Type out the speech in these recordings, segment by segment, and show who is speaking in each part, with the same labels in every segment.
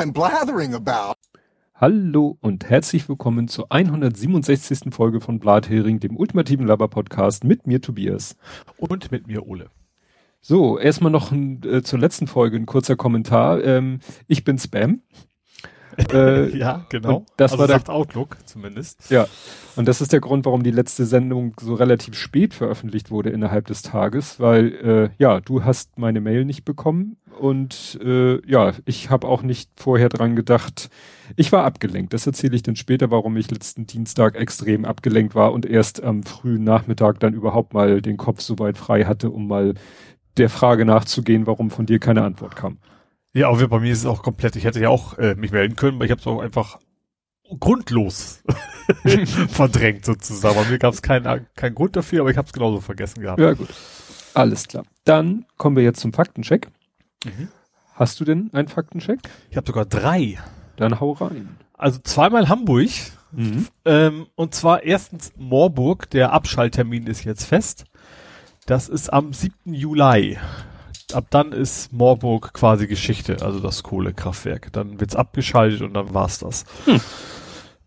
Speaker 1: I'm blathering about.
Speaker 2: Hallo und herzlich willkommen zur 167. Folge von Blathering, dem ultimativen Laber-Podcast mit mir Tobias.
Speaker 3: Und mit mir Ole.
Speaker 2: So, erstmal noch ein, äh, zur letzten Folge ein kurzer Kommentar. Ähm, ich bin Spam.
Speaker 3: Äh, ja, genau.
Speaker 2: Das also war
Speaker 3: sagt der, Outlook zumindest.
Speaker 2: Ja. Und das ist der Grund, warum die letzte Sendung so relativ spät veröffentlicht wurde innerhalb des Tages, weil äh, ja, du hast meine Mail nicht bekommen und äh, ja, ich habe auch nicht vorher dran gedacht. Ich war abgelenkt. Das erzähle ich dann später, warum ich letzten Dienstag extrem abgelenkt war und erst am frühen Nachmittag dann überhaupt mal den Kopf so weit frei hatte, um mal der Frage nachzugehen, warum von dir keine Antwort kam.
Speaker 3: Ja, aber bei mir ist es auch komplett. Ich hätte ja auch äh, mich melden können, aber ich habe es auch einfach grundlos verdrängt sozusagen. Bei mir gab es keinen keinen Grund dafür, aber ich habe es genauso vergessen gehabt.
Speaker 2: Ja gut, alles klar. Dann kommen wir jetzt zum Faktencheck. Mhm. Hast du denn einen Faktencheck?
Speaker 3: Ich habe sogar drei.
Speaker 2: Dann hau rein.
Speaker 3: Also zweimal Hamburg. Mhm. Ähm, und zwar erstens Moorburg. Der Abschalttermin ist jetzt fest. Das ist am 7. Juli ab dann ist Moorburg quasi Geschichte, also das Kohlekraftwerk. Dann wird's abgeschaltet und dann war's das. Hm.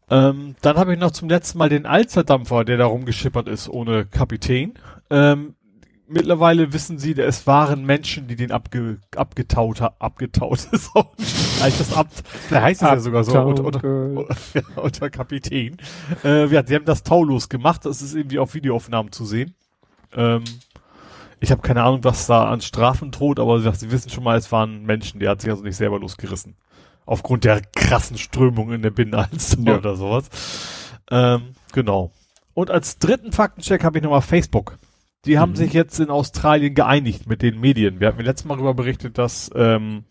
Speaker 3: Ähm, dann habe ich noch zum letzten Mal den Alsterdampfer, der da rumgeschippert ist, ohne Kapitän. Ähm, mittlerweile wissen sie, es waren Menschen, die den abge, abgetaut haben, abgetaut ist auch nicht, das ab, da heißt es ja sogar so, unter, unter, unter Kapitän. Äh, ja, sie haben das taulos gemacht, das ist irgendwie auf Videoaufnahmen zu sehen. Ähm, ich habe keine Ahnung, was da an Strafen droht, aber sie, sie wissen schon mal, es waren Menschen, der hat sich also nicht selber losgerissen. Aufgrund der krassen Strömung in der Binnenalster ja. oder sowas. Ähm, genau. Und als dritten Faktencheck habe ich nochmal Facebook. Die haben mhm. sich jetzt in Australien geeinigt mit den Medien. Wir hatten letztes Mal darüber berichtet, dass ähm,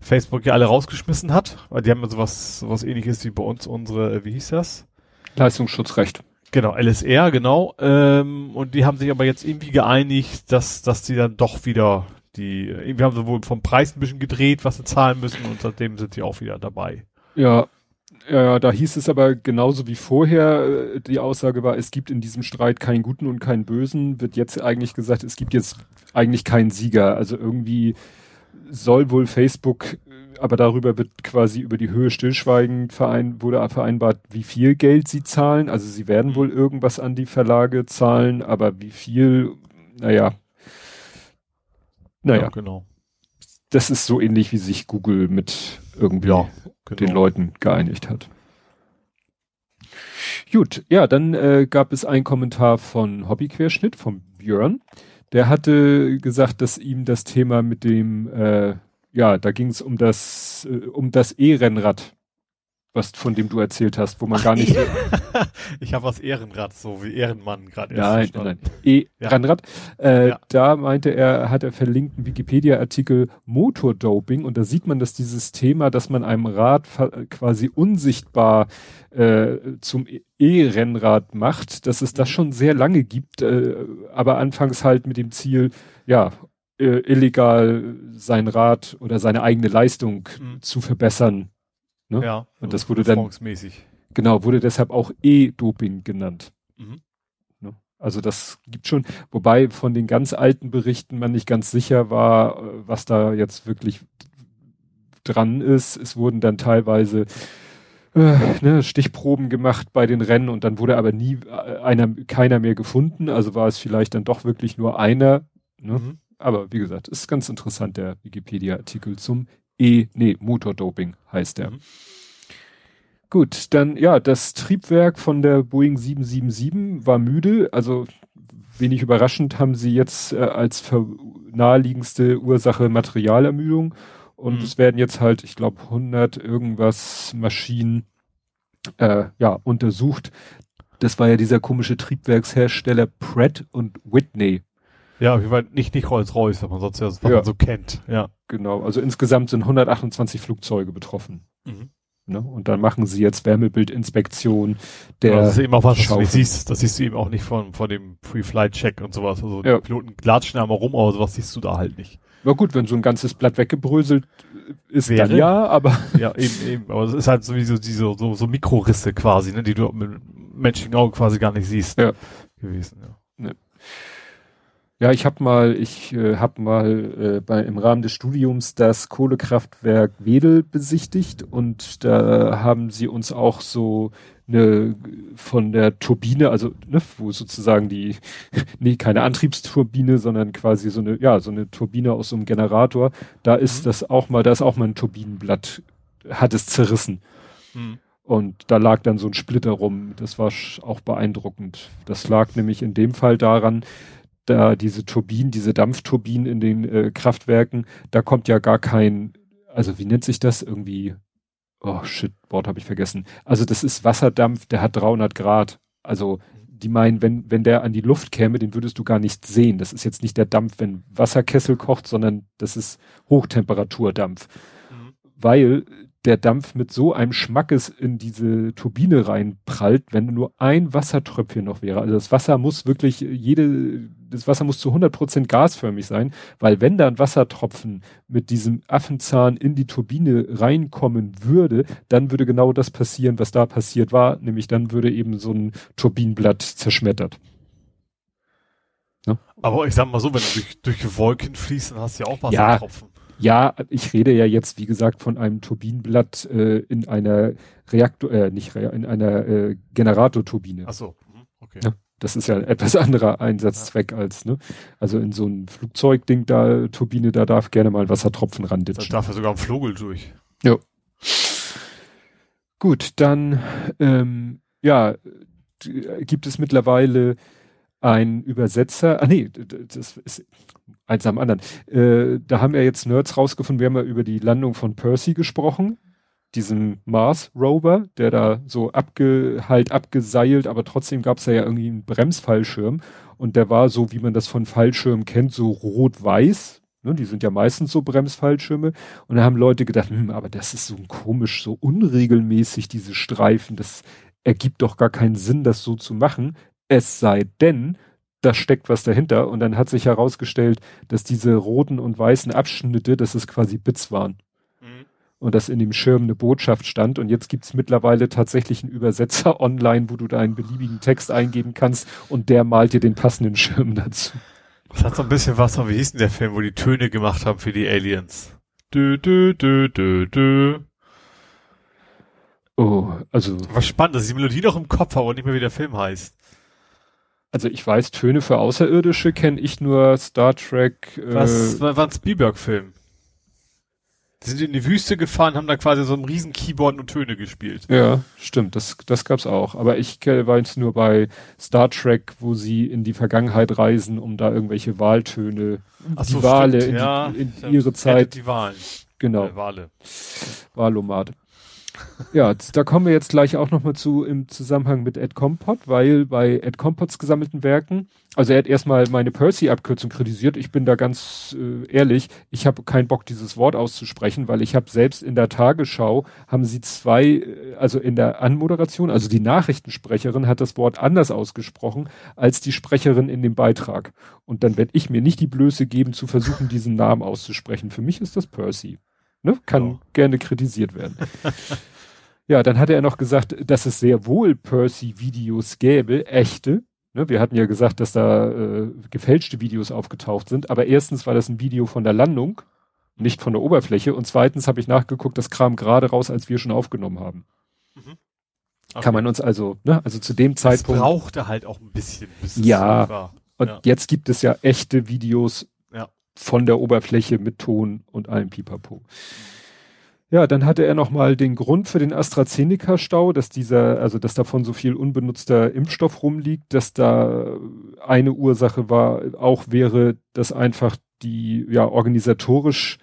Speaker 3: Facebook ja alle rausgeschmissen hat, weil die haben ja sowas, sowas ähnliches wie bei uns unsere, äh, wie hieß das?
Speaker 2: Leistungsschutzrecht.
Speaker 3: Genau, LSR, genau. Ähm, und die haben sich aber jetzt irgendwie geeinigt, dass, dass die dann doch wieder die, irgendwie haben sie wohl vom Preis ein bisschen gedreht, was sie zahlen müssen und seitdem sind sie auch wieder dabei.
Speaker 2: Ja, ja, da hieß es aber genauso wie vorher, äh, die Aussage war, es gibt in diesem Streit keinen Guten und keinen Bösen, wird jetzt eigentlich gesagt, es gibt jetzt eigentlich keinen Sieger. Also irgendwie soll wohl Facebook aber darüber wird quasi über die Höhe stillschweigend verein, wurde vereinbart, wie viel Geld sie zahlen. Also sie werden wohl irgendwas an die Verlage zahlen, aber wie viel, naja. Naja. Ja, genau. Das ist so ähnlich, wie sich Google mit irgendwie ja, genau. den Leuten geeinigt hat. Gut, ja, dann äh, gab es einen Kommentar von Hobbyquerschnitt, von Björn. Der hatte gesagt, dass ihm das Thema mit dem äh, ja, da ging es um das, äh, um das E-Rennrad, was von dem du erzählt hast, wo man Ach, gar nicht.
Speaker 3: ich habe was Ehrenrad, so wie Ehrenmann gerade
Speaker 2: erst Nein, nein, E-Rennrad. Ja. Äh, ja. Da meinte er, hat er verlinkt einen Wikipedia-Artikel Motordoping und da sieht man, dass dieses Thema, dass man einem Rad quasi unsichtbar äh, zum E-Rennrad macht, dass es das mhm. schon sehr lange gibt, äh, aber anfangs halt mit dem Ziel, ja, äh, illegal sein Rad oder seine eigene Leistung mhm. zu verbessern.
Speaker 3: Ne? Ja.
Speaker 2: Und das wurde dann genau wurde deshalb auch E-Doping genannt. Mhm. Ne? Also das gibt schon, wobei von den ganz alten Berichten man nicht ganz sicher war, äh, was da jetzt wirklich dran ist. Es wurden dann teilweise äh, ne, Stichproben gemacht bei den Rennen und dann wurde aber nie äh, einer, keiner mehr gefunden. Also war es vielleicht dann doch wirklich nur einer. Ne? Mhm aber wie gesagt, ist ganz interessant, der Wikipedia-Artikel zum E, nee, Motordoping heißt der. Mhm. Gut, dann ja, das Triebwerk von der Boeing 777 war müde, also wenig überraschend haben sie jetzt äh, als naheliegendste Ursache Materialermüdung und mhm. es werden jetzt halt, ich glaube, 100 irgendwas Maschinen äh, ja untersucht. Das war ja dieser komische Triebwerkshersteller Pratt und Whitney.
Speaker 3: Ja, auf jeden Fall nicht, nicht Rolls-Royce, was man sonst ja, was ja. man so kennt. Ja.
Speaker 2: Genau. Also insgesamt sind 128 Flugzeuge betroffen. Mhm. Ne? Und dann machen sie jetzt Wärmebildinspektion der.
Speaker 3: Ja, das ist eben auch was, was du nicht siehst. Das siehst du eben auch nicht von, von dem Free-Flight-Check und sowas. Also ja. die Piloten latschen einmal rum, aber sowas siehst du da halt nicht.
Speaker 2: Na gut, wenn so ein ganzes Blatt weggebröselt ist, Wäre, dann ja, aber.
Speaker 3: Ja, eben, eben. Aber es ist halt sowieso diese, so, so Mikrorisse quasi, ne, die du mit menschlichen Augen quasi gar nicht siehst. Ja. Gewesen, ja. Ne.
Speaker 2: Ja, ich habe mal, ich äh, habe mal äh, bei, im Rahmen des Studiums das Kohlekraftwerk Wedel besichtigt und da haben sie uns auch so eine von der Turbine, also ne, wo sozusagen die, nee, keine Antriebsturbine, sondern quasi so eine, ja, so eine Turbine aus so einem Generator. Da ist mhm. das auch mal, da ist auch mal ein Turbinenblatt, hat es zerrissen. Mhm. Und da lag dann so ein Splitter rum. Das war auch beeindruckend. Das lag nämlich in dem Fall daran, da diese Turbinen, diese Dampfturbinen in den äh, Kraftwerken, da kommt ja gar kein, also wie nennt sich das irgendwie? Oh shit, Wort habe ich vergessen. Also das ist Wasserdampf, der hat 300 Grad. Also die meinen, wenn wenn der an die Luft käme, den würdest du gar nicht sehen. Das ist jetzt nicht der Dampf, wenn Wasserkessel kocht, sondern das ist Hochtemperaturdampf. Mhm. Weil der Dampf mit so einem Schmackes in diese Turbine reinprallt, wenn nur ein Wassertröpfchen noch wäre. Also das Wasser muss wirklich, jede, das Wasser muss zu 100 Prozent gasförmig sein, weil wenn da ein Wassertropfen mit diesem Affenzahn in die Turbine reinkommen würde, dann würde genau das passieren, was da passiert war, nämlich dann würde eben so ein Turbinenblatt zerschmettert.
Speaker 3: Ne? Aber ich sag mal so, wenn du durch, durch Wolken fließt, dann hast du ja auch Wassertropfen.
Speaker 2: Ja, ja, ich rede ja jetzt, wie gesagt, von einem Turbinenblatt äh, in einer Reaktor, äh, nicht Re in einer äh, Generatorturbine.
Speaker 3: Ach so, mhm, okay.
Speaker 2: Ja, das ist ja ein etwas anderer Einsatzzweck ja. als, ne? Also in so ein Flugzeugding da, Turbine, da darf gerne mal Wassertropfen randitschen.
Speaker 3: Da darf ja sogar ein Vogel durch.
Speaker 2: Ja. Gut, dann, ähm, ja, gibt es mittlerweile ein Übersetzer, ah nee, das ist eins am anderen. Äh, da haben ja jetzt Nerds rausgefunden, wir haben ja über die Landung von Percy gesprochen, diesem Mars Rover, der da so abge, halt abgeseilt, aber trotzdem gab es ja irgendwie einen Bremsfallschirm und der war so, wie man das von Fallschirmen kennt, so rot-weiß. Ne, die sind ja meistens so Bremsfallschirme. Und da haben Leute gedacht, hm, aber das ist so komisch, so unregelmäßig, diese Streifen. Das ergibt doch gar keinen Sinn, das so zu machen. Es sei denn, da steckt was dahinter. Und dann hat sich herausgestellt, dass diese roten und weißen Abschnitte, dass es quasi Bits waren. Mhm. Und dass in dem Schirm eine Botschaft stand. Und jetzt gibt's mittlerweile tatsächlich einen Übersetzer online, wo du da einen beliebigen Text eingeben kannst und der malt dir den passenden Schirm dazu.
Speaker 3: Das hat so ein bisschen was von, wie hieß denn der Film, wo die Töne gemacht haben für die Aliens? Dö, dö, dö, dö, dö.
Speaker 2: Oh, also.
Speaker 3: Was spannend, dass ich die Melodie noch im Kopf habe und nicht mehr wie der Film heißt.
Speaker 2: Also ich weiß, Töne für Außerirdische kenne ich nur Star Trek.
Speaker 3: Äh, Was war, war ein Spielberg-Film? Die sind in die Wüste gefahren, haben da quasi so ein riesen Keyboard und Töne gespielt.
Speaker 2: Ja, stimmt, das, das gab's auch. Aber ich weiß nur bei Star Trek, wo sie in die Vergangenheit reisen, um da irgendwelche Wahltöne,
Speaker 3: Ach die so, Wale
Speaker 2: stimmt,
Speaker 3: in,
Speaker 2: ja, die, in ihre Zeit.
Speaker 3: Die Wahlen.
Speaker 2: Genau.
Speaker 3: Äh, Wale.
Speaker 2: Wahlomat. Ja, da kommen wir jetzt gleich auch nochmal zu im Zusammenhang mit Ed Compot, weil bei Ed Compots gesammelten Werken, also er hat erstmal meine Percy-Abkürzung kritisiert. Ich bin da ganz äh, ehrlich, ich habe keinen Bock, dieses Wort auszusprechen, weil ich habe selbst in der Tagesschau, haben sie zwei, äh, also in der Anmoderation, also die Nachrichtensprecherin hat das Wort anders ausgesprochen als die Sprecherin in dem Beitrag. Und dann werde ich mir nicht die Blöße geben, zu versuchen, diesen Namen auszusprechen. Für mich ist das Percy. Ne? Kann oh. gerne kritisiert werden. ja, dann hat er noch gesagt, dass es sehr wohl Percy-Videos gäbe, echte. Ne? Wir hatten ja gesagt, dass da äh, gefälschte Videos aufgetaucht sind. Aber erstens war das ein Video von der Landung, nicht von der Oberfläche. Und zweitens habe ich nachgeguckt, das kam gerade raus, als wir schon aufgenommen haben. Mhm. Okay. Kann man uns also, ne, also zu dem Zeitpunkt.
Speaker 3: Das brauchte halt auch ein bisschen.
Speaker 2: Bis ja. So war. Und ja. jetzt gibt es ja echte Videos von der Oberfläche mit Ton und allem Pipapo. Ja, dann hatte er nochmal den Grund für den AstraZeneca-Stau, dass dieser, also dass davon so viel unbenutzter Impfstoff rumliegt, dass da eine Ursache war, auch wäre, dass einfach die, ja, organisatorisch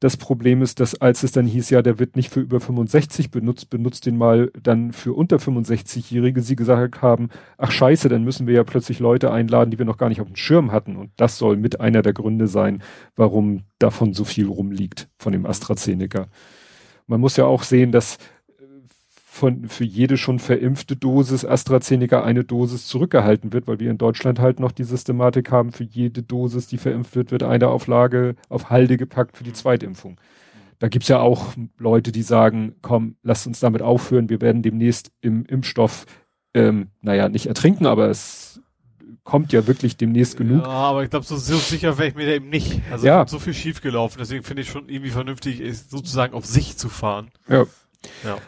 Speaker 2: das Problem ist, dass als es dann hieß, ja, der wird nicht für über 65 benutzt, benutzt den mal dann für unter 65-Jährige, sie gesagt haben, ach scheiße, dann müssen wir ja plötzlich Leute einladen, die wir noch gar nicht auf dem Schirm hatten. Und das soll mit einer der Gründe sein, warum davon so viel rumliegt, von dem AstraZeneca. Man muss ja auch sehen, dass von, für jede schon verimpfte Dosis AstraZeneca eine Dosis zurückgehalten wird, weil wir in Deutschland halt noch die Systematik haben, für jede Dosis, die verimpft wird, wird eine Auflage auf Halde gepackt für die Zweitimpfung. Da gibt's ja auch Leute, die sagen, komm, lasst uns damit aufhören, wir werden demnächst im Impfstoff, ähm, naja, nicht ertrinken, aber es kommt ja wirklich demnächst genug. Ja,
Speaker 3: aber ich glaube, so, so sicher wäre ich mir da eben nicht. Also ja. so viel schief gelaufen, deswegen finde ich schon irgendwie vernünftig, sozusagen auf sich zu fahren.
Speaker 2: Ja. Ja.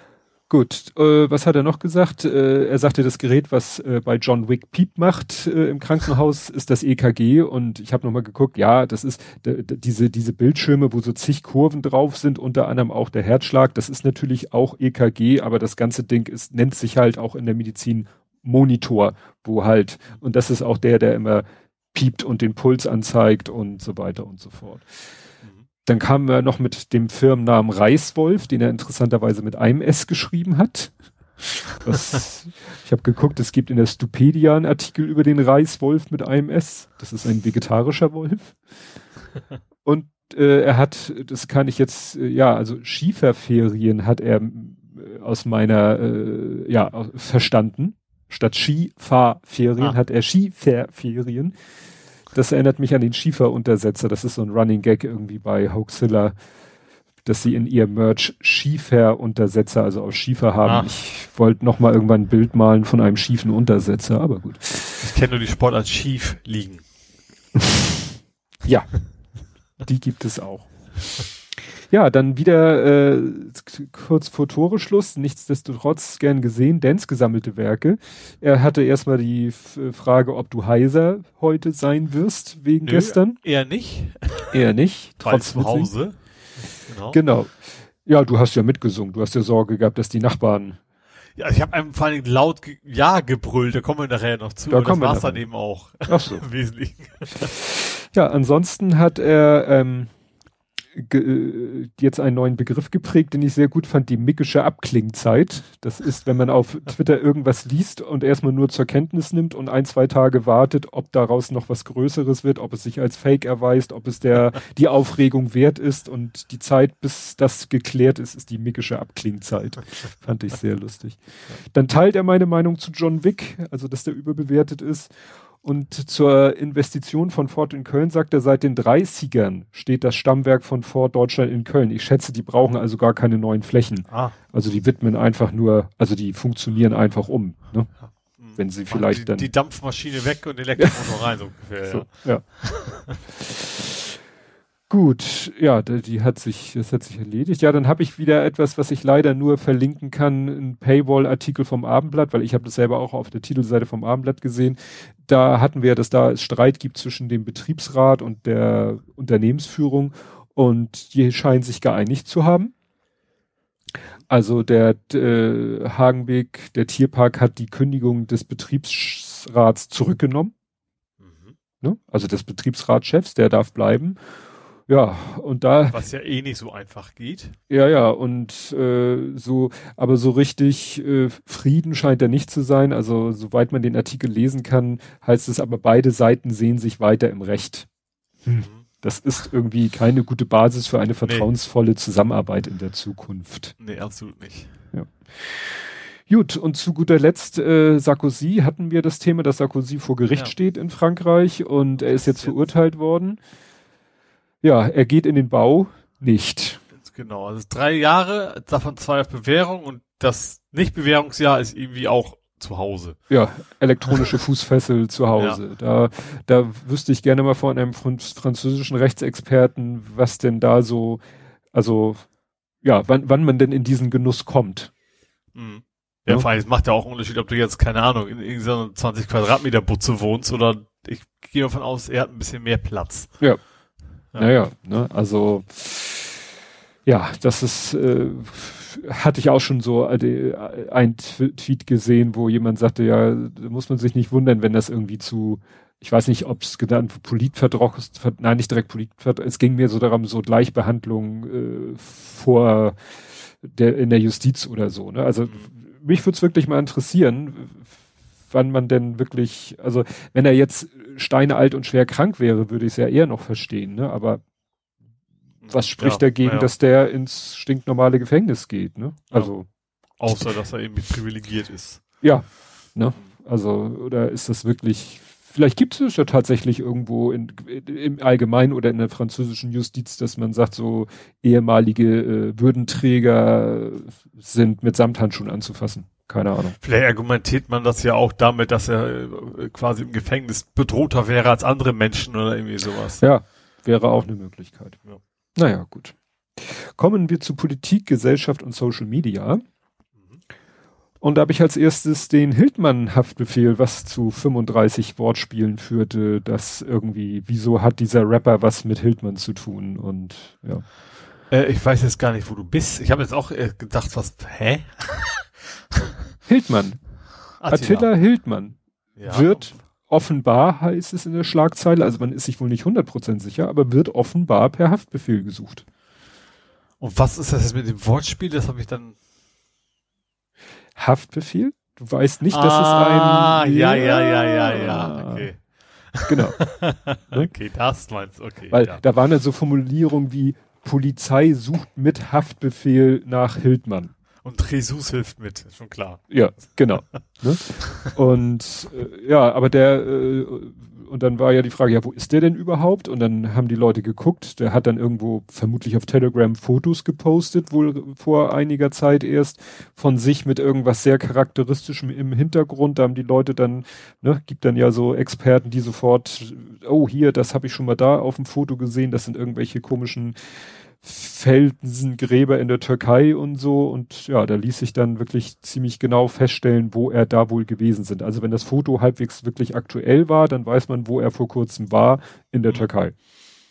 Speaker 2: Gut, äh, was hat er noch gesagt? Äh, er sagte, das Gerät, was äh, bei John Wick Piep macht äh, im Krankenhaus, ist das EKG und ich habe nochmal geguckt, ja, das ist diese, diese Bildschirme, wo so zig Kurven drauf sind, unter anderem auch der Herzschlag, das ist natürlich auch EKG, aber das ganze Ding ist, nennt sich halt auch in der Medizin Monitor, wo halt, und das ist auch der, der immer piept und den Puls anzeigt und so weiter und so fort. Dann kamen wir noch mit dem Firmennamen Reiswolf, den er interessanterweise mit einem S geschrieben hat. Das, ich habe geguckt, es gibt in der Stupedia einen Artikel über den Reiswolf mit einem S. Das ist ein vegetarischer Wolf. Und äh, er hat, das kann ich jetzt, äh, ja, also Schieferferien hat er äh, aus meiner, äh, ja, verstanden. Statt Skifahrferien ah. hat er Skifahrferien. Das erinnert mich an den Schieferuntersetzer. Das ist so ein Running Gag irgendwie bei Hoaxilla, dass sie in ihr Merch Schieferuntersetzer, also aus Schiefer haben. Ah. Ich wollte noch mal irgendwann ein Bild malen von einem schiefen Untersetzer, aber gut.
Speaker 3: Ich kenne nur die Sport als schief liegen.
Speaker 2: ja, die gibt es auch. Ja, dann wieder äh, kurz vor Toreschluss, nichtsdestotrotz gern gesehen, Dance gesammelte Werke. Er hatte erstmal die F Frage, ob du heiser heute sein wirst, wegen Nö, gestern.
Speaker 3: Eher nicht.
Speaker 2: Eher nicht.
Speaker 3: Trotz zu Hause.
Speaker 2: Genau. genau. Ja, du hast ja mitgesungen. Du hast ja Sorge gehabt, dass die Nachbarn
Speaker 3: ja, ich habe einem vor allem laut ge Ja gebrüllt, da kommen wir nachher noch zu.
Speaker 2: Da das
Speaker 3: war's dann eben auch.
Speaker 2: Ach so. Im Wesentlichen. Ja, ansonsten hat er ähm, äh, jetzt einen neuen Begriff geprägt, den ich sehr gut fand, die mickische Abklingzeit. Das ist, wenn man auf Twitter irgendwas liest und erstmal nur zur Kenntnis nimmt und ein, zwei Tage wartet, ob daraus noch was Größeres wird, ob es sich als Fake erweist, ob es der, die Aufregung wert ist und die Zeit, bis das geklärt ist, ist die mickische Abklingzeit. Fand ich sehr lustig. Dann teilt er meine Meinung zu John Wick, also dass der überbewertet ist und zur Investition von Ford in Köln sagt er, seit den 30ern steht das Stammwerk von Ford Deutschland in Köln. Ich schätze, die brauchen also gar keine neuen Flächen. Ah. Also die widmen einfach nur, also die funktionieren einfach um. Ne? Wenn sie vielleicht
Speaker 3: die,
Speaker 2: dann.
Speaker 3: Die Dampfmaschine weg und Elektromotor rein, so ungefähr. So, ja. ja.
Speaker 2: Gut, ja, die hat sich, das hat sich erledigt. Ja, dann habe ich wieder etwas, was ich leider nur verlinken kann, ein Paywall-Artikel vom Abendblatt, weil ich habe das selber auch auf der Titelseite vom Abendblatt gesehen. Da hatten wir, dass da es Streit gibt zwischen dem Betriebsrat und der Unternehmensführung und die scheinen sich geeinigt zu haben. Also der äh, Hagenweg, der Tierpark hat die Kündigung des Betriebsrats zurückgenommen. Mhm. Ne? Also des Betriebsratschefs, der darf bleiben. Ja, und da.
Speaker 3: Was ja eh nicht so einfach geht.
Speaker 2: Ja, ja, und äh, so, aber so richtig äh, Frieden scheint er nicht zu sein. Also, soweit man den Artikel lesen kann, heißt es aber, beide Seiten sehen sich weiter im Recht. Hm. Das ist irgendwie keine gute Basis für eine vertrauensvolle. Zusammenarbeit in der Zukunft.
Speaker 3: Nee, absolut nicht.
Speaker 2: Ja. Gut, und zu guter Letzt äh, Sarkozy hatten wir das Thema, dass Sarkozy vor Gericht ja. steht in Frankreich und er ist jetzt verurteilt worden. Ja, er geht in den Bau nicht.
Speaker 3: Genau, also drei Jahre, davon zwei auf Bewährung und das Nicht-Bewährungsjahr ist irgendwie auch zu Hause.
Speaker 2: Ja, elektronische Fußfessel zu Hause. Ja. Da, da wüsste ich gerne mal von einem französischen Rechtsexperten, was denn da so, also ja, wann, wann man denn in diesen Genuss kommt.
Speaker 3: Mhm. Ja, ja, vor allem, es macht ja auch einen Unterschied, ob du jetzt, keine Ahnung, in irgendeiner 20 Quadratmeter Butze wohnst oder ich gehe davon aus, er hat ein bisschen mehr Platz.
Speaker 2: Ja. Ja. Naja, ne, also ja, das ist, äh, hatte ich auch schon so äh, ein Tweet gesehen, wo jemand sagte, ja, da muss man sich nicht wundern, wenn das irgendwie zu, ich weiß nicht, ob es genannt Politverdroch ist, nein, nicht direkt Politverdroch, es ging mir so darum, so Gleichbehandlung äh, vor der in der Justiz oder so. Ne? Also mich würde es wirklich mal interessieren, wann man denn wirklich, also wenn er jetzt steinealt und schwer krank wäre, würde ich es ja eher noch verstehen, ne? Aber was spricht ja, dagegen, ja. dass der ins stinknormale Gefängnis geht, ne? Also.
Speaker 3: Außer, dass er eben privilegiert ist.
Speaker 2: Ja, ne? Also, oder ist das wirklich, vielleicht gibt es ja tatsächlich irgendwo in, im Allgemeinen oder in der französischen Justiz, dass man sagt, so ehemalige äh, Würdenträger sind mit Samthandschuhen anzufassen. Keine Ahnung.
Speaker 3: Vielleicht argumentiert man das ja auch damit, dass er äh, quasi im Gefängnis bedrohter wäre als andere Menschen oder irgendwie sowas.
Speaker 2: Ja, wäre auch eine Möglichkeit. Ja. Naja, gut. Kommen wir zu Politik, Gesellschaft und Social Media. Und da habe ich als erstes den Hildmann-Haftbefehl, was zu 35 Wortspielen führte, das irgendwie, wieso hat dieser Rapper was mit Hildmann zu tun und ja.
Speaker 3: Äh, ich weiß jetzt gar nicht, wo du bist. Ich habe jetzt auch äh, gedacht, was, hä?
Speaker 2: Hildmann. Attila, Attila Hildmann ja. wird offenbar, heißt es in der Schlagzeile, also man ist sich wohl nicht 100% sicher, aber wird offenbar per Haftbefehl gesucht.
Speaker 3: Und was ist das jetzt mit dem Wortspiel? Das habe ich dann
Speaker 2: Haftbefehl. Du weißt nicht, dass ah,
Speaker 3: es ein. Ah, ja, ja, ja, ja, ja. Okay.
Speaker 2: Genau.
Speaker 3: okay, das meinst du, okay.
Speaker 2: Weil ja. da waren ja so Formulierungen wie Polizei sucht mit Haftbefehl nach Hildmann.
Speaker 3: Und Jesus hilft mit, schon klar.
Speaker 2: Ja, genau. ne? Und äh, ja, aber der äh, und dann war ja die Frage, ja, wo ist der denn überhaupt? Und dann haben die Leute geguckt. Der hat dann irgendwo vermutlich auf Telegram Fotos gepostet, wohl vor einiger Zeit erst von sich mit irgendwas sehr charakteristischem im Hintergrund. Da haben die Leute dann, ne, gibt dann ja so Experten, die sofort, oh hier, das habe ich schon mal da auf dem Foto gesehen. Das sind irgendwelche komischen Felsengräber in der Türkei und so. Und ja, da ließ sich dann wirklich ziemlich genau feststellen, wo er da wohl gewesen sind. Also wenn das Foto halbwegs wirklich aktuell war, dann weiß man, wo er vor kurzem war in der mhm. Türkei.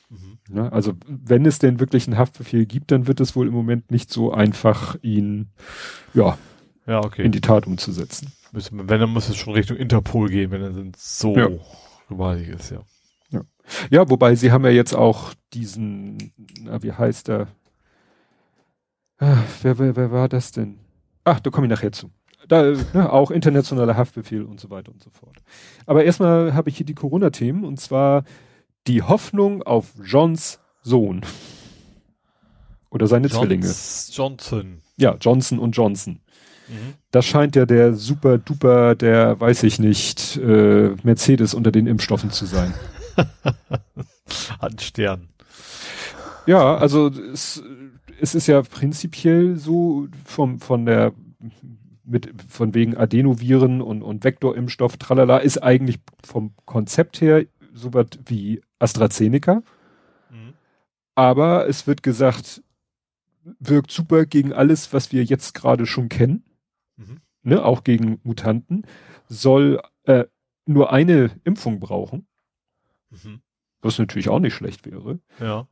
Speaker 2: Mhm. Ja, also wenn es denn wirklich einen Haftbefehl gibt, dann wird es wohl im Moment nicht so einfach, ihn ja, ja okay. in die Tat umzusetzen.
Speaker 3: Wenn, dann muss es schon Richtung Interpol gehen, wenn er so ja. gewaltig ist, ja.
Speaker 2: Ja, wobei sie haben ja jetzt auch diesen, na, wie heißt er? Ah, wer, wer, wer war das denn? Ach, da komme ich nachher zu. Da, ne, auch internationaler Haftbefehl und so weiter und so fort. Aber erstmal habe ich hier die Corona-Themen und zwar die Hoffnung auf Johns Sohn. Oder seine Johns, Zwillinge.
Speaker 3: Johnson.
Speaker 2: Ja, Johnson und Johnson. Mhm. Das scheint ja der super duper, der weiß ich nicht, äh, Mercedes unter den Impfstoffen zu sein.
Speaker 3: An Stern.
Speaker 2: Ja, also es, es ist ja prinzipiell so vom, von der mit von wegen Adenoviren und, und Vektorimpfstoff, tralala, ist eigentlich vom Konzept her so was wie AstraZeneca. Mhm. Aber es wird gesagt, wirkt super gegen alles, was wir jetzt gerade schon kennen. Mhm. Ne, auch gegen Mutanten. Soll äh, nur eine Impfung brauchen. Mhm. Was natürlich auch nicht schlecht wäre.
Speaker 3: Ja.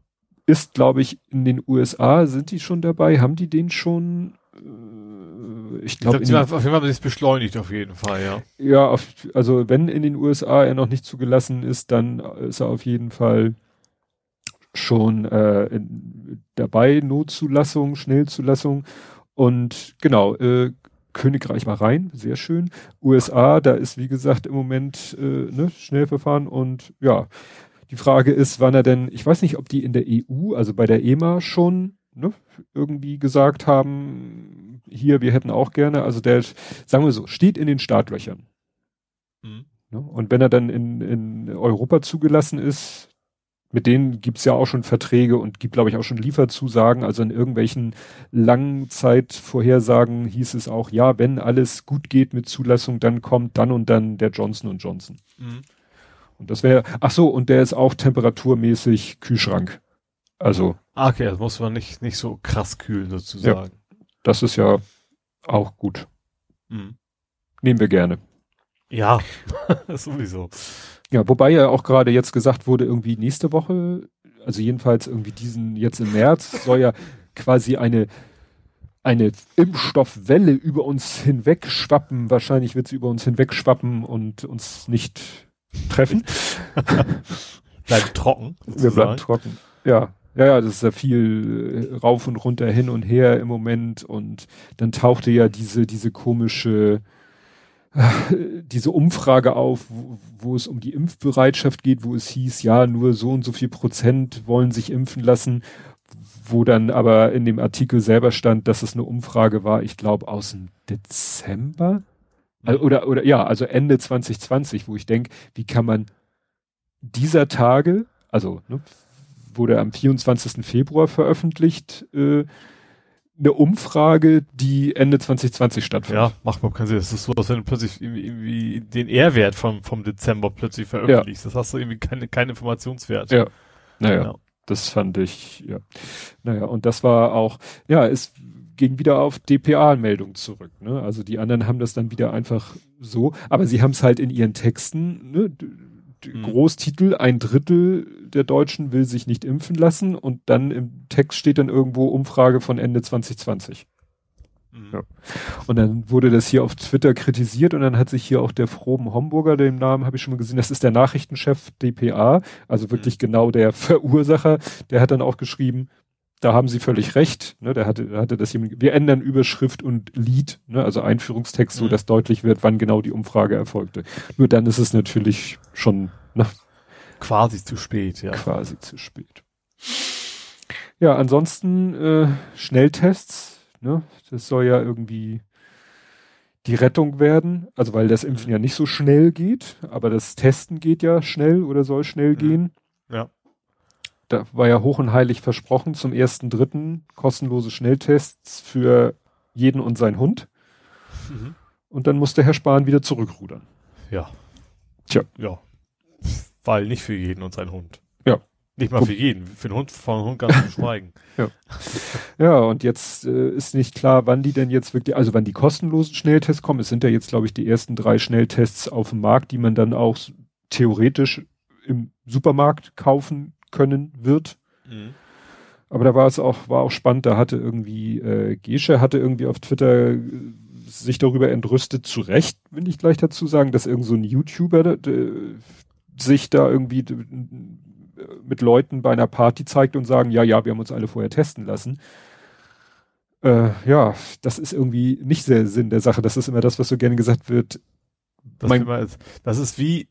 Speaker 2: Ist, glaube ich, in den USA, sind die schon dabei? Haben die den schon? Äh, ich glaube,
Speaker 3: glaub, auf jeden Fall haben sie es beschleunigt, auf jeden Fall, ja.
Speaker 2: Ja, auf, also wenn in den USA er noch nicht zugelassen ist, dann ist er auf jeden Fall schon äh, in, dabei, Notzulassung, Schnellzulassung. Und genau, äh, Königreich war rein, sehr schön. USA, da ist wie gesagt im Moment äh, ne, Schnellverfahren und ja, die Frage ist, wann er denn, ich weiß nicht, ob die in der EU, also bei der EMA schon ne, irgendwie gesagt haben, hier, wir hätten auch gerne, also der, sagen wir so, steht in den Startlöchern. Mhm. Ne, und wenn er dann in, in Europa zugelassen ist, mit denen gibt's ja auch schon Verträge und gibt, glaube ich, auch schon Lieferzusagen. Also in irgendwelchen Langzeitvorhersagen hieß es auch, ja, wenn alles gut geht mit Zulassung, dann kommt dann und dann der Johnson Johnson. Mhm. Und das wäre, ach so, und der ist auch temperaturmäßig Kühlschrank. Also.
Speaker 3: Ah, okay, das muss man nicht, nicht so krass kühlen sozusagen.
Speaker 2: Ja, das ist ja auch gut. Mhm. Nehmen wir gerne.
Speaker 3: Ja, sowieso.
Speaker 2: Ja, wobei ja auch gerade jetzt gesagt wurde, irgendwie nächste Woche, also jedenfalls irgendwie diesen, jetzt im März, soll ja quasi eine, eine Impfstoffwelle über uns hinweg schwappen. Wahrscheinlich wird sie über uns hinweg schwappen und uns nicht treffen.
Speaker 3: bleiben trocken.
Speaker 2: Sozusagen. Wir bleiben trocken. Ja. Ja, ja, das ist ja viel äh, rauf und runter hin und her im Moment und dann tauchte ja diese, diese komische, diese Umfrage auf, wo, wo, es um die Impfbereitschaft geht, wo es hieß, ja, nur so und so viel Prozent wollen sich impfen lassen, wo dann aber in dem Artikel selber stand, dass es eine Umfrage war, ich glaube aus dem Dezember mhm. oder oder ja, also Ende 2020, wo ich denke, wie kann man dieser Tage, also ne, wurde am 24. Februar veröffentlicht, äh, eine Umfrage, die Ende 2020 stattfindet.
Speaker 3: Ja, macht überhaupt keinen Sinn. Das ist so, als wenn du plötzlich irgendwie, irgendwie den R-Wert vom, vom Dezember plötzlich veröffentlichst. Ja. Das hast du irgendwie keinen kein Informationswert.
Speaker 2: Ja. Naja, ja. das fand ich, ja. Naja, und das war auch, ja, es ging wieder auf DPA-Meldung zurück. Ne? Also die anderen haben das dann wieder einfach so, aber sie haben es halt in ihren Texten, ne? Mhm. Großtitel, ein Drittel der Deutschen will sich nicht impfen lassen und dann im Text steht dann irgendwo Umfrage von Ende 2020. Mhm. Ja. Und dann wurde das hier auf Twitter kritisiert und dann hat sich hier auch der Froben Homburger, den Namen habe ich schon mal gesehen, das ist der Nachrichtenchef DPA, also wirklich mhm. genau der Verursacher, der hat dann auch geschrieben, da haben Sie völlig recht. Ne, der hatte, hatte das jemand, wir ändern Überschrift und Lied, ne, also Einführungstext, so mhm. dass deutlich wird, wann genau die Umfrage erfolgte. Nur dann ist es natürlich schon ne,
Speaker 3: quasi zu spät, ja.
Speaker 2: Quasi zu spät. Ja, ansonsten äh, Schnelltests, ne, das soll ja irgendwie die Rettung werden, also weil das Impfen mhm. ja nicht so schnell geht, aber das Testen geht ja schnell oder soll schnell mhm. gehen.
Speaker 3: Ja
Speaker 2: da war ja hoch und heilig versprochen, zum ersten dritten kostenlose Schnelltests für jeden und sein Hund. Mhm. Und dann musste Herr Spahn wieder zurückrudern.
Speaker 3: Ja.
Speaker 2: Tja.
Speaker 3: Ja. Weil nicht für jeden und sein Hund.
Speaker 2: Ja.
Speaker 3: Nicht mal für jeden. Für den Hund, von Hund ganz zu schweigen.
Speaker 2: ja. Ja, und jetzt äh, ist nicht klar, wann die denn jetzt wirklich, also wann die kostenlosen Schnelltests kommen. Es sind ja jetzt, glaube ich, die ersten drei Schnelltests auf dem Markt, die man dann auch theoretisch im Supermarkt kaufen können wird. Mhm. Aber da war es auch, war auch spannend, da hatte irgendwie, äh, Gesche hatte irgendwie auf Twitter äh, sich darüber entrüstet, zu Recht, will ich gleich dazu sagen, dass irgend so ein YouTuber sich da irgendwie mit Leuten bei einer Party zeigt und sagen, ja, ja, wir haben uns alle vorher testen lassen. Äh, ja, das ist irgendwie nicht sehr Sinn der Sache. Das ist immer das, was so gerne gesagt wird.
Speaker 3: Das, ist, das ist wie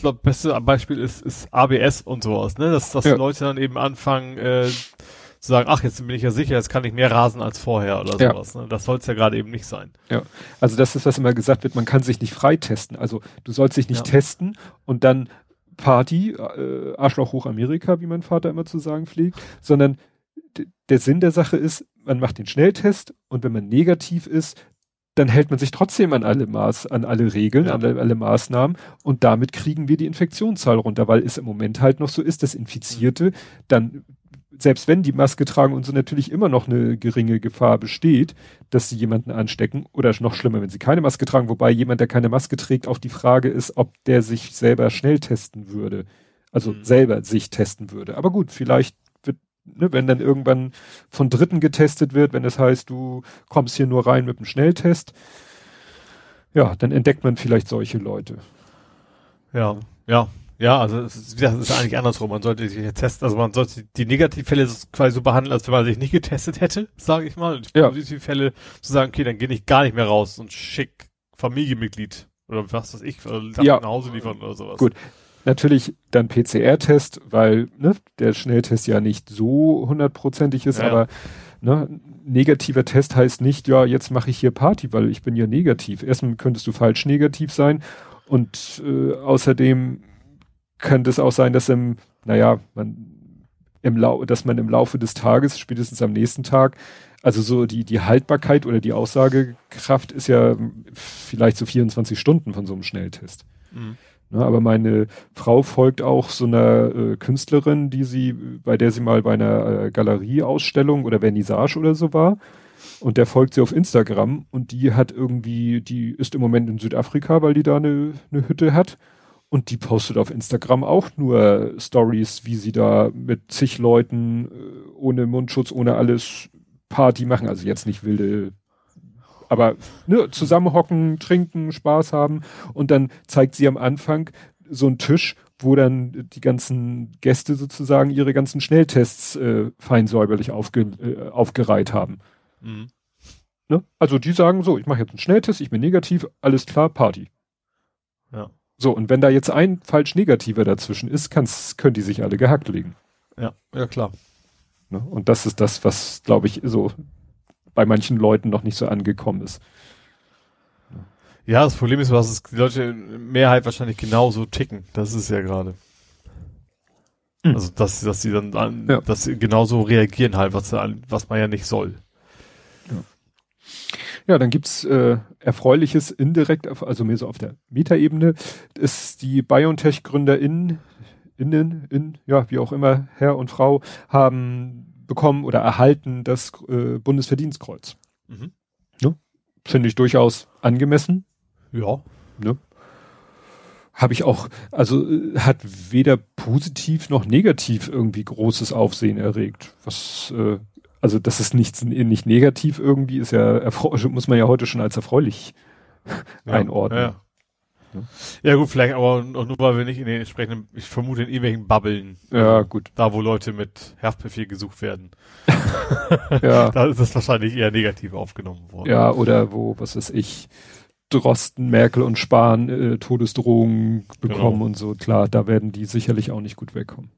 Speaker 3: glaube, beste Beispiel ist, ist ABS und sowas, ne? Dass, dass ja. Leute dann eben anfangen, äh, zu sagen, ach, jetzt bin ich ja sicher, jetzt kann ich mehr rasen als vorher oder ja. sowas. Ne? Das soll es ja gerade eben nicht sein.
Speaker 2: Ja, also das ist, was immer gesagt wird, man kann sich nicht freitesten. Also du sollst dich nicht ja. testen und dann Party, äh, Arschloch hoch Amerika, wie mein Vater immer zu sagen pflegt, sondern der Sinn der Sache ist, man macht den Schnelltest und wenn man negativ ist, dann hält man sich trotzdem an alle Maß, an alle Regeln, ja. an alle, alle, Maßnahmen und damit kriegen wir die Infektionszahl runter, weil es im Moment halt noch so ist, dass Infizierte dann, selbst wenn die Maske tragen und so natürlich immer noch eine geringe Gefahr besteht, dass sie jemanden anstecken oder noch schlimmer, wenn sie keine Maske tragen, wobei jemand, der keine Maske trägt, auch die Frage ist, ob der sich selber schnell testen würde. Also mhm. selber sich testen würde. Aber gut, vielleicht ne, wenn dann irgendwann von Dritten getestet wird, wenn das heißt, du kommst hier nur rein mit einem Schnelltest, ja, dann entdeckt man vielleicht solche Leute.
Speaker 3: Ja, ja, ja, also es ist, das ist eigentlich andersrum. Man sollte sich testen, also man sollte die Negativfälle quasi so behandeln, als wenn man sich nicht getestet hätte, sage ich mal. Und die ja. Positivfälle zu sagen, okay, dann gehe ich gar nicht mehr raus und schick Familienmitglied oder was weiß ich, oder
Speaker 2: ja.
Speaker 3: nach Hause liefern oder sowas.
Speaker 2: Gut, Natürlich dann PCR-Test, weil ne, der Schnelltest ja nicht so hundertprozentig ist, ja. aber ne, negativer Test heißt nicht, ja, jetzt mache ich hier Party, weil ich bin ja negativ. Erstmal könntest du falsch negativ sein und äh, außerdem könnte es auch sein, dass im, naja, man im Lau dass man im Laufe des Tages, spätestens am nächsten Tag, also so die, die Haltbarkeit oder die Aussagekraft ist ja vielleicht so 24 Stunden von so einem Schnelltest. Mhm. Ne, aber meine Frau folgt auch so einer äh, Künstlerin, die sie, bei der sie mal bei einer äh, Galerieausstellung oder Vernissage oder so war. Und der folgt sie auf Instagram und die hat irgendwie, die ist im Moment in Südafrika, weil die da eine, eine Hütte hat. Und die postet auf Instagram auch nur Stories, wie sie da mit zig Leuten äh, ohne Mundschutz, ohne alles Party machen. Also jetzt nicht wilde aber ne, zusammenhocken, trinken, Spaß haben und dann zeigt sie am Anfang so einen Tisch, wo dann die ganzen Gäste sozusagen ihre ganzen Schnelltests äh, fein säuberlich aufge, äh, aufgereiht haben. Mhm. Ne? Also die sagen so, ich mache jetzt einen Schnelltest, ich bin negativ, alles klar, Party.
Speaker 3: Ja.
Speaker 2: So, und wenn da jetzt ein falsch negativer dazwischen ist, kann's, können die sich alle gehackt legen.
Speaker 3: Ja, ja klar.
Speaker 2: Ne? Und das ist das, was, glaube ich, so bei manchen Leuten noch nicht so angekommen ist.
Speaker 3: Ja, das Problem ist, was die Leute in Mehrheit wahrscheinlich genauso ticken. Das ist ja gerade. Mhm. Also, dass, dass sie dann an, ja. dass sie genauso reagieren halt, was, was man ja nicht soll.
Speaker 2: Ja, dann gibt's äh, Erfreuliches indirekt, also mehr so auf der Metaebene, ist die BioNTech-GründerInnen, innen, in, ja, wie auch immer, Herr und Frau, haben bekommen oder erhalten das äh, Bundesverdienstkreuz. Mhm. Ne? Finde ich durchaus angemessen.
Speaker 3: Ja.
Speaker 2: Ne? Habe ich auch, also äh, hat weder positiv noch negativ irgendwie großes Aufsehen erregt. Was äh, also das ist nichts nicht negativ irgendwie, ist ja muss man ja heute schon als erfreulich ja, einordnen.
Speaker 3: Ja. Ja. ja. gut, vielleicht aber auch nur, weil wir nicht in den entsprechenden, ich vermute in irgendwelchen Bubbeln.
Speaker 2: Ja, gut.
Speaker 3: Da, wo Leute mit Herzbefehl gesucht werden. ja. Da ist das wahrscheinlich eher negativ aufgenommen worden.
Speaker 2: Ja, oder wo, was weiß ich, Drosten, Merkel und Spahn äh, Todesdrohungen bekommen genau. und so. Klar, da werden die sicherlich auch nicht gut wegkommen.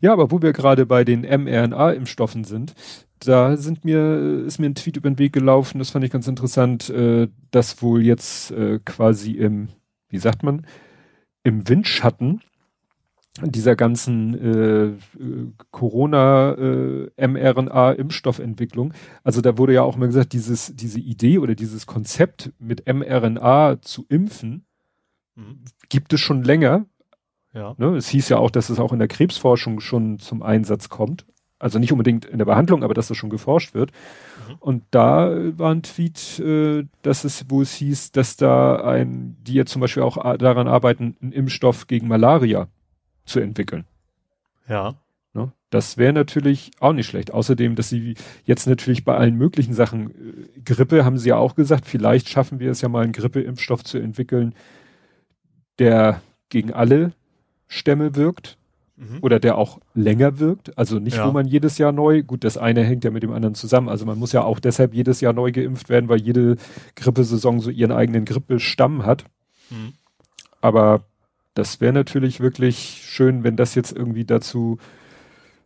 Speaker 2: Ja, aber wo wir gerade bei den mRNA-Impfstoffen sind, da sind mir, ist mir ein Tweet über den Weg gelaufen, das fand ich ganz interessant, äh, dass wohl jetzt äh, quasi im, wie sagt man, im Windschatten dieser ganzen äh, Corona äh. Also da wurde ja auch mal gesagt, dieses diese Idee oder dieses Konzept mit mRNA zu impfen mhm. gibt es schon länger,
Speaker 3: ja.
Speaker 2: Ne, es hieß ja auch, dass es auch in der Krebsforschung schon zum Einsatz kommt. Also nicht unbedingt in der Behandlung, aber dass das schon geforscht wird. Mhm. Und da war ein Tweet, äh, dass es, wo es hieß, dass da ein, die jetzt zum Beispiel auch daran arbeiten, einen Impfstoff gegen Malaria zu entwickeln.
Speaker 3: Ja.
Speaker 2: Ne? Das wäre natürlich auch nicht schlecht. Außerdem, dass sie jetzt natürlich bei allen möglichen Sachen, äh, Grippe haben sie ja auch gesagt, vielleicht schaffen wir es ja mal, einen Grippeimpfstoff zu entwickeln, der gegen alle Stämme wirkt mhm. oder der auch länger wirkt. Also nicht, ja. wo man jedes Jahr neu, gut, das eine hängt ja mit dem anderen zusammen. Also man muss ja auch deshalb jedes Jahr neu geimpft werden, weil jede Grippesaison so ihren eigenen Grippestamm hat. Mhm. Aber das wäre natürlich wirklich schön, wenn das jetzt irgendwie dazu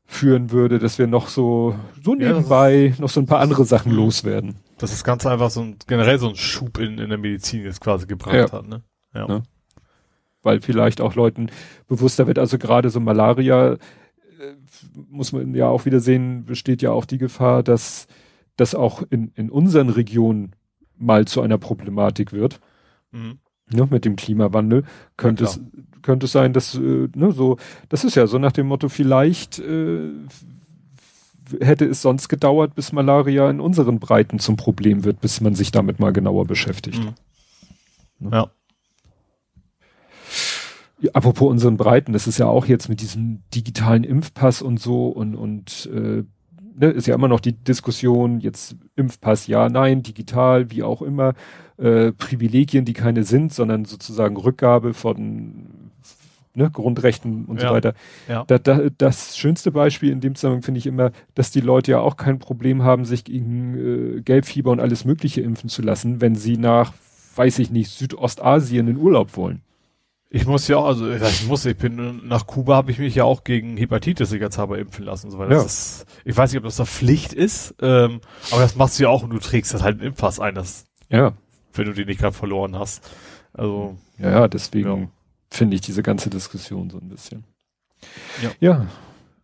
Speaker 2: führen würde, dass wir noch so, so nebenbei ja, noch so ein paar andere Sachen loswerden.
Speaker 3: Dass das Ganze einfach so ein, generell so ein Schub in, in der Medizin jetzt quasi gebracht ja. hat, ne?
Speaker 2: Ja. Ne? Weil vielleicht auch Leuten bewusster wird. Also gerade so Malaria äh, muss man ja auch wieder sehen, besteht ja auch die Gefahr, dass das auch in, in unseren Regionen mal zu einer Problematik wird. Mhm. Ja, mit dem Klimawandel könnte ja, es könnte es sein, dass äh, ne, so das ist ja so nach dem Motto vielleicht äh, hätte es sonst gedauert, bis Malaria in unseren Breiten zum Problem wird, bis man sich damit mal genauer beschäftigt. Mhm.
Speaker 3: Ne? Ja
Speaker 2: apropos unseren Breiten, das ist ja auch jetzt mit diesem digitalen Impfpass und so und, und äh, ne, ist ja immer noch die Diskussion, jetzt Impfpass ja, nein, digital, wie auch immer, äh, Privilegien, die keine sind, sondern sozusagen Rückgabe von ne, Grundrechten und ja, so weiter. Ja. Da, da, das schönste Beispiel in dem Zusammenhang finde ich immer, dass die Leute ja auch kein Problem haben, sich gegen äh, Gelbfieber und alles Mögliche impfen zu lassen, wenn sie nach, weiß ich nicht, Südostasien in Urlaub wollen.
Speaker 3: Ich muss ja auch, also ich muss, ich bin nach Kuba habe ich mich ja auch gegen Hepatitis sicherheitshalber impfen lassen. So, weil das ja. ist, ich weiß nicht, ob das da Pflicht ist, ähm, aber das machst du ja auch und du trägst das halt in Impfpass ein, das,
Speaker 2: ja.
Speaker 3: wenn du den nicht gerade verloren hast. Also
Speaker 2: ja, ja deswegen ja. finde ich diese ganze Diskussion so ein bisschen.
Speaker 3: Ja.
Speaker 2: Ja,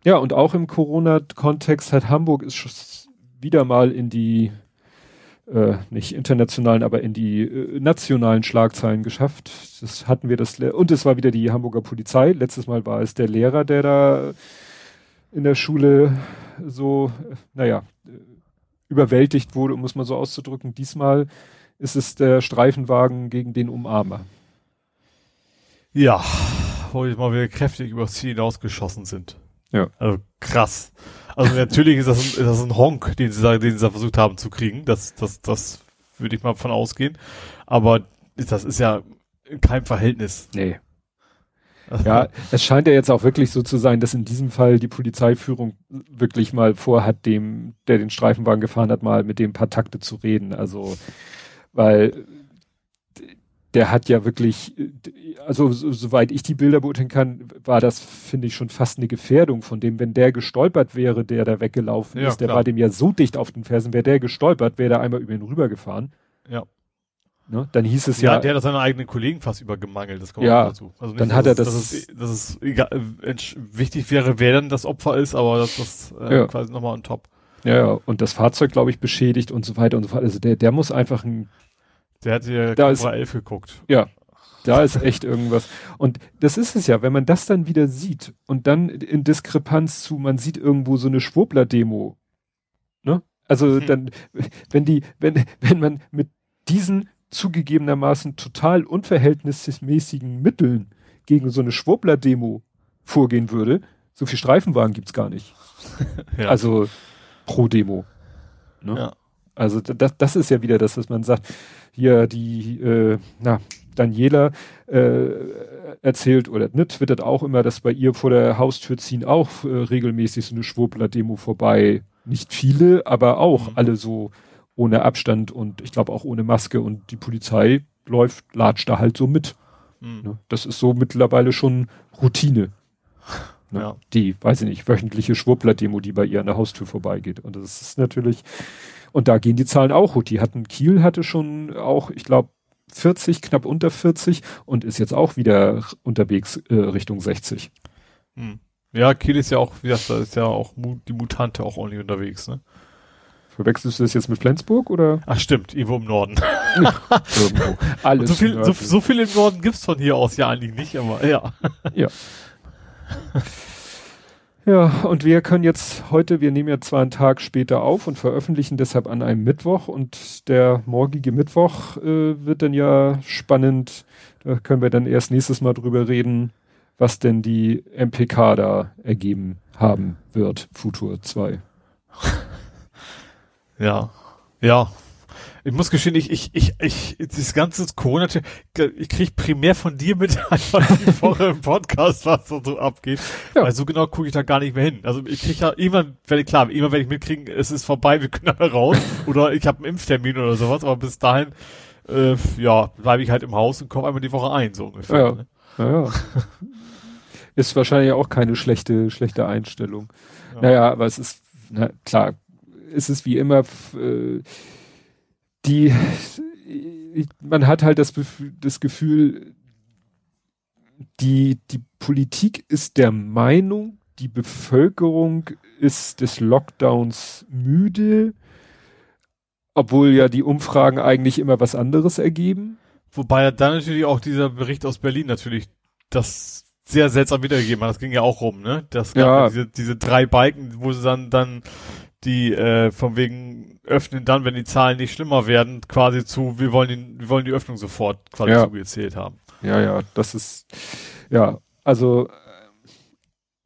Speaker 2: ja und auch im Corona-Kontext hat Hamburg ist wieder mal in die äh, nicht internationalen, aber in die äh, nationalen Schlagzeilen geschafft. Das hatten wir das und es war wieder die Hamburger Polizei. Letztes Mal war es der Lehrer, der da in der Schule so, naja, überwältigt wurde, um es mal so auszudrücken. Diesmal ist es der Streifenwagen gegen den Umarmer.
Speaker 3: Ja, wo ich mal wieder kräftig übers Ziel hinausgeschossen sind.
Speaker 2: Ja.
Speaker 3: Also krass. Also natürlich ist das, ein, ist das ein Honk, den sie, da, den sie da versucht haben zu kriegen. Das, das, das würde ich mal von ausgehen. Aber das ist ja in keinem Verhältnis.
Speaker 2: Nee. Ja, es scheint ja jetzt auch wirklich so zu sein, dass in diesem Fall die Polizeiführung wirklich mal vorhat, dem, der den Streifenwagen gefahren hat, mal mit dem paar Takte zu reden. Also, weil der hat ja wirklich, also so, soweit ich die Bilder beurteilen kann, war das, finde ich, schon fast eine Gefährdung von dem, wenn der gestolpert wäre, der da weggelaufen ja, ist, der klar. war dem ja so dicht auf den Fersen, wäre der gestolpert, wäre der einmal über ihn rübergefahren.
Speaker 3: Ja.
Speaker 2: Ne? Dann hieß es ja, ja.
Speaker 3: Der hat seine eigenen Kollegen fast übergemangelt, das
Speaker 2: kommt ja, dazu.
Speaker 3: Also
Speaker 2: nicht, dann hat er das.
Speaker 3: Dass es, dass es egal, wichtig wäre, wer dann das Opfer ist, aber das, das äh, ja. quasi nochmal on top.
Speaker 2: Ja, ja, und das Fahrzeug, glaube ich, beschädigt und so weiter und so fort. Also der, der muss einfach ein.
Speaker 3: Der hat ja
Speaker 2: Da ist-
Speaker 3: Cobra 11 geguckt.
Speaker 2: Ja, da ist echt irgendwas. Und das ist es ja, wenn man das dann wieder sieht und dann in Diskrepanz zu, man sieht irgendwo so eine Schwurbler-Demo. Ne? Also
Speaker 3: Hm.
Speaker 2: dann, wenn die, wenn, wenn man mit diesen zugegebenermaßen total unverhältnismäßigen Mitteln gegen so eine Schwurbler-Demo vorgehen würde, so viel Streifenwagen gibt's gar nicht.
Speaker 3: Ja.
Speaker 2: Also pro Demo. Ne?
Speaker 3: ja.
Speaker 2: Also das, das ist ja wieder das, dass man sagt, hier die, äh, na, Daniela äh, erzählt oder ne, twittert auch immer, dass bei ihr vor der Haustür ziehen auch äh, regelmäßig so eine Schwurbler-Demo vorbei. Nicht viele, aber auch
Speaker 3: Mhm.
Speaker 2: alle so ohne Abstand und ich glaube auch ohne Maske und die Polizei läuft, latscht da halt so mit.
Speaker 3: Hm.
Speaker 2: Ne? Das ist so mittlerweile schon Routine. Ne?
Speaker 3: Ja.
Speaker 2: Die, weiß ich nicht, wöchentliche Schwurbler-Demo, die bei ihr an der Haustür vorbeigeht. Und das ist natürlich, und da gehen die Zahlen auch hoch. Die hatten, Kiel hatte schon auch, ich glaube, 40, knapp unter 40 und ist jetzt auch wieder unterwegs äh, Richtung 60.
Speaker 3: Hm. Ja, Kiel ist ja auch, wie gesagt, da ist ja auch die Mutante auch ordentlich unterwegs, ne?
Speaker 2: Verwechselst du das jetzt mit Flensburg oder
Speaker 3: Ach stimmt, irgendwo im Norden.
Speaker 2: irgendwo? Alles
Speaker 3: so viel, so, so viel im Norden gibt's von hier aus ja eigentlich nicht, aber ja.
Speaker 2: Ja, und wir können jetzt heute, wir nehmen ja zwar einen Tag später auf und veröffentlichen deshalb an einem Mittwoch und der morgige Mittwoch äh, wird dann ja spannend. Da können wir dann erst nächstes Mal drüber reden, was denn die MPK da ergeben haben wird, Futur 2.
Speaker 3: Ja. Ja. Ich muss gestehen, ich, ich, ich, ich, das ganze Corona, ich krieg primär von dir mit einfach die Woche im Podcast, was da so abgeht.
Speaker 2: Ja.
Speaker 3: Weil so genau gucke ich da gar nicht mehr hin. Also ich krieg ja irgendwann, wenn klar, irgendwann werde ich mitkriegen, es ist vorbei, wir können alle raus. oder ich habe einen Impftermin oder sowas, aber bis dahin, äh, ja, bleibe ich halt im Haus und komme einmal die Woche ein, so ungefähr.
Speaker 2: Ja.
Speaker 3: Ne?
Speaker 2: Naja. ist wahrscheinlich auch keine schlechte, schlechte Einstellung.
Speaker 3: Ja.
Speaker 2: Naja, aber es ist, na klar, es ist wie immer, äh, die, man hat halt das, das Gefühl, die, die Politik ist der Meinung, die Bevölkerung ist des Lockdowns müde, obwohl ja die Umfragen eigentlich immer was anderes ergeben.
Speaker 3: Wobei ja dann natürlich auch dieser Bericht aus Berlin natürlich das sehr seltsam wiedergegeben hat. Das ging ja auch rum, ne? Das gab
Speaker 2: Ja.
Speaker 3: ja diese, diese drei Balken, wo sie dann, dann die äh, von wegen öffnen dann, wenn die Zahlen nicht schlimmer werden, quasi zu, wir wollen, den, wir wollen die Öffnung sofort quasi
Speaker 2: Ja.
Speaker 3: zugezählt haben.
Speaker 2: Ja, ja, das ist, ja, also äh,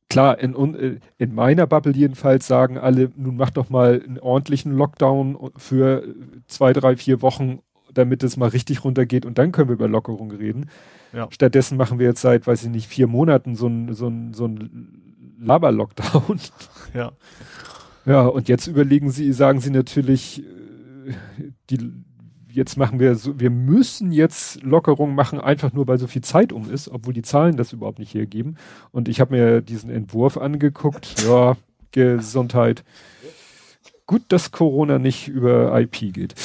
Speaker 2: klar, in, äh, in meiner Bubble jedenfalls sagen alle, nun mach doch mal einen ordentlichen Lockdown für zwei, drei, vier Wochen, damit es mal richtig runtergeht und dann können wir über Lockerung reden.
Speaker 3: Ja.
Speaker 2: Stattdessen machen wir jetzt seit, weiß ich nicht, vier Monaten so ein, so ein, so ein Laber-Lockdown.
Speaker 3: Ja.
Speaker 2: Ja, und jetzt überlegen sie, sagen sie natürlich, äh, die, jetzt machen wir so, wir müssen jetzt Lockerungen machen, einfach nur weil so viel Zeit um ist, obwohl die Zahlen das überhaupt nicht hergeben. Und ich habe mir diesen Entwurf angeguckt. Ja, Gesundheit. Gut, dass Corona nicht über IP geht.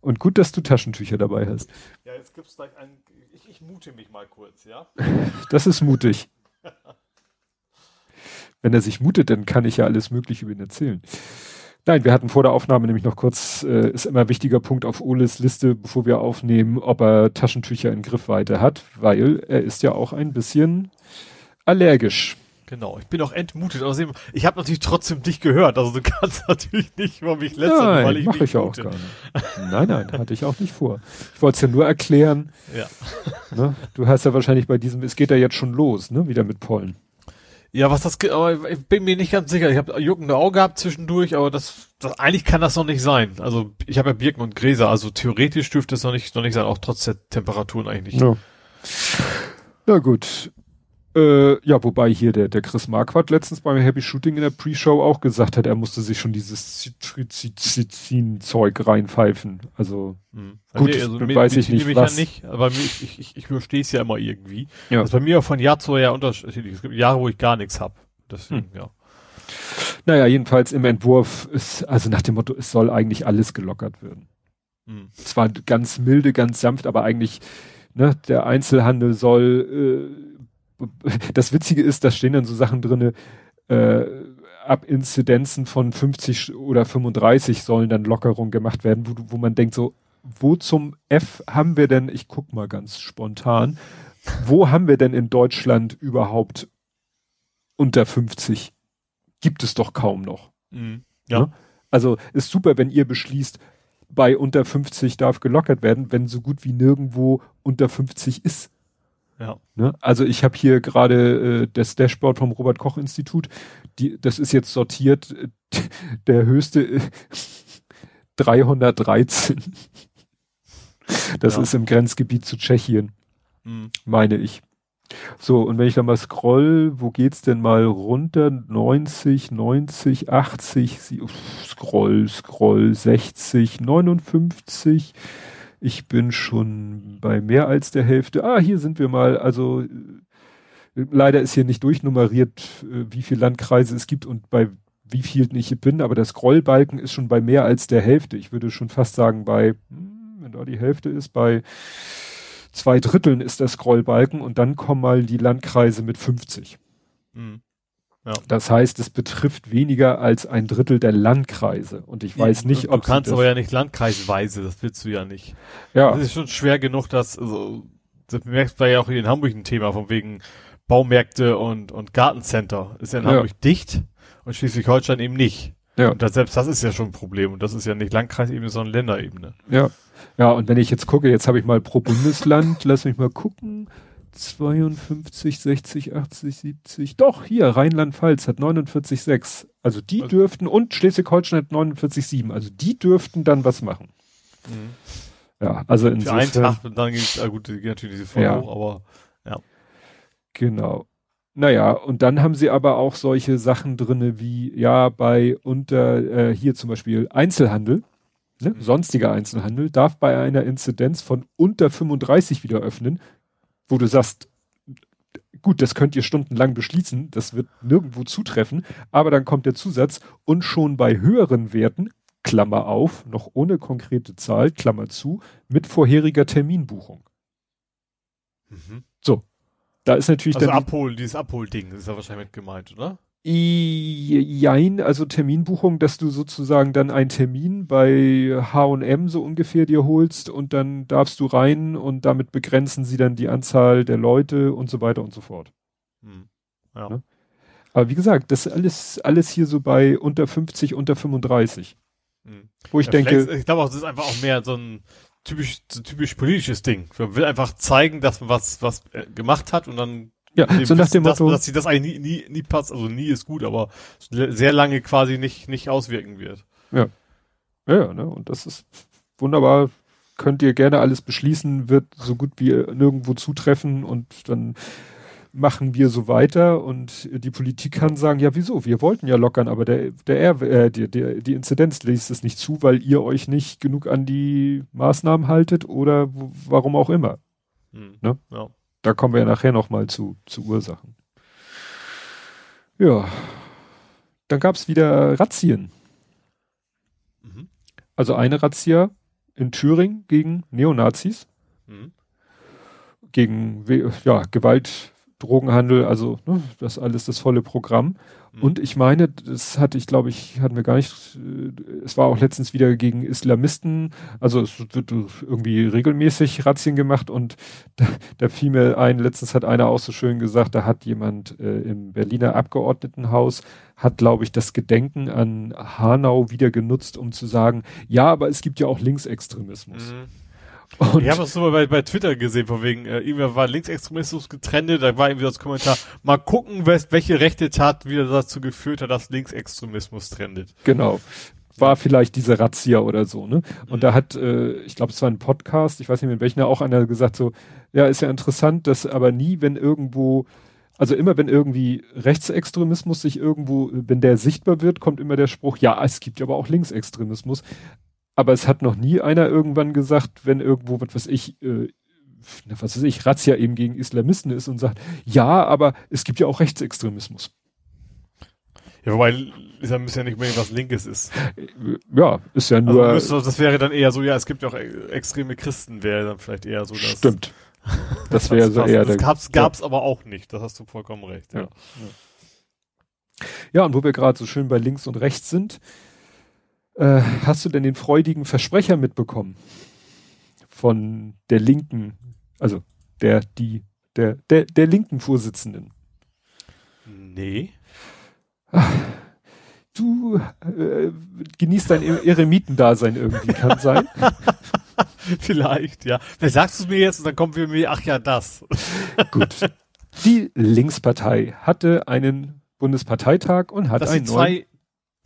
Speaker 2: Und gut, dass du Taschentücher dabei hast.
Speaker 3: Ja, jetzt gibt's gleich einen, ich, ich mute mich mal kurz, ja?
Speaker 2: Das ist mutig. Wenn er sich mutet, dann kann ich ja alles Mögliche über ihn erzählen. Nein, wir hatten vor der Aufnahme nämlich noch kurz, äh, ist immer ein wichtiger Punkt auf Oles Liste, bevor wir aufnehmen, ob er Taschentücher in Griffweite hat, weil er ist ja auch ein bisschen allergisch.
Speaker 3: Genau, ich bin auch entmutet. Außerdem, ich habe natürlich trotzdem dich gehört. Also du kannst natürlich nicht über mich
Speaker 2: Nein,
Speaker 3: weil ich
Speaker 2: mach
Speaker 3: mich
Speaker 2: ich ja auch
Speaker 3: mute.
Speaker 2: gar nicht. Nein, nein, hatte ich auch nicht vor. Ich wollte es ja nur erklären.
Speaker 3: Ja.
Speaker 2: Ne? Du hast ja wahrscheinlich bei diesem, es geht ja jetzt schon los, ne? Wieder mit Pollen.
Speaker 3: Ja, was das, aber ich bin mir nicht ganz sicher. Ich habe juckende Augen gehabt zwischendurch, aber das, das eigentlich kann das noch nicht sein. Also ich habe ja Birken und Gräser, also theoretisch dürfte es noch nicht, noch nicht sein, auch trotz der Temperaturen eigentlich nicht.
Speaker 2: Ja. Na gut. Äh, ja, wobei hier der, der Chris Marquardt letztens beim Happy Shooting in der Pre-Show auch gesagt hat, er musste sich schon dieses Citrizin-Zeug reinpfeifen. Also,
Speaker 3: Hm.
Speaker 2: Gut,
Speaker 3: mir-
Speaker 2: weiß
Speaker 3: mir-
Speaker 2: ich nicht, was.
Speaker 3: Ja nicht, aber mir, ich, ich, ich überstehe es ja immer irgendwie.
Speaker 2: Ja.
Speaker 3: Das ist bei mir auch von Jahr zu Jahr unterschiedlich. Es gibt Jahre, wo ich gar nichts hab. Deswegen, ja.
Speaker 2: naja, jedenfalls im Entwurf ist, also nach dem Motto, es soll eigentlich alles gelockert werden.
Speaker 3: Hm.
Speaker 2: Zwar ganz milde, ganz sanft, aber eigentlich, ne, der Einzelhandel soll, äh, das Witzige ist, da stehen dann so Sachen drinne, äh, ab Inzidenzen von 50 oder 35 sollen dann Lockerungen gemacht werden, wo, wo man denkt so, wo zum F haben wir denn, ich guck mal ganz spontan, wo haben wir denn in Deutschland überhaupt unter 50? Gibt es doch kaum noch.
Speaker 3: Mhm. Ja. Ne?
Speaker 2: Also ist super, wenn ihr beschließt, bei unter 50 darf gelockert werden, wenn so gut wie nirgendwo unter 50 ist.
Speaker 3: Ja.
Speaker 2: Ne? Also ich habe hier gerade äh, das Dashboard vom Robert Koch Institut, die, das ist jetzt sortiert, der höchste äh, 313. Das ja. ist im Grenzgebiet zu Tschechien, mhm. meine ich. So, und wenn ich dann mal scroll, wo geht's denn mal runter? 90, 90, 80, scroll, scroll, 60, 59. Ich bin schon bei mehr als der Hälfte. Ah, hier sind wir mal. Also leider ist hier nicht durchnummeriert, äh, wie viele Landkreise es gibt und bei wie vielen ich bin, aber der Scrollbalken ist schon bei mehr als der Hälfte. Ich würde schon fast sagen, bei, hm, wenn da die Hälfte ist, bei zwei Dritteln ist der Scrollbalken und dann kommen mal die Landkreise mit 50. Mhm. Ja. Das heißt, es betrifft weniger als ein Drittel der Landkreise. Und ich weiß nicht,
Speaker 3: du, ob. Du kannst aber ja nicht landkreisweise, das willst du ja nicht.
Speaker 2: Ja.
Speaker 3: Das ist schon schwer genug, dass, also, das merkst du ja auch hier in Hamburg ein Thema, von wegen Baumärkte und, und Gartencenter. Ist ja in Hamburg ja. dicht und Schleswig-Holstein eben nicht. Ja. Und das, selbst das ist ja schon ein Problem. Und das ist ja nicht Landkreisebene, sondern Länderebene.
Speaker 2: Ja. Ja, und wenn ich jetzt gucke, jetzt habe ich mal pro Bundesland, lass mich mal gucken. 52, 60, 80, 70. Doch, hier, Rheinland-Pfalz hat 49,6. Also die also, dürften, und Schleswig-Holstein hat 49,7. Also die dürften dann was machen. Mhm. Ja, also
Speaker 3: in Für einen Tag, und dann geht ah, gut, natürlich diese voll ja. hoch, aber ja.
Speaker 2: Genau. Naja, und dann haben sie aber auch solche Sachen drinne wie, ja, bei unter, äh, hier zum Beispiel Einzelhandel, ne, mhm. sonstiger Einzelhandel, darf bei einer Inzidenz von unter 35 wieder öffnen, wo du sagst, gut, das könnt ihr stundenlang beschließen, das wird nirgendwo zutreffen, aber dann kommt der Zusatz und schon bei höheren Werten, Klammer auf, noch ohne konkrete Zahl, Klammer zu, mit vorheriger Terminbuchung. Mhm. So. Da ist natürlich
Speaker 3: also dann. Abhol, dieses Abholding ist ja wahrscheinlich mit gemeint, oder?
Speaker 2: Jein, also Terminbuchung, dass du sozusagen dann einen Termin bei H&M so ungefähr dir holst und dann darfst du rein und damit begrenzen sie dann die Anzahl der Leute und so weiter und so fort. Hm. Ja. Ne? Aber wie gesagt, das ist alles, alles hier so bei unter 50, unter 35. Hm. Wo ich ja, denke.
Speaker 3: Ich glaube auch, das ist einfach auch mehr so ein typisch, so typisch politisches Ding. Man will einfach zeigen, dass man was, was äh, gemacht hat und dann
Speaker 2: ja, so nach dem
Speaker 3: dass,
Speaker 2: Motto.
Speaker 3: Dass sich das eigentlich nie, nie, nie passt, also nie ist gut, aber sehr lange quasi nicht, nicht auswirken wird.
Speaker 2: Ja. Ja, ne, und das ist wunderbar. Könnt ihr gerne alles beschließen, wird so gut wie nirgendwo zutreffen und dann machen wir so weiter und die Politik kann sagen, ja wieso, wir wollten ja lockern, aber der, der, äh, die, der, die Inzidenz liest es nicht zu, weil ihr euch nicht genug an die Maßnahmen haltet oder warum auch immer. Hm. Ne? Ja. Da kommen wir ja nachher nochmal zu, zu Ursachen. Ja. Dann gab es wieder Razzien. Mhm. Also eine Razzia in Thüringen gegen Neonazis. Mhm. Gegen ja, Gewalt, Drogenhandel, also ne, das alles das volle Programm. Mhm. Und ich meine, das hatte ich, glaube ich, hatten wir gar nicht, äh, es war auch letztens wieder gegen Islamisten, also es wird irgendwie regelmäßig Razzien gemacht und da, da fiel mir ein, letztens hat einer auch so schön gesagt, da hat jemand äh, im Berliner Abgeordnetenhaus, hat, glaube ich, das Gedenken an Hanau wieder genutzt, um zu sagen, ja, aber es gibt ja auch Linksextremismus. Mhm.
Speaker 3: Und ich habe das nur bei, bei Twitter gesehen, von wegen, äh, irgendwer war Linksextremismus getrennt, da war irgendwie das Kommentar, mal gucken, welche rechte Tat wieder dazu geführt hat, dass Linksextremismus trendet.
Speaker 2: Genau. War vielleicht diese Razzia oder so, ne? Und mhm. da hat, äh, ich glaube, es war ein Podcast, ich weiß nicht, mit welchen auch einer gesagt so, ja, ist ja interessant, dass aber nie, wenn irgendwo, also immer wenn irgendwie Rechtsextremismus sich irgendwo, wenn der sichtbar wird, kommt immer der Spruch, ja, es gibt ja aber auch Linksextremismus aber es hat noch nie einer irgendwann gesagt, wenn irgendwo, was weiß ich, äh, was weiß ich, Razzia eben gegen Islamisten ist und sagt, ja, aber es gibt ja auch Rechtsextremismus.
Speaker 3: Ja, wobei Islam ist ja nicht mehr was Linkes ist.
Speaker 2: Ja, ist ja nur.
Speaker 3: Also, das wäre dann eher so, ja, es gibt ja auch extreme Christen, wäre dann vielleicht eher so das.
Speaker 2: Stimmt. Das wäre so eher
Speaker 3: das gab's, gab's ja. aber auch nicht, das hast du vollkommen recht. Ja. ja.
Speaker 2: Ja, und wo wir gerade so schön bei links und rechts sind, äh, hast du denn den freudigen Versprecher mitbekommen? Von der linken, also der, die, der, der, der linken Vorsitzenden.
Speaker 3: Nee.
Speaker 2: Du äh, genießt dein Eremitendasein irgendwie, kann sein.
Speaker 3: Vielleicht, ja. Wer sagst du mir jetzt und dann kommen wir mir, ach ja, das.
Speaker 2: Gut. Die Linkspartei hatte einen Bundesparteitag und hat
Speaker 3: das
Speaker 2: einen
Speaker 3: neuen
Speaker 2: das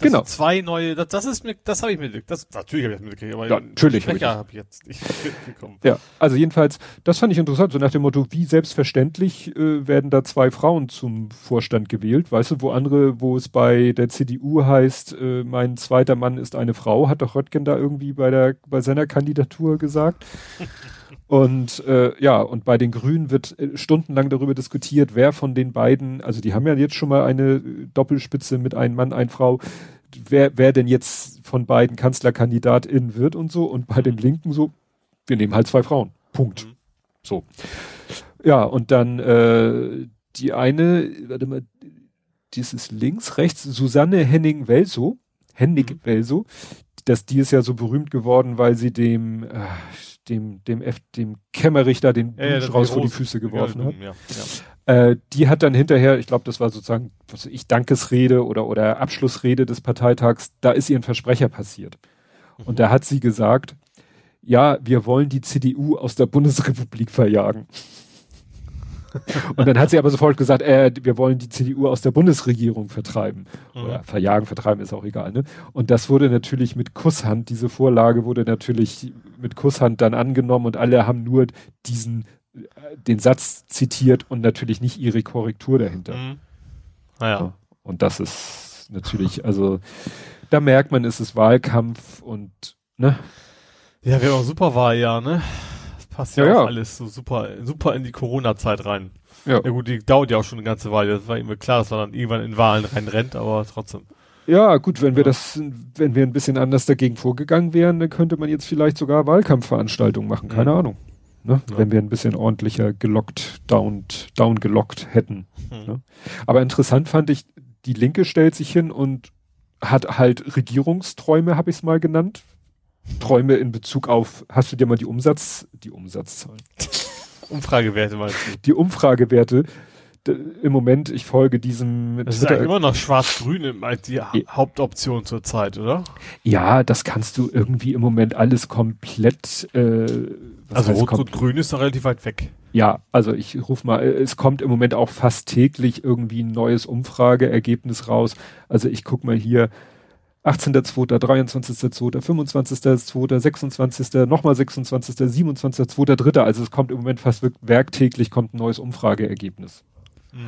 Speaker 2: genau.
Speaker 3: zwei neue, das, das ist mir, das habe ich mir, das natürlich habe ich mitgekriegt, aber
Speaker 2: ja, natürlich
Speaker 3: Sprecher habe ich jetzt nicht
Speaker 2: mitbekommen. Ja, also jedenfalls, das fand ich interessant, so nach dem Motto, wie selbstverständlich äh, werden da zwei Frauen zum Vorstand gewählt, weißt du, wo andere, wo es bei der CDU heißt, äh, mein zweiter Mann ist eine Frau, hat doch Röttgen da irgendwie bei der bei seiner Kandidatur gesagt. Und äh, ja, und bei den Grünen wird äh, stundenlang darüber diskutiert, wer von den beiden, also die haben ja jetzt schon mal eine äh, Doppelspitze mit einem Mann, ein Frau, wer, wer denn jetzt von beiden Kanzlerkandidatin wird und so. Und bei den Linken so, wir nehmen halt zwei Frauen. Punkt. Mhm. So. Ja, und dann äh, die eine, warte mal, dieses links, rechts, Susanne Henning-Welso, Hennig-Welso, mhm. Das, die ist ja so berühmt geworden, weil sie dem, äh, dem, dem, F, dem Kämmerich da den ja, ja, raus vor die Füße geworfen hat. Ja, äh, die hat dann hinterher, ich glaube, das war sozusagen, was ich, Dankesrede oder, oder Abschlussrede des Parteitags, da ist ihr ein Versprecher passiert. Mhm. Und da hat sie gesagt, ja, wir wollen die CDU aus der Bundesrepublik verjagen. Und dann hat sie aber sofort gesagt, äh, wir wollen die CDU aus der Bundesregierung vertreiben. Mhm. Oder verjagen, vertreiben ist auch egal. Ne? Und das wurde natürlich mit Kusshand, diese Vorlage wurde natürlich mit Kusshand dann angenommen und alle haben nur diesen, äh, den Satz zitiert und natürlich nicht ihre Korrektur dahinter. Mhm.
Speaker 3: Naja. Ja,
Speaker 2: und das ist natürlich, also da merkt man, es ist Wahlkampf und ne?
Speaker 3: Ja, wäre auch super Wahljahr, ne? Passt ja, ja, auch alles so super, super in die Corona-Zeit rein. Ja. ja gut, die dauert ja auch schon eine ganze Weile. Das war immer klar, dass man dann irgendwann in Wahlen reinrennt, aber trotzdem.
Speaker 2: Ja, gut, wenn wir das, wenn wir ein bisschen anders dagegen vorgegangen wären, dann könnte man jetzt vielleicht sogar Wahlkampfveranstaltungen machen, keine mhm. Ahnung. Ne? Ja. Wenn wir ein bisschen ordentlicher gelockt, down, down gelockt hätten. Mhm. Ne? Aber interessant fand ich, die Linke stellt sich hin und hat halt Regierungsträume, habe ich es mal genannt, Träume in Bezug auf, hast du dir mal die Umsatz, die Umsatzzahlen?
Speaker 3: Umfragewerte meinst
Speaker 2: du? Die Umfragewerte. Im Moment, ich folge diesem.
Speaker 3: Das ist eigentlich immer noch schwarz-grün die ja. Hauptoption zurzeit, oder?
Speaker 2: Ja, das kannst du irgendwie im Moment alles komplett. Äh,
Speaker 3: also rot und grün ist doch relativ weit weg.
Speaker 2: Ja, also ich ruf mal, es kommt im Moment auch fast täglich irgendwie ein neues Umfrageergebnis raus. Also ich guck mal hier, 18.2., 23.2., 25.2., 26., nochmal 26., 27.2., 3. Also es kommt im Moment fast werktäglich kommt ein neues Umfrageergebnis. Mhm.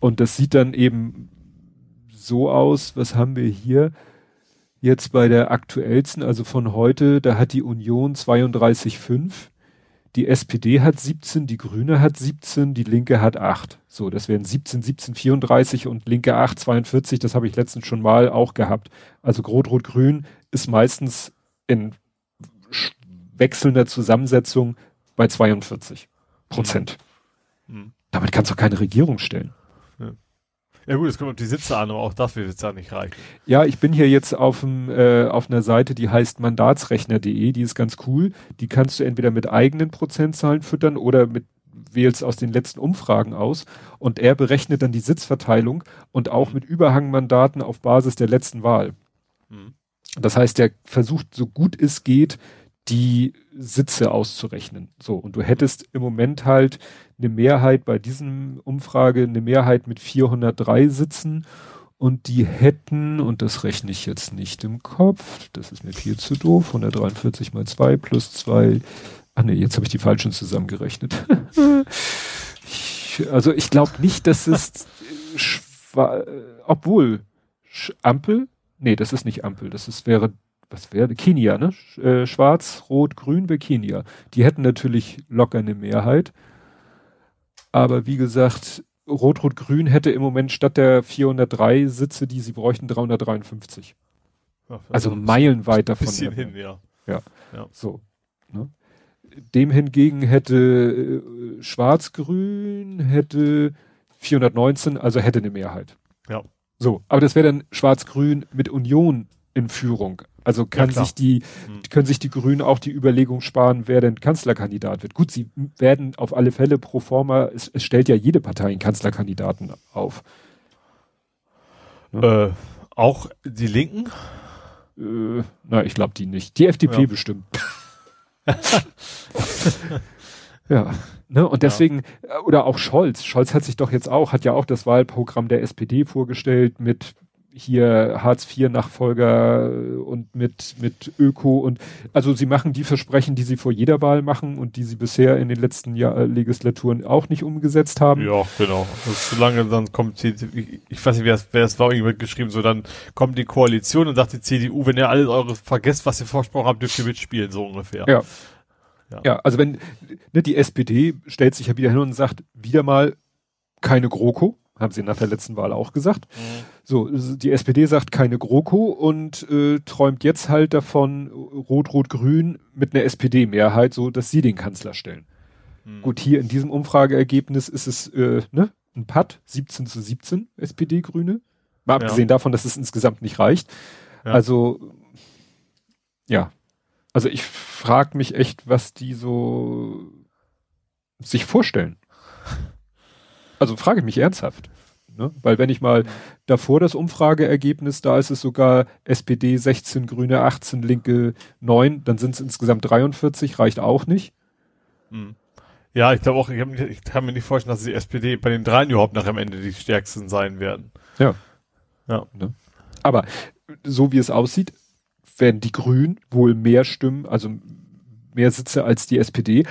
Speaker 2: Und das sieht dann eben so aus, was haben wir hier? Jetzt bei der aktuellsten, also von heute, da hat die Union 32,5 die SPD hat 17, die Grüne hat 17, die Linke hat 8. So, das wären 17, 17, 34 und Linke 8, 42. Das habe ich letztens schon mal auch gehabt. Also Rot-Rot-Grün ist meistens in wechselnder Zusammensetzung bei 42 Prozent. Mhm. mhm. Damit kannst du keine Regierung stellen.
Speaker 3: Ja gut, es kommt auf die Sitze an, aber auch das wird jetzt ja nicht reichen.
Speaker 2: Ja, ich bin hier jetzt auf, dem, äh, auf einer Seite, die heißt mandatsrechner.de, die ist ganz cool. Die kannst du entweder mit eigenen Prozentzahlen füttern oder mit wählst aus den letzten Umfragen aus und er berechnet dann die Sitzverteilung und auch mit Überhangmandaten auf Basis der letzten Wahl. Mhm. Das heißt, er versucht so gut es geht, die Sitze auszurechnen. So, und du hättest im Moment halt eine Mehrheit bei diesem Umfrage, eine Mehrheit mit 403 Sitzen und die hätten, und das rechne ich jetzt nicht im Kopf, das ist mir viel zu doof, 143 mal 2 plus 2, ach nee, jetzt habe ich die falschen zusammengerechnet. ich, also ich glaube nicht, dass es, obwohl, Ampel, nee, das ist nicht Ampel, das ist, wäre was wäre Kenia, ne? Äh, Schwarz, Rot, Grün wäre Kenia. Die hätten natürlich locker eine Mehrheit. Aber wie gesagt, Rot, Rot, Grün hätte im Moment statt der 403 Sitze, die sie bräuchten, 353. Ja, also meilenweit davon.
Speaker 3: Bisschen hin, ja.
Speaker 2: ja. Ja, so. Ne? Dem hingegen hätte äh, Schwarz-Grün hätte 419, also hätte eine Mehrheit.
Speaker 3: Ja.
Speaker 2: So, aber das wäre dann Schwarz-Grün mit Union in Führung. Also kann ja, sich die, hm. können sich die Grünen auch die Überlegung sparen, wer denn Kanzlerkandidat wird. Gut, sie werden auf alle Fälle pro forma, es, es stellt ja jede Partei einen Kanzlerkandidaten auf.
Speaker 3: Ja. Äh, auch die Linken?
Speaker 2: Äh, na, ich glaube die nicht. Die FDP ja. bestimmt. ja. Ne? Und deswegen, ja. Äh, oder auch Scholz. Scholz hat sich doch jetzt auch, hat ja auch das Wahlprogramm der SPD vorgestellt mit hier Hartz-IV-Nachfolger und mit, mit Öko und also sie machen die Versprechen, die sie vor jeder Wahl machen und die sie bisher in den letzten Jahr, äh, Legislaturen auch nicht umgesetzt haben.
Speaker 3: Ja, genau. Also solange dann kommt die, ich weiß nicht, wer es, wer es war, irgendwann geschrieben, so dann kommt die Koalition und sagt die CDU, wenn ihr alles eure vergesst, was ihr versprochen habt, dürft ihr mitspielen, so ungefähr.
Speaker 2: Ja. Ja, ja also wenn, ne, die SPD stellt sich ja wieder hin und sagt, wieder mal keine GroKo, haben sie nach der letzten Wahl auch gesagt. Mhm. So, die SPD sagt keine GroKo und äh, träumt jetzt halt davon, Rot-Rot-Grün mit einer SPD-Mehrheit, so dass sie den Kanzler stellen. Mhm. Gut, hier in diesem Umfrageergebnis ist es äh, ne, ein Patt, 17 zu 17 SPD-Grüne. Mal abgesehen ja. davon, dass es insgesamt nicht reicht. Ja. Also, ja. Also ich frage mich echt, was die so sich vorstellen. Also frage ich mich ernsthaft. Ne? Weil wenn ich mal davor das Umfrageergebnis, da ist es sogar SPD 16, Grüne 18, Linke 9, dann sind es insgesamt 43, reicht auch nicht.
Speaker 3: Mhm. Ja, ich glaube auch, ich, hab, ich, kann mir nicht vorstellen, dass die SPD bei den dreien überhaupt nach am Ende die stärksten sein werden.
Speaker 2: Ja. Ja. Ne? Aber so wie es aussieht, werden die Grünen wohl mehr Stimmen, also mehr Sitze als die SPD.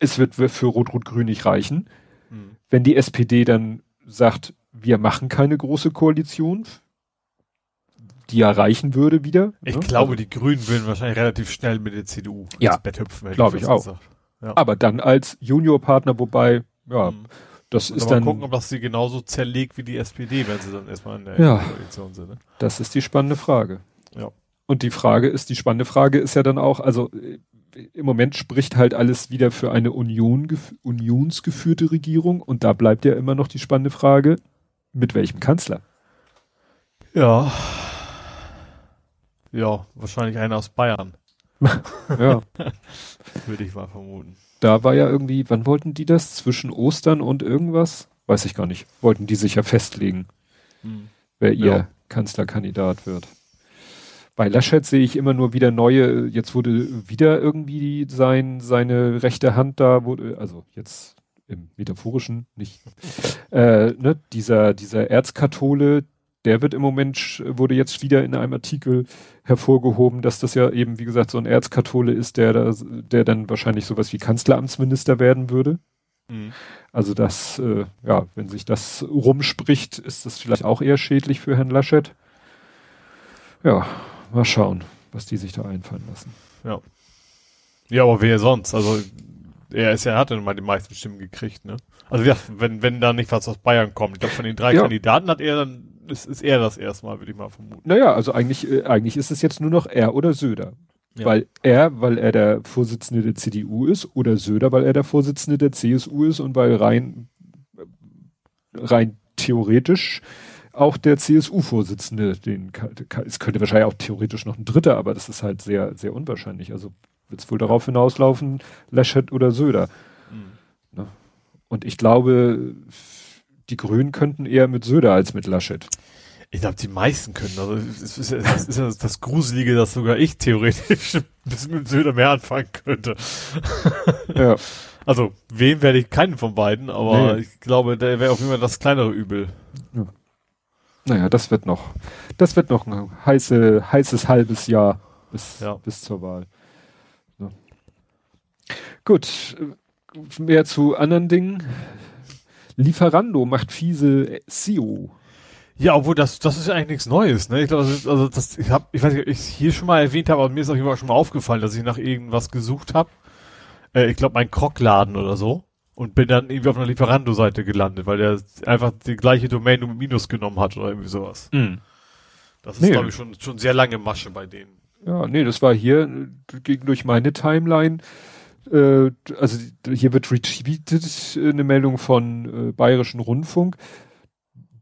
Speaker 2: Es wird für Rot-Rot-Grün nicht reichen. Wenn die SPD dann sagt, wir machen keine große Koalition, die erreichen würde wieder.
Speaker 3: Ich ne? glaube, also, die Grünen würden wahrscheinlich relativ schnell mit der CDU
Speaker 2: ja, ins Bett hüpfen. Glaube ich auch. Ja. Aber dann als Juniorpartner, wobei, ja, mhm. das ist dann.
Speaker 3: Mal gucken, ob das sie genauso zerlegt wie die SPD, wenn sie dann erstmal in der
Speaker 2: ja, Koalition sind. Ne? Das ist die spannende Frage.
Speaker 3: Ja.
Speaker 2: Und die Frage ist, die spannende Frage ist ja dann auch, also im Moment spricht halt alles wieder für eine Union, unionsgeführte Regierung und da bleibt ja immer noch die spannende Frage, mit welchem Kanzler?
Speaker 3: Ja. Ja, wahrscheinlich einer aus Bayern.
Speaker 2: ja.
Speaker 3: Würde ich mal vermuten.
Speaker 2: Da war ja irgendwie, wann wollten die das? Zwischen Ostern und irgendwas? Weiß ich gar nicht. Wollten die sich ja festlegen, hm. wer ihr ja. Kanzlerkandidat wird. Bei Laschet sehe ich immer nur wieder neue, jetzt wurde wieder irgendwie sein, seine rechte Hand da, wurde, also jetzt im metaphorischen, nicht, äh, ne, dieser, dieser Erzkathole, der wird im Moment, wurde jetzt wieder in einem Artikel hervorgehoben, dass das ja eben, wie gesagt, so ein Erzkathole ist, der da, der dann wahrscheinlich sowas wie Kanzleramtsminister werden würde. Mhm. Also das, äh, ja, wenn sich das rumspricht, ist das vielleicht auch eher schädlich für Herrn Laschet. Ja, Mal schauen, was die sich da einfallen lassen.
Speaker 3: Ja. Ja, aber wer sonst? Also er ist ja, er hatte mal die meisten Stimmen gekriegt, ne? Also ja, wenn, wenn da nicht was aus Bayern kommt. Ich glaube, von den drei ja. Kandidaten hat er dann, ist, ist er das erstmal, würde ich mal vermuten.
Speaker 2: Naja, also eigentlich, äh, eigentlich ist es jetzt nur noch er oder Söder. Ja. Weil er, weil er der Vorsitzende der CDU ist, oder Söder, weil er der Vorsitzende der CSU ist und weil rein, rein theoretisch auch der CSU-Vorsitzende, den es könnte wahrscheinlich auch theoretisch noch ein Dritter, aber das ist halt sehr, sehr unwahrscheinlich. Also wird es wohl darauf hinauslaufen, Laschet oder Söder. Mhm. Ne? Und ich glaube, die Grünen könnten eher mit Söder als mit Laschet.
Speaker 3: Ich glaube, die meisten können. Also es ist, es ist ja das Gruselige, dass sogar ich theoretisch mit Söder mehr anfangen könnte.
Speaker 2: ja.
Speaker 3: Also, wem werde ich keinen von beiden, aber nee. ich glaube, der wäre auf jeden Fall das kleinere Übel.
Speaker 2: Ja. Naja, das wird noch, das wird noch ein heiße, heißes halbes Jahr bis, ja. bis zur Wahl. So. Gut, mehr zu anderen Dingen. Lieferando macht fiese SEO.
Speaker 3: Ja, obwohl das, das ist ja eigentlich nichts Neues, ne? Ich glaube, also das, ich habe, ich weiß nicht, ob ich es hier schon mal erwähnt habe, aber mir ist auf jeden Fall schon mal aufgefallen, dass ich nach irgendwas gesucht habe. Äh, ich glaube, mein Krockladen oder so und bin dann irgendwie auf einer Lieferando-Seite gelandet, weil der einfach die gleiche Domain nur mit Minus genommen hat oder irgendwie sowas. Mhm. Das ist, nee. glaube ich, schon, schon sehr lange Masche bei denen.
Speaker 2: Ja, nee, das war hier, ging durch meine Timeline. Äh, also hier wird retweetet äh, eine Meldung von äh, Bayerischen Rundfunk.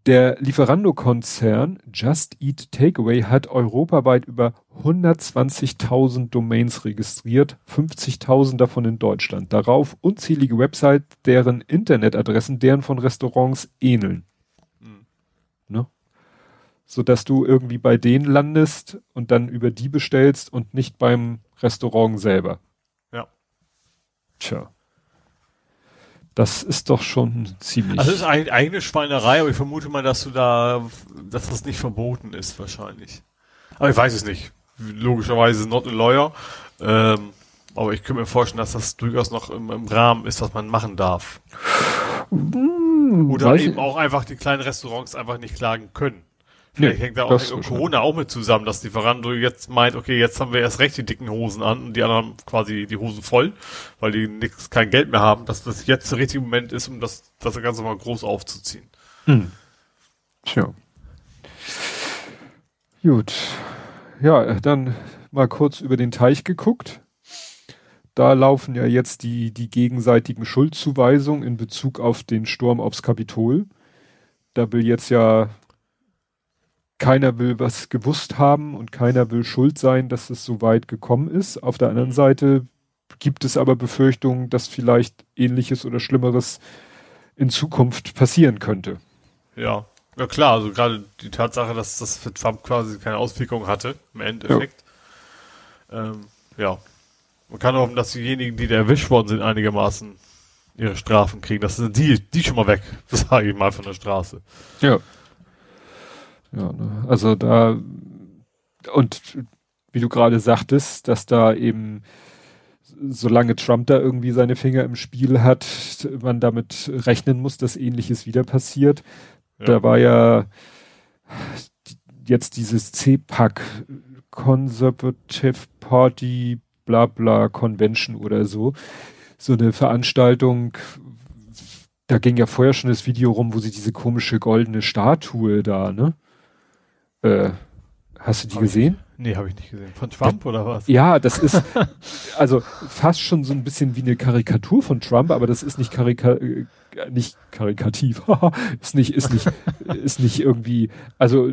Speaker 2: Der Lieferando-Konzern Just Eat Takeaway hat europaweit über 120.000 Domains registriert, 50.000 davon in Deutschland. Darauf unzählige Websites, deren Internetadressen deren von Restaurants ähneln. Mhm. Ne? So dass du irgendwie bei denen landest und dann über die bestellst und nicht beim Restaurant selber.
Speaker 3: Ja.
Speaker 2: Tja. Das ist doch schon ziemlich.
Speaker 3: Also es ist eine Schweinerei, aber ich vermute mal, dass du da, dass das nicht verboten ist wahrscheinlich. Aber ich weiß es nicht. Logischerweise not a lawyer. Ähm, aber ich könnte mir vorstellen, dass das durchaus noch im, im Rahmen ist, was man machen darf. Hm, Oder eben auch einfach die kleinen Restaurants einfach nicht klagen können. Vielleicht nee, hängt da auch hängt Corona auch mit zusammen, dass die Lieferando jetzt meint, okay, jetzt haben wir erst recht die dicken Hosen an und die anderen quasi die Hosen voll, weil die nix, kein Geld mehr haben, dass das jetzt der richtige Moment ist, um das, das Ganze mal groß aufzuziehen. Hm.
Speaker 2: Tja. Gut. Ja, dann mal kurz über den Teich geguckt. Da laufen ja jetzt die, die gegenseitigen Schuldzuweisungen in Bezug auf den Sturm aufs Kapitol. Da will jetzt ja keiner will was gewusst haben und keiner will schuld sein, dass es so weit gekommen ist. Auf der anderen Seite gibt es aber Befürchtungen, dass vielleicht ähnliches oder Schlimmeres in Zukunft passieren könnte.
Speaker 3: Ja, ja klar, also gerade die Tatsache, dass das für Trump quasi keine Auswirkungen hatte, im Endeffekt. Ja. Ähm, ja. Man kann hoffen, dass diejenigen, die da erwischt worden sind, einigermaßen ihre Strafen kriegen. Das sind die, die schon mal weg, sage ich mal, von der Straße.
Speaker 2: Ja. Ja, ne? also da und wie du gerade sagtest, dass da eben solange Trump da irgendwie seine Finger im Spiel hat, man damit rechnen muss, dass ähnliches wieder passiert. Ja. Da war ja jetzt dieses CPAC Conservative Party bla bla Convention oder so. So eine Veranstaltung, da ging ja vorher schon das Video rum, wo sie diese komische goldene Statue da, ne? Äh, hast du die hab gesehen?
Speaker 3: Ich, nee, habe ich nicht gesehen. Von Trump oder was?
Speaker 2: Ja, das ist also fast schon so ein bisschen wie eine Karikatur von Trump, aber das ist nicht karika äh, nicht karikativ. ist nicht ist nicht ist nicht irgendwie also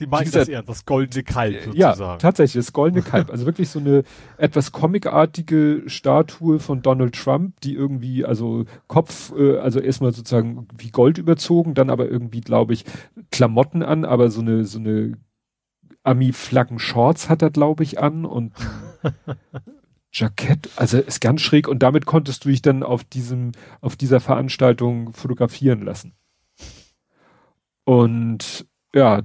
Speaker 3: die meinen das eher, das goldene Kalb
Speaker 2: sozusagen. Ja, tatsächlich, das goldene Kalb. Also wirklich so eine etwas comicartige Statue von Donald Trump, die irgendwie, also Kopf, äh, also erstmal sozusagen wie Gold überzogen, dann aber irgendwie, glaube ich, Klamotten an, aber so eine, so eine Ami-Flaggen-Shorts hat er, glaube ich, an und Jackett, also ist ganz schräg und damit konntest du dich dann auf diesem, auf dieser Veranstaltung fotografieren lassen. Und ja,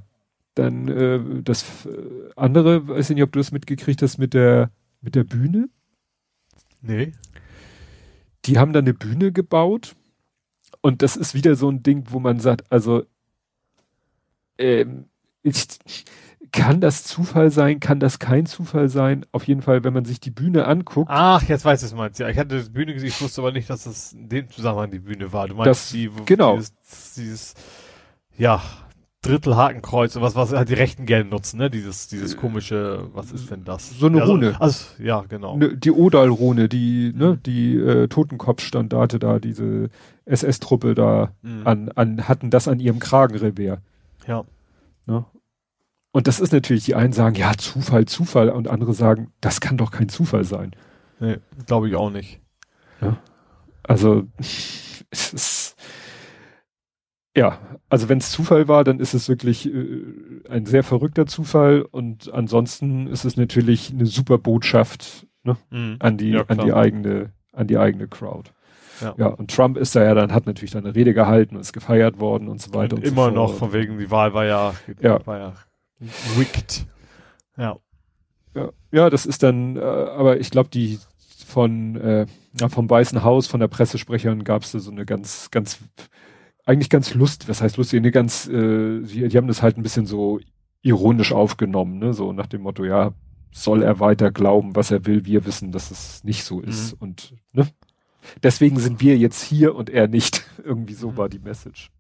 Speaker 2: dann äh, das äh, andere, weiß ich nicht, ob du das mitgekriegt hast mit der mit der Bühne.
Speaker 3: Nee.
Speaker 2: Die haben da eine Bühne gebaut und das ist wieder so ein Ding, wo man sagt, also ähm, ich, kann das Zufall sein, kann das kein Zufall sein? Auf jeden Fall, wenn man sich die Bühne anguckt.
Speaker 3: Ach, jetzt weiß ich es meinst. Ja, ich hatte die Bühne gesehen, ich wusste aber nicht, dass das in dem Zusammenhang die Bühne war.
Speaker 2: Du meinst das, die,
Speaker 3: wo
Speaker 2: genau.
Speaker 3: Dieses, dieses, ja, Drittelhakenkreuz und was, was halt die Rechten gerne nutzen, ne? Dieses, dieses komische, was ist denn das?
Speaker 2: So eine
Speaker 3: also,
Speaker 2: Rune.
Speaker 3: Also, ja, genau.
Speaker 2: Ne, die Odal-Rune, die, ne, die äh, Totenkopfstandarte da, diese SS-Truppe da mhm. an, an, hatten das an ihrem Kragenrevier.
Speaker 3: Ja.
Speaker 2: Ne? Und das ist natürlich, die einen sagen, ja, Zufall, Zufall, und andere sagen, das kann doch kein Zufall sein.
Speaker 3: Nee, glaube ich auch nicht.
Speaker 2: Ja. Also, es ist, ja, also wenn es Zufall war, dann ist es wirklich äh, ein sehr verrückter Zufall und ansonsten ist es natürlich eine super Botschaft ne, mhm. an die ja, an die eigene an die eigene Crowd. Ja. ja, und Trump ist da ja dann hat natürlich dann eine Rede gehalten und ist gefeiert worden und so weiter und,
Speaker 3: und immer so noch von wegen die Wahl war ja
Speaker 2: ja
Speaker 3: war ja rigged. Ja.
Speaker 2: Ja, ja, das ist dann, äh, aber ich glaube, die von äh, vom Weißen Haus, von der Pressesprecherin gab es da so eine ganz, ganz eigentlich ganz lust, was heißt lustig, eine ganz, äh, die, die haben das halt ein bisschen so ironisch aufgenommen, ne, so nach dem Motto, ja, soll er weiter glauben, was er will, wir wissen, dass es nicht so ist mhm. und, ne, deswegen sind wir jetzt hier und er nicht. Irgendwie so mhm. war die Message.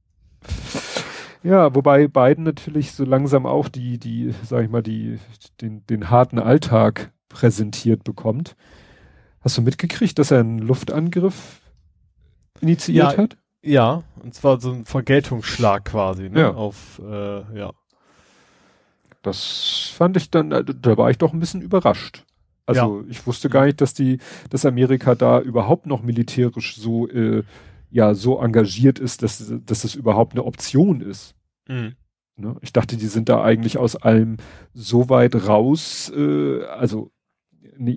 Speaker 2: Ja, wobei Biden natürlich so langsam auch die, die, sag ich mal, die, den, den harten Alltag präsentiert bekommt. Hast du mitgekriegt, dass er einen Luftangriff initiiert ja, hat?
Speaker 3: Ja, und zwar so ein Vergeltungsschlag quasi, ne?
Speaker 2: Ja.
Speaker 3: Auf, äh, ja.
Speaker 2: Das fand ich dann, äh, da war ich doch ein bisschen überrascht. Also ich wusste gar nicht, dass die, dass Amerika da überhaupt noch militärisch so, äh, ja, so engagiert ist, dass, dass das überhaupt eine Option ist.
Speaker 3: Mhm.
Speaker 2: Ne? Ich dachte, die sind da eigentlich aus allem so weit raus, äh, also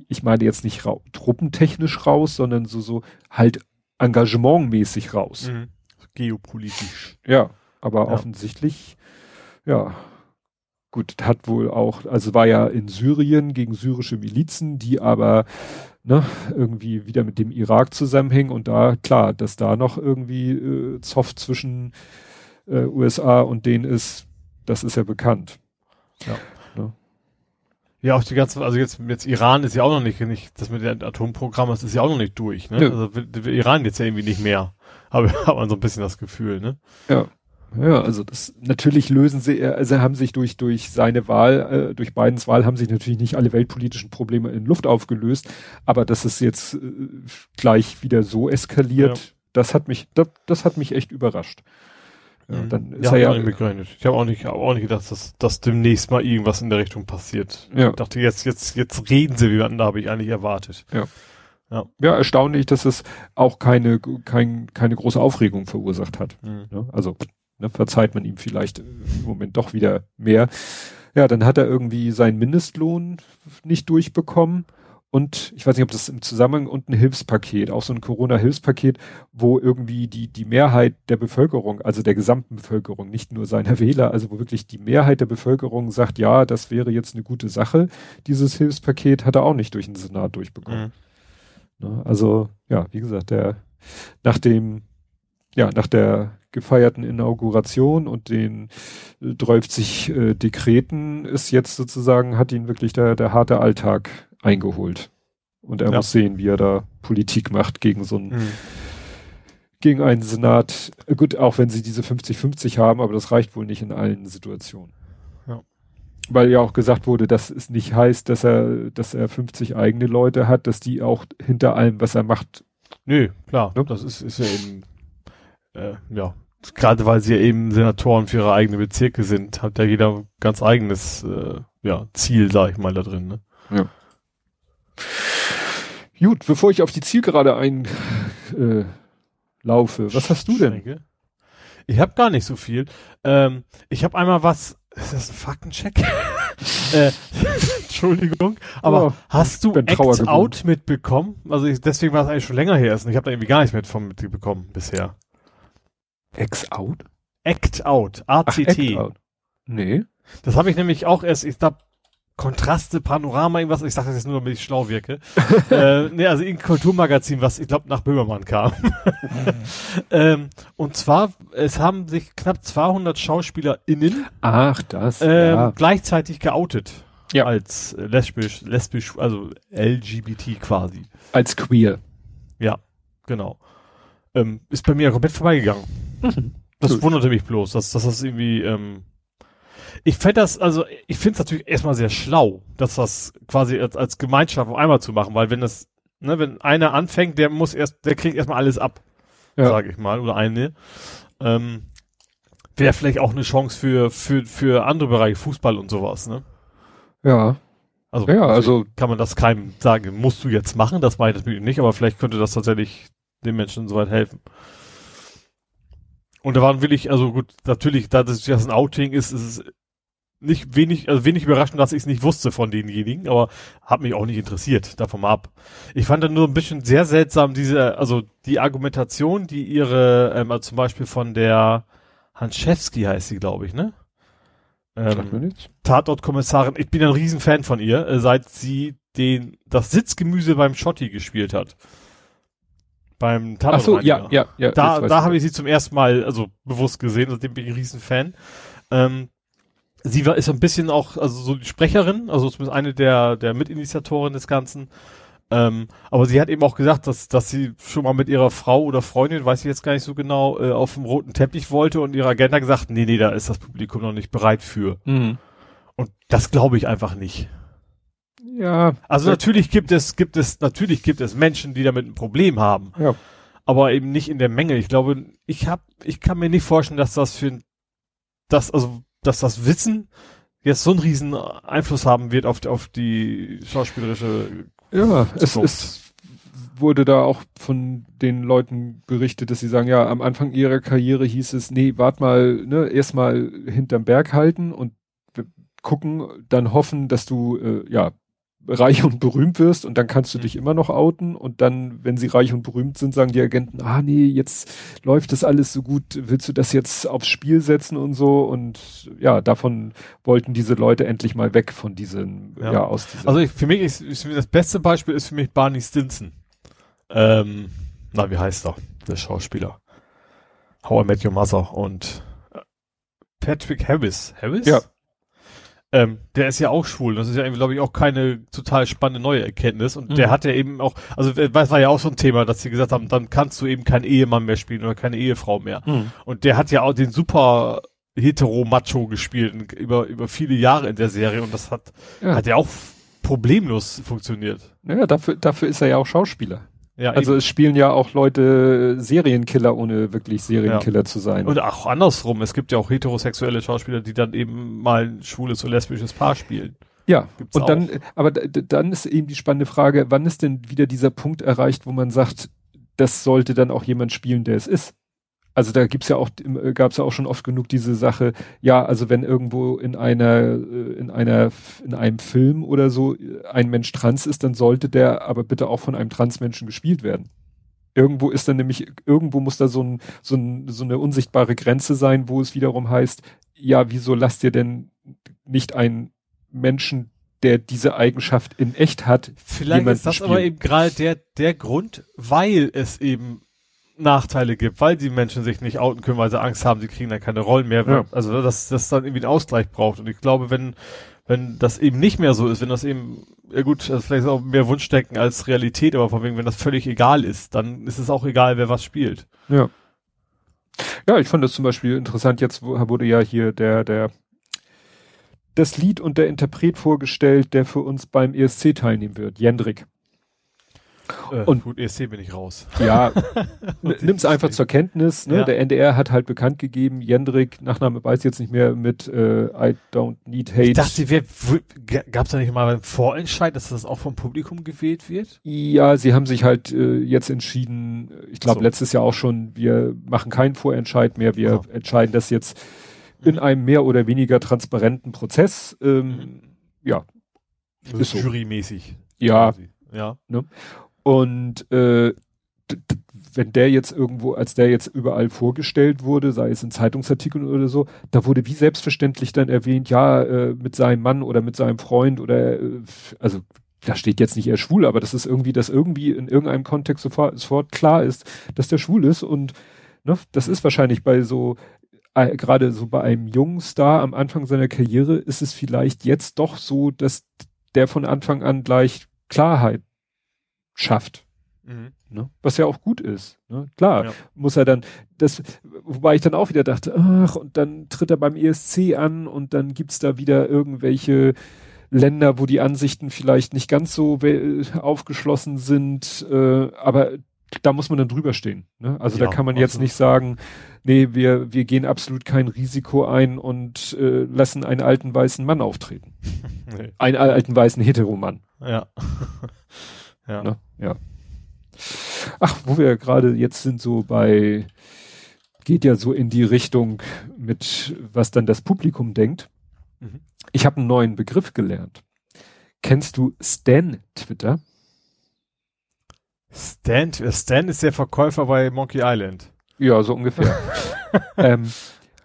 Speaker 2: ich meine jetzt nicht rau truppentechnisch raus, sondern so, so halt engagementmäßig raus.
Speaker 3: Mhm. Geopolitisch.
Speaker 2: Ja, aber
Speaker 3: Ja.
Speaker 2: offensichtlich, ja, gut, hat wohl auch, also war ja in Syrien gegen syrische Milizen, die aber ne, irgendwie wieder mit dem Irak zusammenhängen und da, klar, dass da noch irgendwie äh, Zoff zwischen äh, USA und denen ist, das ist ja bekannt.
Speaker 3: Ja, auch die ganze, also jetzt, jetzt Iran ist ja auch noch nicht, nicht das mit dem Atomprogramm, das ist ja auch noch nicht durch, ne?
Speaker 2: Nö.
Speaker 3: Also Iran jetzt ja irgendwie nicht mehr. Habe hat man so ein bisschen das Gefühl, ne?
Speaker 2: Ja. Ja, also das natürlich lösen sie, also haben sich durch durch seine Wahl, äh, durch Bidens Wahl haben sich natürlich nicht alle weltpolitischen Probleme in Luft aufgelöst, aber dass es jetzt äh, gleich wieder so eskaliert,
Speaker 3: Ja.
Speaker 2: das hat mich, das, das hat mich echt überrascht. Ja,
Speaker 3: Mhm.
Speaker 2: dann ist
Speaker 3: ja,
Speaker 2: er ja,
Speaker 3: auch nicht mitgerechnet. Ich habe auch nicht, hab auch nicht gedacht, dass, dass demnächst mal irgendwas in der Richtung passiert.
Speaker 2: Ja.
Speaker 3: Ich dachte, jetzt, jetzt, jetzt reden sie, wie man, da habe ich eigentlich erwartet.
Speaker 2: ja erstaunlich, dass es auch keine kein, keine große Aufregung verursacht hat.
Speaker 3: Mhm.
Speaker 2: Ne? Also ne, verzeiht man ihm vielleicht äh, im Moment doch wieder mehr. Ja, dann hat er irgendwie seinen Mindestlohn nicht durchbekommen und ich weiß nicht, ob das im Zusammenhang und ein Hilfspaket, auch so ein Corona-Hilfspaket, wo irgendwie die, die Mehrheit der Bevölkerung, also der gesamten Bevölkerung, nicht nur seiner Wähler, also wo wirklich die Mehrheit der Bevölkerung sagt, ja, das wäre jetzt eine gute Sache. Dieses Hilfspaket hat er auch nicht durch den Senat durchbekommen.
Speaker 3: Mhm.
Speaker 2: Ne? Also, ja, wie gesagt, der nach dem, ja, nach der gefeierten Inauguration und den äh, 30 äh, Dekreten ist jetzt sozusagen, hat ihn wirklich der, der harte Alltag eingeholt. Und er
Speaker 3: Ja.
Speaker 2: muss sehen, wie er da Politik macht gegen so einen,
Speaker 3: Mhm.
Speaker 2: gegen einen Senat. Gut, auch wenn sie diese 50-50 haben, aber das reicht wohl nicht in allen Situationen.
Speaker 3: Ja.
Speaker 2: Weil ja auch gesagt wurde, dass es nicht heißt, dass er, dass er 50 eigene Leute hat, dass die auch hinter allem, was er macht,
Speaker 3: Nö, klar,
Speaker 2: Ne?
Speaker 3: das ist, ist ja eben, äh, ja, gerade weil sie ja eben Senatoren für ihre eigenen Bezirke sind, hat ja jeder ganz eigenes, äh, ja, Ziel, sag ich mal, da drin, ne?
Speaker 2: Gut, bevor ich auf die Zielgerade ein äh, laufe, was hast du denn?
Speaker 3: Ich habe gar nicht so viel. Ähm, ich habe einmal was, ist das ein Faktencheck? äh, Entschuldigung, aber
Speaker 2: Oh,
Speaker 3: hast du Act. Out mitbekommen? Also ich, deswegen war es eigentlich schon länger her. ist und Ich habe da irgendwie gar nichts mit von mitbekommen bisher.
Speaker 2: Ex-Out?
Speaker 3: Act Out,
Speaker 2: Ach,
Speaker 3: ACT.
Speaker 2: Act-Out. Nee.
Speaker 3: Das habe ich nämlich auch erst, ich glaube, Kontraste, Panorama, irgendwas, ich sage das jetzt nur, damit ich schlau wirke. äh, nee, also irgendein Kulturmagazin, was ich glaube nach Böhmermann kam. ähm, und zwar, es haben sich knapp 200 SchauspielerInnen
Speaker 2: Ach, das.
Speaker 3: ähm,
Speaker 2: ja.
Speaker 3: gleichzeitig geoutet.
Speaker 2: Ja.
Speaker 3: Als äh, lesbisch, lesbisch, also LGBT quasi.
Speaker 2: Als queer.
Speaker 3: Ja, genau. Ähm, ist bei mir komplett vorbeigegangen. Das
Speaker 2: Gut.
Speaker 3: wunderte mich bloß, dass, dass das irgendwie, ähm, ich fände das, also ich finde es natürlich erstmal sehr schlau, dass das quasi als, als Gemeinschaft auf einmal zu machen, weil wenn das, ne, wenn einer anfängt, der muss erst, der kriegt erstmal alles ab,
Speaker 2: Ja.
Speaker 3: sage ich mal, oder eine. Ähm, Wäre vielleicht auch eine Chance für, für, für andere Bereiche, Fußball und sowas, ne?
Speaker 2: Ja.
Speaker 3: Also,
Speaker 2: Ja, also-
Speaker 3: kann man das keinem sagen, musst du jetzt machen, das meine ich natürlich nicht, aber vielleicht könnte das tatsächlich den Menschen soweit helfen. Und da waren wirklich, also gut, natürlich, da das das ein Outing ist, ist es nicht wenig, also wenig überraschend, dass ich es nicht wusste von denjenigen, aber hat mich auch nicht interessiert, davon mal ab. Ich fand dann nur ein bisschen sehr seltsam diese, also die Argumentation, die ihre, ähm, also zum Beispiel von der Hanschewski heißt sie, glaube ich, ne? Ähm. Tatortkommissarin, ich bin ein Riesenfan von ihr, äh, seit sie den, das Sitzgemüse beim Schotti gespielt hat. Beim
Speaker 2: Ach so, ja, ja, ja.
Speaker 3: Da, da habe ich sie zum ersten Mal, also bewusst gesehen, seitdem bin ich ein Riesenfan. Ähm, sie war, ist ein bisschen auch, also so die Sprecherin, also zumindest eine der, der Mitinitiatoren des Ganzen. Ähm, aber sie hat eben auch gesagt, dass, dass sie schon mal mit ihrer Frau oder Freundin, weiß ich jetzt gar nicht so genau, äh, auf dem roten Teppich wollte und ihre Agenda gesagt, nee, nee, da ist das Publikum noch nicht bereit für.
Speaker 2: Mhm.
Speaker 3: Und das glaube ich einfach nicht.
Speaker 2: Ja.
Speaker 3: Also natürlich gibt es, gibt es, natürlich gibt es Menschen, die damit ein Problem haben.
Speaker 2: Ja.
Speaker 3: aber eben nicht in der Menge. Ich glaube, ich hab, ich kann mir nicht vorstellen, dass das für das, also, dass das Wissen jetzt so einen riesen Einfluss haben wird auf, auf die schauspielerische
Speaker 2: Ja, es, es wurde da auch von den Leuten berichtet, dass sie sagen, ja, am Anfang ihrer Karriere hieß es, nee, wart mal, ne, erstmal hinterm Berg halten und gucken, dann hoffen, dass du, äh, ja, reich und berühmt wirst und dann kannst du mhm. dich immer noch outen und dann, wenn sie reich und berühmt sind, sagen die Agenten, ah nee, jetzt läuft das alles so gut, willst du das jetzt aufs Spiel setzen und so und ja, davon wollten diese Leute endlich mal weg von diesen, ja, ja aus
Speaker 3: dieser Also ich, für mich ist, ist, das beste Beispiel ist für mich Barney Stinson. Ähm, na, wie heißt er? Der Schauspieler. How I Met Your Mother und äh, Patrick Harris. Harris?
Speaker 2: Ja.
Speaker 3: Ähm, der ist ja auch schwul. Das ist ja, glaube ich, auch keine total spannende neue Erkenntnis. Und mhm. der hat ja eben auch, also das war ja auch so ein Thema, dass sie gesagt haben, dann kannst du eben keinen Ehemann mehr spielen oder keine Ehefrau mehr. Mhm. Und der hat ja auch den super hetero-macho gespielt über, über viele Jahre in der Serie und das hat, ja. hat ja auch problemlos funktioniert.
Speaker 2: Ja, dafür, dafür ist er ja auch Schauspieler. Ja, also eben. es spielen ja auch Leute Serienkiller, ohne wirklich Serienkiller ja. zu sein.
Speaker 3: Und auch andersrum, es gibt ja auch heterosexuelle Schauspieler, die dann eben mal ein schwules und lesbisches Paar spielen.
Speaker 2: Ja, Gibt's und auch. dann, aber dann ist eben die spannende Frage, wann ist denn wieder dieser Punkt erreicht, wo man sagt, das sollte dann auch jemand spielen, der es ist? Also da gibt's ja auch, äh, gab's ja auch schon oft genug diese Sache, ja, also wenn irgendwo in einer, äh, in einer, in einem Film oder so äh, ein Mensch trans ist, dann sollte der aber bitte auch von einem Transmenschen gespielt werden. Irgendwo ist dann nämlich, irgendwo muss da so, ein, so, ein, so eine unsichtbare Grenze sein, wo es wiederum heißt, ja, wieso lasst ihr denn nicht einen Menschen, der diese Eigenschaft in echt hat.
Speaker 3: Vielleicht ist das spielen? aber eben gerade der, der Grund, weil es eben Nachteile gibt, weil die Menschen sich nicht outen können, weil sie Angst haben, sie kriegen dann keine Rollen mehr. Ja. Also dass das dann irgendwie einen Ausgleich braucht. Und ich glaube, wenn wenn das eben nicht mehr so ist, wenn das eben, ja gut, das ist vielleicht auch mehr Wunschdenken als Realität, aber vor allem, wenn das völlig egal ist, dann ist es auch egal, wer was spielt.
Speaker 2: Ja. Ja, ich fand das zum Beispiel interessant. Jetzt wurde ja hier der, der, das Lied und der Interpret vorgestellt, der für uns beim ESC teilnehmen wird, Jendrik.
Speaker 3: Äh, und gut, ESC bin ich raus.
Speaker 2: Ja, nimm's einfach zur Kenntnis. Ne? Ja. Der NDR hat halt bekannt gegeben, Jendrik, Nachname weiß jetzt nicht mehr, mit äh, I don't need hate. Ich
Speaker 3: dachte, wer, gab's da nicht mal einen Vorentscheid, dass das auch vom Publikum gewählt wird?
Speaker 2: Ja, sie haben sich halt äh, jetzt entschieden, ich glaube so. letztes Jahr auch schon, wir machen keinen Vorentscheid mehr, wir oh. entscheiden das jetzt in mhm. einem mehr oder weniger transparenten Prozess. Ähm, mhm. Ja.
Speaker 3: Also ist so. Jurymäßig.
Speaker 2: Ja.
Speaker 3: Ja.
Speaker 2: Ne? Und äh, wenn der jetzt irgendwo, als der jetzt überall vorgestellt wurde, sei es in Zeitungsartikeln oder so, da wurde wie selbstverständlich dann erwähnt, ja, äh, mit seinem Mann oder mit seinem Freund oder äh, also da steht jetzt nicht er schwul, aber das ist irgendwie, dass irgendwie in irgendeinem Kontext sofort, sofort klar ist, dass der schwul ist. Und ne, das ist wahrscheinlich bei so äh, gerade so bei einem jungen Star am Anfang seiner Karriere ist es vielleicht jetzt doch so, dass der von Anfang an gleich Klarheit schafft. Mhm. Ne? Was ja auch gut ist. Ne? Klar, ja. muss er dann, das, wobei ich dann auch wieder dachte, ach, und dann tritt er beim ESC an und dann gibt's da wieder irgendwelche Länder, wo die Ansichten vielleicht nicht ganz so aufgeschlossen sind, äh, aber da muss man dann drüber stehen. Ne? Also ja, da kann man jetzt nicht sagen, nee, wir, wir gehen absolut kein Risiko ein und äh, lassen einen alten weißen Mann auftreten. nee. Einen alten weißen Heteromann.
Speaker 3: Ja.
Speaker 2: Ja. Ne? ja. Ach, wo wir gerade jetzt sind, so bei, geht ja so in die Richtung mit, was dann das Publikum denkt. Mhm. Ich habe einen neuen Begriff gelernt. Kennst du Stan Twitter?
Speaker 3: Stan, Stan ist der Verkäufer bei Monkey Island.
Speaker 2: Ja, so ungefähr. ähm,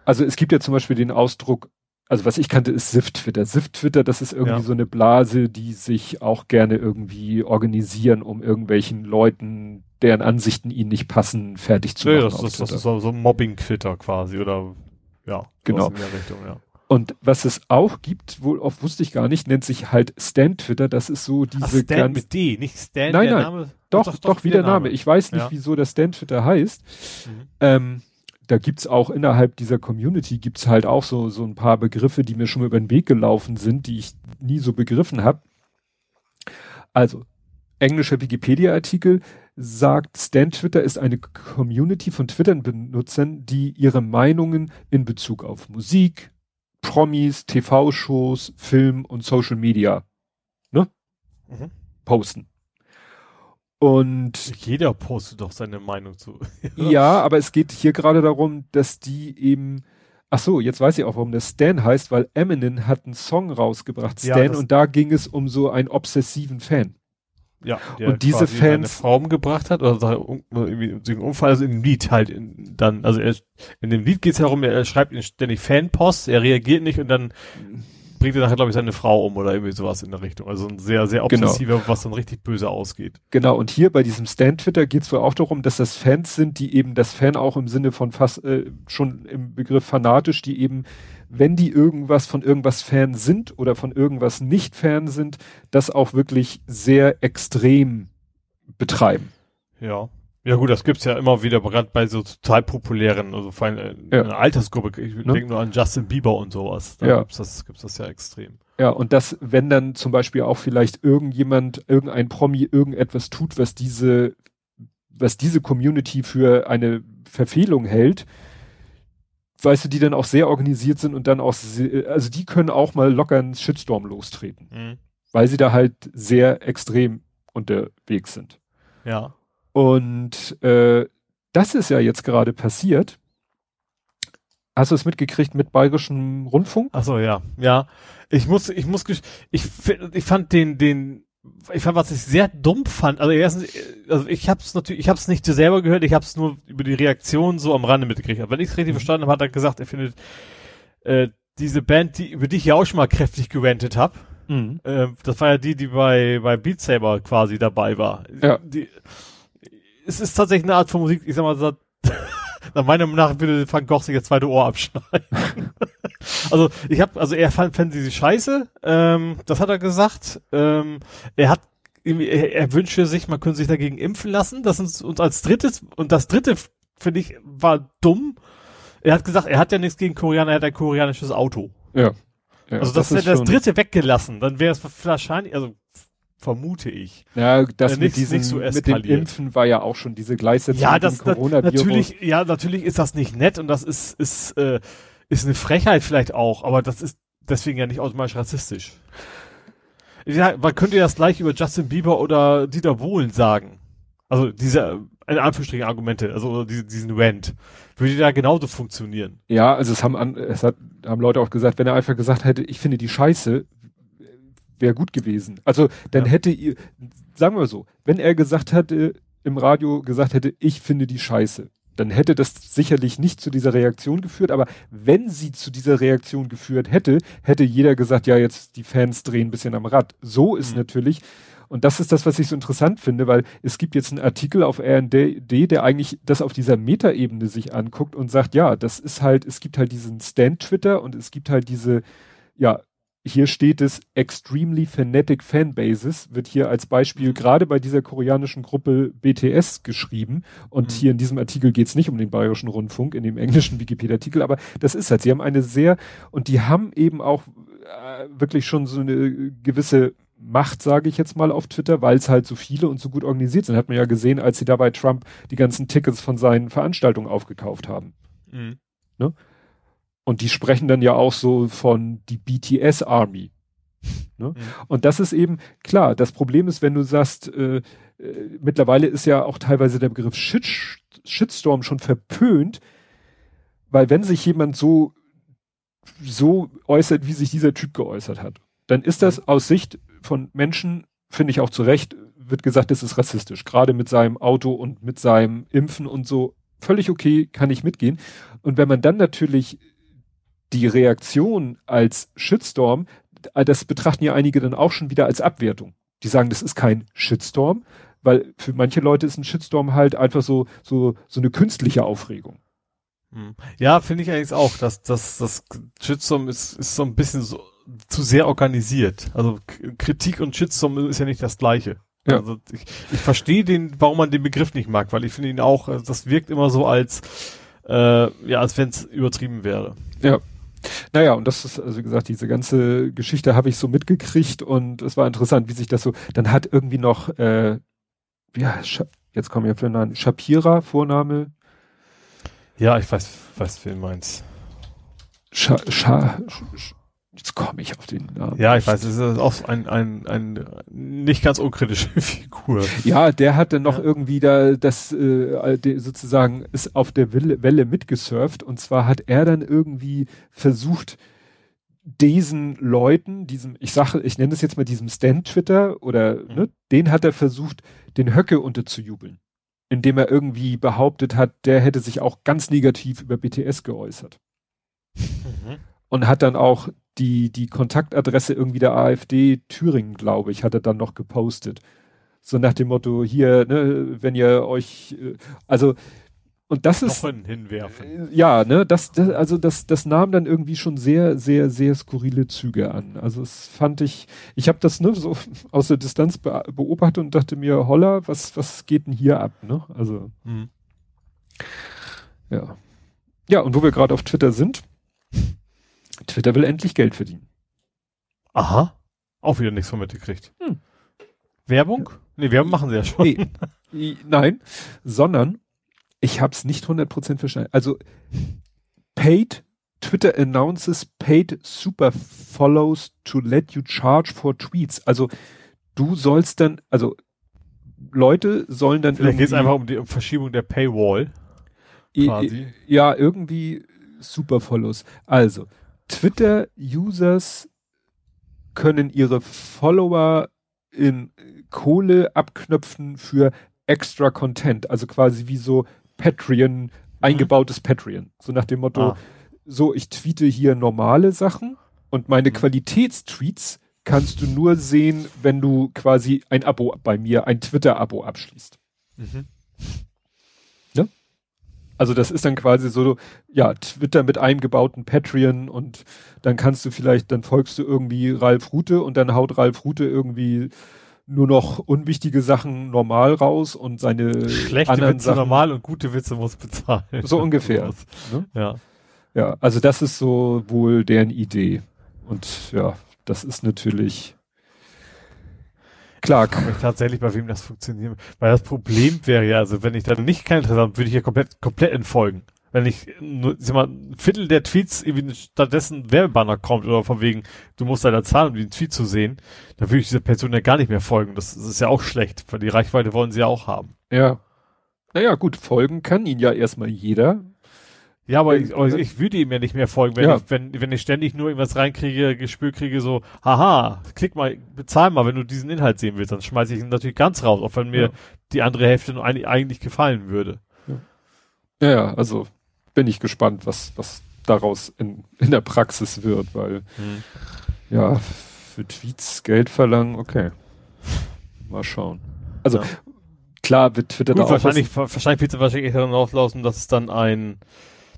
Speaker 2: also es gibt ja zum Beispiel den Ausdruck also was ich kannte, ist SIF-Twitter. SIF-Twitter, das ist irgendwie ja. so eine Blase, die sich auch gerne irgendwie organisieren, um irgendwelchen Leuten, deren Ansichten ihnen nicht passen, fertig zu
Speaker 3: machen. das, ist, das ist so, Mobbing-Twitter quasi oder ja,
Speaker 2: genau. in der Richtung, ja. Und was es auch gibt, wohl oft wusste ich gar nicht, nennt sich halt Stan Twitter. Das ist so diese Ach,
Speaker 3: Stan ganz, mit D, nicht Stan.
Speaker 2: Nein, nein, Name, doch, doch, doch, wie der Name. Name. Ich weiß nicht, ja. wieso der Stan Twitter heißt. Mhm. Ähm, da gibt's auch innerhalb dieser Community gibt's halt auch so, so ein paar Begriffe, die mir schon mal über den Weg gelaufen sind, die ich nie so begriffen habe. Also, englischer Wikipedia-Artikel sagt, Stan Twitter ist eine Community von Twitter-Benutzern, die ihre Meinungen in Bezug auf Musik, Promis, TV-Shows, Film und Social Media ne? Mhm. posten. Und
Speaker 3: jeder postet doch seine Meinung zu.
Speaker 2: ja, aber es geht hier gerade darum, dass die eben Ach so, jetzt weiß ich auch, warum das Stan heißt, weil Eminem hat einen Song rausgebracht, Stan, ja, und da ging es um so einen obsessiven Fan.
Speaker 3: Ja,
Speaker 2: und diese Fans
Speaker 3: Frau umgebracht hat oder irgendwie einen Unfall, also in dem Lied halt in, dann, also er, in dem Lied geht es darum, er, er schreibt ständig Fanpost, er reagiert nicht und dann bringt er nachher, glaube ich, seine Frau um oder irgendwie sowas in der Richtung. Also ein sehr, sehr genau. obsessiver, genau. was dann richtig böse ausgeht.
Speaker 2: Genau, und hier bei diesem Stand-Twitter geht es wohl auch darum, dass das Fans sind, die eben das Fan auch im Sinne von fast äh, schon im Begriff fanatisch, die eben, wenn die irgendwas von irgendwas Fan sind oder von irgendwas nicht Fan sind, das auch wirklich sehr extrem betreiben.
Speaker 3: Ja. Ja gut, das gibt's ja immer wieder, gerade bei so total populären, also vor allem äh, ja. eine Altersgruppe, ich ne? denke nur an Justin Bieber und sowas. Da
Speaker 2: ja.
Speaker 3: gibt's das, gibt's das ja extrem.
Speaker 2: Ja, und das, wenn dann zum Beispiel auch vielleicht irgendjemand, irgendein Promi irgendetwas tut, was diese, was diese Community für eine Verfehlung hält, weißt du, die dann auch sehr organisiert sind und dann auch, also die können auch mal locker einen Shitstorm lostreten. Mhm. Weil sie da halt sehr extrem unterwegs sind.
Speaker 3: Ja.
Speaker 2: Und äh, das ist ja jetzt gerade passiert. Hast du es mitgekriegt mit Bayerischem Rundfunk?
Speaker 3: Ach so, ja, ja. Ich muss, ich muss, ich, ich fand den, den, ich fand, was ich sehr dumm fand. Also erstens, also ich habe es natürlich, ich habe es nicht selber gehört, ich habe es nur über die Reaktion so am Rande mitgekriegt. Aber wenn ich es richtig mhm. verstanden habe, hat er gesagt, er findet äh, diese Band, die über die ich ja auch schon mal kräftig gewendet habe. Mhm. Äh, das war ja die, die bei bei Beat Saber quasi dabei war.
Speaker 2: Ja.
Speaker 3: Die, es ist tatsächlich eine Art von Musik, ich sag mal, so, nach meiner Meinung nach würde Van Gogh sich das zweite Ohr abschneiden. also ich habe, also er fand, sie scheiße, ähm, das hat er gesagt. Ähm, er hat er, er wünsche sich, man könnte sich dagegen impfen lassen. Das ist uns als drittes und das dritte finde ich war dumm. Er hat gesagt, er hat ja nichts gegen Koreaner, er hat ein koreanisches Auto.
Speaker 2: Ja.
Speaker 3: ja also das, das hätte das dritte weggelassen, dann wäre es wahrscheinlich, also vermute ich.
Speaker 2: Ja, das äh, mit, diesen, so mit dem Impfen war ja auch schon diese Gleichsetzung
Speaker 3: ja, das, mit dem Coronavirus. Natürlich, ja, natürlich ist das nicht nett und das ist, ist, äh, ist eine Frechheit vielleicht auch, aber das ist deswegen ja nicht automatisch rassistisch. Ja, man könnte das gleich über Justin Bieber oder Dieter Bohlen sagen. Also diese, in Anführungsstrichen Argumente, also diesen Rant. Würde da genauso funktionieren.
Speaker 2: Ja, also es haben, es hat, haben Leute auch gesagt, wenn er einfach gesagt hätte, ich finde die scheiße, wäre gut gewesen. Also dann ja. hätte ihr, sagen wir so, wenn er gesagt hätte, im Radio gesagt hätte, ich finde die scheiße, dann hätte das sicherlich nicht zu dieser Reaktion geführt, aber wenn sie zu dieser Reaktion geführt hätte, hätte jeder gesagt, ja, jetzt die Fans drehen ein bisschen am Rad. So ist mhm. natürlich, und das ist das, was ich so interessant finde, weil es gibt jetzt einen Artikel auf RND, der eigentlich das auf dieser Metaebene sich anguckt und sagt, ja, das ist halt, es gibt halt diesen Stand-Twitter und es gibt halt diese, ja, hier steht es extremely fanatic Fanbases, wird hier als Beispiel gerade bei dieser koreanischen Gruppe BTS geschrieben. Und mhm. hier in diesem Artikel geht es nicht um den bayerischen Rundfunk, in dem englischen Wikipedia-Artikel, aber das ist halt, sie haben eine sehr, und die haben eben auch äh, wirklich schon so eine gewisse Macht, sage ich jetzt mal auf Twitter, weil es halt so viele und so gut organisiert sind. Hat man ja gesehen, als sie da bei Trump die ganzen Tickets von seinen Veranstaltungen aufgekauft haben. Mhm. Ne? Und die sprechen dann ja auch so von die BTS Army. Ne? Mhm. Und das ist eben, klar, das Problem ist, wenn du sagst, äh, äh, mittlerweile ist ja auch teilweise der Begriff Shit, Shitstorm schon verpönt, weil wenn sich jemand so, so äußert, wie sich dieser Typ geäußert hat, dann ist das mhm. aus Sicht von Menschen, finde ich auch zu Recht, wird gesagt, das ist rassistisch. Gerade mit seinem Auto und mit seinem Impfen und so. Völlig okay, kann ich mitgehen. Und wenn man dann natürlich die Reaktion als Shitstorm, das betrachten ja einige dann auch schon wieder als Abwertung. Die sagen, das ist kein Shitstorm, weil für manche Leute ist ein Shitstorm halt einfach so, so, so eine künstliche Aufregung.
Speaker 3: Hm. Ja, finde ich eigentlich auch, dass dass das Shitstorm ist, ist so ein bisschen so zu sehr organisiert. Also Kritik und Shitstorm ist ja nicht das gleiche. Ja. Also ich, ich verstehe den, warum man den Begriff nicht mag, weil ich finde ihn auch, das wirkt immer so als äh, ja, als wenn es übertrieben wäre.
Speaker 2: Ja. Naja, und das ist, also wie gesagt, diese ganze Geschichte habe ich so mitgekriegt und es war interessant, wie sich das so, dann hat irgendwie noch, äh, ja, jetzt kommen ja für einen Shapira, Vorname.
Speaker 3: Ja, ich weiß, weiß, wen meinst.
Speaker 2: Scha, Scha, Jetzt komme ich auf den Namen.
Speaker 3: Ja, ich weiß, es ist auch ein, ein, ein nicht ganz unkritische Figur.
Speaker 2: Ja, der hat dann noch ja. irgendwie da das äh, sozusagen ist auf der Welle, mitgesurft und zwar hat er dann irgendwie versucht, diesen Leuten, diesem, ich sage, ich nenne es jetzt mal diesem Stand-Twitter oder mhm. ne, den hat er versucht, den Höcke unterzujubeln, indem er irgendwie behauptet hat, der hätte sich auch ganz negativ über BTS geäußert. Mhm. Und hat dann auch die, die Kontaktadresse irgendwie der AfD Thüringen, glaube ich, hat er dann noch gepostet. So nach dem Motto, hier, ne, wenn ihr euch, äh, also, und das ist.
Speaker 3: hinwerfen.
Speaker 2: Äh, ja, ne, das, das, also das, das nahm dann irgendwie schon sehr, sehr, sehr skurrile Züge an. Also es fand ich, ich habe das ne, so aus der Distanz be beobachtet und dachte mir, holla, was, was geht denn hier ab, ne? Also. Mhm. Ja. Ja, und wo wir gerade auf Twitter sind, Twitter will endlich Geld verdienen.
Speaker 3: Aha. Auch wieder nichts von mitgekriegt. Hm. Werbung? Nee, Werbung machen sie ja schon.
Speaker 2: Nee, nein, sondern ich habe es nicht 100% verstanden. Also paid Twitter announces paid super follows to let you charge for tweets. Also du sollst dann, also Leute sollen dann
Speaker 3: Vielleicht geht es einfach um die Verschiebung der Paywall.
Speaker 2: Quasi. Ja, irgendwie super follows. Also Twitter-Users können ihre Follower in Kohle abknöpfen für extra Content, also quasi wie so Patreon, mhm. eingebautes Patreon. So nach dem Motto, ah. so ich tweete hier normale Sachen und meine mhm. Qualitätstweets kannst du nur sehen, wenn du quasi ein Abo bei mir, ein Twitter-Abo abschließt. Mhm. Also das ist dann quasi so, ja, Twitter mit eingebauten Patreon und dann kannst du vielleicht, dann folgst du irgendwie Ralf Rute und dann haut Ralf Rute irgendwie nur noch unwichtige Sachen normal raus und seine
Speaker 3: schlechte anderen Witze Sachen, normal und gute Witze muss bezahlen.
Speaker 2: So ungefähr. ne? Ja. Ja, also das ist so wohl deren Idee. Und ja, das ist natürlich
Speaker 3: Klar. Ich tatsächlich, bei wem das funktioniert. Weil das Problem wäre ja, also wenn ich dann nicht kein Interesse habe, würde ich ja komplett, komplett entfolgen. Wenn ich nur, sag mal, ein Viertel der Tweets irgendwie stattdessen Werbebanner kommt oder von wegen, du musst leider zahlen, um den Tweet zu sehen, dann würde ich dieser Person ja gar nicht mehr folgen. Das, das ist ja auch schlecht, weil die Reichweite wollen sie ja auch haben.
Speaker 2: Ja. Naja, gut, folgen kann ihn ja erstmal jeder.
Speaker 3: Ja, aber ich, also ich würde ihm ja nicht mehr folgen, wenn, ja. ich, wenn, wenn ich ständig nur irgendwas reinkriege, gespürt kriege, so, haha, klick mal, bezahl mal, wenn du diesen Inhalt sehen willst, dann schmeiße ich ihn natürlich ganz raus, auch wenn mir ja. die andere Hälfte eigentlich gefallen würde.
Speaker 2: Ja. ja, also bin ich gespannt, was, was daraus in, in der Praxis wird, weil hm. ja, für Tweets Geld verlangen, okay. Mal schauen. Also klar wird Twitter
Speaker 3: Gut, da auch wahrscheinlich, wahrscheinlich wird es wahrscheinlich darauf laufen, dass es dann ein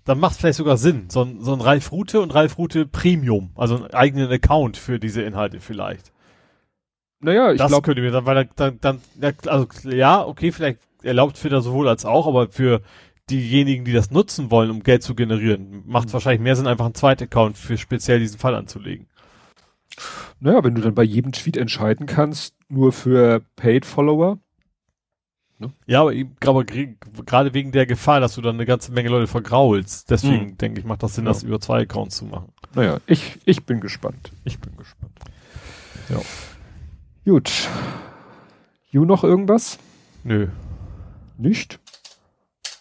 Speaker 3: dann macht es vielleicht sogar Sinn. So ein, so ein Ralf Rute und Ralf Rute Premium, also einen eigenen Account für diese Inhalte vielleicht.
Speaker 2: Naja, ich glaube. Das
Speaker 3: könnte mir dann, weil dann, dann, also ja, okay, vielleicht erlaubt Twitter sowohl als auch, aber für diejenigen, die das nutzen wollen, um Geld zu generieren, macht es mhm. wahrscheinlich mehr Sinn, einfach einen zweiten Account für speziell diesen Fall anzulegen.
Speaker 2: Naja, wenn du dann bei jedem Tweet entscheiden kannst, nur für Paid-Follower,
Speaker 3: Ne? Ja, aber, aber gerade wegen der Gefahr, dass du dann eine ganze Menge Leute vergraulst. Deswegen mhm. denke ich, macht das Sinn, ja. das über zwei Accounts zu machen.
Speaker 2: Naja, ich, ich bin gespannt. Ich bin gespannt. Ja. Gut. You noch irgendwas?
Speaker 3: Nö.
Speaker 2: Nicht?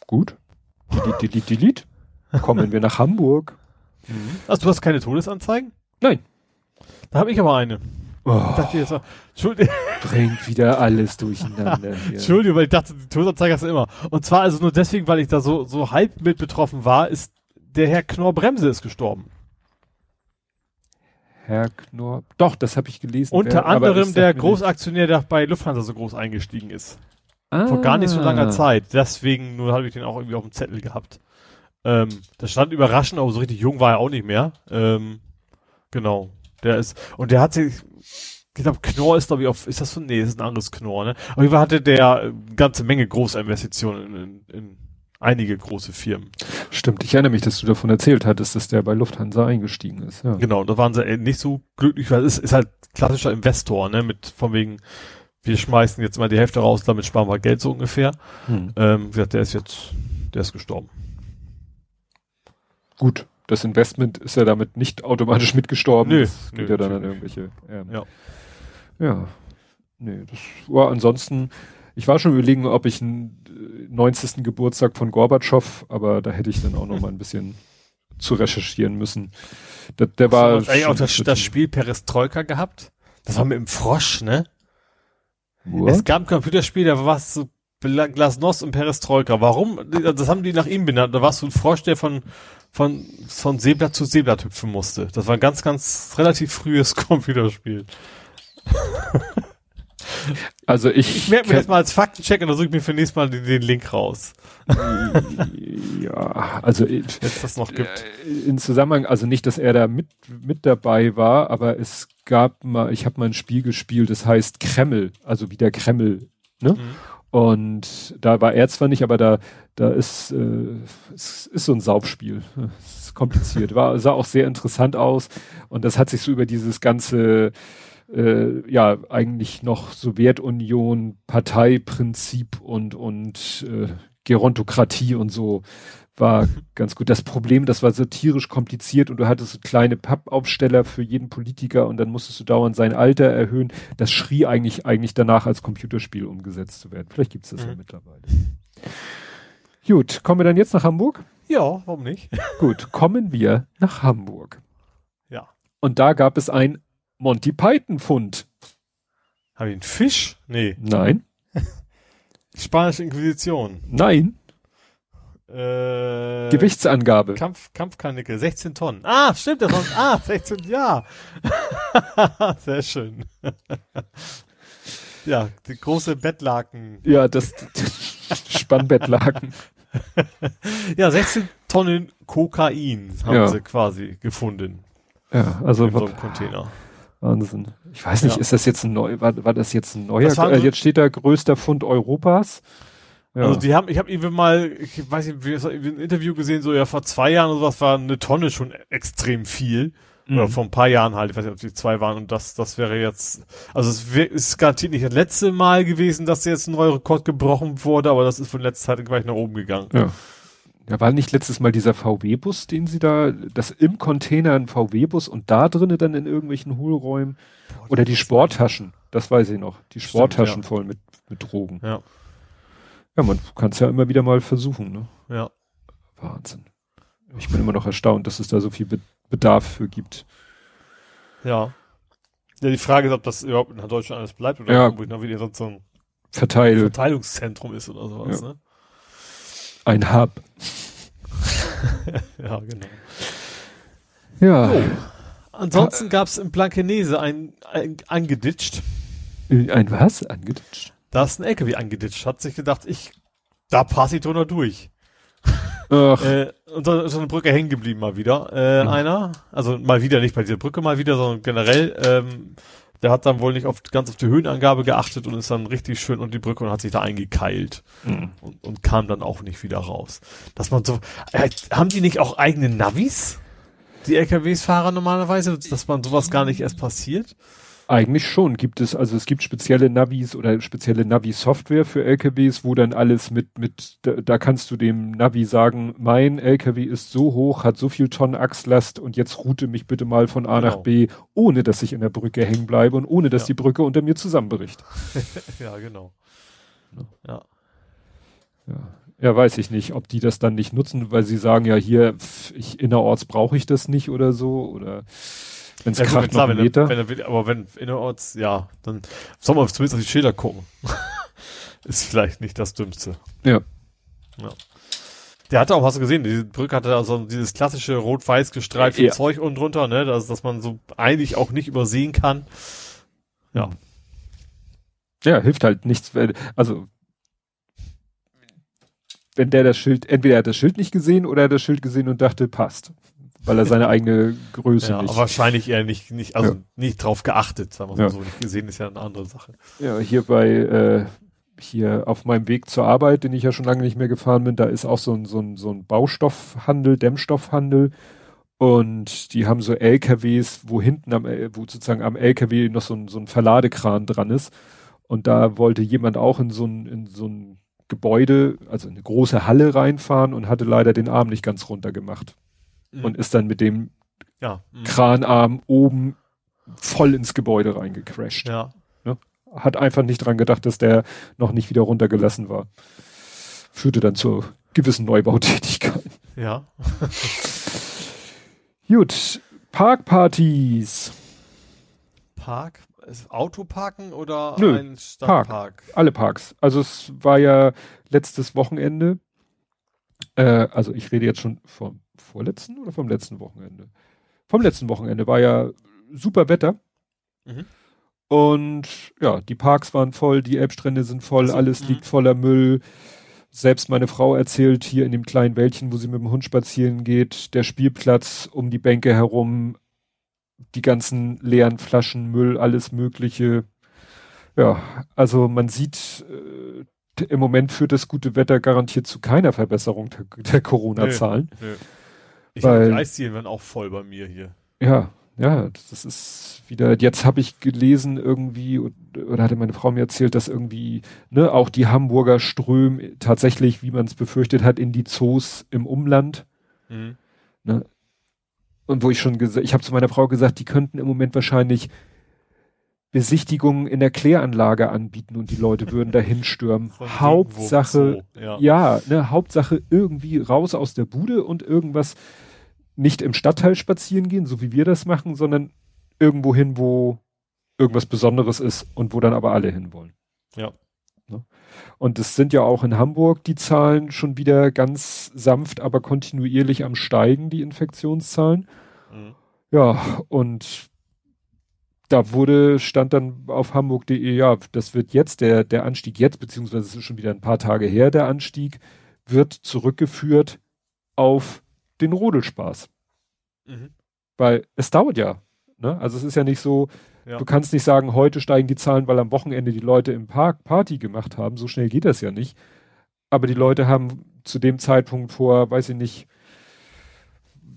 Speaker 2: Gut. Delete, delete, delete. Kommen wir nach Hamburg.
Speaker 3: Mhm. Also du hast keine Todesanzeigen?
Speaker 2: Nein.
Speaker 3: Da habe ich aber eine.
Speaker 2: Oh, ich dachte jetzt Entschuldigung. Bringt wieder alles durcheinander.
Speaker 3: Hier. Entschuldigung, weil ich dachte, die Todesanzeige hast du immer. Und zwar also nur deswegen, weil ich da so, so halb mit betroffen war, ist der Herr Knorr Bremse ist gestorben.
Speaker 2: Herr Knorr, doch, das habe ich gelesen.
Speaker 3: Unter wer, anderem der Großaktionär, der bei Lufthansa so groß eingestiegen ist. Ah. Vor gar nicht so langer Zeit. Deswegen nur habe ich den auch irgendwie auf dem Zettel gehabt. Ähm, das stand überraschend, aber so richtig jung war er auch nicht mehr. Ähm, genau. Der ist, und der hat sich, ich glaube, Knorr ist, glaube ich, auf, ist das so? Nee, das ist ein anderes Knorr, ne? Aber jeden hatte der äh, ganze Menge Großinvestitionen in, in, in einige große Firmen.
Speaker 2: Stimmt, ich erinnere mich, dass du davon erzählt hattest, dass der bei Lufthansa eingestiegen ist. Ja.
Speaker 3: Genau, da waren sie äh, nicht so glücklich, weil es ist halt klassischer Investor, ne, mit von wegen, wir schmeißen jetzt mal die Hälfte raus, damit sparen wir Geld so ungefähr. Hm. Ähm, gesagt, der ist jetzt, der ist gestorben.
Speaker 2: Gut, das Investment ist ja damit nicht automatisch mitgestorben.
Speaker 3: Nö,
Speaker 2: das geht
Speaker 3: nö,
Speaker 2: ja dann an irgendwelche. Ähm,
Speaker 3: Ja.
Speaker 2: Ja. Nee, das war ansonsten, ich war schon überlegen, ob ich einen äh, 90. Geburtstag von Gorbatschow, aber da hätte ich dann auch noch mal ein bisschen zu recherchieren müssen. Der, der war
Speaker 3: Hast eigentlich auch das, das Spiel Perestroika gehabt? Das war mit dem Frosch, ne?
Speaker 2: What?
Speaker 3: Es gab ein Computerspiel, da war es so Glasnost und Perestroika. Warum? Das haben die nach ihm benannt. Da warst du ein Frosch, der von, von, von Seeblatt zu Seeblatt hüpfen musste. Das war ein ganz, ganz relativ frühes Computerspiel.
Speaker 2: Also ich,
Speaker 3: Ich merke mir das mal als Faktencheck und dann suche ich mir für nächstes Mal den, den Link raus.
Speaker 2: ja, also
Speaker 3: es das noch gibt.
Speaker 2: Äh, in Zusammenhang, also nicht, dass er da mit, mit dabei war, aber es gab mal, ich habe mal ein Spiel gespielt, das heißt Kreml, also wie der Kreml, ne? Und da war er zwar nicht, aber da, da ist, äh, es ist so ein Saubspiel. Es ist kompliziert. War, sah auch sehr interessant aus. Und das hat sich so über dieses ganze, äh, ja, eigentlich noch Sowjetunion, Parteiprinzip und, und äh, Gerontokratie und so war ganz gut. Das Problem, das war satirisch kompliziert und du hattest so kleine Pappaufsteller für jeden Politiker und dann musstest du dauernd sein Alter erhöhen. Das schrie eigentlich, eigentlich danach als Computerspiel umgesetzt zu werden. Vielleicht gibt's das ja
Speaker 3: Mhm.
Speaker 2: mittlerweile. Gut, kommen wir dann jetzt nach Hamburg?
Speaker 3: Ja, warum nicht?
Speaker 2: Gut, kommen wir nach Hamburg.
Speaker 3: Ja.
Speaker 2: Und da gab es ein Monty Python Fund.
Speaker 3: Habe ich einen Fisch? Nee.
Speaker 2: Nein,
Speaker 3: Spanische Inquisition.
Speaker 2: nein,
Speaker 3: Äh,
Speaker 2: Gewichtsangabe.
Speaker 3: Kampf, Kampfkarnickel, 16 Tonnen. Ah, stimmt, das war, ah, 16, ja. Sehr schön. ja, die große Bettlaken.
Speaker 2: Ja, das Spannbettlaken.
Speaker 3: Ja, 16 Tonnen Kokain haben
Speaker 2: Ja.
Speaker 3: sie quasi gefunden
Speaker 2: Ja, also
Speaker 3: in so einem Container.
Speaker 2: Wahnsinn. Ich weiß nicht,
Speaker 3: Ja.
Speaker 2: ist das jetzt ein neu, war, war das jetzt ein neuer, äh, jetzt steht da größter Fund Europas. Ja.
Speaker 3: Also die haben, ich habe irgendwie mal, ich weiß nicht, wie- ein Interview gesehen, so ja vor zwei Jahren oder sowas war eine Tonne schon extrem viel. Oder
Speaker 2: Mhm.
Speaker 3: vor ein paar Jahren halt, ich weiß nicht, ob die zwei waren und das, das wäre jetzt, also es wär, ist garantiert nicht das letzte Mal gewesen, dass jetzt ein neuer Rekord gebrochen wurde, aber das ist von letzter Zeit gleich nach oben gegangen.
Speaker 2: Ja. Ja, war nicht letztes Mal dieser VW-Bus, den sie da, das im Container ein VW-Bus und da drinnen dann in irgendwelchen Hohlräumen oder die Sporttaschen, das weiß ich noch, die
Speaker 3: Stimmt,
Speaker 2: Sporttaschen
Speaker 3: ja.
Speaker 2: voll mit, mit Drogen.
Speaker 3: Ja,
Speaker 2: Ja, man kann es ja immer wieder mal versuchen, ne?
Speaker 3: ja.
Speaker 2: Wahnsinn. Ich bin immer noch erstaunt, dass es da so viel Be Bedarf für gibt.
Speaker 3: Ja. Ja, die Frage ist, ob das überhaupt in Deutschland alles bleibt oder
Speaker 2: Ja.
Speaker 3: ob noch wieder sonst so ein
Speaker 2: Verteil
Speaker 3: Verteilungszentrum ist oder sowas,
Speaker 2: Ja.
Speaker 3: ne?
Speaker 2: Ein Hub.
Speaker 3: Ja, genau.
Speaker 2: Ja,
Speaker 3: So. Ansonsten gab's in Blankenese ein, ein angeditscht.
Speaker 2: ein was? Angeditscht?
Speaker 3: Da ist ein LKW angeditscht. Hat sich gedacht, ich, da passe ich doch noch durch.
Speaker 2: Ach,
Speaker 3: Äh, und so, so eine Brücke hängen geblieben mal wieder. Äh,
Speaker 2: Mhm.
Speaker 3: einer, also mal wieder nicht bei dieser Brücke mal wieder, sondern generell, ähm, der hat dann wohl nicht auf, ganz auf die Höhenangabe geachtet und ist dann richtig schön unter die Brücke und hat sich da eingekeilt
Speaker 2: Mhm.
Speaker 3: und, und kam dann auch nicht wieder raus. Dass man so, äh, haben die nicht auch eigene Navis? Die LKWs-Fahrer normalerweise, dass man sowas gar nicht erst passiert?
Speaker 2: Eigentlich schon gibt es, also es gibt spezielle Navis oder spezielle Navi-Software für LKWs, wo dann alles mit, mit, da, da kannst du dem Navi sagen, mein LKW ist so hoch, hat so viel Tonnen Achslast und jetzt route mich bitte mal von A nach
Speaker 3: Genau.
Speaker 2: B, ohne dass ich in der Brücke hängen bleibe und ohne dass
Speaker 3: Ja.
Speaker 2: die Brücke unter mir zusammenbricht.
Speaker 3: Ja, genau. Ja.
Speaker 2: Ja. ja, weiß ich nicht, ob die das dann nicht nutzen, weil sie sagen, ja hier, pf, ich, innerorts brauche ich das nicht oder so, oder wenn es
Speaker 3: Ja, gut,
Speaker 2: kracht
Speaker 3: klar,
Speaker 2: noch einen
Speaker 3: wenn er,
Speaker 2: Meter.
Speaker 3: wenn er, aber wenn innerorts, ja, dann soll man zumindest auf die Schilder gucken. ist vielleicht nicht das Dümmste.
Speaker 2: Ja.
Speaker 3: Ja. Der hatte auch, hast du gesehen, diese Brücke hatte da so dieses klassische rot-weiß gestreifte
Speaker 2: Ja.
Speaker 3: Zeug unten drunter, ne, dass, dass man so eigentlich auch nicht übersehen kann. Ja.
Speaker 2: Ja, hilft halt nichts, weil, also wenn der das Schild, entweder er hat das Schild nicht gesehen oder er hat das Schild gesehen und dachte, passt. Weil er seine eigene Größe
Speaker 3: Ja,
Speaker 2: nicht.
Speaker 3: wahrscheinlich eher nicht, nicht, also
Speaker 2: Ja.
Speaker 3: nicht drauf geachtet, sagen wir
Speaker 2: Ja.
Speaker 3: mal so. Nicht gesehen ist ja eine andere Sache.
Speaker 2: Ja, hier bei, äh, hier auf meinem Weg zur Arbeit, den ich ja schon lange nicht mehr gefahren bin, da ist auch so ein, so ein, so ein Baustoffhandel, Dämmstoffhandel. Und die haben so LKWs, wo hinten am, wo sozusagen am LKW noch so ein, so ein Verladekran dran ist. Und da wollte jemand auch in so ein, in so ein Gebäude, also in eine große Halle reinfahren und hatte leider den Arm nicht ganz runter gemacht. Mhm. Und ist dann mit dem ja. Mhm. Kranarm oben voll ins Gebäude reingecrashed.
Speaker 3: Ja.
Speaker 2: Ne? Hat einfach nicht dran gedacht, dass der noch nicht wieder runtergelassen war. Führte dann zu gewissen Neubautätigkeiten.
Speaker 3: Ja.
Speaker 2: Gut. Parkpartys.
Speaker 3: Park? Autoparken oder
Speaker 2: Nö, ein Stadtpark? Park. Alle Parks. Also es war ja letztes Wochenende. Äh, also ich rede jetzt schon vom vorletzten oder vom letzten Wochenende? Vom letzten Wochenende war ja super Wetter. Mhm. Und ja, die Parks waren voll, die Elbstrände sind voll, also, alles mh. liegt voller Müll. Selbst meine Frau erzählt hier in dem kleinen Wäldchen, wo sie mit dem Hund spazieren geht, der Spielplatz um die Bänke herum, die ganzen leeren Flaschen, Müll, alles Mögliche. Ja, also man sieht, äh, im Moment führt das gute Wetter garantiert zu keiner Verbesserung der, der Corona-Zahlen.
Speaker 3: Nee, nee. Ich habe die Eisdielen werden auch voll bei mir hier.
Speaker 2: Ja, ja, das ist wieder, jetzt habe ich gelesen irgendwie, oder hatte meine Frau mir erzählt, dass irgendwie, ne, auch die Hamburger strömen tatsächlich, wie man es befürchtet hat, in die Zoos im Umland. Mhm. Ne? Und wo ich schon gesagt, ich habe zu meiner Frau gesagt, die könnten im Moment wahrscheinlich Besichtigungen in der Kläranlage anbieten und die Leute würden dahin stürmen. Hauptsache, ja, ja ne, Hauptsache irgendwie raus aus der Bude und irgendwas nicht im Stadtteil spazieren gehen, so wie wir das machen, sondern irgendwo hin, wo irgendwas Besonderes ist und wo dann aber alle hinwollen.
Speaker 3: Ja.
Speaker 2: Ne? Und es sind ja auch in Hamburg die Zahlen schon wieder ganz sanft, aber kontinuierlich am Steigen, die Infektionszahlen. Mhm. Ja, und da wurde, stand dann auf hamburg.de, ja, das wird jetzt, der, der Anstieg jetzt, beziehungsweise es ist schon wieder ein paar Tage her, der Anstieg, wird zurückgeführt auf den Rodelspaß. Mhm. Weil es dauert ja. Ne? Also es ist ja nicht so, ja. du kannst nicht sagen, heute steigen die Zahlen, weil am Wochenende die Leute im Park Party gemacht haben. So schnell geht das ja nicht. Aber die Leute haben zu dem Zeitpunkt vor, weiß ich nicht,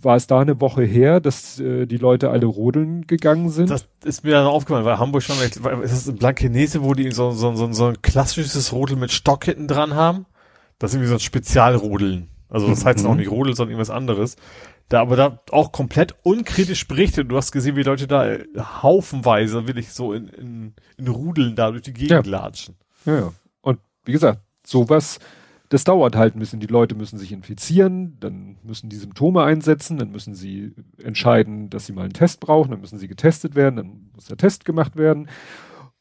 Speaker 2: war es da eine Woche her, dass äh, die Leute alle rodeln gegangen sind?
Speaker 3: Das ist mir dann aufgefallen, weil Hamburg schon, ist das in Blankenese, wo die so, so, so, so ein klassisches Rodel mit Stock hinten dran haben? Das ist irgendwie so ein Spezialrodeln. Also das heißt mhm. auch nicht Rodel, sondern irgendwas anderes. Da aber da auch komplett unkritisch berichtet. Du hast gesehen, wie Leute da äh, haufenweise will ich so in, in, in Rudeln da durch die Gegend
Speaker 2: ja.
Speaker 3: latschen.
Speaker 2: Ja, ja. Und wie gesagt, sowas, das dauert halt ein bisschen. Die Leute müssen sich infizieren, dann müssen die Symptome einsetzen, dann müssen sie entscheiden, dass sie mal einen Test brauchen, dann müssen sie getestet werden, dann muss der Test gemacht werden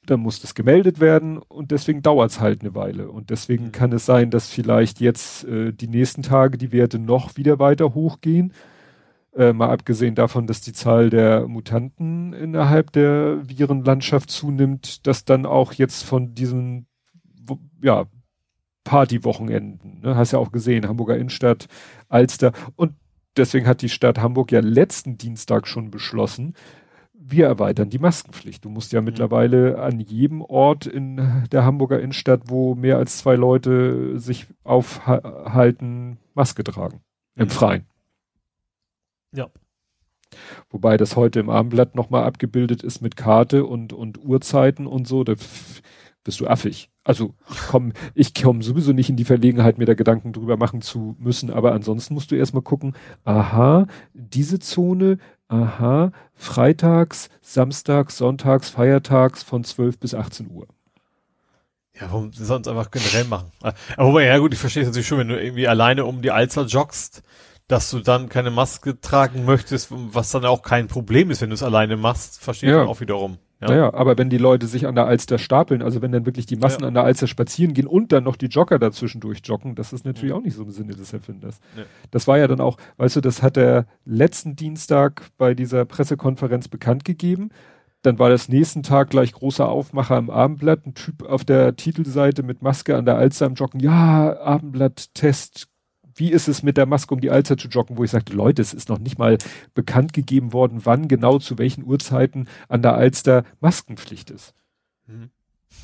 Speaker 2: dann muss das gemeldet werden und deswegen dauert es halt eine Weile. Und deswegen mhm. kann es sein, dass vielleicht jetzt äh, die nächsten Tage die Werte noch wieder weiter hochgehen. Äh, mal abgesehen davon, dass die Zahl der Mutanten innerhalb der Virenlandschaft zunimmt, dass dann auch jetzt von diesen ja, Partywochenenden, ne, hast ja auch gesehen, Hamburger Innenstadt, Alster und deswegen hat die Stadt Hamburg ja letzten Dienstag schon beschlossen, wir erweitern die Maskenpflicht. Du musst ja mhm. mittlerweile an jedem Ort in der Hamburger Innenstadt, wo mehr als zwei Leute sich aufhalten, Maske tragen. Im mhm. Freien.
Speaker 3: Ja.
Speaker 2: Wobei das heute im Abendblatt nochmal abgebildet ist mit Karte und, und Uhrzeiten und so, da bist du affig. Also ich komme ich komm sowieso nicht in die Verlegenheit, mir da Gedanken drüber machen zu müssen, aber ansonsten musst du erstmal gucken, aha, diese Zone, aha, freitags, samstags, sonntags, feiertags von 12 bis 18 Uhr.
Speaker 3: Ja, warum sonst einfach generell machen? Aber wobei, ja gut, ich verstehe es natürlich schon, wenn du irgendwie alleine um die Alster joggst, dass du dann keine Maske tragen möchtest, was dann auch kein Problem ist, wenn du es alleine machst, verstehe ich ja. auch wiederum.
Speaker 2: Ja. Naja, aber wenn die Leute sich an der Alster stapeln, also wenn dann wirklich die Massen ja. an der Alster spazieren gehen und dann noch die Jogger dazwischen durchjoggen, das ist natürlich mhm. auch nicht so im Sinne des Erfinders. Ja. Das war ja dann auch, weißt du, das hat er letzten Dienstag bei dieser Pressekonferenz bekannt gegeben. Dann war das nächsten Tag gleich großer Aufmacher im Abendblatt, ein Typ auf der Titelseite mit Maske an der Alster am Joggen. Ja, Abendblatt-Test wie ist es mit der Maske um die Alster zu joggen, wo ich sagte, Leute, es ist noch nicht mal bekannt gegeben worden, wann genau zu welchen Uhrzeiten an der Alster Maskenpflicht ist. Mhm.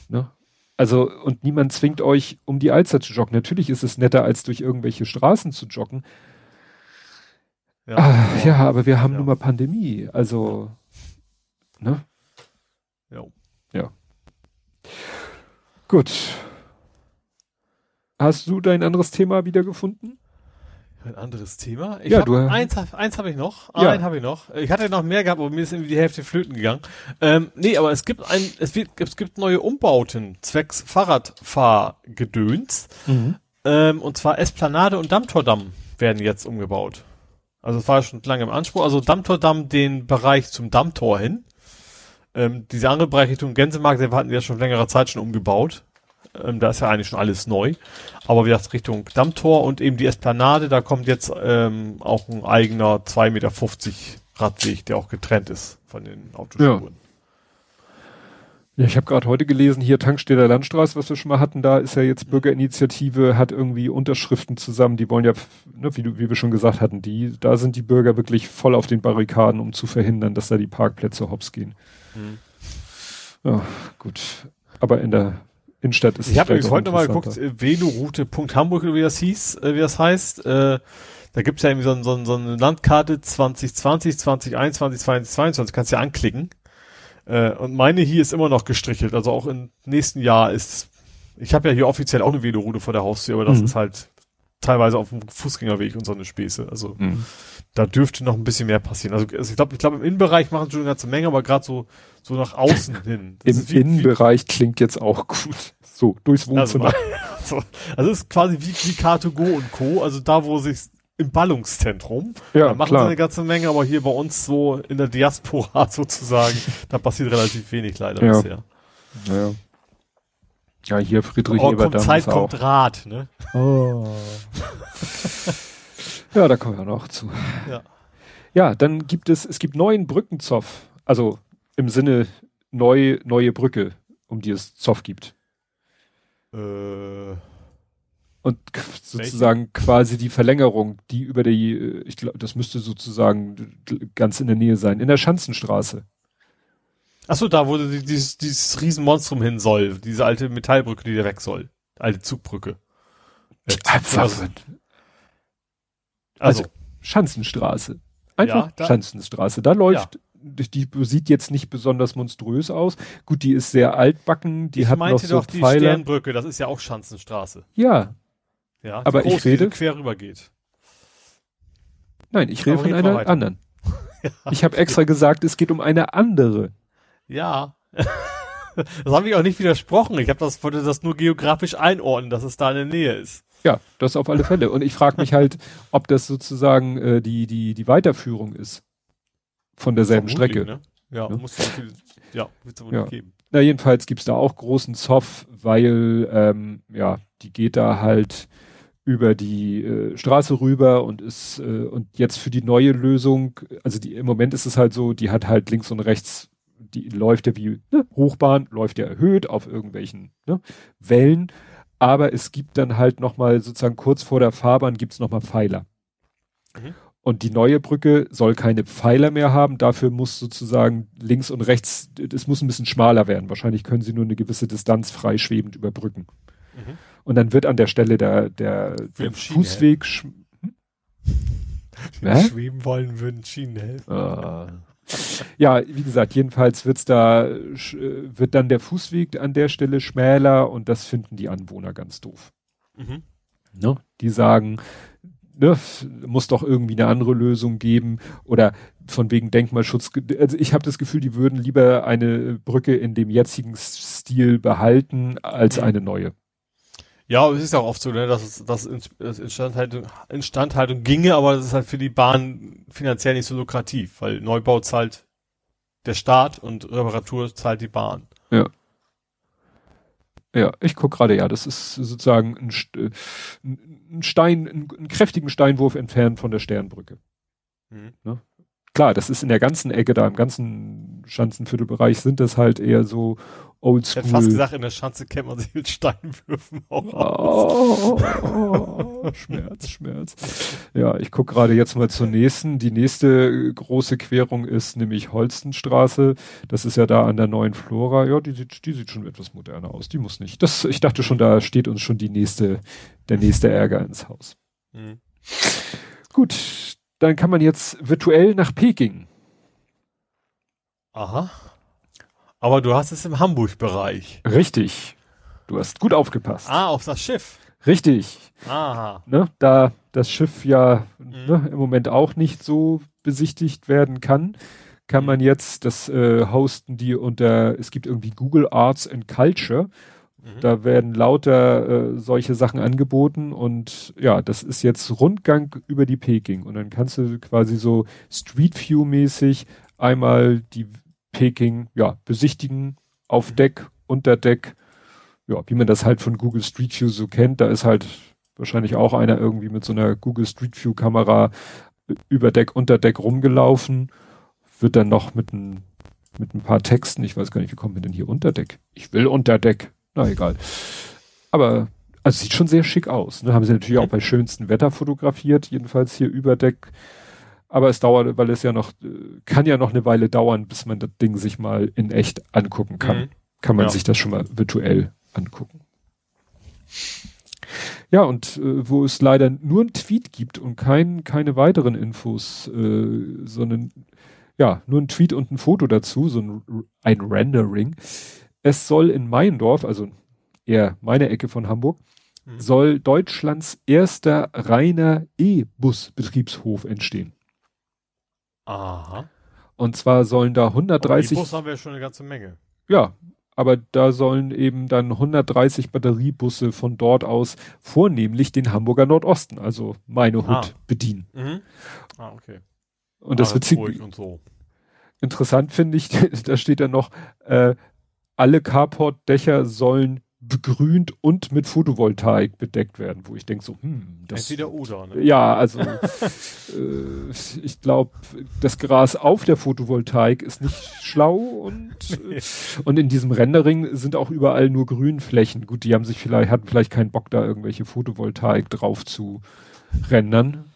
Speaker 2: Ne? Also, und niemand zwingt euch, um die Alster zu joggen. Natürlich ist es netter, als durch irgendwelche Straßen zu joggen. Ja, ah, ja aber wir haben ja. nun mal Pandemie. Also, ne? Ja. Ja. Gut. Hast du dein anderes Thema wiedergefunden?
Speaker 3: Ein anderes Thema?
Speaker 2: Ich ja, hab, du,
Speaker 3: eins, eins habe ich noch. Ja. Einen habe ich noch. Ich hatte noch mehr gehabt, aber mir ist irgendwie die Hälfte flöten gegangen. Ähm, nee, aber es gibt ein, es, wird, es gibt neue Umbauten zwecks Fahrradfahrgedöns. Mhm. Ähm, und zwar Esplanade und Dammtordamm werden jetzt umgebaut. Also es war schon lange im Anspruch. Also Dammtordamm den Bereich zum Dammtor hin. Ähm, diese andere Bereich Richtung Gänsemarkt, den hatten wir ja schon längere Zeit schon umgebaut. Ähm, da ist ja eigentlich schon alles neu. Aber wie gesagt, Richtung Dammtor und eben die Esplanade, da kommt jetzt ähm, auch ein eigener 2,50 Meter Radweg, der auch getrennt ist von den Autospuren.
Speaker 2: Ja. Ja, ich habe gerade heute gelesen, hier Tankstelle Landstraße, was wir schon mal hatten, da ist ja jetzt Bürgerinitiative, hat irgendwie Unterschriften zusammen, die wollen ja, ne, wie, wie wir schon gesagt hatten, die, da sind die Bürger wirklich voll auf den Barrikaden, um zu verhindern, dass da die Parkplätze hops gehen. Mhm. Ja, gut. Aber in der Innenstadt ist
Speaker 3: Ich habe heute nochmal geguckt, äh, veloroute.hamburg, wie das hieß, äh, wie das heißt. Äh, da gibt's ja irgendwie so, so, so eine Landkarte 2020, 2021, 2022, kannst du ja anklicken. Äh, und meine hier ist immer noch gestrichelt, also auch im nächsten Jahr ist, ich habe ja hier offiziell auch eine Veloroute vor der Haustür, aber das mhm. ist halt teilweise auf dem Fußgängerweg und so eine Späße. Also mhm. Da dürfte noch ein bisschen mehr passieren. Also, also ich glaube, ich glaube im Innenbereich machen sie schon eine ganze Menge, aber gerade so so nach außen hin.
Speaker 2: Im wie, Innenbereich wie, klingt jetzt auch gut. So durchs
Speaker 3: Wohnzimmer. Also, also, also ist quasi wie, wie Car2Go und Co. Also da, wo sich im Ballungszentrum. Ja, da machen klar. sie eine ganze Menge, aber hier bei uns so in der Diaspora sozusagen, da passiert relativ wenig leider
Speaker 2: ja.
Speaker 3: bisher.
Speaker 2: Ja. Ja, hier Friedrich
Speaker 3: oh, Ebert. Zeit kommt auch. Rat, ne? Oh.
Speaker 2: Ja, da kommen wir noch zu. Ja. Ja, dann gibt es, es gibt neuen Brückenzoff. Also im Sinne neu, neue Brücke, um die es Zoff gibt. Äh. Und sozusagen welche? quasi die Verlängerung, die über die, ich glaube, das müsste sozusagen ganz in der Nähe sein, in der Schanzenstraße.
Speaker 3: Ach so, da wo dieses, dieses Riesenmonstrum hin soll, diese alte Metallbrücke, die da weg soll. Alte Zugbrücke.
Speaker 2: Äh, Einfach. Also, also, Schanzenstraße. Einfach ja, da, Schanzenstraße. Da läuft, ja. die sieht jetzt nicht besonders monströs aus. Gut, die ist sehr altbacken, die ich hat noch so doch
Speaker 3: die Sternbrücke, das ist ja auch Schanzenstraße.
Speaker 2: Ja.
Speaker 3: Ja,
Speaker 2: aber große, ich rede
Speaker 3: quer rüber geht.
Speaker 2: Nein, ich rede aber von einer anderen. ja. Ich habe extra gesagt, es geht um eine andere.
Speaker 3: Ja. das habe ich auch nicht widersprochen. Ich habe das wollte das nur geografisch einordnen, dass es da in der Nähe ist.
Speaker 2: Ja, das auf alle Fälle. Und ich frage mich halt, ob das sozusagen äh, die, die, die Weiterführung ist von derselben Strecke. Ne?
Speaker 3: Ja, ne? muss viel, ja, wird's
Speaker 2: wohl ja. geben. Na, jedenfalls gibt's da auch großen Zoff, weil, ähm, ja, die geht da halt über die äh, Straße rüber und ist, äh, und jetzt für die neue Lösung, also die, im Moment ist es halt so, die hat halt links und rechts, die läuft ja wie ne, Hochbahn, läuft ja erhöht auf irgendwelchen ne, Wellen aber es gibt dann halt nochmal sozusagen kurz vor der Fahrbahn gibt's nochmal Pfeiler. Mhm. Und die neue Brücke soll keine Pfeiler mehr haben, dafür muss sozusagen links und rechts, es muss ein bisschen schmaler werden. Wahrscheinlich können sie nur eine gewisse Distanz freischwebend überbrücken. Mhm. Und dann wird an der Stelle der, der, der Fußweg, hm?
Speaker 3: schweben wollen, würden Schienen helfen. Ah
Speaker 2: ja, wie gesagt, jedenfalls wird's da, wird dann der Fußweg an der Stelle schmäler und das finden die Anwohner ganz doof. Mhm. Ne? Die sagen, ne, muss doch irgendwie eine andere Lösung geben oder von wegen Denkmalschutz. Also ich habe das Gefühl, die würden lieber eine Brücke in dem jetzigen Stil behalten als mhm. eine neue.
Speaker 3: Ja, es ist ja auch oft so, ne, dass es dass Instandhaltung, Instandhaltung ginge, aber das ist halt für die Bahn finanziell nicht so lukrativ, weil Neubau zahlt der Staat und Reparatur zahlt die Bahn.
Speaker 2: Ja. Ja, ich guck gerade, ja, das ist sozusagen ein, äh, ein Stein, ein, ein, kräftigen Steinwurf entfernt von der Sternbrücke. Mhm. Ne? Klar, das ist in der ganzen Ecke da, im ganzen Schanzenviertelbereich sind das halt eher so oldschool. Ich hätte
Speaker 3: fast gesagt, in der Schanze kennt man sich mit Steinwürfen
Speaker 2: auch oh, oh, oh, Schmerz, Schmerz. Ja, ich gucke gerade jetzt mal zur nächsten. Die nächste große Querung ist nämlich Holstenstraße. Das ist ja da an der neuen Flora. Ja, die sieht, die sieht schon etwas moderner aus. Die muss nicht. Das, ich dachte schon, da steht uns schon die nächste, der nächste Ärger ins Haus. Mhm. Gut, dann kann man jetzt virtuell nach Peking.
Speaker 3: Aha. Aber du hast es im Hamburg-Bereich.
Speaker 2: Richtig. Du hast gut aufgepasst.
Speaker 3: Ah, auf das Schiff.
Speaker 2: Richtig.
Speaker 3: Aha.
Speaker 2: Ne, da das Schiff ja mhm. ne, im Moment auch nicht so besichtigt werden kann, kann mhm. man jetzt das äh, hosten die unter, es gibt irgendwie Google Arts and Culture. Mhm. Da werden lauter äh, solche Sachen angeboten und ja, das ist jetzt Rundgang über die Peking und dann kannst du quasi so Street View mäßig einmal die Peking, ja, besichtigen, auf mhm. Deck, unter Deck, ja, wie man das halt von Google Street View so kennt, da ist halt wahrscheinlich auch einer irgendwie mit so einer Google Street View Kamera über Deck, unter Deck rumgelaufen, wird dann noch mit ein, mit ein paar Texten, ich weiß gar nicht, wie kommen wir denn hier unter Deck? Ich will unter Deck. Na egal. Aber also sieht schon sehr schick aus. Ne? Haben sie natürlich auch bei schönstem Wetter fotografiert, jedenfalls hier über Deck. Aber es dauert, weil es ja noch, kann ja noch eine Weile dauern, bis man das Ding sich mal in echt angucken kann. Mhm. Kann man ja. sich das schon mal virtuell angucken. Ja, und äh, wo es leider nur ein Tweet gibt und kein, keine weiteren Infos, äh, sondern ja, nur ein Tweet und ein Foto dazu, so ein, ein Rendering. Es soll in Meiendorf, also eher meine Ecke von Hamburg, mhm. soll Deutschlands erster reiner E-Bus-Betriebshof entstehen.
Speaker 3: Aha.
Speaker 2: Und zwar sollen da 130.
Speaker 3: E-Bus haben wir ja schon eine ganze Menge.
Speaker 2: Ja, aber da sollen eben dann 130 Batteriebusse von dort aus vornehmlich den Hamburger Nordosten, also meine Hut, ah. bedienen.
Speaker 3: Mhm. Ah, okay.
Speaker 2: Und ah, das wird ziemlich
Speaker 3: so.
Speaker 2: interessant, finde ich. da steht dann noch, äh, alle Carport-Dächer sollen begrünt und mit Photovoltaik bedeckt werden, wo ich denke so, hm,
Speaker 3: das Entweder oder, ne?
Speaker 2: Ja, also äh, ich glaube, das Gras auf der Photovoltaik ist nicht schlau und äh, und in diesem Rendering sind auch überall nur Grünflächen. Gut, die haben sich vielleicht hatten vielleicht keinen Bock da irgendwelche Photovoltaik drauf zu rendern.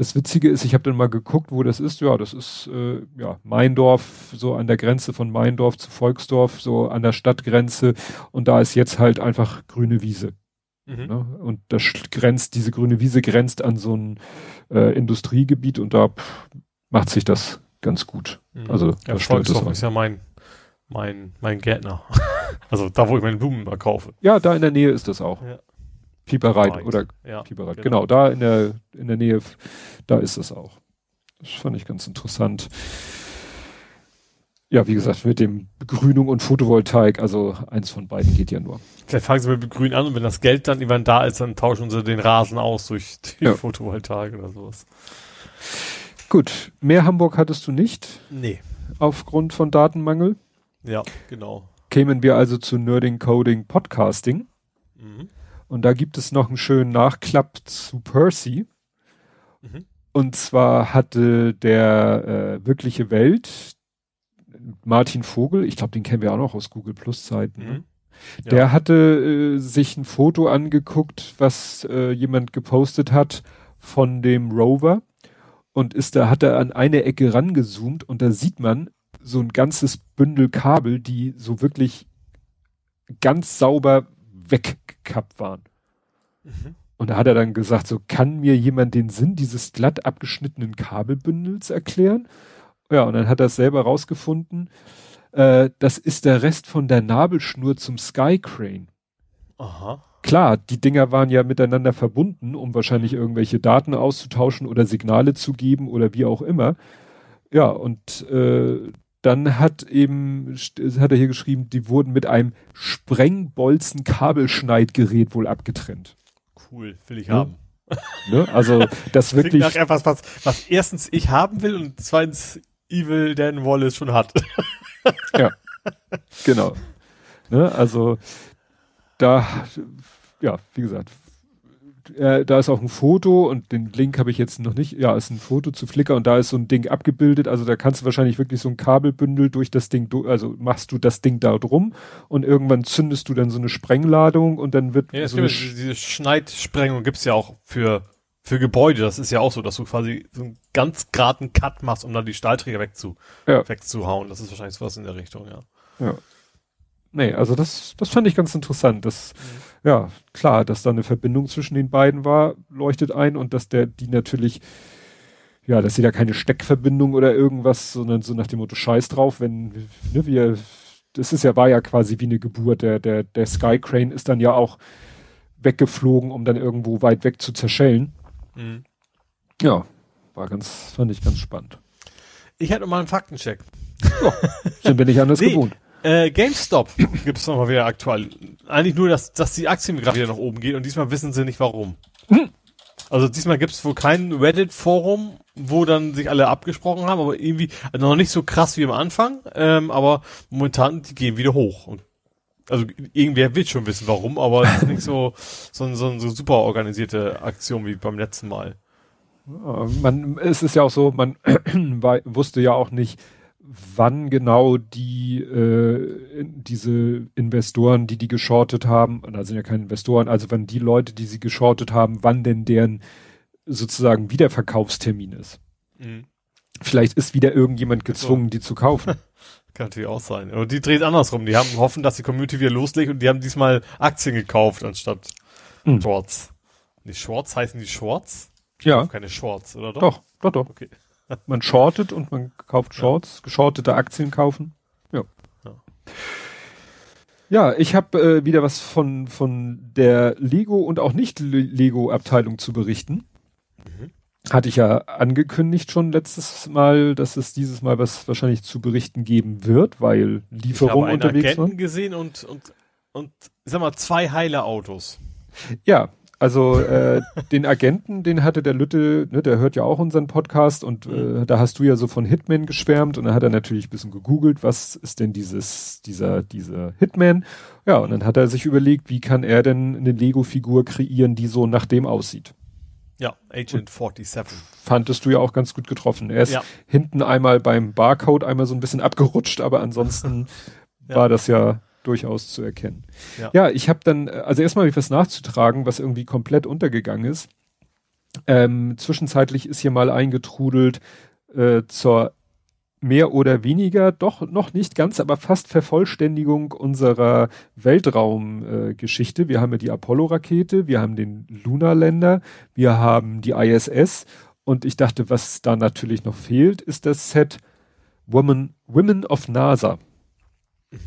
Speaker 2: Das Witzige ist, ich habe dann mal geguckt, wo das ist. Ja, das ist äh, ja Meindorf, so an der Grenze von Meindorf zu Volksdorf, so an der Stadtgrenze. Und da ist jetzt halt einfach grüne Wiese. Mhm. Ne? Und das grenzt, diese grüne Wiese grenzt an so ein äh, Industriegebiet und da pff, macht sich das ganz gut. Mhm. Also
Speaker 3: ja, Volksdorf ist ja mein mein mein Gärtner. also da, wo ich meine Blumen mal kaufe.
Speaker 2: Ja, da in der Nähe ist das auch. Ja. Pieperreit oder ja, Pieperreit. Genau. genau. da in der, in der Nähe, da ist es auch. Das fand ich ganz interessant. Ja, wie gesagt, mit dem Begrünung und Photovoltaik, also eins von beiden geht ja nur.
Speaker 3: Vielleicht fangen sie mit Begrün an und wenn das Geld dann irgendwann da ist, dann tauschen sie den Rasen aus durch die ja. Photovoltaik oder sowas.
Speaker 2: Gut, mehr Hamburg hattest du nicht?
Speaker 3: Nee.
Speaker 2: Aufgrund von Datenmangel?
Speaker 3: Ja, genau.
Speaker 2: Kämen wir also zu Nerding Coding Podcasting. Und da gibt es noch einen schönen Nachklapp zu Percy. Mhm. Und zwar hatte der äh, wirkliche Welt, Martin Vogel, ich glaube, den kennen wir auch noch aus Google Plus Zeiten. Ne? Mhm. Ja. Der hatte äh, sich ein Foto angeguckt, was äh, jemand gepostet hat von dem Rover und ist da hat er an eine Ecke rangezoomt und da sieht man so ein ganzes Bündel Kabel, die so wirklich ganz sauber weggekappt waren. Mhm. Und da hat er dann gesagt, so kann mir jemand den Sinn dieses glatt abgeschnittenen Kabelbündels erklären? Ja, und dann hat er es selber rausgefunden. Äh, das ist der Rest von der Nabelschnur zum Skycrane.
Speaker 3: Aha.
Speaker 2: Klar, die Dinger waren ja miteinander verbunden, um wahrscheinlich irgendwelche Daten auszutauschen oder Signale zu geben oder wie auch immer. Ja, und äh, dann hat eben, hat er hier geschrieben, die wurden mit einem Sprengbolzen-Kabelschneidgerät wohl abgetrennt.
Speaker 3: Cool, will ich ja. haben.
Speaker 2: Ne? Also das wirklich.
Speaker 3: Nach etwas, was, was erstens ich haben will und zweitens Evil Dan Wallace schon hat.
Speaker 2: ja, genau. Ne? Also da, ja, wie gesagt, äh, da ist auch ein Foto und den Link habe ich jetzt noch nicht. Ja, ist ein Foto zu Flickr und da ist so ein Ding abgebildet. Also da kannst du wahrscheinlich wirklich so ein Kabelbündel durch das Ding, also machst du das Ding da drum und irgendwann zündest du dann so eine Sprengladung und dann wird
Speaker 3: ja,
Speaker 2: so
Speaker 3: eine Sch diese Schneidsprengung gibt's ja auch für für Gebäude. Das ist ja auch so, dass du quasi so einen ganz geraden Cut machst, um dann die Stahlträger wegzu ja. wegzuhauen. Das ist wahrscheinlich sowas in der Richtung, ja.
Speaker 2: Ja. Nee, also das, das fand ich ganz interessant. Das, mhm. ja, klar, dass da eine Verbindung zwischen den beiden war, leuchtet ein und dass der, die natürlich, ja, dass sie da keine Steckverbindung oder irgendwas, sondern so nach dem Motto Scheiß drauf, wenn, ne, wir, das ist ja, war ja quasi wie eine Geburt. Der, der, der Skycrane ist dann ja auch weggeflogen, um dann irgendwo weit weg zu zerschellen. Mhm. Ja, war ganz, fand ich ganz spannend.
Speaker 3: Ich hatte mal einen Faktencheck.
Speaker 2: Ja, sind wir nicht anders nee, gewohnt.
Speaker 3: Äh, GameStop gibt es nochmal wieder aktuell. Eigentlich nur, dass, dass die Aktien gerade wieder nach oben geht und diesmal wissen sie nicht warum. Hm. Also diesmal gibt es wohl kein Reddit-Forum, wo dann sich alle abgesprochen haben, aber irgendwie also noch nicht so krass wie am Anfang, ähm, aber momentan die gehen wieder hoch. Und also irgendwer wird schon wissen warum, aber es ist nicht so, so, so, so super organisierte Aktion wie beim letzten Mal.
Speaker 2: Man, es ist ja auch so, man wusste ja auch nicht, wann genau die äh, diese Investoren, die die geschortet haben, und da sind ja keine Investoren, also wenn die Leute, die sie geschortet haben, wann denn deren sozusagen Wiederverkaufstermin ist. Mhm. Vielleicht ist wieder irgendjemand gezwungen, so. die zu kaufen.
Speaker 3: Kann natürlich auch sein. Und die dreht andersrum. Die haben hoffen, dass die Community wieder loslegt und die haben diesmal Aktien gekauft anstatt mhm. Shorts. Die Shorts heißen die Shorts?
Speaker 2: Ja.
Speaker 3: Keine Shorts, oder
Speaker 2: doch? Doch, doch, doch. Okay. Man shortet und man kauft Shorts, ja. geschortete Aktien kaufen. Ja. Ja, ja ich habe äh, wieder was von, von der Lego und auch nicht Lego-Abteilung zu berichten. Mhm. Hatte ich ja angekündigt schon letztes Mal, dass es dieses Mal was wahrscheinlich zu berichten geben wird, weil Lieferungen unterwegs
Speaker 3: waren. gesehen und, und, und, sag mal, zwei heile Autos.
Speaker 2: Ja, also äh, den Agenten, den hatte der Lütte, ne, der hört ja auch unseren Podcast und äh, da hast du ja so von Hitman geschwärmt und dann hat er natürlich ein bisschen gegoogelt, was ist denn dieses, dieser, dieser Hitman? Ja, und dann hat er sich überlegt, wie kann er denn eine Lego-Figur kreieren, die so nach dem aussieht.
Speaker 3: Ja, Agent 47.
Speaker 2: Fandest du ja auch ganz gut getroffen. Er ist ja. hinten einmal beim Barcode einmal so ein bisschen abgerutscht, aber ansonsten ja. war das ja durchaus zu erkennen. Ja, ja ich habe dann, also erstmal habe ich was nachzutragen, was irgendwie komplett untergegangen ist. Ähm, zwischenzeitlich ist hier mal eingetrudelt äh, zur mehr oder weniger, doch noch nicht ganz, aber fast Vervollständigung unserer Weltraumgeschichte. Äh, wir haben ja die Apollo-Rakete, wir haben den Lunarländer, wir haben die ISS und ich dachte, was da natürlich noch fehlt, ist das Set Women, Women of NASA. Mhm.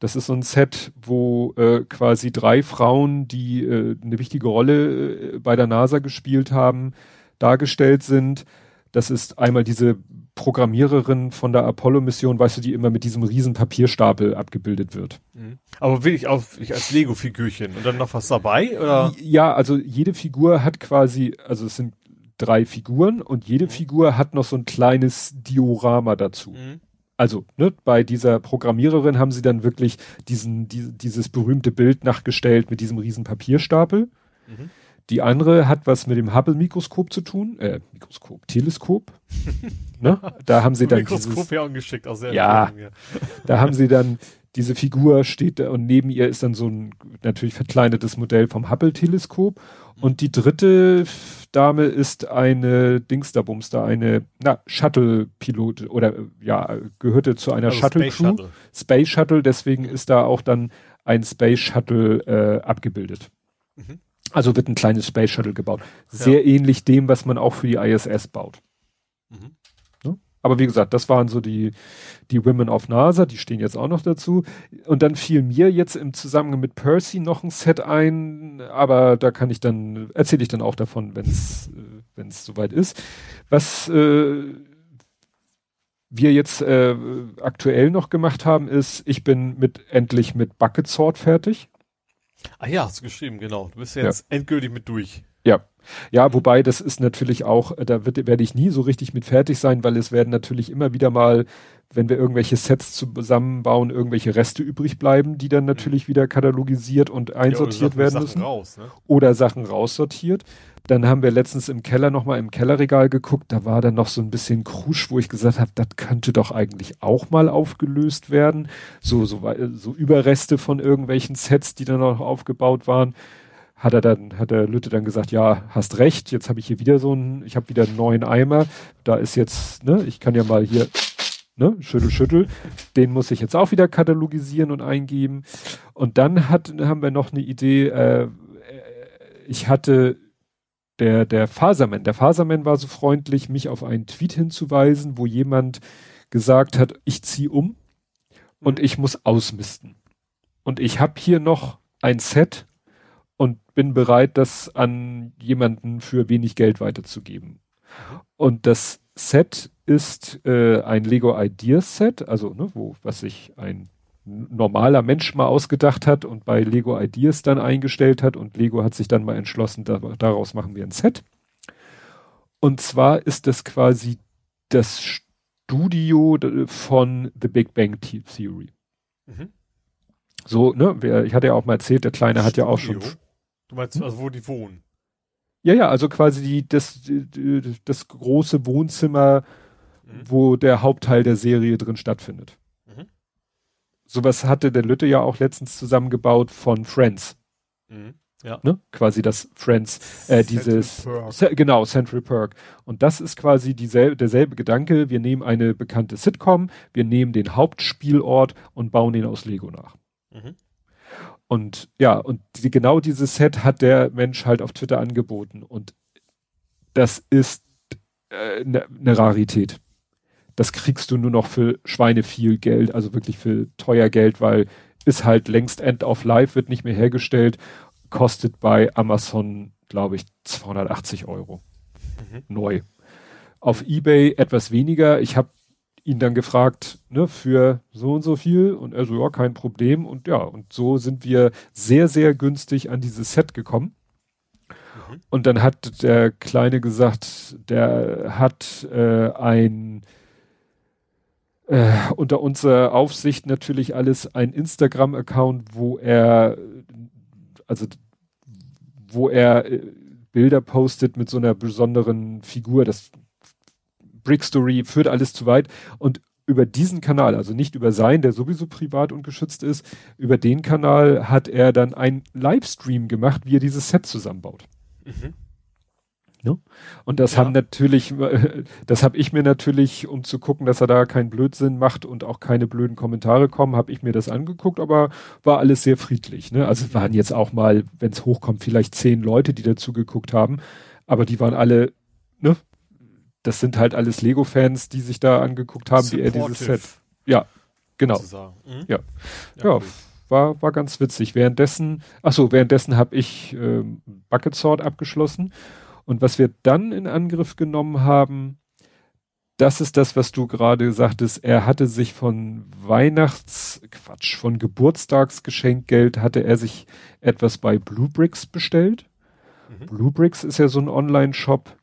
Speaker 2: Das ist so ein Set, wo äh, quasi drei Frauen, die äh, eine wichtige Rolle äh, bei der NASA gespielt haben, dargestellt sind. Das ist einmal diese Programmiererin von der Apollo-Mission, weißt du, die immer mit diesem riesen Papierstapel abgebildet wird.
Speaker 3: Mhm. Aber will ich auch ich als Lego-Figürchen und dann noch was dabei? Oder?
Speaker 2: Ja, also jede Figur hat quasi, also es sind drei Figuren und jede mhm. Figur hat noch so ein kleines Diorama dazu. Mhm also ne, bei dieser Programmiererin haben sie dann wirklich diesen, die, dieses berühmte Bild nachgestellt mit diesem riesen Papierstapel. Mhm. Die andere hat was mit dem Hubble-Mikroskop zu tun, äh, Mikroskop, Teleskop. ne? Da haben sie dann
Speaker 3: Mikroskop dieses, ja ungeschickt, auch sehr
Speaker 2: ja, da haben sie dann diese Figur steht da und neben ihr ist dann so ein natürlich verkleinetes Modell vom Hubble-Teleskop. Und die dritte Dame ist eine Dingsterbumster, eine na, Shuttle-Pilot oder ja, gehörte zu einer also Shuttle-Crew. Space Shuttle. Space Shuttle, deswegen ist da auch dann ein Space Shuttle äh, abgebildet. Mhm. Also wird ein kleines Space Shuttle gebaut. Sehr ja. ähnlich dem, was man auch für die ISS baut. Mhm. Aber wie gesagt, das waren so die, die Women of NASA, die stehen jetzt auch noch dazu. Und dann fiel mir jetzt im Zusammenhang mit Percy noch ein Set ein, aber da kann ich dann, erzähle ich dann auch davon, wenn es äh, wenn es soweit ist. Was äh, wir jetzt äh, aktuell noch gemacht haben, ist, ich bin mit endlich mit Bucket Sword fertig.
Speaker 3: Ah ja, hast du geschrieben, genau. Du bist jetzt ja. endgültig mit durch.
Speaker 2: Ja. Ja, wobei das ist natürlich auch, da wird, werde ich nie so richtig mit fertig sein, weil es werden natürlich immer wieder mal wenn wir irgendwelche Sets zusammenbauen, irgendwelche Reste übrig bleiben, die dann natürlich wieder katalogisiert und einsortiert ja, werden müssen. Raus, ne? Oder Sachen raussortiert. Dann haben wir letztens im Keller nochmal im Kellerregal geguckt, da war dann noch so ein bisschen Krusch, wo ich gesagt habe, das könnte doch eigentlich auch mal aufgelöst werden. So, so, so Überreste von irgendwelchen Sets, die dann noch aufgebaut waren. Hat er dann, hat der Lütte dann gesagt, ja, hast recht, jetzt habe ich hier wieder so einen, ich habe wieder einen neuen Eimer. Da ist jetzt, ne, ich kann ja mal hier ne, schüttel, schüttel. Den muss ich jetzt auch wieder katalogisieren und eingeben. Und dann hat, haben wir noch eine Idee, äh, ich hatte der, der Faserman, der Faserman war so freundlich, mich auf einen Tweet hinzuweisen, wo jemand gesagt hat, ich ziehe um und ich muss ausmisten. Und ich habe hier noch ein Set und bin bereit, das an jemanden für wenig Geld weiterzugeben. Und das Set ist äh, ein Lego Ideas Set, also ne, wo was sich ein normaler Mensch mal ausgedacht hat und bei Lego Ideas dann eingestellt hat und Lego hat sich dann mal entschlossen, da, daraus machen wir ein Set. Und zwar ist das quasi das Studio von The Big Bang Theory. Mhm. So, ne, ich hatte ja auch mal erzählt, der Kleine Studio? hat ja auch schon.
Speaker 3: Du meinst, also wo die wohnen?
Speaker 2: Ja, ja, also quasi die, das, das große Wohnzimmer, mhm. wo der Hauptteil der Serie drin stattfindet. Sowas hatte der Lütte ja auch letztens zusammengebaut von Friends. Mhm. Ja. Ne? Quasi das Friends, äh, dieses, Central genau, Central Perk. Und das ist quasi dieselbe, derselbe Gedanke. Wir nehmen eine bekannte Sitcom, wir nehmen den Hauptspielort und bauen ihn aus Lego nach. Mhm. Und ja, und die, genau dieses Set hat der Mensch halt auf Twitter angeboten. Und das ist eine äh, ne, ne Rarität. Das kriegst du nur noch für Schweine viel Geld, also wirklich für teuer Geld, weil ist halt längst End of Life, wird nicht mehr hergestellt, kostet bei Amazon, glaube ich, 280 Euro. Mhm. Neu. Auf Ebay etwas weniger. Ich habe ihn dann gefragt, ne, für so und so viel und er so, ja, kein Problem und ja, und so sind wir sehr, sehr günstig an dieses Set gekommen. Mhm. Und dann hat der Kleine gesagt, der hat äh, ein äh, unter unserer Aufsicht natürlich alles ein Instagram-Account, wo er also wo er äh, Bilder postet mit so einer besonderen Figur. Das Brickstory führt alles zu weit und über diesen Kanal, also nicht über sein, der sowieso privat und geschützt ist, über den Kanal hat er dann ein Livestream gemacht, wie er dieses Set zusammenbaut. Mhm. Ne? Und das ja. haben natürlich, das habe ich mir natürlich, um zu gucken, dass er da keinen Blödsinn macht und auch keine blöden Kommentare kommen, habe ich mir das angeguckt, aber war alles sehr friedlich. Ne? Also waren jetzt auch mal, wenn es hochkommt, vielleicht zehn Leute, die dazu geguckt haben, aber die waren alle ne, das sind halt alles Lego-Fans, die sich da angeguckt haben, wie er dieses Set. Ja, genau. Mhm. Ja, ja, ja war, war ganz witzig. Währenddessen, ach so, währenddessen habe ich äh, Bucket Sword abgeschlossen. Und was wir dann in Angriff genommen haben, das ist das, was du gerade sagtest. Er hatte sich von Weihnachts, Quatsch, von Geburtstagsgeschenkgeld hatte er sich etwas bei Bluebricks bestellt. Mhm. Bluebricks ist ja so ein Online-Shop,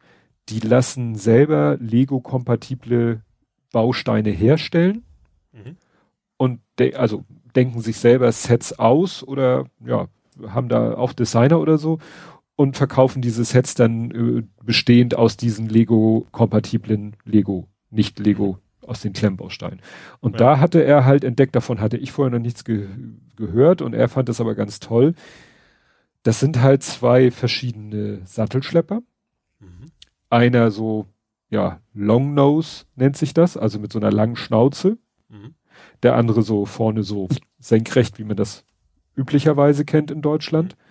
Speaker 2: die lassen selber Lego-kompatible Bausteine herstellen mhm. und de also denken sich selber Sets aus oder ja, haben da auch Designer oder so und verkaufen diese Sets dann äh, bestehend aus diesen Lego-kompatiblen Lego, nicht Lego aus den Klemmbausteinen. Und ja. da hatte er halt entdeckt, davon hatte ich vorher noch nichts ge gehört und er fand das aber ganz toll. Das sind halt zwei verschiedene Sattelschlepper. Mhm. Einer so, ja, Long Nose nennt sich das, also mit so einer langen Schnauze. Mhm. Der andere so vorne so senkrecht, wie man das üblicherweise kennt in Deutschland. Mhm.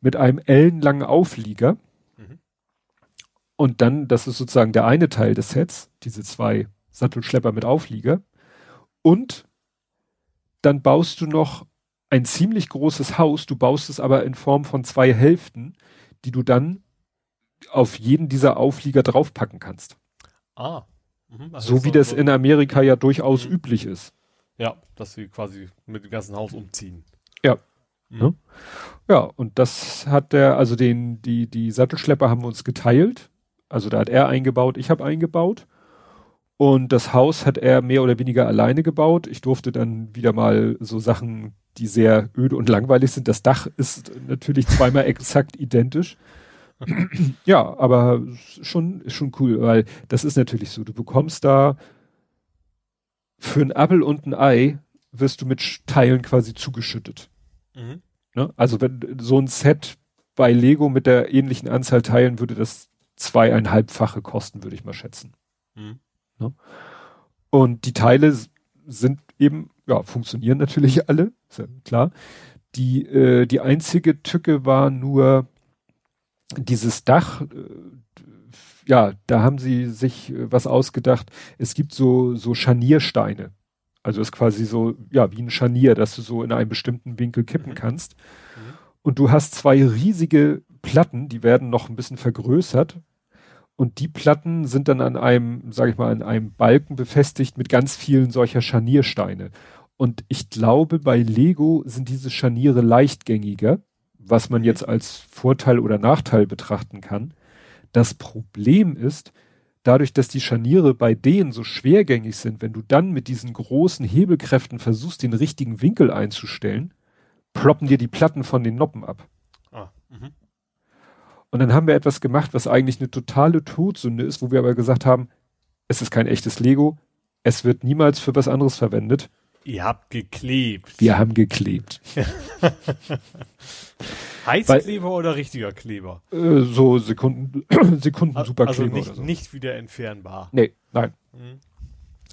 Speaker 2: Mit einem ellenlangen Auflieger. Mhm. Und dann, das ist sozusagen der eine Teil des Sets, diese zwei Sattelschlepper mit Auflieger. Und dann baust du noch ein ziemlich großes Haus, du baust es aber in Form von zwei Hälften, die du dann auf jeden dieser Auflieger draufpacken kannst. Ah. Mhm, so wie das so in Amerika ja durchaus mhm. üblich ist.
Speaker 3: Ja, dass sie quasi mit dem ganzen Haus umziehen.
Speaker 2: Ja. Mhm. Ne? Ja, und das hat der, also den, die, die Sattelschlepper haben wir uns geteilt. Also da hat er eingebaut, ich habe eingebaut. Und das Haus hat er mehr oder weniger alleine gebaut. Ich durfte dann wieder mal so Sachen, die sehr öde und langweilig sind. Das Dach ist natürlich zweimal exakt identisch. ja, aber schon, schon cool, weil das ist natürlich so. Du bekommst da für ein Appel und ein Ei wirst du mit Teilen quasi zugeschüttet. Mhm. Ne? Also wenn so ein Set bei Lego mit der ähnlichen Anzahl Teilen würde das zweieinhalbfache kosten, würde ich mal schätzen. Mhm. Ne? Und die Teile sind eben, ja, funktionieren natürlich alle, ist ja klar. Die, äh, die einzige Tücke war nur dieses Dach, äh, ja, da haben sie sich äh, was ausgedacht. Es gibt so, so Scharniersteine. Also ist quasi so, ja, wie ein Scharnier, dass du so in einem bestimmten Winkel kippen mhm. kannst. Mhm. Und du hast zwei riesige Platten, die werden noch ein bisschen vergrößert, und die Platten sind dann an einem, sage ich mal, an einem Balken befestigt mit ganz vielen solcher Scharniersteine. Und ich glaube, bei Lego sind diese Scharniere leichtgängiger, was man jetzt als Vorteil oder Nachteil betrachten kann. Das Problem ist, dadurch, dass die Scharniere bei denen so schwergängig sind, wenn du dann mit diesen großen Hebelkräften versuchst, den richtigen Winkel einzustellen, ploppen dir die Platten von den Noppen ab. Ah, mh. Und dann haben wir etwas gemacht, was eigentlich eine totale Todsünde ist, wo wir aber gesagt haben, es ist kein echtes Lego, es wird niemals für was anderes verwendet.
Speaker 3: Ihr habt geklebt.
Speaker 2: Wir haben geklebt.
Speaker 3: Heißkleber Weil, oder richtiger Kleber?
Speaker 2: Äh, so Sekunden, Sekunden also Superkleber.
Speaker 3: Also nicht, so. nicht wieder entfernbar.
Speaker 2: Nee, nein. Mhm.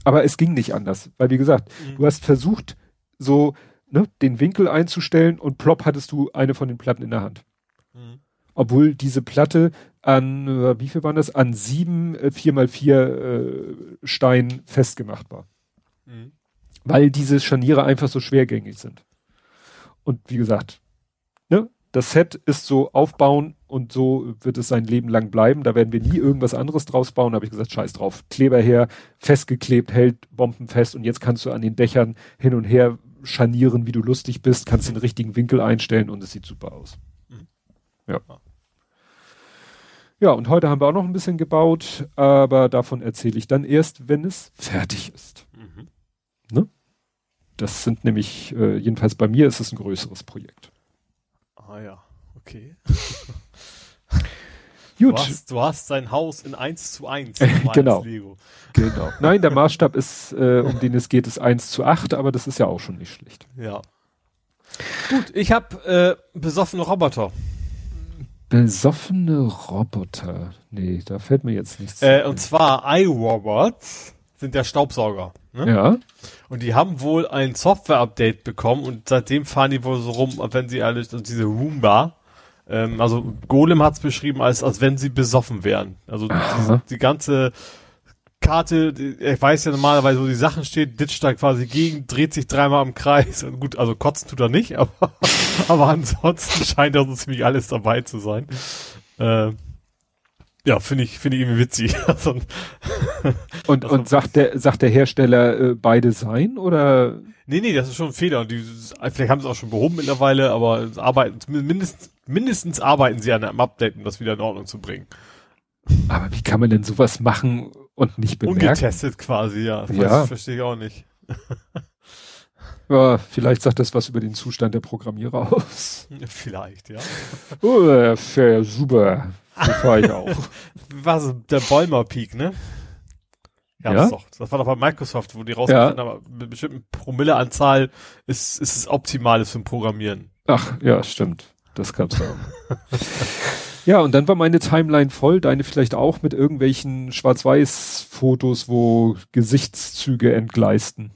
Speaker 2: Aber es ging nicht anders. Weil wie gesagt, mhm. du hast versucht, so ne, den Winkel einzustellen und plopp hattest du eine von den Platten in der Hand. Mhm obwohl diese Platte an, äh, wie viel waren das, an sieben äh, 4x4 äh, Steinen festgemacht war. Mhm. Weil diese Scharniere einfach so schwergängig sind. Und wie gesagt, ne, das Set ist so aufbauen und so wird es sein Leben lang bleiben. Da werden wir nie irgendwas anderes draus bauen. Da habe ich gesagt, scheiß drauf. Kleber her, festgeklebt, hält bombenfest und jetzt kannst du an den Dächern hin und her scharnieren, wie du lustig bist, kannst den richtigen Winkel einstellen und es sieht super aus. Mhm. Ja. Ja, und heute haben wir auch noch ein bisschen gebaut, aber davon erzähle ich dann erst, wenn es fertig ist. Das sind nämlich, äh, jedenfalls bei mir ist es ein größeres Projekt.
Speaker 3: Ah ja, okay.
Speaker 2: Gut.
Speaker 3: Du hast, du hast sein Haus in 1 zu 1.
Speaker 2: genau. Lego. Genau. Nein, der Maßstab ist, äh, um den es geht, ist 1 zu 8, aber das ist ja auch schon nicht schlecht.
Speaker 3: Ja. Gut, ich habe äh, besoffene Roboter.
Speaker 2: Besoffene Roboter. Nee, da fällt mir jetzt nichts
Speaker 3: äh, Und zwar iRobots sind der Staubsauger.
Speaker 2: Ne? Ja.
Speaker 3: Und die haben wohl ein Software-Update bekommen und seitdem fahren die wohl so rum, wenn sie alles, also diese Roomba, ähm, also Golem hat's beschrieben, als, als wenn sie besoffen wären. Also die, die ganze Karte, ich weiß ja normalerweise, wo die Sachen steht, ditcht da quasi gegen, dreht sich dreimal im Kreis. Und gut, also kotzen tut er nicht, aber, aber ansonsten scheint da so ziemlich alles dabei zu sein. Äh, ja, finde ich, finde ich irgendwie witzig. Also,
Speaker 2: und, also, und sagt der, sagt der Hersteller äh, beide sein oder?
Speaker 3: Nee, nee, das ist schon ein Fehler. Und die, vielleicht haben sie auch schon behoben mittlerweile, aber arbeiten, mindestens, mindestens arbeiten sie an einem Update, um das wieder in Ordnung zu bringen.
Speaker 2: Aber wie kann man denn sowas machen und nicht bemerken?
Speaker 3: Ungetestet quasi, ja. Das
Speaker 2: ja.
Speaker 3: verstehe ich auch nicht.
Speaker 2: ja, vielleicht sagt das was über den Zustand der Programmierer aus.
Speaker 3: Vielleicht, ja.
Speaker 2: Oh, super. So fahre ich auch.
Speaker 3: Was, der Bäumer Peak, ne? Ja, ja? Das, doch, das war doch bei Microsoft, wo die rausgefunden ja. haben, mit bestimmten Promilleanzahl ist, ist es optimales zum Programmieren.
Speaker 2: Ach, ja, stimmt. Das gab's auch. Ja, und dann war meine Timeline voll, deine vielleicht auch mit irgendwelchen Schwarz-Weiß-Fotos, wo Gesichtszüge entgleisten.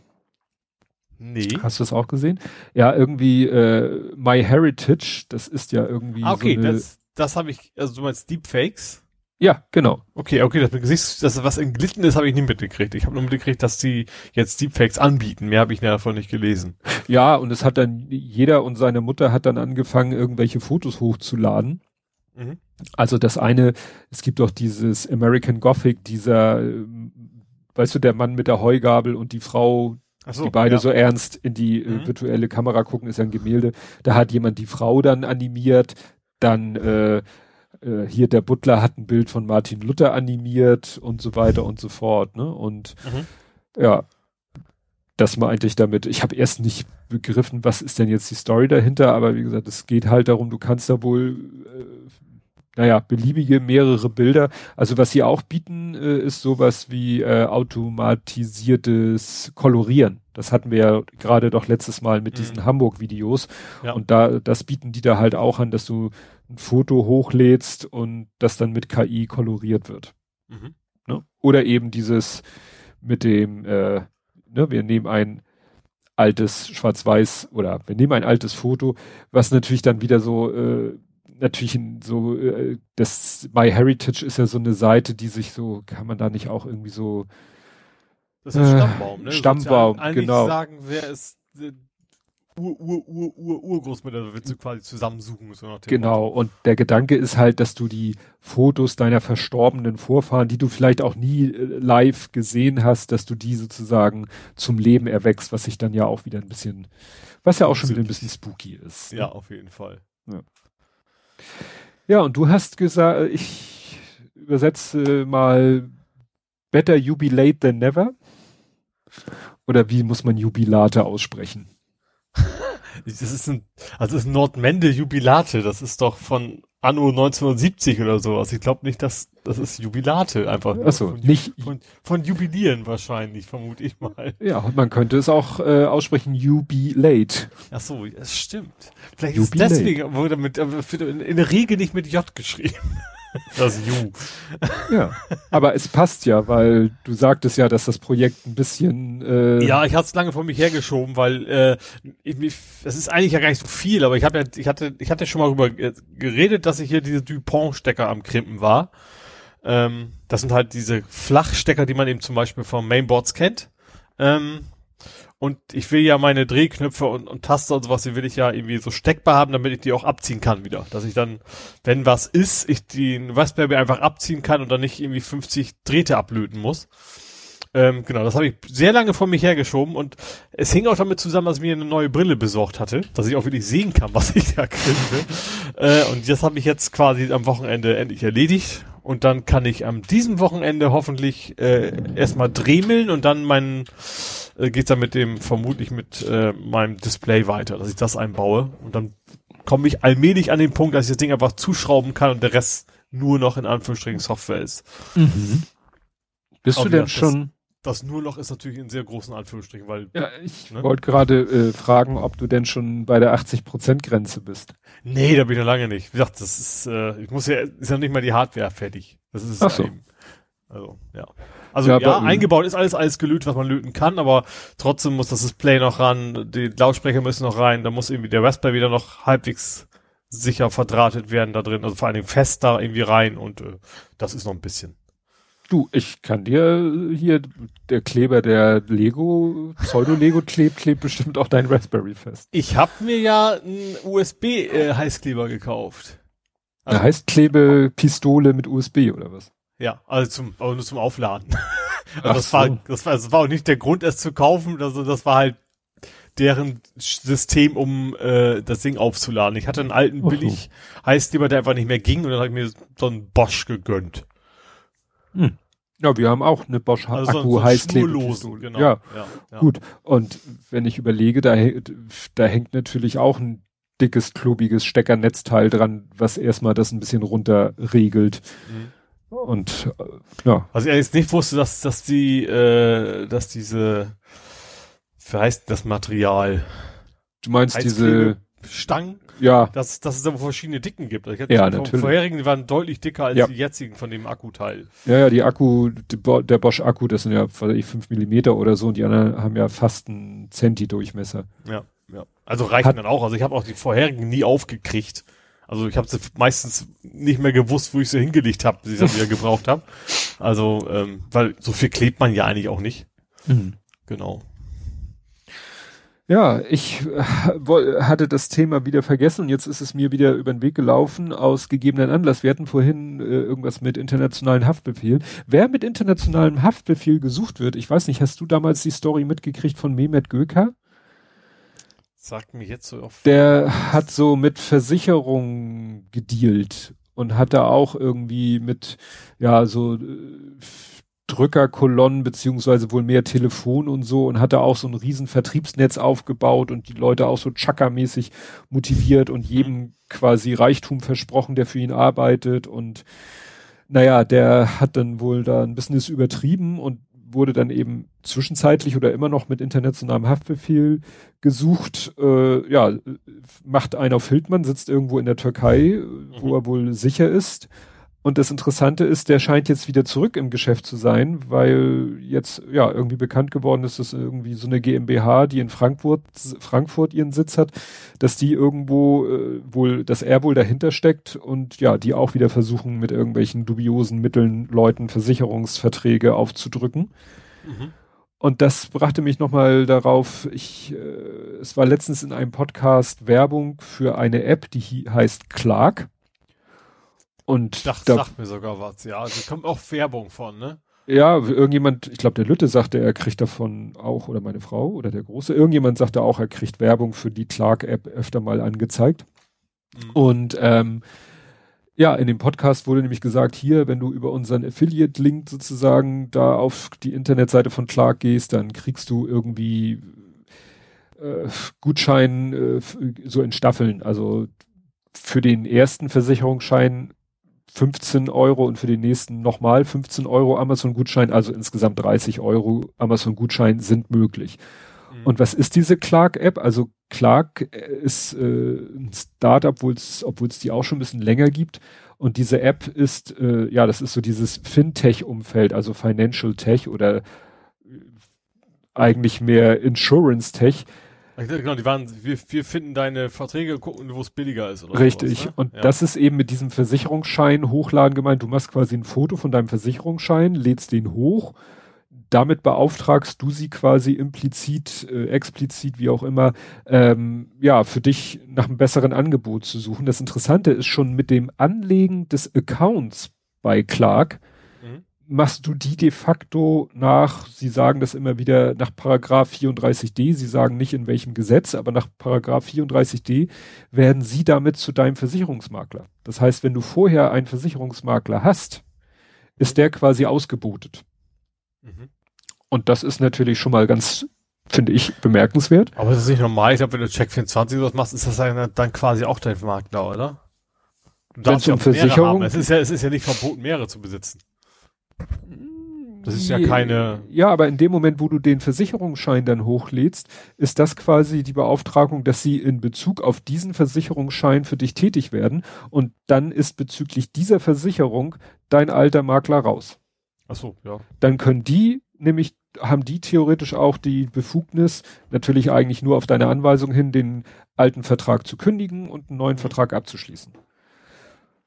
Speaker 3: Nee.
Speaker 2: Hast du das auch gesehen? Ja, irgendwie äh, My Heritage, das ist ja irgendwie
Speaker 3: ah, okay, so eine das, das habe ich, also du meinst Deepfakes?
Speaker 2: Ja, genau.
Speaker 3: Okay, okay, das mit Gesichts, das was entglitten ist, habe ich nicht mitgekriegt. Ich habe nur mitgekriegt, dass die jetzt Deepfakes anbieten. Mehr habe ich davon nicht gelesen.
Speaker 2: Ja, und es hat dann jeder und seine Mutter hat dann angefangen, irgendwelche Fotos hochzuladen. Mhm. Also das eine, es gibt auch dieses American Gothic, dieser, weißt du, der Mann mit der Heugabel und die Frau, so, die beide ja. so ernst in die äh, mhm. virtuelle Kamera gucken, ist ja ein Gemälde. Da hat jemand die Frau dann animiert, dann äh, äh, hier der Butler hat ein Bild von Martin Luther animiert und so weiter und so fort, ne? Und mhm. ja, das meinte ich damit. Ich habe erst nicht begriffen, was ist denn jetzt die Story dahinter, aber wie gesagt, es geht halt darum, du kannst da wohl, äh, naja, beliebige mehrere Bilder. Also was sie auch bieten, äh, ist sowas wie äh, automatisiertes Kolorieren. Das hatten wir ja gerade doch letztes Mal mit mhm. diesen Hamburg-Videos. Ja. Und da, das bieten die da halt auch an, dass du ein Foto hochlädst und das dann mit KI koloriert wird. Mhm. Ne? Oder eben dieses mit dem, äh, ne, wir nehmen ein altes Schwarz-Weiß oder wir nehmen ein altes Foto, was natürlich dann wieder so, äh, natürlich so, äh, das MyHeritage ist ja so eine Seite, die sich so, kann man da nicht auch irgendwie so
Speaker 3: das ist ein Stammbaum, ne?
Speaker 2: Stammbaum, genau.
Speaker 3: sagen, wer ist äh, Ur, Ur, Ur, Ur, Urgroßmutter, willst du quasi zusammensuchen. So
Speaker 2: genau, Motto. und der Gedanke ist halt, dass du die Fotos deiner verstorbenen Vorfahren, die du vielleicht auch nie äh, live gesehen hast, dass du die sozusagen zum Leben erwächst, was sich dann ja auch wieder ein bisschen, was ja auch schon wieder ein bisschen spooky ist.
Speaker 3: Ne? Ja, auf jeden Fall.
Speaker 2: Ja, ja und du hast gesagt, ich übersetze mal Better Jubilate Than Never. Oder wie muss man Jubilate aussprechen?
Speaker 3: das ist ein, also das ist Nordmende Jubilate, das ist doch von Anno 1970 oder sowas. Ich glaube nicht, dass das ist Jubilate einfach.
Speaker 2: Achso,
Speaker 3: von,
Speaker 2: nicht
Speaker 3: von, von Jubilieren wahrscheinlich, vermute ich mal.
Speaker 2: Ja, und man könnte es auch äh, aussprechen Jubilate.
Speaker 3: Ach so, es stimmt. Vielleicht Jubilate. ist deswegen wurde mit in, in der Regel nicht mit J geschrieben. Das Ju.
Speaker 2: Ja, aber es passt ja, weil du sagtest ja, dass das Projekt ein bisschen.
Speaker 3: Äh ja, ich hatte es lange vor mich hergeschoben, weil äh, ich, mich, das ist eigentlich ja gar nicht so viel, aber ich habe ja, ich hatte, ich hatte schon mal darüber geredet, dass ich hier diese Dupont-Stecker am Krimpen war. Ähm, das sind halt diese Flachstecker, die man eben zum Beispiel vom Mainboards kennt. Ähm, und ich will ja meine Drehknöpfe und, und Taster und sowas, die will ich ja irgendwie so steckbar haben, damit ich die auch abziehen kann wieder. Dass ich dann, wenn was ist, ich den Raspberry einfach abziehen kann und dann nicht irgendwie 50 Drähte ablöten muss. Ähm, genau, das habe ich sehr lange vor mich hergeschoben und es hing auch damit zusammen, dass ich mir eine neue Brille besorgt hatte, dass ich auch wirklich sehen kann, was ich da kriege. äh, und das habe ich jetzt quasi am Wochenende endlich erledigt und dann kann ich am diesem Wochenende hoffentlich äh, erstmal dremeln und dann meinen äh, geht's dann mit dem vermutlich mit äh, meinem Display weiter, dass ich das einbaue und dann komme ich allmählich an den Punkt, dass ich das Ding einfach zuschrauben kann und der Rest nur noch in Anführungsstrichen Software ist.
Speaker 2: Mhm. Bist Aber du denn schon
Speaker 3: das nur noch ist natürlich in sehr großen Anführungsstrichen, weil.
Speaker 2: Ja, ich ne? wollte gerade äh, fragen, ob du denn schon bei der 80%-Grenze bist.
Speaker 3: Nee, da bin ich noch lange nicht. Wie gesagt, das ist, äh, ich muss ja, ist ja nicht mal die Hardware fertig. Das ist
Speaker 2: Ach so.
Speaker 3: Eben. Also, ja. Also ja, ja eingebaut ist alles alles gelötet, was man löten kann, aber trotzdem muss das Display noch ran, die Lautsprecher müssen noch rein, da muss irgendwie der Raspberry wieder noch halbwegs sicher verdrahtet werden da drin, also vor allen Dingen fest da irgendwie rein und äh, das ist noch ein bisschen.
Speaker 2: Du, ich kann dir hier, der Kleber der Lego, Pseudo-Lego klebt, klebt bestimmt auch dein Raspberry fest.
Speaker 3: Ich habe mir ja einen USB-Heißkleber äh, gekauft.
Speaker 2: Also, Eine Heißklebepistole mit USB oder was?
Speaker 3: Ja, also zum, aber nur zum Aufladen. also das, so. war, das war, das war auch nicht der Grund, es zu kaufen, also das war halt deren System, um äh, das Ding aufzuladen. Ich hatte einen alten billig Heißkleber, der einfach nicht mehr ging und dann habe ich mir so einen Bosch gegönnt.
Speaker 2: Hm. Ja, wir haben auch eine Bosch also Akku so Heißklebepistole.
Speaker 3: Genau.
Speaker 2: Ja. Ja, ja. gut. Und wenn ich überlege, da, da hängt natürlich auch ein dickes, klobiges Steckernetzteil dran, was erstmal das ein bisschen runter regelt. Mhm. Und äh, ja.
Speaker 3: Was ich jetzt nicht wusste, dass, dass die, äh, dass diese, wie heißt das Material?
Speaker 2: Du meinst diese
Speaker 3: Stangen?
Speaker 2: Ja.
Speaker 3: Dass, dass es aber verschiedene Dicken gibt.
Speaker 2: Ich ja, natürlich. Die
Speaker 3: vorherigen, waren deutlich dicker als ja. die jetzigen von dem Akkuteil.
Speaker 2: Ja, ja, die Akku, die, der Bosch Akku, das sind ja, weiß ich, 5 Millimeter oder so und die anderen haben ja fast einen Zenti Durchmesser.
Speaker 3: Ja, ja. Also reichen Hat, dann auch. Also ich habe auch die vorherigen nie aufgekriegt. Also ich habe sie meistens nicht mehr gewusst, wo ich sie hingelegt habe, die ich dann wieder gebraucht habe. Also, ähm, weil so viel klebt man ja eigentlich auch nicht. Mhm. Genau.
Speaker 2: Ja, ich äh, hatte das Thema wieder vergessen und jetzt ist es mir wieder über den Weg gelaufen aus gegebenen Anlass. Wir hatten vorhin äh, irgendwas mit internationalen Haftbefehl. Wer mit internationalem Haftbefehl gesucht wird, ich weiß nicht, hast du damals die Story mitgekriegt von Mehmet Göker?
Speaker 3: Sagt mir jetzt so oft.
Speaker 2: Der hat so mit Versicherungen gedealt und hat da auch irgendwie mit, ja, so äh, Drückerkolonnen beziehungsweise wohl mehr Telefon und so und hat da auch so ein riesen Vertriebsnetz aufgebaut und die Leute auch so Chaka-mäßig motiviert und jedem quasi Reichtum versprochen, der für ihn arbeitet und naja, der hat dann wohl da ein bisschen übertrieben und wurde dann eben zwischenzeitlich oder immer noch mit internationalem Haftbefehl gesucht. Äh, ja, macht einer auf Hildmann, sitzt irgendwo in der Türkei, mhm. wo er wohl sicher ist. Und das Interessante ist, der scheint jetzt wieder zurück im Geschäft zu sein, weil jetzt ja irgendwie bekannt geworden ist, dass irgendwie so eine GmbH, die in Frankfurt Frankfurt ihren Sitz hat, dass die irgendwo äh, wohl, dass er wohl dahinter steckt und ja, die auch wieder versuchen mit irgendwelchen dubiosen Mitteln Leuten Versicherungsverträge aufzudrücken. Mhm. Und das brachte mich nochmal darauf, ich, äh, es war letztens in einem Podcast Werbung für eine App, die heißt Clark. Und
Speaker 3: das da, sagt mir sogar was, ja. Also kommt auch Werbung von, ne?
Speaker 2: Ja, irgendjemand, ich glaube, der Lütte sagte, er kriegt davon auch, oder meine Frau oder der Große, irgendjemand sagte auch, er kriegt Werbung für die Clark-App öfter mal angezeigt. Mhm. Und ähm, ja, in dem Podcast wurde nämlich gesagt, hier, wenn du über unseren Affiliate-Link sozusagen da auf die Internetseite von Clark gehst, dann kriegst du irgendwie äh, Gutschein äh, so in Staffeln. Also für den ersten Versicherungsschein 15 Euro und für den nächsten nochmal 15 Euro Amazon-Gutschein, also insgesamt 30 Euro Amazon-Gutschein sind möglich. Mhm. Und was ist diese Clark-App? Also Clark äh, ist äh, ein Startup, obwohl es die auch schon ein bisschen länger gibt. Und diese App ist, äh, ja, das ist so dieses Fintech-Umfeld, also Financial Tech oder äh, eigentlich mehr Insurance Tech.
Speaker 3: Genau, die waren, wir, wir finden deine Verträge, gucken, wo es billiger ist.
Speaker 2: Oder Richtig. Sowas, ne? Und ja. das ist eben mit diesem Versicherungsschein hochladen gemeint. Du machst quasi ein Foto von deinem Versicherungsschein, lädst den hoch. Damit beauftragst du sie quasi implizit, äh, explizit, wie auch immer, ähm, ja, für dich nach einem besseren Angebot zu suchen. Das Interessante ist schon mit dem Anlegen des Accounts bei Clark, machst du die de facto nach, Sie sagen das immer wieder, nach Paragraph 34d, Sie sagen nicht in welchem Gesetz, aber nach Paragraph 34d werden Sie damit zu deinem Versicherungsmakler. Das heißt, wenn du vorher einen Versicherungsmakler hast, ist der quasi ausgebotet. Mhm. Und das ist natürlich schon mal ganz, finde ich, bemerkenswert.
Speaker 3: Aber das ist nicht normal. Ich glaube, wenn du Check 24 sowas machst, ist das dann quasi auch dein Makler, oder?
Speaker 2: Du darfst ja Versicherung.
Speaker 3: Es ist ja, es ist ja nicht verboten, mehrere zu besitzen. Das ist ja keine.
Speaker 2: Ja, aber in dem Moment, wo du den Versicherungsschein dann hochlädst, ist das quasi die Beauftragung, dass sie in Bezug auf diesen Versicherungsschein für dich tätig werden. Und dann ist bezüglich dieser Versicherung dein alter Makler raus.
Speaker 3: Ach so, ja.
Speaker 2: Dann können die nämlich, haben die theoretisch auch die Befugnis, natürlich eigentlich nur auf deine Anweisung hin, den alten Vertrag zu kündigen und einen neuen. Vertrag abzuschließen.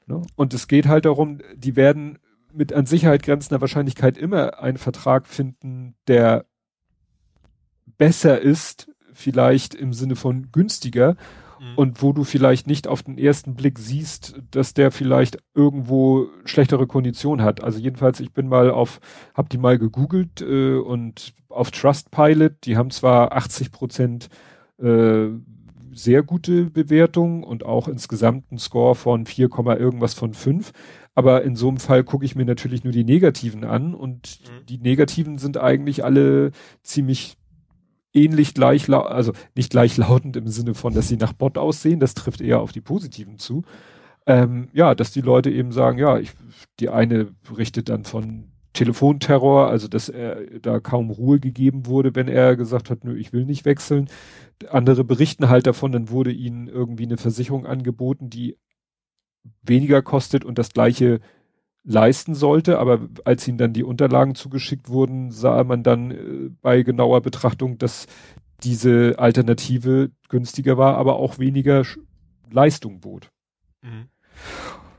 Speaker 2: Ne? Und es geht halt darum, die werden mit an Sicherheit grenzender Wahrscheinlichkeit immer einen Vertrag finden, der besser ist, vielleicht im Sinne von günstiger mhm. und wo du vielleicht nicht auf den ersten Blick siehst, dass der vielleicht irgendwo schlechtere Konditionen hat. Also jedenfalls, ich bin mal auf, hab die mal gegoogelt äh, und auf Trustpilot, die haben zwar 80 Prozent äh, sehr gute Bewertung und auch insgesamt einen Score von 4, irgendwas von 5. Aber in so einem Fall gucke ich mir natürlich nur die negativen an und mhm. die negativen sind eigentlich alle ziemlich ähnlich gleich, also nicht gleichlautend im Sinne von, dass sie nach Bot aussehen, das trifft eher auf die positiven zu. Ähm, ja, dass die Leute eben sagen, ja, ich, die eine berichtet dann von Telefonterror, also dass er da kaum Ruhe gegeben wurde, wenn er gesagt hat, nö, ich will nicht wechseln. Andere berichten halt davon, dann wurde ihnen irgendwie eine Versicherung angeboten, die weniger kostet und das gleiche leisten sollte, aber als ihnen dann die Unterlagen zugeschickt wurden, sah man dann äh, bei genauer Betrachtung, dass diese Alternative günstiger war, aber auch weniger Sch Leistung bot. Mhm.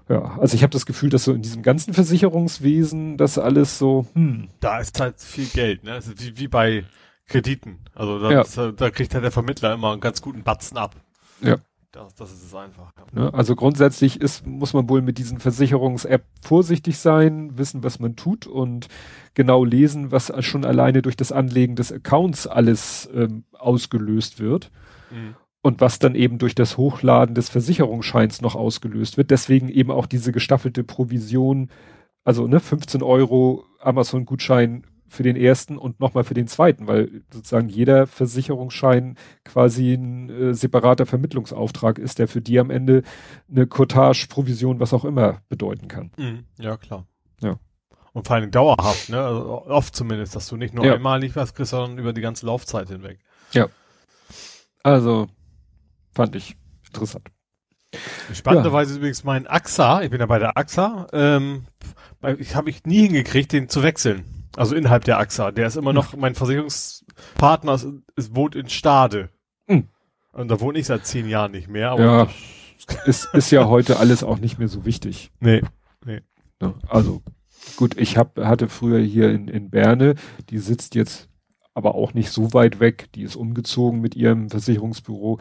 Speaker 2: Ja, also ich habe das Gefühl, dass so in diesem ganzen Versicherungswesen das alles so, hm.
Speaker 3: Da ist halt viel Geld, ne? Also wie, wie bei Krediten. Also da, ja. da kriegt halt der Vermittler immer einen ganz guten Batzen ab.
Speaker 2: Ja.
Speaker 3: Das, das ist es einfach.
Speaker 2: Ja. Ne? Also grundsätzlich ist, muss man wohl mit diesen Versicherungs-App vorsichtig sein, wissen, was man tut und genau lesen, was schon alleine durch das Anlegen des Accounts alles ähm, ausgelöst wird. Mhm. und was dann eben durch das Hochladen des Versicherungsscheins noch ausgelöst wird. Deswegen eben auch diese gestaffelte Provision, also ne, 15 Euro Amazon-Gutschein für den ersten und nochmal für den zweiten, weil sozusagen jeder Versicherungsschein quasi ein äh, separater Vermittlungsauftrag ist, der für die am Ende eine Cottage, Provision, was auch immer bedeuten kann.
Speaker 3: Mhm. Ja, klar.
Speaker 2: Ja.
Speaker 3: Und vor allem dauerhaft, ne? Also oft zumindest, dass du nicht nur ja. einmalig was kriegst, sondern über die ganze Laufzeit hinweg.
Speaker 2: Ja. Also, fand ich interessant.
Speaker 3: Spannenderweise ja. übrigens mein AXA, ich bin ja bei der AXA, ähm, ich habe ich nie hingekriegt, den zu wechseln. Also innerhalb der AXA. Der ist immer noch, mein Versicherungspartner ist, ist, wohnt in Stade. Mhm. Und da wohne ich seit zehn Jahren nicht mehr.
Speaker 2: Aber ja, ist, ist ja heute alles auch nicht mehr so wichtig.
Speaker 3: Nee, nee.
Speaker 2: Also gut, ich hab, hatte früher hier in, in Berne, die sitzt jetzt aber auch nicht so weit weg. Die ist umgezogen mit ihrem Versicherungsbüro.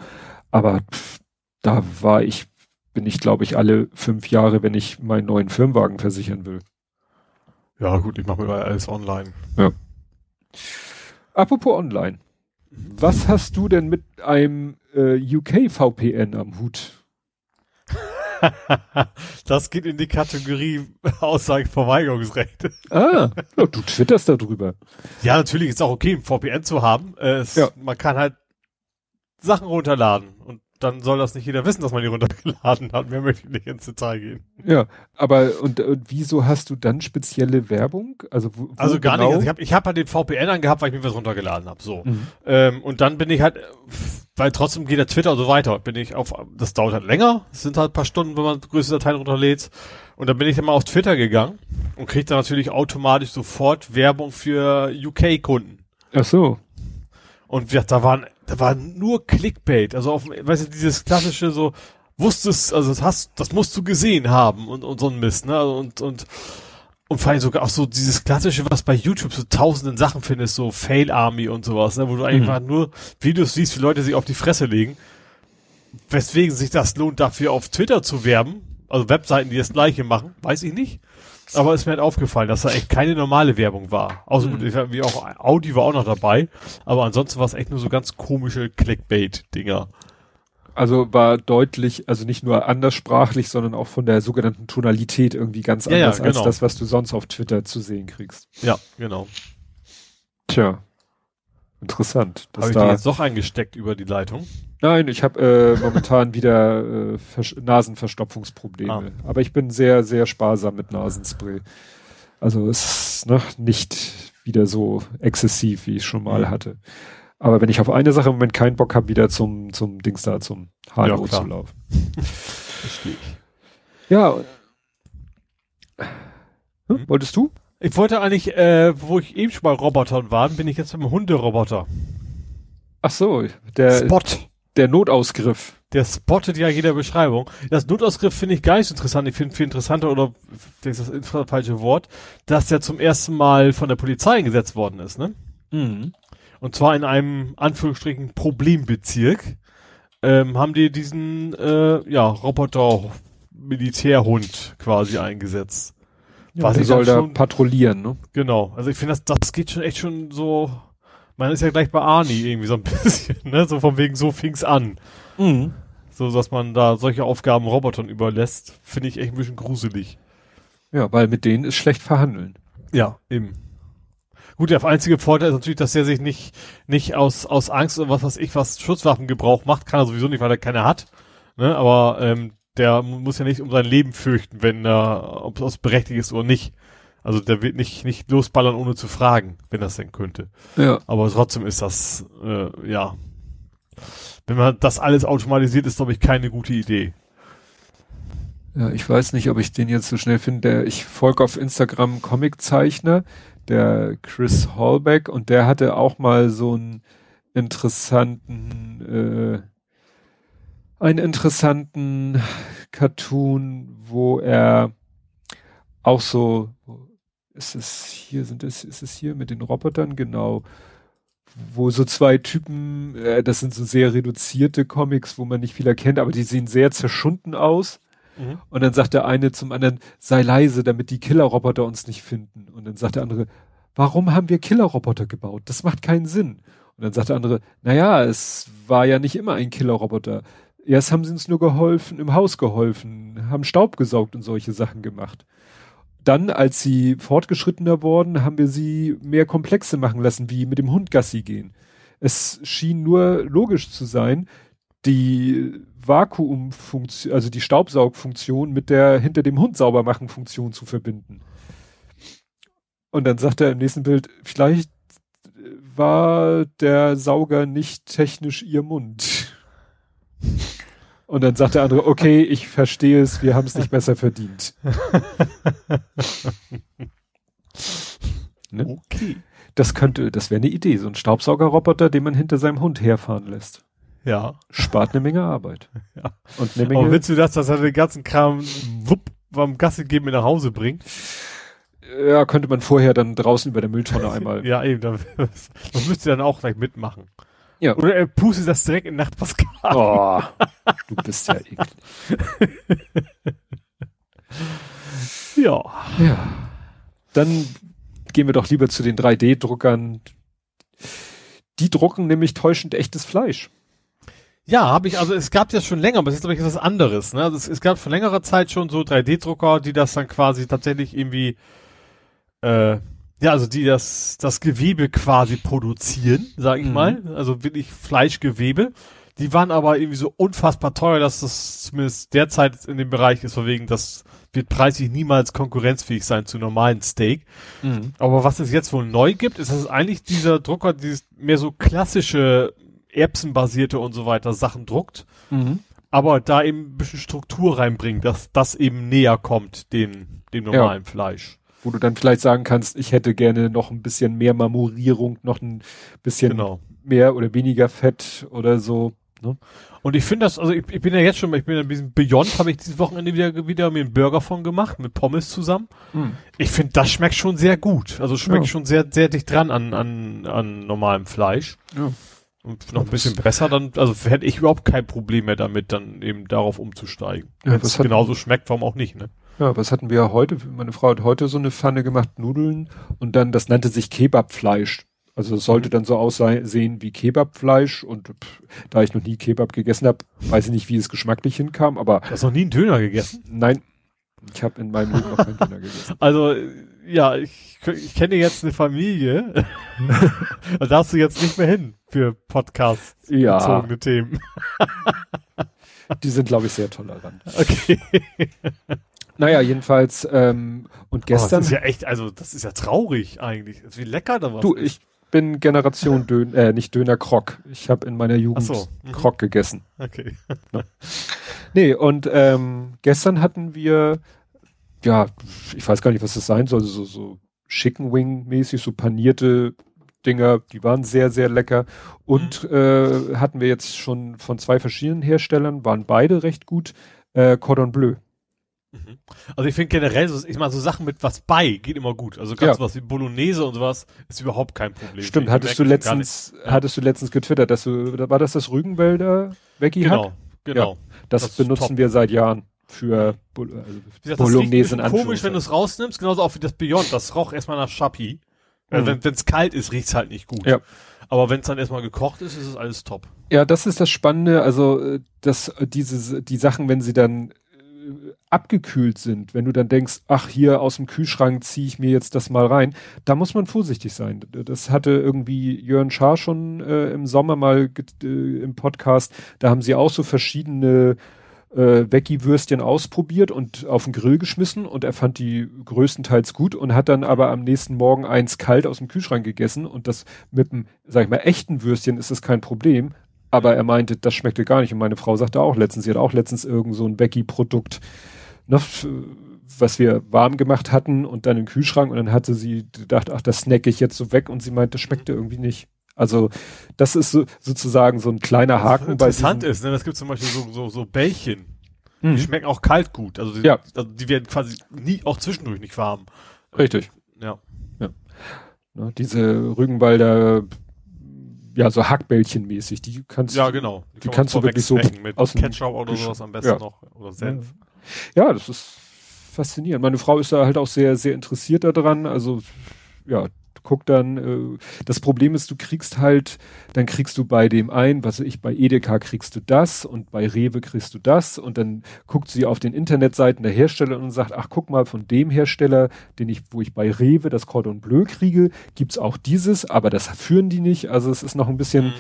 Speaker 2: Aber pff, da war ich, bin ich glaube ich alle fünf Jahre, wenn ich meinen neuen Firmenwagen versichern will.
Speaker 3: Ja, gut, ich mache mir alles online.
Speaker 2: Ja. Apropos online. Was hast du denn mit einem äh, UK VPN am Hut?
Speaker 3: das geht in die Kategorie Aussageverweigerungsrechte.
Speaker 2: Ah, du twitterst darüber.
Speaker 3: Ja, natürlich ist auch okay, ein VPN zu haben. Es, ja. Man kann halt Sachen runterladen und dann soll das nicht jeder wissen, dass man die runtergeladen hat. Mehr möchte ich nicht ins Detail gehen.
Speaker 2: Ja, aber und, und wieso hast du dann spezielle Werbung? Also,
Speaker 3: wo, also gar genau? nicht. Also ich habe ich hab halt den VPN angehabt, weil ich mir was runtergeladen habe. So. Mhm. Ähm, und dann bin ich halt, weil trotzdem geht der Twitter und so weiter, bin ich auf, das dauert halt länger. Es sind halt ein paar Stunden, wenn man größte Dateien runterlädt. Und dann bin ich dann mal auf Twitter gegangen und krieg dann natürlich automatisch sofort Werbung für UK-Kunden.
Speaker 2: Ach so.
Speaker 3: Und ja, da waren da war nur Clickbait, also auf, weißt du, dieses klassische so, wusstest, also das hast, das musst du gesehen haben und, und so ein Mist, ne, und, und, und vor allem sogar auch so dieses klassische, was bei YouTube so tausenden Sachen findest, so Fail Army und sowas, ne, wo du einfach mhm. nur Videos siehst, wie Leute sich auf die Fresse legen, weswegen sich das lohnt, dafür auf Twitter zu werben, also Webseiten, die das gleiche machen, weiß ich nicht. Aber ist mir halt aufgefallen, dass da echt keine normale Werbung war. Außer mhm. gut, wie auch Audi war auch noch dabei. Aber ansonsten war es echt nur so ganz komische Clickbait-Dinger.
Speaker 2: Also war deutlich, also nicht nur anderssprachlich, sondern auch von der sogenannten Tonalität irgendwie ganz
Speaker 3: ja,
Speaker 2: anders
Speaker 3: ja, genau.
Speaker 2: als das, was du sonst auf Twitter zu sehen kriegst.
Speaker 3: Ja, genau.
Speaker 2: Tja. Interessant.
Speaker 3: Habe ich da jetzt doch eingesteckt über die Leitung?
Speaker 2: Nein, ich habe äh, momentan wieder äh, Nasenverstopfungsprobleme. Ah. Aber ich bin sehr, sehr sparsam mit Nasenspray. Also es ist noch nicht wieder so exzessiv, wie ich schon mal mhm. hatte. Aber wenn ich auf eine Sache im Moment keinen Bock habe, wieder zum, zum Dings da, zum HNO ja, zu laufen. Verstehe ich. Ja. Hm, wolltest du?
Speaker 3: Ich wollte eigentlich, äh, wo ich eben schon bei Robotern war, bin ich jetzt beim Hunderoboter.
Speaker 2: Ach so, der
Speaker 3: Spot.
Speaker 2: Der Notausgriff.
Speaker 3: Der spottet ja jeder Beschreibung. Das Notausgriff finde ich gar nicht so interessant. Ich finde viel interessanter, oder das ist das falsche Wort, dass der zum ersten Mal von der Polizei eingesetzt worden ist, ne? Mhm. Und zwar in einem, Anführungsstrichen, Problembezirk, ähm, haben die diesen, äh, ja, Roboter-Militärhund quasi eingesetzt.
Speaker 2: Ja, der soll da patrouillieren, ne?
Speaker 3: Genau. Also ich finde, das, das geht schon echt schon so man ist ja gleich bei Arnie irgendwie so ein bisschen, ne? So von wegen, so fing's an. Mhm. So, dass man da solche Aufgaben Robotern überlässt, finde ich echt ein bisschen gruselig.
Speaker 2: Ja, weil mit denen ist schlecht verhandeln.
Speaker 3: Ja, eben. Gut, der einzige Vorteil ist natürlich, dass er sich nicht, nicht aus, aus Angst oder was weiß ich, was Schutzwaffengebrauch macht, kann er sowieso nicht, weil er keine hat. Ne? Aber ähm, der muss ja nicht um sein Leben fürchten, wenn er, ob es berechtigt ist oder nicht. Also der wird nicht, nicht losballern, ohne zu fragen, wenn das denn könnte. Ja. Aber trotzdem ist das, äh, ja. Wenn man das alles automatisiert, ist, glaube ich, keine gute Idee.
Speaker 2: Ja, ich weiß nicht, ob ich den jetzt so schnell finde. Ich folge auf Instagram Comiczeichner, der Chris Hallbeck, und der hatte auch mal so einen interessanten, äh, einen interessanten Cartoon, wo er auch so ist es hier, sind es, ist es hier mit den Robotern, genau, wo so zwei Typen, äh, das sind so sehr reduzierte Comics, wo man nicht viel erkennt, aber die sehen sehr zerschunden aus. Mhm. Und dann sagt der eine zum anderen, sei leise, damit die Killerroboter uns nicht finden. Und dann sagt der andere, warum haben wir Killerroboter gebaut? Das macht keinen Sinn. Und dann sagt der andere, naja, es war ja nicht immer ein Killerroboter. Erst haben sie uns nur geholfen, im Haus geholfen, haben Staub gesaugt und solche Sachen gemacht. Dann, als sie fortgeschrittener wurden, haben wir sie mehr Komplexe machen lassen, wie mit dem Hund Gassi gehen. Es schien nur logisch zu sein, die Vakuumfunktion, also die Staubsaugfunktion mit der hinter dem Hund sauber machen Funktion zu verbinden. Und dann sagt er im nächsten Bild, vielleicht war der Sauger nicht technisch ihr Mund. Und dann sagt der andere, okay, ich verstehe es, wir haben es nicht besser verdient. ne? Okay. Das könnte, das wäre eine Idee, so ein Staubsaugerroboter, den man hinter seinem Hund herfahren lässt.
Speaker 3: Ja.
Speaker 2: Spart eine Menge Arbeit.
Speaker 3: Ja. Und eine Menge. Aber willst du das, dass er den ganzen Kram wupp beim Gassi geben mit nach Hause bringt?
Speaker 2: Ja, könnte man vorher dann draußen über der Mülltonne einmal.
Speaker 3: ja, eben, das, das müsst ihr dann auch gleich mitmachen. Ja. Oder er pustet das direkt in Nachbarsgarten. Oh,
Speaker 2: du bist ja eklig.
Speaker 3: ja.
Speaker 2: Ja. Dann gehen wir doch lieber zu den 3D-Druckern. Die drucken nämlich täuschend echtes Fleisch.
Speaker 3: Ja, habe ich, also es gab ja schon länger, aber es ist glaube ich etwas anderes. Ne? Also es, es gab vor längerer Zeit schon so 3D-Drucker, die das dann quasi tatsächlich irgendwie äh, ja, also die das, das Gewebe quasi produzieren, sag ich mhm. mal. Also wirklich Fleischgewebe. Die waren aber irgendwie so unfassbar teuer, dass das zumindest derzeit in dem Bereich ist, verwegen, das wird preislich niemals konkurrenzfähig sein zu normalen Steak. Mhm. Aber was es jetzt wohl neu gibt, ist, dass eigentlich dieser Drucker, dieses mehr so klassische erbsenbasierte und so weiter Sachen druckt. Mhm. Aber da eben ein bisschen Struktur reinbringt, dass das eben näher kommt, den, dem normalen ja. Fleisch
Speaker 2: wo du dann vielleicht sagen kannst, ich hätte gerne noch ein bisschen mehr Marmorierung, noch ein bisschen genau. mehr oder weniger Fett oder so. Ne?
Speaker 3: Und ich finde das, also ich, ich, bin ja jetzt schon, ich bin ein bisschen Beyond, habe ich dieses Wochenende wieder, wieder mir einen Burger von gemacht, mit Pommes zusammen. Hm. Ich finde, das schmeckt schon sehr gut. Also schmeckt ja. schon sehr, sehr dicht dran an, an, an normalem Fleisch. Ja. Und noch ein bisschen besser, dann, also hätte ich überhaupt kein Problem mehr damit, dann eben darauf umzusteigen. Ja, Wenn es genauso schmeckt, warum auch nicht, ne?
Speaker 2: Ja, was hatten wir heute? Meine Frau hat heute so eine Pfanne gemacht, Nudeln und dann, das nannte sich Kebabfleisch. Also es sollte dann so aussehen wie Kebabfleisch und pff, da ich noch nie Kebab gegessen habe, weiß ich nicht, wie es geschmacklich hinkam, aber.
Speaker 3: Du hast noch nie einen Döner gegessen?
Speaker 2: Nein. Ich habe in meinem Leben noch keinen Döner gegessen.
Speaker 3: Also, ja, ich, ich kenne jetzt eine Familie. da darfst du jetzt nicht mehr hin für Podcast-bezogene ja. Themen.
Speaker 2: Die sind, glaube ich, sehr tolerant.
Speaker 3: Okay.
Speaker 2: Naja, jedenfalls, ähm, und gestern. Oh, das
Speaker 3: ist ja echt, also das ist ja traurig eigentlich. Das ist wie lecker da was.
Speaker 2: Du, ich bin Generation Dön, äh, nicht Döner Krok. Ich habe in meiner Jugend so. mhm. Krok gegessen.
Speaker 3: Okay.
Speaker 2: Ja. Nee, und ähm, gestern hatten wir, ja, ich weiß gar nicht, was das sein soll, so, so Chicken Wing mäßig, so panierte Dinger, die waren sehr, sehr lecker. Und mhm. äh, hatten wir jetzt schon von zwei verschiedenen Herstellern, waren beide recht gut. Äh, Cordon Bleu.
Speaker 3: Mhm. Also ich finde generell, so, ich meine, so Sachen mit was bei geht immer gut. Also ganz ja. was wie Bolognese und sowas ist überhaupt kein Problem.
Speaker 2: Stimmt, hattest du letztens, hattest du letztens getwittert, dass du, war das das Rügenwälder Veggie
Speaker 3: Genau, genau.
Speaker 2: Ja, das, das benutzen wir seit Jahren für
Speaker 3: Bol also gesagt, Bolognese das komisch, wenn du es rausnimmst, genauso auch wie das Beyond, das roch erstmal nach Chapi. Mhm. Also wenn es kalt ist, riecht's halt nicht gut.
Speaker 2: Ja.
Speaker 3: Aber wenn es dann erstmal gekocht ist, ist es alles top.
Speaker 2: Ja, das ist das Spannende, also äh, dass diese die Sachen, wenn sie dann abgekühlt sind, wenn du dann denkst, ach hier aus dem Kühlschrank ziehe ich mir jetzt das mal rein, da muss man vorsichtig sein. Das hatte irgendwie Jörn Schaar schon äh, im Sommer mal äh, im Podcast, da haben sie auch so verschiedene äh, Veggie-Würstchen ausprobiert und auf den Grill geschmissen und er fand die größtenteils gut und hat dann aber am nächsten Morgen eins kalt aus dem Kühlschrank gegessen und das mit dem, sag ich mal, echten Würstchen ist das kein Problem, aber er meinte, das schmeckte gar nicht. Und meine Frau sagte auch letztens, sie hat auch letztens irgend so ein Becky-Produkt, ne, was wir warm gemacht hatten und dann im Kühlschrank und dann hatte sie gedacht, ach, das snacke ich jetzt so weg und sie meinte, das schmeckte irgendwie nicht. Also das ist so, sozusagen so ein kleiner Haken.
Speaker 3: Interessant bei ist, ne? das gibt zum Beispiel so, so, so Bällchen. Mhm. Die schmecken auch kalt gut. Also die,
Speaker 2: ja.
Speaker 3: also die werden quasi nie, auch zwischendurch nicht warm.
Speaker 2: Richtig.
Speaker 3: Ja.
Speaker 2: ja. Ne, diese Rügenwalder ja, so Hackbällchen mäßig. Die kannst
Speaker 3: Ja, genau.
Speaker 2: Die, die kannst du wirklich so
Speaker 3: mit aus Ketchup oder sowas am besten ja. noch. Oder Senf.
Speaker 2: Ja, das ist faszinierend. Meine Frau ist da halt auch sehr, sehr interessiert daran. Also, ja, guck dann, äh, das Problem ist, du kriegst halt, dann kriegst du bei dem ein, was ich, bei Edeka kriegst du das und bei Rewe kriegst du das und dann guckt sie auf den Internetseiten der Hersteller und sagt, ach guck mal, von dem Hersteller, den ich, wo ich bei Rewe das Cordon Bleu kriege, gibt's auch dieses, aber das führen die nicht. Also es ist noch ein bisschen, mhm.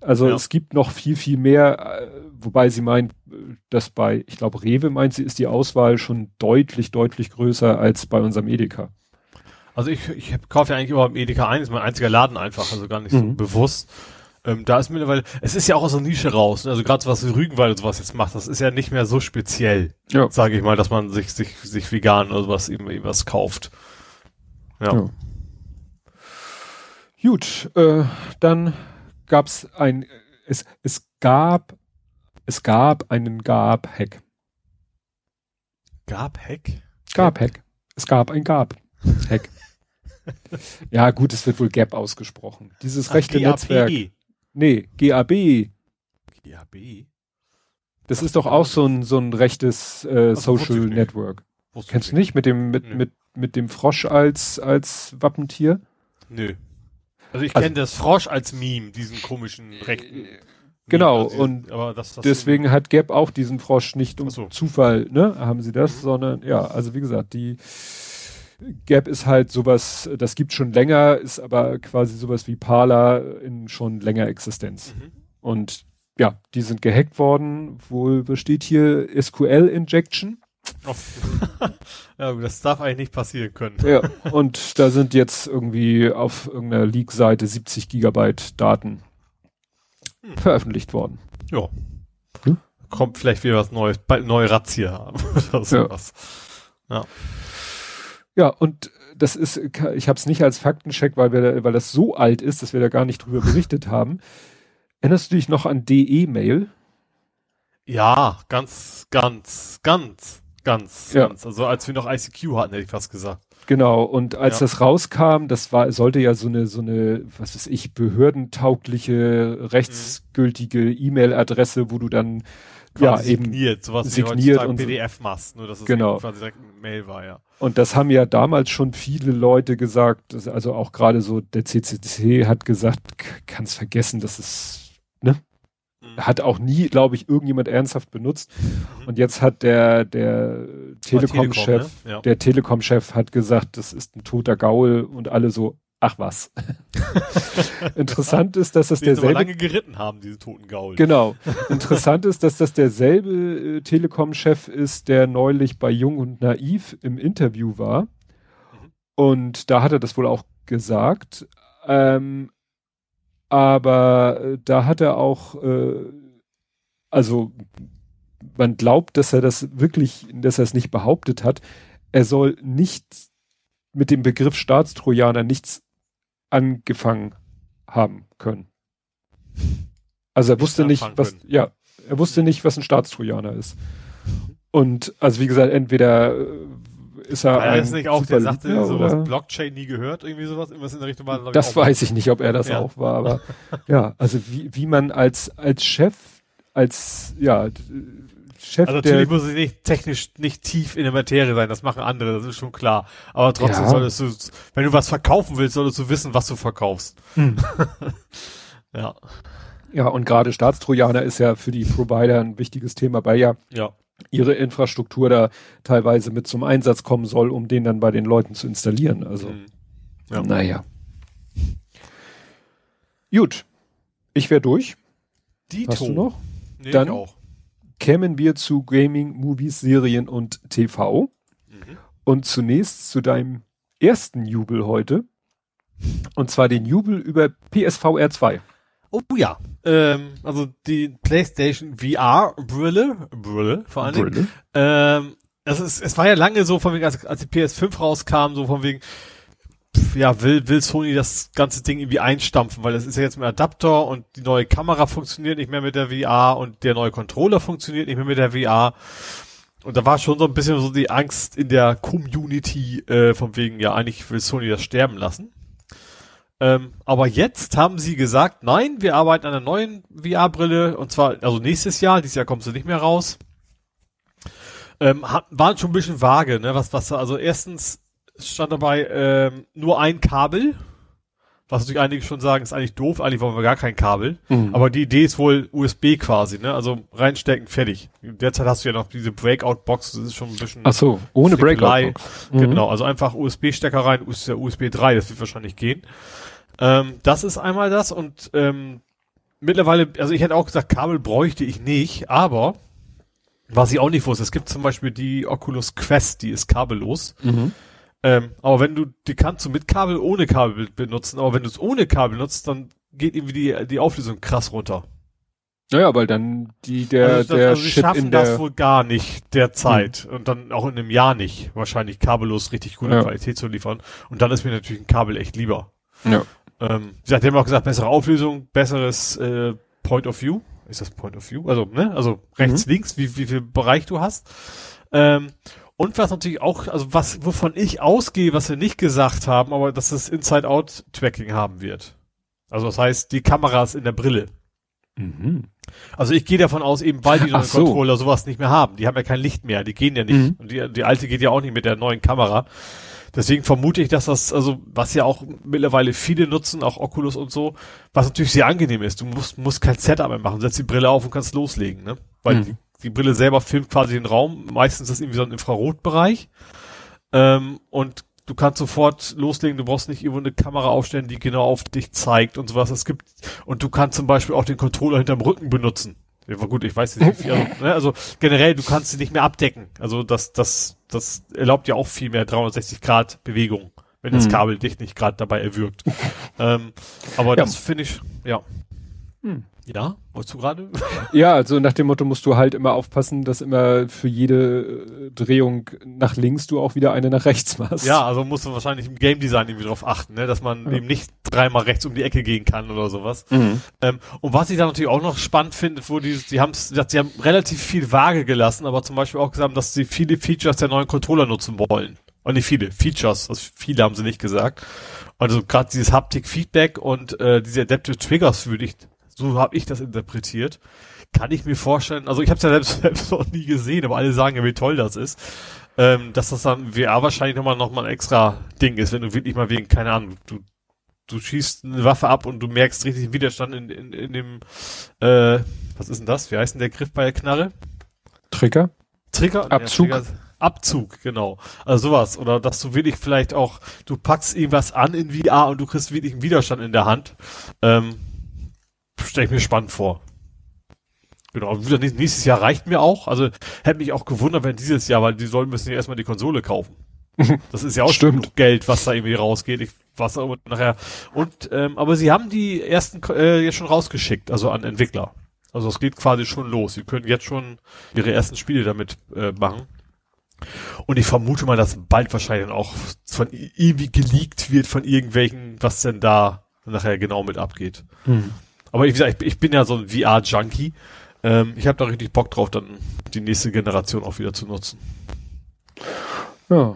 Speaker 2: Also ja. es gibt noch viel, viel mehr, äh, wobei sie meint, dass bei, ich glaube, Rewe meint sie, ist die Auswahl schon deutlich, deutlich größer als bei unserem Edeka.
Speaker 3: Also ich, ich kaufe ja eigentlich immer beim Edeka ein, ist mein einziger Laden einfach, also gar nicht so mhm. bewusst. Ähm, da ist mittlerweile, es ist ja auch aus der Nische raus, ne? also gerade so was wie Rügenwald und sowas jetzt macht, das ist ja nicht mehr so speziell, ja. sage ich mal, dass man sich, sich, sich vegan oder sowas eben, eben was kauft. Ja. ja.
Speaker 2: Gut, äh, dann gab's ein, es, es gab, es gab einen Gab-Hack.
Speaker 3: Gab-Hack?
Speaker 2: Gab-Hack. Es gab ein Gab-Hack. ja, gut, es wird wohl Gap ausgesprochen. Dieses Ach, rechte Netzwerk. Nee, GAB.
Speaker 3: GAB?
Speaker 2: Das ist doch auch so ein, so ein rechtes äh, Social Network. Kennst du nicht mit dem, mit, mit, mit dem Frosch als, als Wappentier?
Speaker 3: Nö. Also ich also, kenne das Frosch als Meme, diesen komischen rechten.
Speaker 2: Genau, also, und das, das deswegen hat Gap auch diesen Frosch nicht um so. Zufall, ne, haben sie das, mhm. sondern ja, also wie gesagt, die Gap ist halt sowas, das gibt schon länger, ist aber quasi sowas wie Parler in schon länger Existenz. Mhm. Und ja, die sind gehackt worden, wohl besteht hier SQL Injection.
Speaker 3: Ja, das darf eigentlich nicht passieren können.
Speaker 2: Ja, und da sind jetzt irgendwie auf irgendeiner Leak-Seite 70 Gigabyte Daten hm. veröffentlicht worden.
Speaker 3: Ja. Hm? Kommt vielleicht wieder was Neues, bald neue Razzia haben oder sowas.
Speaker 2: Ja. ja. Ja, und das ist, ich habe es nicht als Faktencheck, weil wir, weil das so alt ist, dass wir da gar nicht drüber berichtet haben. Erinnerst du dich noch an DE-Mail?
Speaker 3: Ja, ganz, ganz, ganz. Ganz, ja. ganz. Also als wir noch ICQ hatten, hätte ich fast gesagt.
Speaker 2: Genau, und als ja. das rauskam, das war, sollte ja so eine, so eine, was weiß ich, behördentaugliche, rechtsgültige mhm. E-Mail-Adresse, wo du dann ja
Speaker 3: signiert, eben sowas
Speaker 2: signiert wie und
Speaker 3: PDF machst, nur dass es
Speaker 2: genau.
Speaker 3: quasi direkt ein Mail war, ja.
Speaker 2: Und das haben ja damals schon viele Leute gesagt, also auch gerade so der CCC hat gesagt, kannst vergessen, dass es hat auch nie, glaube ich, irgendjemand ernsthaft benutzt. Mhm. Und jetzt hat der, der Telekom-Chef, Telekom, ne? ja. der Telekom-Chef hat gesagt, das ist ein toter Gaul und alle so, ach was. Interessant ist, dass das Den derselbe.
Speaker 3: lange geritten haben, diese toten Gaul.
Speaker 2: Genau. Interessant ist, dass das derselbe äh, Telekom-Chef ist, der neulich bei Jung und Naiv im Interview war. Mhm. Und da hat er das wohl auch gesagt. Ähm, aber äh, da hat er auch, äh, also man glaubt, dass er das wirklich, dass er es nicht behauptet hat. Er soll nicht mit dem Begriff Staatstrojaner nichts angefangen haben können. Also er wusste nicht, was, können. ja, er wusste nicht, was ein Staatstrojaner ist. Und also wie gesagt, entweder ist er
Speaker 3: war das nicht auch, der sagte ja, sowas, Blockchain nie gehört, irgendwie sowas, irgendwas in der Richtung
Speaker 2: war. Das ich weiß ich nicht, ob er das ja. auch war, aber ja, also wie, wie man als, als Chef, als, ja, Chef
Speaker 3: also natürlich muss es nicht technisch nicht tief in der Materie sein, das machen andere, das ist schon klar. Aber trotzdem ja. solltest du, wenn du was verkaufen willst, solltest du wissen, was du verkaufst. Hm.
Speaker 2: ja. Ja, und gerade Staatstrojaner ist ja für die Provider ein wichtiges Thema, weil ja,
Speaker 3: ja
Speaker 2: ihre Infrastruktur da teilweise mit zum Einsatz kommen soll, um den dann bei den Leuten zu installieren. Also, mhm. ja. naja. Gut. Ich wäre durch.
Speaker 3: Die
Speaker 2: Hast du noch?
Speaker 3: Nee,
Speaker 2: dann auch. kämen wir zu Gaming, Movies, Serien und TV. Mhm. Und zunächst zu deinem ersten Jubel heute. Und zwar den Jubel über PSVR 2.
Speaker 3: Oh ja, ähm, also die PlayStation VR Brille, Brille vor allen Dingen. Ähm, es, ist, es war ja lange so von wegen, als, als die PS5 rauskam, so von wegen, pf, ja, will, will Sony das ganze Ding irgendwie einstampfen, weil es ist ja jetzt mit Adapter und die neue Kamera funktioniert nicht mehr mit der VR und der neue Controller funktioniert nicht mehr mit der VR. Und da war schon so ein bisschen so die Angst in der Community, äh, von wegen, ja, eigentlich will Sony das sterben lassen. Ähm, aber jetzt haben sie gesagt, nein, wir arbeiten an einer neuen VR-Brille und zwar, also nächstes Jahr, dieses Jahr kommst du nicht mehr raus. Ähm, hat, waren schon ein bisschen vage, ne? Was, was, also erstens stand dabei ähm, nur ein Kabel Was natürlich einige schon sagen, ist eigentlich doof, eigentlich wollen wir gar kein Kabel. Mhm. Aber die Idee ist wohl USB quasi, ne? Also reinstecken, fertig. Derzeit hast du ja noch diese Breakout-Box, das ist schon ein bisschen.
Speaker 2: Ach so, ohne Breakout-Box.
Speaker 3: Mhm. Genau, also einfach USB-Stecker rein, USB 3, das wird wahrscheinlich gehen. Ähm, das ist einmal das und ähm, mittlerweile, also ich hätte auch gesagt, Kabel bräuchte ich nicht, aber was ich auch nicht wusste, es gibt zum Beispiel die Oculus Quest, die ist kabellos. Mhm. Ähm, aber wenn du, die kannst du mit Kabel, ohne Kabel benutzen, aber wenn du es ohne Kabel nutzt, dann geht irgendwie die, die Auflösung krass runter.
Speaker 2: Naja, weil dann die, der, also, der
Speaker 3: also Chip schaffen in der das wohl gar nicht derzeit mhm. und dann auch in einem Jahr nicht, wahrscheinlich kabellos richtig gute ja. Qualität zu liefern. Und dann ist mir natürlich ein Kabel echt lieber. Ja. Ähm, sie hat ja auch gesagt, bessere Auflösung, besseres äh, Point of View. Ist das Point of View? Also, ne? Also rechts, mhm. links, wie, wie viel Bereich du hast. Ähm, und was natürlich auch, also was, wovon ich ausgehe, was wir nicht gesagt haben, aber dass es Inside-Out-Tracking haben wird. Also das heißt, die Kameras in der Brille. Mhm. Also ich gehe davon aus, eben weil die neuen so. Controller sowas nicht mehr haben. Die haben ja kein Licht mehr, die gehen ja nicht. Mhm. Und die, die alte geht ja auch nicht mit der neuen Kamera. Deswegen vermute ich, dass das, also, was ja auch mittlerweile viele nutzen, auch Oculus und so, was natürlich sehr angenehm ist. Du musst, musst kein Setup mehr machen, setzt die Brille auf und kannst loslegen, ne? Weil mhm. die, die Brille selber filmt quasi den Raum. Meistens ist das irgendwie so ein Infrarotbereich. Ähm, und du kannst sofort loslegen, du brauchst nicht irgendwo eine Kamera aufstellen, die genau auf dich zeigt und sowas. Es gibt, und du kannst zum Beispiel auch den Controller hinterm Rücken benutzen. Ja, gut, ich weiß nicht, wie viel, also, ne, also generell, du kannst sie nicht mehr abdecken. Also das, das, das erlaubt ja auch viel mehr 360 Grad Bewegung, wenn das mhm. Kabel dich nicht gerade dabei erwürgt. ähm, aber ja. das finde ich, ja. Hm. Ja, wolltest du gerade?
Speaker 2: ja, also nach dem Motto musst du halt immer aufpassen, dass immer für jede äh, Drehung nach links du auch wieder eine nach rechts machst.
Speaker 3: Ja, also musst du wahrscheinlich im Game Design irgendwie drauf achten, ne? dass man ja. eben nicht dreimal rechts um die Ecke gehen kann oder sowas. Mhm. Ähm, und was ich da natürlich auch noch spannend finde, wo die, die haben sie haben relativ viel vage gelassen, aber zum Beispiel auch gesagt, dass sie viele Features der neuen Controller nutzen wollen. Und nicht viele, Features, also viele haben sie nicht gesagt. Also gerade dieses Haptic Feedback und äh, diese Adaptive Triggers würde ich so habe ich das interpretiert. Kann ich mir vorstellen, also ich habe es ja selbst, selbst noch nie gesehen, aber alle sagen ja, wie toll das ist. Ähm, dass das dann VR wahrscheinlich nochmal noch mal ein extra Ding ist, wenn du wirklich mal wegen, keine Ahnung, du, du schießt eine Waffe ab und du merkst richtig Widerstand in, in, in dem, äh, was ist denn das? Wie heißt denn der Griff bei der Knarre?
Speaker 2: Trigger?
Speaker 3: Trigger?
Speaker 2: Abzug.
Speaker 3: Ja, Trigger, Abzug, genau. Also sowas. Oder dass du wirklich vielleicht auch, du packst irgendwas an in VR und du kriegst wirklich einen Widerstand in der Hand. Ähm, stelle ich mir spannend vor. Genau, nächstes Jahr reicht mir auch. Also hätte mich auch gewundert, wenn dieses Jahr, weil die sollen müssen ja erstmal die Konsole kaufen. Das ist ja auch Stimmt. Geld, was da irgendwie rausgeht. Ich was auch nachher. Und ähm, aber sie haben die ersten äh, jetzt schon rausgeschickt, also an Entwickler. Also es geht quasi schon los. Sie können jetzt schon ihre ersten Spiele damit äh, machen. Und ich vermute mal, dass bald wahrscheinlich auch von irgendwie geleakt wird von irgendwelchen, was denn da nachher genau mit abgeht. Hm. Aber wie gesagt, ich, ich bin ja so ein VR-Junkie. Ähm, ich habe da richtig Bock drauf, dann die nächste Generation auch wieder zu nutzen.
Speaker 2: Ja.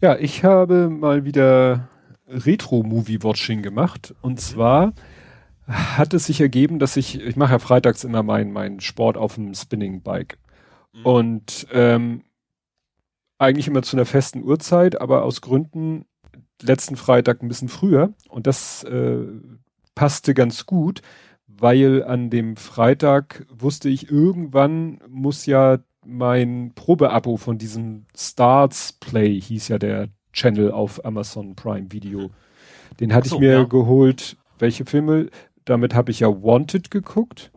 Speaker 2: Ja, ich habe mal wieder Retro-Movie-Watching gemacht. Und zwar hat es sich ergeben, dass ich, ich mache ja freitags immer meinen mein Sport auf dem Spinning-Bike. Mhm. Und ähm, eigentlich immer zu einer festen Uhrzeit, aber aus Gründen letzten Freitag ein bisschen früher. Und das äh, passte ganz gut, weil an dem Freitag wusste ich, irgendwann muss ja mein Probeabo von diesem Starts Play, hieß ja der Channel auf Amazon Prime Video. Den hatte so, ich mir ja. geholt. Welche Filme? Damit habe ich ja Wanted geguckt.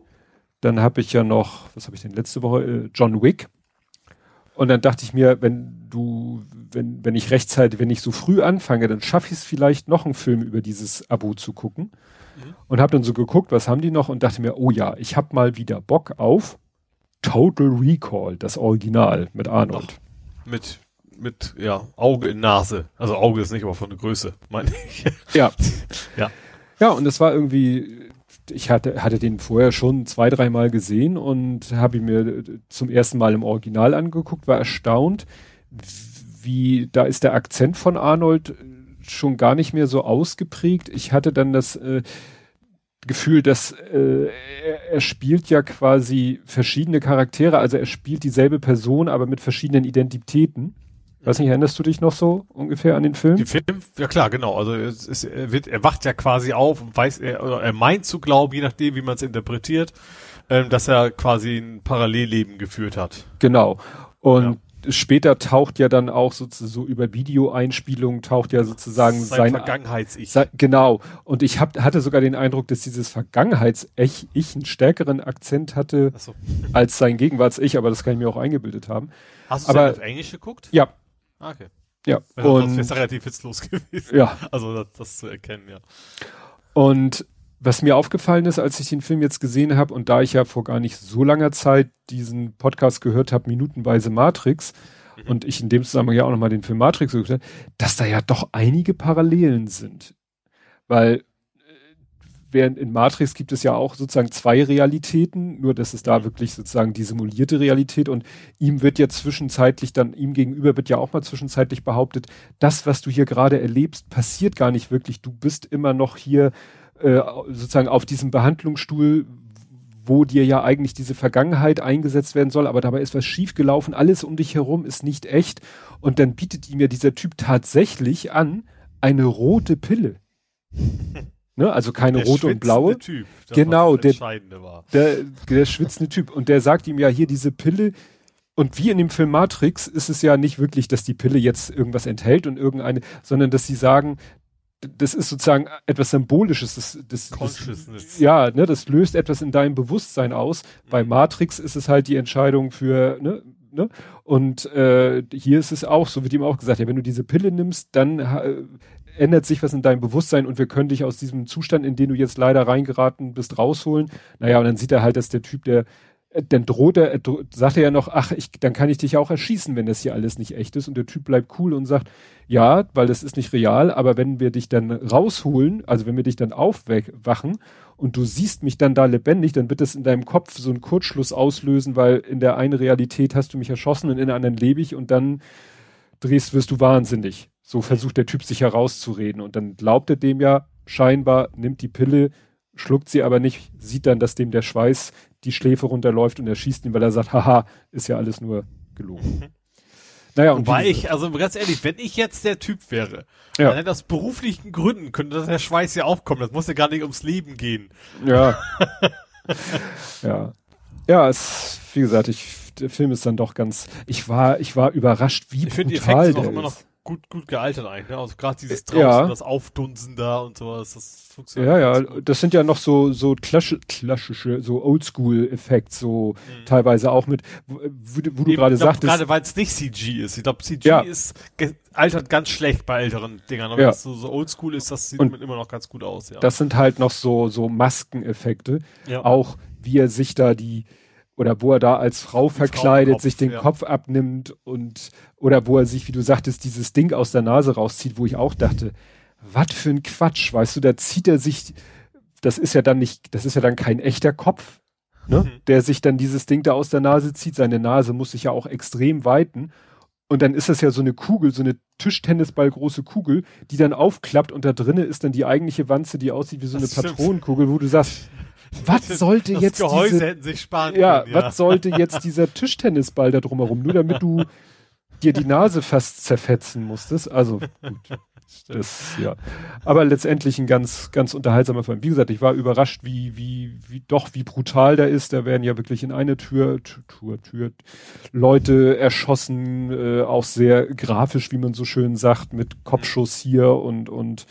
Speaker 2: Dann habe ich ja noch, was habe ich denn letzte Woche? Äh, John Wick. Und dann dachte ich mir, wenn du, wenn, wenn ich rechtzeitig, wenn ich so früh anfange, dann schaffe ich es vielleicht noch einen Film über dieses Abo zu gucken. Und habe dann so geguckt, was haben die noch und dachte mir, oh ja, ich habe mal wieder Bock auf Total Recall, das Original mit Arnold.
Speaker 3: Ach, mit mit ja Auge in Nase. Also Auge ist nicht, aber von der Größe, meine ich.
Speaker 2: Ja. ja. Ja, und es war irgendwie ich hatte, hatte den vorher schon zwei, dreimal gesehen und habe ihn mir zum ersten Mal im Original angeguckt, war erstaunt, wie, da ist der Akzent von Arnold schon gar nicht mehr so ausgeprägt. Ich hatte dann das äh, Gefühl, dass äh, er, er spielt ja quasi verschiedene Charaktere, also er spielt dieselbe Person, aber mit verschiedenen Identitäten. Weiß nicht, erinnerst du dich noch so ungefähr an den Film?
Speaker 3: Den Film, ja klar, genau. Also es, es, er, wird, er wacht ja quasi auf und weiß, er, oder er meint zu glauben, je nachdem, wie man es interpretiert, ähm, dass er quasi ein Parallelleben geführt hat.
Speaker 2: Genau. Und ja. Später taucht ja dann auch sozusagen so über Videoeinspielungen taucht ja sozusagen sein, sein
Speaker 3: Vergangenheits-Ich.
Speaker 2: genau. Und ich hab, hatte sogar den Eindruck, dass dieses Vergangenheits-Ich ich einen stärkeren Akzent hatte so. als sein Gegenwarts-Ich, aber das kann ich mir auch eingebildet haben.
Speaker 3: Hast du es auf Englisch geguckt?
Speaker 2: Ja.
Speaker 3: Ah, okay.
Speaker 2: Ja.
Speaker 3: Weil und ist relativ witzlos gewesen.
Speaker 2: Ja.
Speaker 3: Also das, das zu erkennen, ja.
Speaker 2: Und was mir aufgefallen ist, als ich den Film jetzt gesehen habe und da ich ja vor gar nicht so langer Zeit diesen Podcast gehört habe, minutenweise Matrix, mhm. und ich in dem Zusammenhang ja auch nochmal den Film Matrix habe, dass da ja doch einige Parallelen sind. Weil während in Matrix gibt es ja auch sozusagen zwei Realitäten, nur dass es da wirklich sozusagen die simulierte Realität und ihm wird ja zwischenzeitlich dann, ihm gegenüber wird ja auch mal zwischenzeitlich behauptet, das, was du hier gerade erlebst, passiert gar nicht wirklich. Du bist immer noch hier äh, sozusagen auf diesem Behandlungsstuhl, wo dir ja eigentlich diese Vergangenheit eingesetzt werden soll, aber dabei ist was schiefgelaufen, alles um dich herum ist nicht echt und dann bietet ihm ja dieser Typ tatsächlich an, eine rote Pille. Ne? Also keine der rote und blaue.
Speaker 3: Typ,
Speaker 2: genau, der, der, der schwitzende Typ. Und der sagt ihm ja hier diese Pille. Und wie in dem Film Matrix ist es ja nicht wirklich, dass die Pille jetzt irgendwas enthält und irgendeine, sondern dass sie sagen, das ist sozusagen etwas Symbolisches. Das, das, das, ja, ne, das löst etwas in deinem Bewusstsein aus. Mhm. Bei Matrix ist es halt die Entscheidung für, ne, ne? Und äh, hier ist es auch, so wird ihm auch gesagt, ja, wenn du diese Pille nimmst, dann äh, ändert sich was in deinem Bewusstsein und wir können dich aus diesem Zustand, in den du jetzt leider reingeraten bist, rausholen. Naja, und dann sieht er halt, dass der Typ, der dann droht er, er sagt er ja noch, ach, ich, dann kann ich dich auch erschießen, wenn das hier alles nicht echt ist. Und der Typ bleibt cool und sagt, ja, weil das ist nicht real, aber wenn wir dich dann rausholen, also wenn wir dich dann aufwachen und du siehst mich dann da lebendig, dann wird das in deinem Kopf so einen Kurzschluss auslösen, weil in der einen Realität hast du mich erschossen und in der anderen lebe ich und dann drehst, wirst du wahnsinnig. So versucht der Typ sich herauszureden und dann glaubt er dem ja scheinbar, nimmt die Pille, schluckt sie aber nicht, sieht dann, dass dem der Schweiß die Schläfe runterläuft und er schießt ihn, weil er sagt, haha, ist ja alles nur gelogen. Mhm.
Speaker 3: Naja, und Wobei ich, also ganz ehrlich, wenn ich jetzt der Typ wäre, ja. dann aus beruflichen Gründen könnte das der Schweiß ja auch kommen. Das muss ja gar nicht ums Leben gehen.
Speaker 2: Ja. ja. Ja, es, wie gesagt, ich, der Film ist dann doch ganz, ich war, ich war überrascht, wie ich brutal der ist
Speaker 3: gut, gut gealtert eigentlich, ne? Also gerade dieses draußen, ja. das Aufdunsen da und sowas, das
Speaker 2: funktioniert. Ja, ja, gut. das sind ja noch so, so klassische, so Oldschool-Effekt, so mhm. teilweise auch mit, wo, wo du gerade sagtest.
Speaker 3: Gerade weil es nicht CG ist. Ich glaube, CG ja. ist altert ganz schlecht bei älteren Dingern. Aber ja. so, so Oldschool ist, das sieht und immer noch ganz gut aus, ja.
Speaker 2: Das sind halt noch so, so Maskeneffekte. Ja. Auch wie er sich da die, oder wo er da als Frau verkleidet sich den ja. Kopf abnimmt und oder wo er sich, wie du sagtest, dieses Ding aus der Nase rauszieht, wo ich auch dachte, was für ein Quatsch, weißt du, da zieht er sich, das ist ja dann nicht, das ist ja dann kein echter Kopf, ne, mhm. der sich dann dieses Ding da aus der Nase zieht. Seine Nase muss sich ja auch extrem weiten. Und dann ist das ja so eine Kugel, so eine Tischtennisball große Kugel, die dann aufklappt und da drinnen ist dann die eigentliche Wanze, die aussieht wie so eine Patronenkugel, wo du sagst, was sollte
Speaker 3: das
Speaker 2: jetzt
Speaker 3: Gehäuse diese, hätten sich sparen
Speaker 2: ja, können, ja, was sollte jetzt dieser Tischtennisball da drumherum? Nur damit du dir die Nase fast zerfetzen musstest. Also gut. Das, ja. Aber letztendlich ein ganz, ganz unterhaltsamer Film. Wie gesagt, ich war überrascht, wie, wie, wie doch, wie brutal der ist. Da werden ja wirklich in eine Tür, Tür, Tür, Leute erschossen, äh, auch sehr grafisch, wie man so schön sagt, mit Kopfschuss hier und, und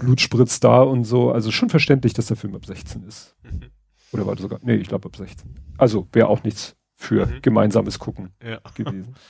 Speaker 2: Blutspritz da und so. Also schon verständlich, dass der Film ab 16 ist. Mhm. Oder war das sogar, nee, ich glaube ab 16. Also wäre auch nichts für mhm. gemeinsames Gucken ja. gewesen.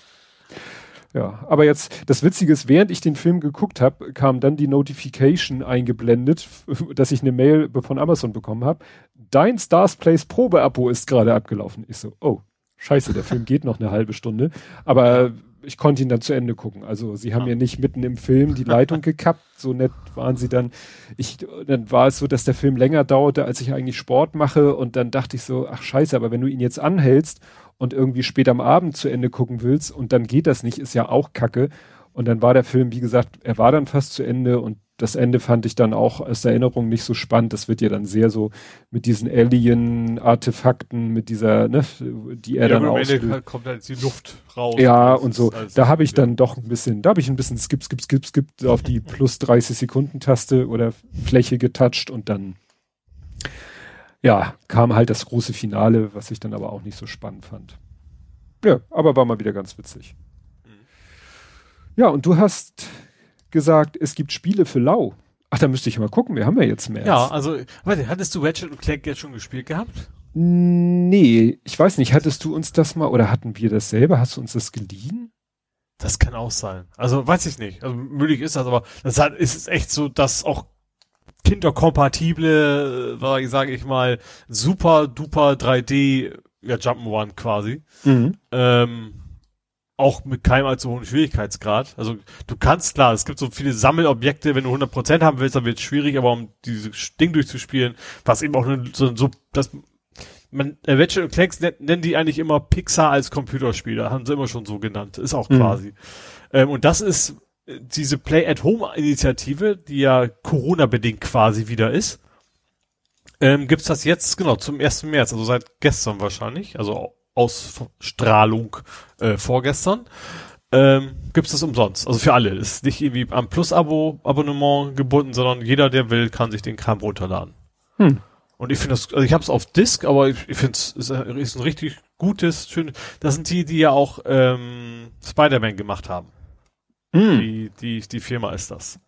Speaker 2: Ja, aber jetzt, das Witzige ist, während ich den Film geguckt habe, kam dann die Notification eingeblendet, dass ich eine Mail von Amazon bekommen habe. Dein Stars Place Probe-Abo ist gerade abgelaufen. Ich so, oh, scheiße, der Film geht noch eine halbe Stunde. Aber ich konnte ihn dann zu Ende gucken. Also sie haben ja. mir nicht mitten im Film die Leitung gekappt. So nett waren sie dann. Ich, dann war es so, dass der Film länger dauerte, als ich eigentlich Sport mache. Und dann dachte ich so, ach scheiße, aber wenn du ihn jetzt anhältst und irgendwie spät am Abend zu Ende gucken willst und dann geht das nicht, ist ja auch Kacke. Und dann war der Film, wie gesagt, er war dann fast zu Ende und das Ende fand ich dann auch aus Erinnerung nicht so spannend. Das wird ja dann sehr so mit diesen Alien-Artefakten, mit dieser, ne, die er ja, dann auch.
Speaker 3: kommt halt die Luft raus.
Speaker 2: Ja, und so. Da habe ich dann doch ein bisschen, da habe ich ein bisschen skip, skip, skip, skip auf die plus 30 Sekunden Taste oder Fläche getoucht und dann, ja, kam halt das große Finale, was ich dann aber auch nicht so spannend fand. Ja, aber war mal wieder ganz witzig. Mhm. Ja, und du hast gesagt, es gibt Spiele für Lau. Ach, da müsste ich mal gucken, wir haben ja jetzt mehr.
Speaker 3: Ja, also, warte, hattest du Ratchet und Clank jetzt schon gespielt gehabt?
Speaker 2: Nee, ich weiß nicht, hattest du uns das mal oder hatten wir das selber? Hast du uns das geliehen?
Speaker 3: Das kann auch sein. Also, weiß ich nicht. Also, möglich ist das, aber das hat, ist echt so, dass auch kinderkompatible, äh, sage ich mal, super duper 3D, ja, Jump'n'One quasi. Mhm. Ähm, auch mit keinem allzu hohen Schwierigkeitsgrad. Also du kannst, klar, es gibt so viele Sammelobjekte, wenn du 100% haben willst, dann wird es schwierig, aber um dieses Ding durchzuspielen, was eben auch so, so das man, äh, Ratchet und Clank nennen die eigentlich immer Pixar als Computerspieler, haben sie immer schon so genannt, ist auch mhm. quasi. Mhm. Ähm, und das ist äh, diese Play-at-Home-Initiative, die ja Corona-bedingt quasi wieder ist. Ähm, gibt's das jetzt, genau, zum 1. März, also seit gestern wahrscheinlich, also Ausstrahlung äh, vorgestern, ähm, gibt das umsonst. Also für alle. Ist nicht irgendwie am Plus-Abo-Abonnement gebunden, sondern jeder, der will, kann sich den Kram runterladen. Hm. Und ich finde das, also ich habe es auf Disk, aber ich, ich finde es ist, ist ein richtig gutes, schönes. Das sind die, die ja auch ähm, Spider-Man gemacht haben. Hm. Die, die, die Firma ist das.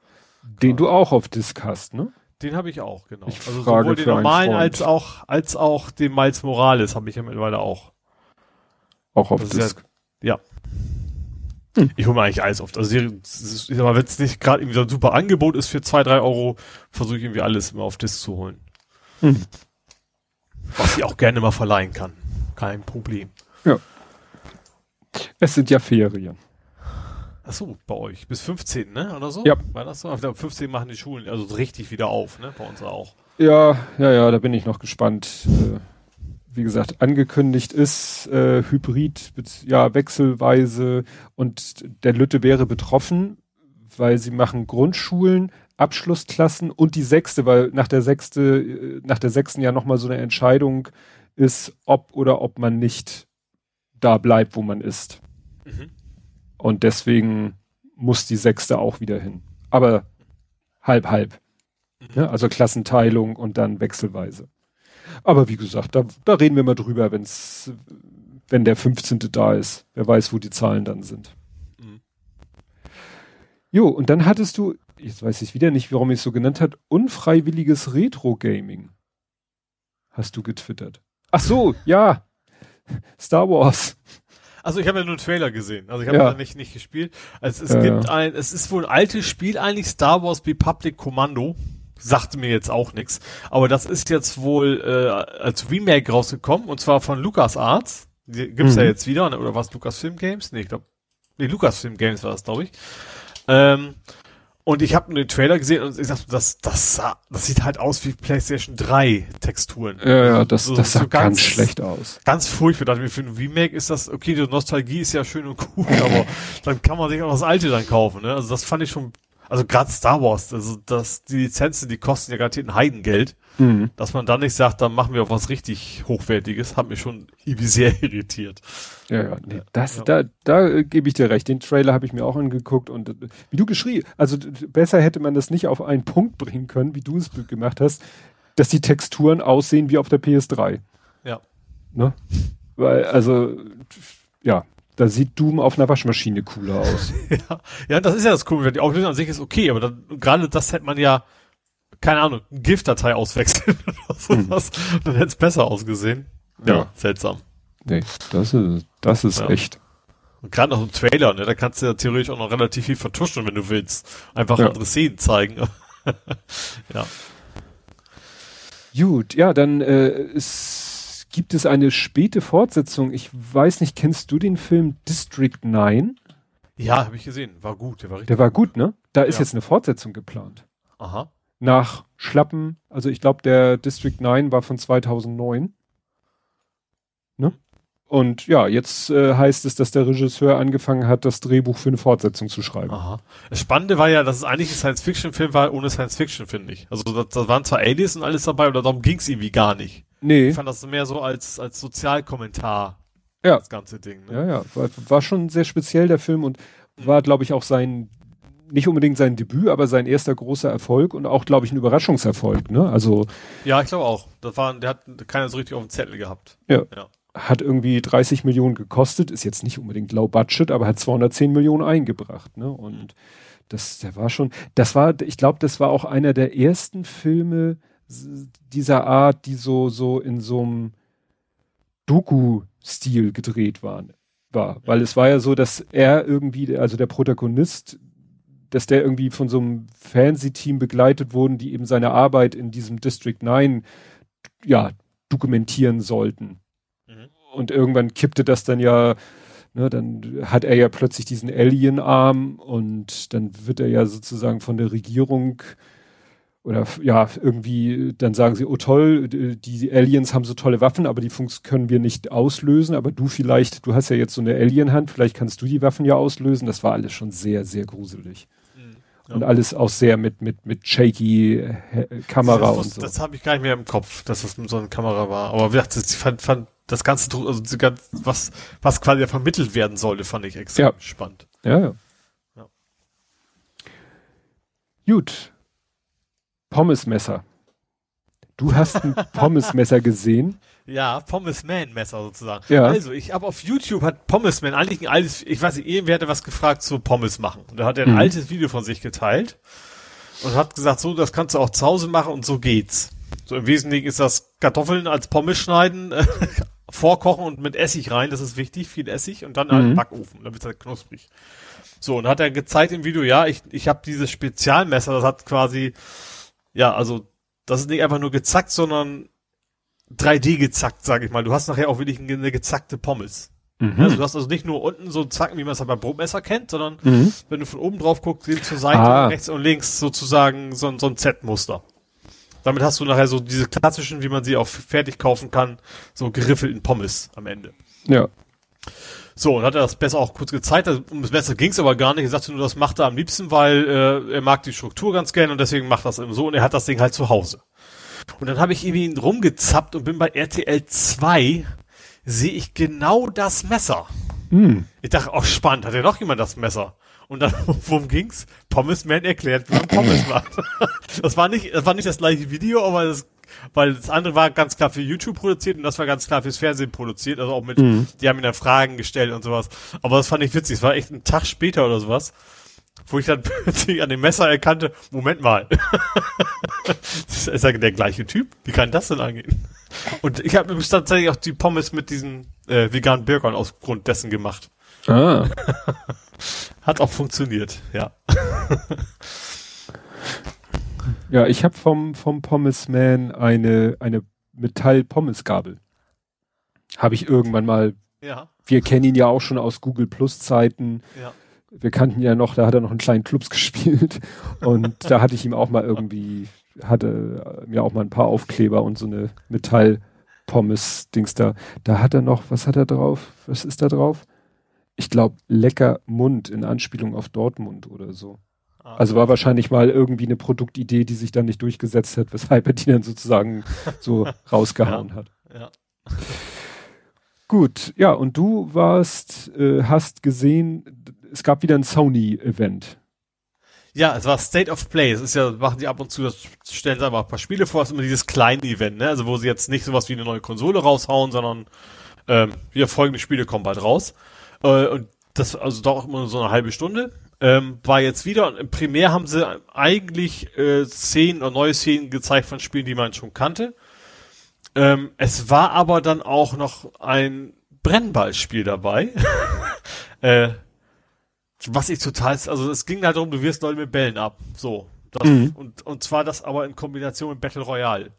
Speaker 2: Den du auch auf Disk hast, ne?
Speaker 3: Den habe ich auch, genau.
Speaker 2: Ich also sowohl
Speaker 3: den normalen als auch, als auch den Miles Morales habe ich ja mittlerweile auch.
Speaker 2: Auch auf das Disk.
Speaker 3: Ja. ja. Hm. Ich hole mir eigentlich alles oft. Also ich sag mal, wenn es nicht gerade irgendwie so ein super Angebot ist für zwei, drei Euro, versuche ich irgendwie alles immer auf Disk zu holen. Hm. Was ich auch gerne mal verleihen kann. Kein Problem.
Speaker 2: Ja. Es sind ja Ferien.
Speaker 3: Ach so, bei euch. Bis 15, ne? Oder so?
Speaker 2: Ja.
Speaker 3: War das so? Ab 15 machen die Schulen also richtig wieder auf, ne? Bei uns auch.
Speaker 2: Ja, ja, ja, da bin ich noch gespannt. Äh, wie gesagt, angekündigt ist, äh, Hybrid, ja, wechselweise und der Lütte wäre betroffen, weil sie machen Grundschulen, Abschlussklassen und die sechste, weil nach der sechste, äh, nach der sechsten ja nochmal so eine Entscheidung ist, ob oder ob man nicht da bleibt, wo man ist. Mhm. Und deswegen muss die sechste auch wieder hin. Aber halb, halb. Mhm. Ja, also Klassenteilung und dann wechselweise. Aber wie gesagt, da, da reden wir mal drüber, wenn's, wenn der 15. da ist. Wer weiß, wo die Zahlen dann sind. Mhm. Jo, und dann hattest du, jetzt weiß ich wieder nicht, warum ich es so genannt hat, unfreiwilliges Retro-Gaming. Hast du getwittert. Ach so, ja. Star Wars.
Speaker 3: Also ich habe ja nur einen Trailer gesehen. Also ich habe ja. nicht, nicht gespielt. Also es ja, gibt ja. ein, es ist wohl ein altes Spiel eigentlich, Star Wars Republic Commando sagte mir jetzt auch nichts. Aber das ist jetzt wohl äh, als Remake rausgekommen und zwar von LucasArts. Die gibt's mhm. ja jetzt wieder, oder was Lucasfilm Games? Nee, ich glaube, nee, Lucasfilm Games war das, glaube ich. Ähm, und ich habe den Trailer gesehen und ich dachte, das, das, sah, das sieht halt aus wie PlayStation 3 Texturen.
Speaker 2: Ja, ja, das, so, das sah so ganz, ganz, schlecht aus.
Speaker 3: Ganz furchtbar. Dachte mir, für ein Remake ist das, okay, die Nostalgie ist ja schön und gut, aber dann kann man sich auch das alte dann kaufen, ne? Also das fand ich schon also gerade Star Wars, also das, die Lizenzen, die kosten ja garantiert ein Heidengeld. Mhm. Dass man dann nicht sagt, dann machen wir auch was richtig Hochwertiges, hat mich schon irgendwie sehr irritiert.
Speaker 2: Ja, ja, nee, das, ja. da, da äh, gebe ich dir recht. Den Trailer habe ich mir auch angeguckt und äh, wie du geschrien, also besser hätte man das nicht auf einen Punkt bringen können, wie du es gemacht hast, dass die Texturen aussehen wie auf der PS3.
Speaker 3: Ja.
Speaker 2: Ne? Weil, also, ja, da sieht Doom auf einer Waschmaschine cooler aus.
Speaker 3: ja, ja, das ist ja das Coole. Die Auflösung an sich ist okay, aber dann, gerade das hätte man ja, keine Ahnung, GIF-Datei auswechseln oder sowas. Hm. Dann hätte es besser ausgesehen. Ja, ja, seltsam.
Speaker 2: Nee, das ist, das ist ja. echt.
Speaker 3: Und gerade noch im Trailer, ne, da kannst du ja theoretisch auch noch relativ viel vertuschen, wenn du willst. Einfach ja. andere Szenen zeigen. ja.
Speaker 2: Gut, ja, dann äh, ist gibt es eine späte Fortsetzung. Ich weiß nicht, kennst du den Film District 9?
Speaker 3: Ja, habe ich gesehen. War gut.
Speaker 2: Der war, richtig der war gut, ne? Da ist jetzt eine Fortsetzung geplant.
Speaker 3: Aha.
Speaker 2: Nach Schlappen, also ich glaube, der District 9 war von 2009. Ne? Und ja, jetzt äh, heißt es, dass der Regisseur angefangen hat, das Drehbuch für eine Fortsetzung zu schreiben.
Speaker 3: Aha. Das Spannende war ja, dass es eigentlich ein Science-Fiction-Film war ohne Science-Fiction, finde ich. Also da, da waren zwar Aliens und alles dabei, aber darum ging es irgendwie gar nicht.
Speaker 2: Nee.
Speaker 3: Ich fand das mehr so als, als Sozialkommentar.
Speaker 2: Ja.
Speaker 3: Das ganze Ding. Ne?
Speaker 2: Ja, ja. War, war schon sehr speziell, der Film, und war, glaube ich, auch sein, nicht unbedingt sein Debüt, aber sein erster großer Erfolg und auch, glaube ich, ein Überraschungserfolg, ne? Also.
Speaker 3: Ja, ich glaube auch. Das war, der hat keiner so richtig auf dem Zettel gehabt.
Speaker 2: Ja. ja. Hat irgendwie 30 Millionen gekostet, ist jetzt nicht unbedingt low budget, aber hat 210 Millionen eingebracht, ne? Und das, der war schon, das war, ich glaube, das war auch einer der ersten Filme dieser Art, die so, so in so einem Doku-Stil gedreht waren, war. Weil es war ja so, dass er irgendwie, also der Protagonist, dass der irgendwie von so einem Fernsehteam begleitet wurden, die eben seine Arbeit in diesem District 9 ja, dokumentieren sollten. Mhm. Und irgendwann kippte das dann ja, ne, dann hat er ja plötzlich diesen Alien-Arm und dann wird er ja sozusagen von der Regierung oder ja, irgendwie, dann sagen sie, oh toll, die Aliens haben so tolle Waffen, aber die Funks können wir nicht auslösen, aber du vielleicht, du hast ja jetzt so eine Alien-Hand, vielleicht kannst du die Waffen ja auslösen. Das war alles schon sehr, sehr gruselig. Mhm. Ja. Und alles auch sehr mit, mit, mit shaky äh, Kamera
Speaker 3: das,
Speaker 2: und
Speaker 3: so. Das habe ich gar nicht mehr im Kopf, dass das so eine Kamera war. Aber wie gesagt, ich fand, fand das Ganze, also was, was quasi vermittelt werden sollte, fand ich extrem ja. spannend.
Speaker 2: Ja, ja. ja. Gut, Pommesmesser. Du hast ein Pommesmesser gesehen.
Speaker 3: Ja, Pommesman-Messer sozusagen.
Speaker 2: Ja.
Speaker 3: Also, ich habe auf YouTube hat Pommesman eigentlich ein altes, ich weiß nicht, irgendwer hatte was gefragt zu Pommes machen. Und da hat er ein mhm. altes Video von sich geteilt und hat gesagt, so, das kannst du auch zu Hause machen und so geht's. So im Wesentlichen ist das Kartoffeln als Pommes schneiden, vorkochen und mit Essig rein, das ist wichtig, viel Essig und dann mhm. halt Backofen, dann wird halt knusprig. So, und hat er gezeigt im Video, ja, ich, ich habe dieses Spezialmesser, das hat quasi ja, also das ist nicht einfach nur gezackt, sondern 3D gezackt, sag ich mal. Du hast nachher auch wirklich eine gezackte Pommes. Mhm. Also du hast also nicht nur unten so Zacken, wie man es halt beim Brotmesser kennt, sondern mhm. wenn du von oben drauf guckst, sehen zur Seite ah. rechts und links sozusagen so, so ein Z-Muster. Damit hast du nachher so diese klassischen, wie man sie auch fertig kaufen kann, so geriffelten Pommes am Ende.
Speaker 2: Ja.
Speaker 3: So, und hat er das besser auch kurz gezeigt. Also, um das Besser ging es aber gar nicht. Er sagte nur, das macht er am liebsten, weil äh, er mag die Struktur ganz gerne und deswegen macht das eben so und er hat das Ding halt zu Hause. Und dann habe ich irgendwie rumgezappt und bin bei RTL 2, sehe ich genau das Messer. Hm. Ich dachte, auch spannend, hat ja noch jemand das Messer? Und dann, worum ging's? Pommes Man erklärt, wie man Pommes macht. Das war nicht, das war nicht das gleiche Video, aber das weil das andere war ganz klar für YouTube produziert und das war ganz klar fürs Fernsehen produziert, also auch mit, mhm. die haben mir dann Fragen gestellt und sowas. Aber das fand ich witzig, es war echt ein Tag später oder sowas, wo ich dann plötzlich an dem Messer erkannte, Moment mal, das ist ja der gleiche Typ, wie kann das denn angehen? Und ich habe mir tatsächlich auch die Pommes mit diesen äh, veganen Burgern aus Grund dessen gemacht.
Speaker 2: Ah.
Speaker 3: Hat auch funktioniert, ja.
Speaker 2: Ja, ich habe vom, vom Pommesman eine, eine Metall-Pommesgabel. Habe ich irgendwann mal.
Speaker 3: Ja.
Speaker 2: Wir kennen ihn ja auch schon aus Google Plus Zeiten.
Speaker 3: Ja.
Speaker 2: Wir kannten ja noch, da hat er noch einen kleinen Clubs gespielt. Und da hatte ich ihm auch mal irgendwie, hatte mir auch mal ein paar Aufkleber und so eine Metall-Pommes-Dings da. Da hat er noch, was hat er drauf? Was ist da drauf? Ich glaube, lecker Mund in Anspielung auf Dortmund oder so. Ah, also war wahrscheinlich mal irgendwie eine Produktidee, die sich dann nicht durchgesetzt hat, weshalb er die dann sozusagen so rausgehauen
Speaker 3: ja,
Speaker 2: hat.
Speaker 3: Ja.
Speaker 2: Gut, ja, und du warst, äh, hast gesehen, es gab wieder ein Sony-Event.
Speaker 3: Ja, es war State of Play. Es ist ja, machen die ab und zu, das stellen sie einfach ein paar Spiele vor, es ist immer dieses kleine Event, ne? Also wo sie jetzt nicht sowas wie eine neue Konsole raushauen, sondern ähm, wieder folgende Spiele kommen bald raus. Äh, und das also doch immer so eine halbe Stunde. Ähm, war jetzt wieder und im Primär haben sie eigentlich äh, Szenen oder neue Szenen gezeigt von Spielen, die man schon kannte. Ähm, es war aber dann auch noch ein Brennballspiel dabei. äh, was ich total, also es ging halt darum, du wirst Leute mit Bällen ab. So. Das, mhm. und, und zwar das aber in Kombination mit Battle Royale.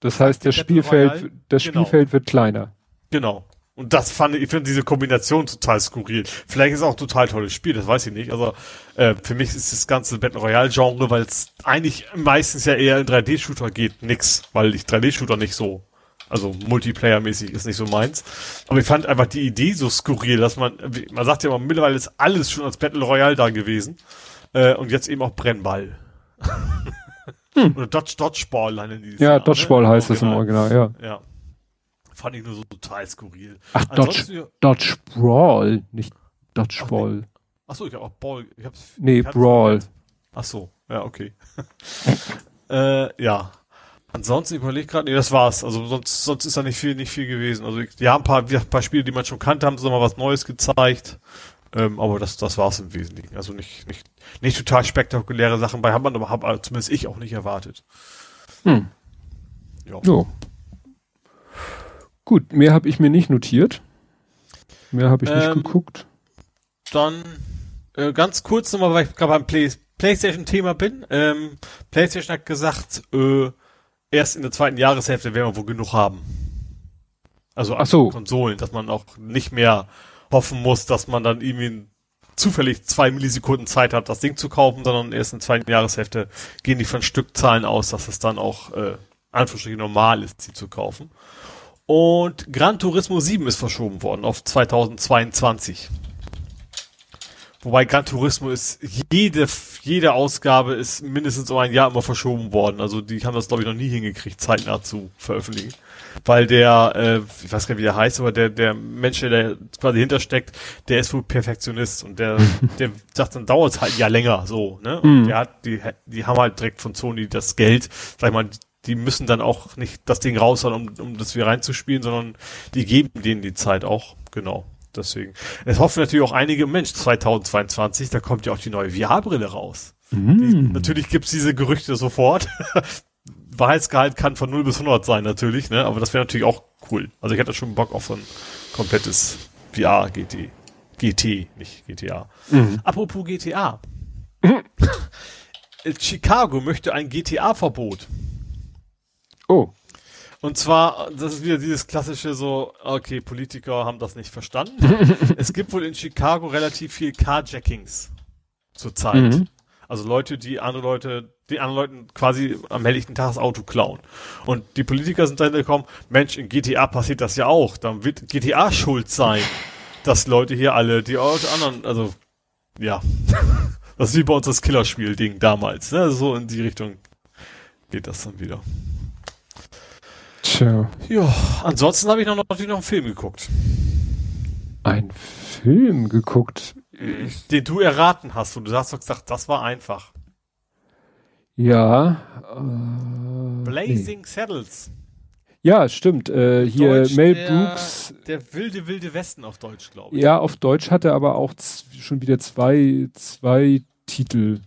Speaker 2: Das heißt, das Spielfeld, Royale, das genau. Spielfeld wird kleiner.
Speaker 3: Genau. Und das fand ich, ich finde diese Kombination total skurril. Vielleicht ist es auch ein total tolles Spiel, das weiß ich nicht. Also äh, für mich ist das ganze Battle Royale Genre, weil es eigentlich meistens ja eher in 3D-Shooter geht, nix, weil ich 3D-Shooter nicht so Also Multiplayer-mäßig ist nicht so meins. Aber ich fand einfach die Idee so skurril, dass man, man sagt ja immer, mittlerweile ist alles schon als Battle Royale da gewesen. Äh, und jetzt eben auch Brennball. hm. Oder Dodge, Dodgeball nennen
Speaker 2: die Ja, Jahr, Dodgeball ne? heißt das im Original, ja.
Speaker 3: Ja. Fand ich nur so total skurril.
Speaker 2: Ach, Dodge, Dodge Brawl, nicht Dodgeball.
Speaker 3: Ach, so, ich hab auch Ball. Ich hab's,
Speaker 2: nee,
Speaker 3: ich
Speaker 2: Brawl.
Speaker 3: Ach so, ja, okay. äh, ja. Ansonsten überlege gerade, nee, das war's. Also sonst, sonst ist da nicht viel, nicht viel gewesen. Also ja, ein paar, ein paar Spiele, die man schon kannte, haben so mal was Neues gezeigt. Ähm, aber das, das war's im Wesentlichen. Also nicht, nicht, nicht total spektakuläre Sachen bei, hat man aber, hab, zumindest ich auch nicht erwartet.
Speaker 2: Hm. Ja. Jo. Gut, mehr habe ich mir nicht notiert. Mehr habe ich ähm, nicht geguckt.
Speaker 3: Dann äh, ganz kurz nochmal, weil ich gerade beim Play PlayStation-Thema bin. Ähm, PlayStation hat gesagt, äh, erst in der zweiten Jahreshälfte werden wir wohl genug haben. Also
Speaker 2: Ach so.
Speaker 3: Konsolen, dass man auch nicht mehr hoffen muss, dass man dann irgendwie zufällig zwei Millisekunden Zeit hat, das Ding zu kaufen, sondern erst in der zweiten Jahreshälfte gehen die von Stückzahlen aus, dass es dann auch äh, Anführungsstrichen normal ist, sie zu kaufen. Und Gran Turismo 7 ist verschoben worden auf 2022. Wobei Gran Turismo ist, jede, jede Ausgabe ist mindestens um ein Jahr immer verschoben worden. Also die haben das, glaube ich, noch nie hingekriegt, zeitnah zu veröffentlichen. Weil der, äh, ich weiß gar nicht, wie der heißt, aber der, der Mensch, der quasi hintersteckt, der ist wohl Perfektionist und der, der sagt, dann dauert es halt ja länger so, ne? Und mhm. der hat, die, die haben halt direkt von Sony das Geld, sag ich mal, die müssen dann auch nicht das Ding raushauen, um, um das wieder reinzuspielen, sondern die geben denen die Zeit auch, genau deswegen. Es hoffen natürlich auch einige, Mensch, 2022, da kommt ja auch die neue VR-Brille raus. Mm. Die, natürlich gibt's diese Gerüchte sofort. Wahrheitsgehalt kann von 0 bis 100 sein natürlich, ne? aber das wäre natürlich auch cool. Also ich hätte schon Bock auf so ein komplettes VR GT. GT, nicht GTA. Mhm. Apropos GTA. Mhm. Chicago möchte ein GTA-Verbot.
Speaker 2: Oh.
Speaker 3: Und zwar, das ist wieder dieses klassische so, okay, Politiker haben das nicht verstanden. es gibt wohl in Chicago relativ viel Carjackings zurzeit. Mhm. Also Leute, die andere Leute, die anderen Leuten quasi am helllichten Tag das Auto klauen. Und die Politiker sind dann gekommen, Mensch, in GTA passiert das ja auch. Dann wird GTA schuld sein, dass Leute hier alle, die anderen, also, ja. das ist wie bei uns das Killerspiel-Ding damals, ne? So in die Richtung geht das dann wieder.
Speaker 2: Tja.
Speaker 3: Ja, ansonsten habe ich noch, natürlich noch einen Film geguckt.
Speaker 2: Ein Film geguckt?
Speaker 3: Den du erraten hast und du hast doch gesagt, das war einfach.
Speaker 2: Ja.
Speaker 3: Äh, Blazing nee. Saddles.
Speaker 2: Ja, stimmt. Äh, hier Deutsch Mel Brooks.
Speaker 3: Der wilde, wilde Westen auf Deutsch, glaube ich.
Speaker 2: Ja, auf Deutsch hat er aber auch schon wieder zwei, zwei Titel.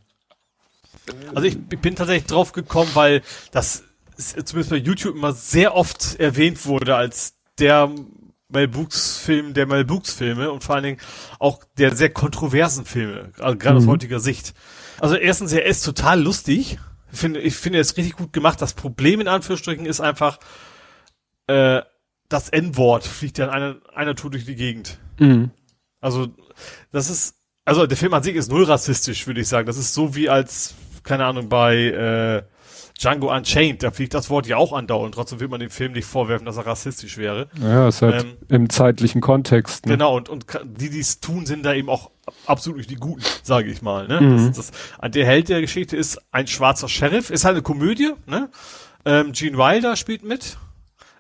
Speaker 3: Also ich bin tatsächlich drauf gekommen, weil das zumindest bei YouTube immer sehr oft erwähnt wurde als der Mel Brooks Film der Mel Brooks Filme und vor allen Dingen auch der sehr kontroversen Filme, also gerade mhm. aus heutiger Sicht. Also erstens, er ist total lustig. Ich finde, ich finde, er ist richtig gut gemacht. Das Problem in Anführungsstrichen ist einfach, äh, das N-Wort fliegt ja in einer, einer Tour durch die Gegend. Mhm. Also, das ist, also der Film an sich ist null rassistisch, würde ich sagen. Das ist so wie als, keine Ahnung, bei, äh, Django Unchained, da fliegt das Wort ja auch andauernd. Trotzdem will man dem Film nicht vorwerfen, dass er rassistisch wäre.
Speaker 2: Ja, ist halt ähm, im zeitlichen Kontext.
Speaker 3: Ne? Genau, und, und die, die es tun, sind da eben auch absolut nicht die Guten, sage ich mal. Ne? Mhm. Das, das, der Held der Geschichte ist ein schwarzer Sheriff, ist halt eine Komödie. Ne? Ähm, Gene Wilder spielt mit.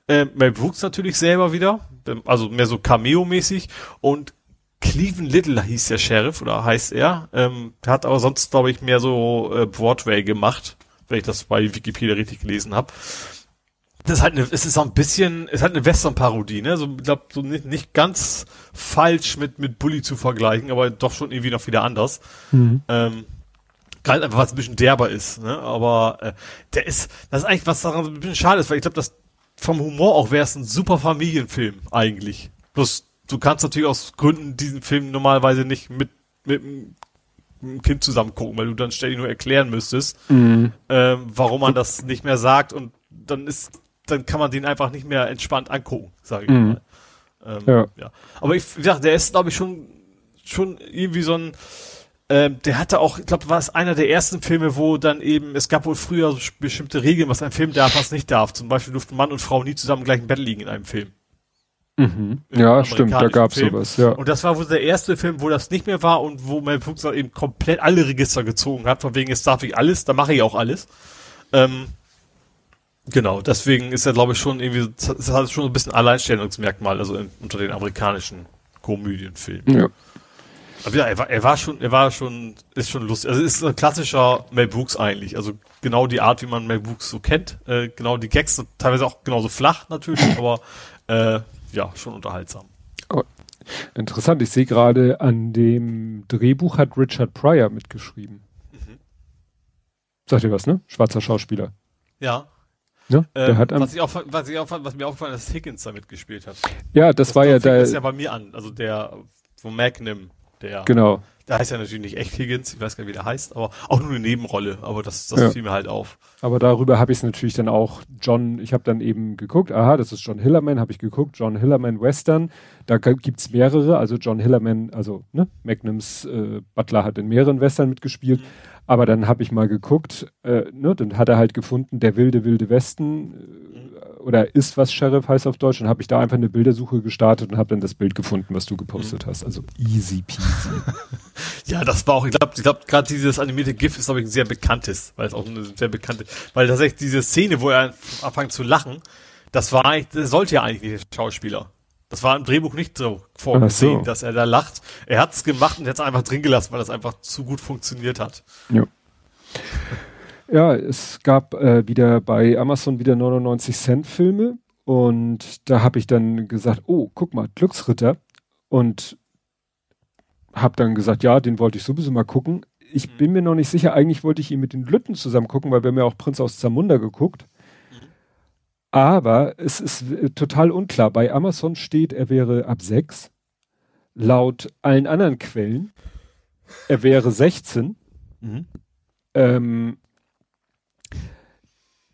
Speaker 3: Ähm, Mel Brooks natürlich selber wieder, ähm, also mehr so Cameo-mäßig. Und Cleveland Little hieß der Sheriff, oder heißt er. Ähm, hat aber sonst, glaube ich, mehr so äh, Broadway gemacht wenn ich das bei Wikipedia richtig gelesen habe. Das ist halt eine, es ist auch ein bisschen, es ist halt eine Western-Parodie, ne? So, ich glaube, so nicht, nicht ganz falsch mit, mit Bully zu vergleichen, aber doch schon irgendwie noch wieder anders. Mhm. Ähm, Gerade einfach, was ein bisschen derber ist, ne? Aber äh, der ist, das ist eigentlich, was daran ein bisschen schade ist, weil ich glaube, dass vom Humor auch wäre es ein super Familienfilm eigentlich. Bloß, du kannst natürlich aus Gründen diesen Film normalerweise nicht mit, mit einem ein Kind zusammen gucken, weil du dann ständig nur erklären müsstest, mhm. ähm, warum man das nicht mehr sagt und dann ist, dann kann man den einfach nicht mehr entspannt angucken, sage ich mhm. mal. Ähm, ja. ja. Aber ich, ja, der ist, glaube ich, schon, schon irgendwie so ein, Ähm, der hatte auch, ich glaube, war es einer der ersten Filme, wo dann eben, es gab wohl früher bestimmte Regeln, was ein Film darf, was nicht darf. Zum Beispiel durften Mann und Frau nie zusammen im gleichen Bett liegen in einem Film.
Speaker 2: Mhm. Ja, stimmt, da gab's Film. sowas, ja.
Speaker 3: Und das war wohl der erste Film, wo das nicht mehr war und wo Mel Brooks eben komplett alle Register gezogen hat, von wegen, es darf ich alles, da mache ich auch alles. Ähm, genau, deswegen ist er, glaube ich, schon irgendwie, das hat schon ein bisschen Alleinstellungsmerkmal, also in, unter den amerikanischen Komödienfilmen. Ja. Aber ja, er war, er war schon, er war schon, ist schon lustig. Also ist ein klassischer Mel Brooks eigentlich. Also genau die Art, wie man Mel Brooks so kennt. Äh, genau die Gags, teilweise auch genauso flach natürlich, aber äh, ja, schon unterhaltsam.
Speaker 2: Oh, interessant. Ich sehe gerade, an dem Drehbuch hat Richard Pryor mitgeschrieben. Mhm. Sagt ihr was, ne? Schwarzer Schauspieler.
Speaker 3: Ja.
Speaker 2: Ne? Der
Speaker 3: ähm,
Speaker 2: hat
Speaker 3: was, ich auch, was, ich auch, was mir aufgefallen ist, dass Higgins da mitgespielt hat.
Speaker 2: Ja, das, das war ja der.
Speaker 3: Das ist ja bei mir an. Also der von Magnum der,
Speaker 2: genau.
Speaker 3: Der heißt ja natürlich nicht echt Higgins, ich weiß gar nicht, wie der heißt, aber auch nur eine Nebenrolle, aber das, das ja. fiel mir halt auf.
Speaker 2: Aber darüber habe ich es natürlich dann auch John, ich habe dann eben geguckt, aha, das ist John Hillerman, habe ich geguckt, John Hillerman Western, da gibt's mehrere, also John Hillerman, also ne, Magnums äh, Butler hat in mehreren Western mitgespielt, mhm. aber dann habe ich mal geguckt, äh, ne, dann hat er halt gefunden, der wilde, wilde Westen, äh, oder ist was Sheriff heißt auf Deutsch, und habe ich da einfach eine Bildersuche gestartet und habe dann das Bild gefunden, was du gepostet mhm. hast. Also easy peasy.
Speaker 3: ja, das war auch, ich glaube, ich glaube, gerade dieses animierte GIF ist, glaube ich, ein sehr bekanntes, weil es auch eine sehr bekannte, weil tatsächlich diese Szene, wo er anfängt zu lachen, das war eigentlich, das sollte ja eigentlich nicht der Schauspieler. Das war im Drehbuch nicht so vorgesehen, so. dass er da lacht. Er hat es gemacht und hat es einfach drin gelassen, weil das einfach zu gut funktioniert hat.
Speaker 2: Ja. Ja, es gab äh, wieder bei Amazon wieder 99 Cent Filme und da habe ich dann gesagt, oh, guck mal, Glücksritter und habe dann gesagt, ja, den wollte ich sowieso mal gucken. Ich mhm. bin mir noch nicht sicher, eigentlich wollte ich ihn mit den Lütten zusammen gucken, weil wir haben ja auch Prinz aus Zamunda geguckt. Mhm. Aber es ist äh, total unklar. Bei Amazon steht, er wäre ab 6. Laut allen anderen Quellen, er wäre 16. Mhm. Ähm,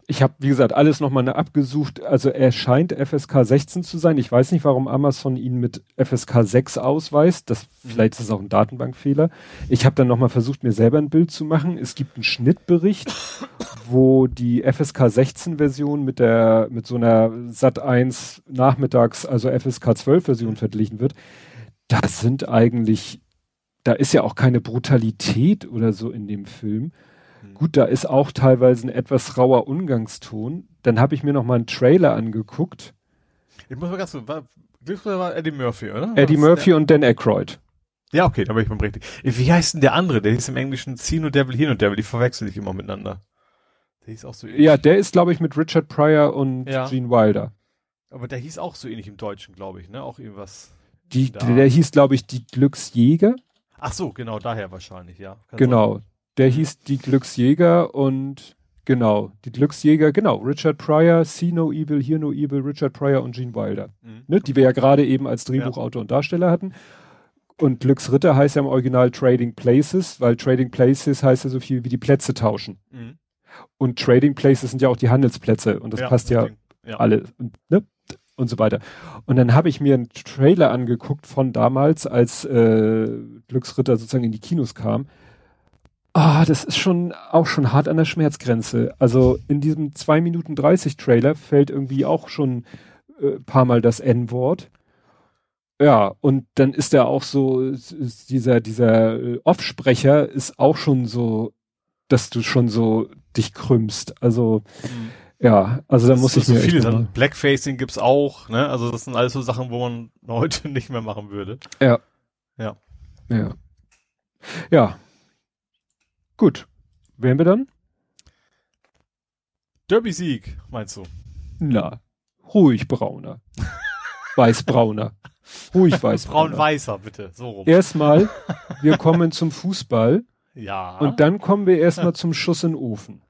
Speaker 2: ich habe, wie gesagt, alles nochmal abgesucht. Also er scheint FSK 16 zu sein. Ich weiß nicht, warum Amazon ihn mit FSK 6 ausweist. Das, mhm. vielleicht ist es auch ein Datenbankfehler. Ich habe dann nochmal versucht, mir selber ein Bild zu machen. Es gibt einen Schnittbericht, wo die FSK 16 Version mit der, mit so einer Sat 1 nachmittags, also FSK 12 Version verglichen wird. Das sind eigentlich, da ist ja auch keine Brutalität oder so in dem Film. Gut, da ist auch teilweise ein etwas rauer Umgangston. Dann habe ich mir noch mal einen Trailer angeguckt.
Speaker 3: Ich muss mal ganz kurz, war, war Eddie Murphy, oder?
Speaker 2: Eddie Murphy und Dan Aykroyd.
Speaker 3: Ja, okay, da bin ich mal richtig. Wie heißt denn der andere? Der hieß im Englischen Sino Devil, Hino Devil, die verwechsel ich immer miteinander.
Speaker 2: Der hieß auch so ähnlich. Ja, der ist, glaube ich, mit Richard Pryor und ja. Gene Wilder.
Speaker 3: Aber der hieß auch so ähnlich im Deutschen, glaube ich, ne? Auch irgendwas.
Speaker 2: Die, der hieß, glaube ich, die Glücksjäger.
Speaker 3: Ach so, genau, daher wahrscheinlich, ja.
Speaker 2: Kann genau. Sein. Der hieß Die Glücksjäger und genau, die Glücksjäger, genau, Richard Pryor, See No Evil, Hear No Evil, Richard Pryor und Gene Wilder. Mhm. Ne, die wir ja gerade eben als Drehbuchautor ja. und Darsteller hatten. Und Glücksritter heißt ja im Original Trading Places, weil Trading Places heißt ja so viel wie die Plätze tauschen. Mhm. Und Trading Places sind ja auch die Handelsplätze und das ja, passt ja, ja, alle und, ne? und so weiter. Und dann habe ich mir einen Trailer angeguckt von damals, als äh, Glücksritter sozusagen in die Kinos kam. Ah, das ist schon auch schon hart an der Schmerzgrenze. Also in diesem 2 Minuten 30 Trailer fällt irgendwie auch schon äh, paar Mal das N-Wort. Ja, und dann ist er auch so, dieser, dieser äh, Offsprecher ist auch schon so, dass du schon so dich krümmst. Also, mhm. ja, also da muss ich
Speaker 3: so
Speaker 2: mir.
Speaker 3: Viele dann Blackfacing gibt's auch, ne? Also das sind alles so Sachen, wo man heute nicht mehr machen würde.
Speaker 2: Ja.
Speaker 3: Ja.
Speaker 2: Ja. Ja, Gut. Wären wir dann?
Speaker 3: Derby-Sieg, meinst du?
Speaker 2: Na, ruhig brauner. Weißbrauner. Ruhig weißbrauner.
Speaker 3: Braun-weißer, bitte. So rum.
Speaker 2: Erstmal, wir kommen zum Fußball.
Speaker 3: Ja.
Speaker 2: Und dann kommen wir erstmal zum Schuss in den Ofen.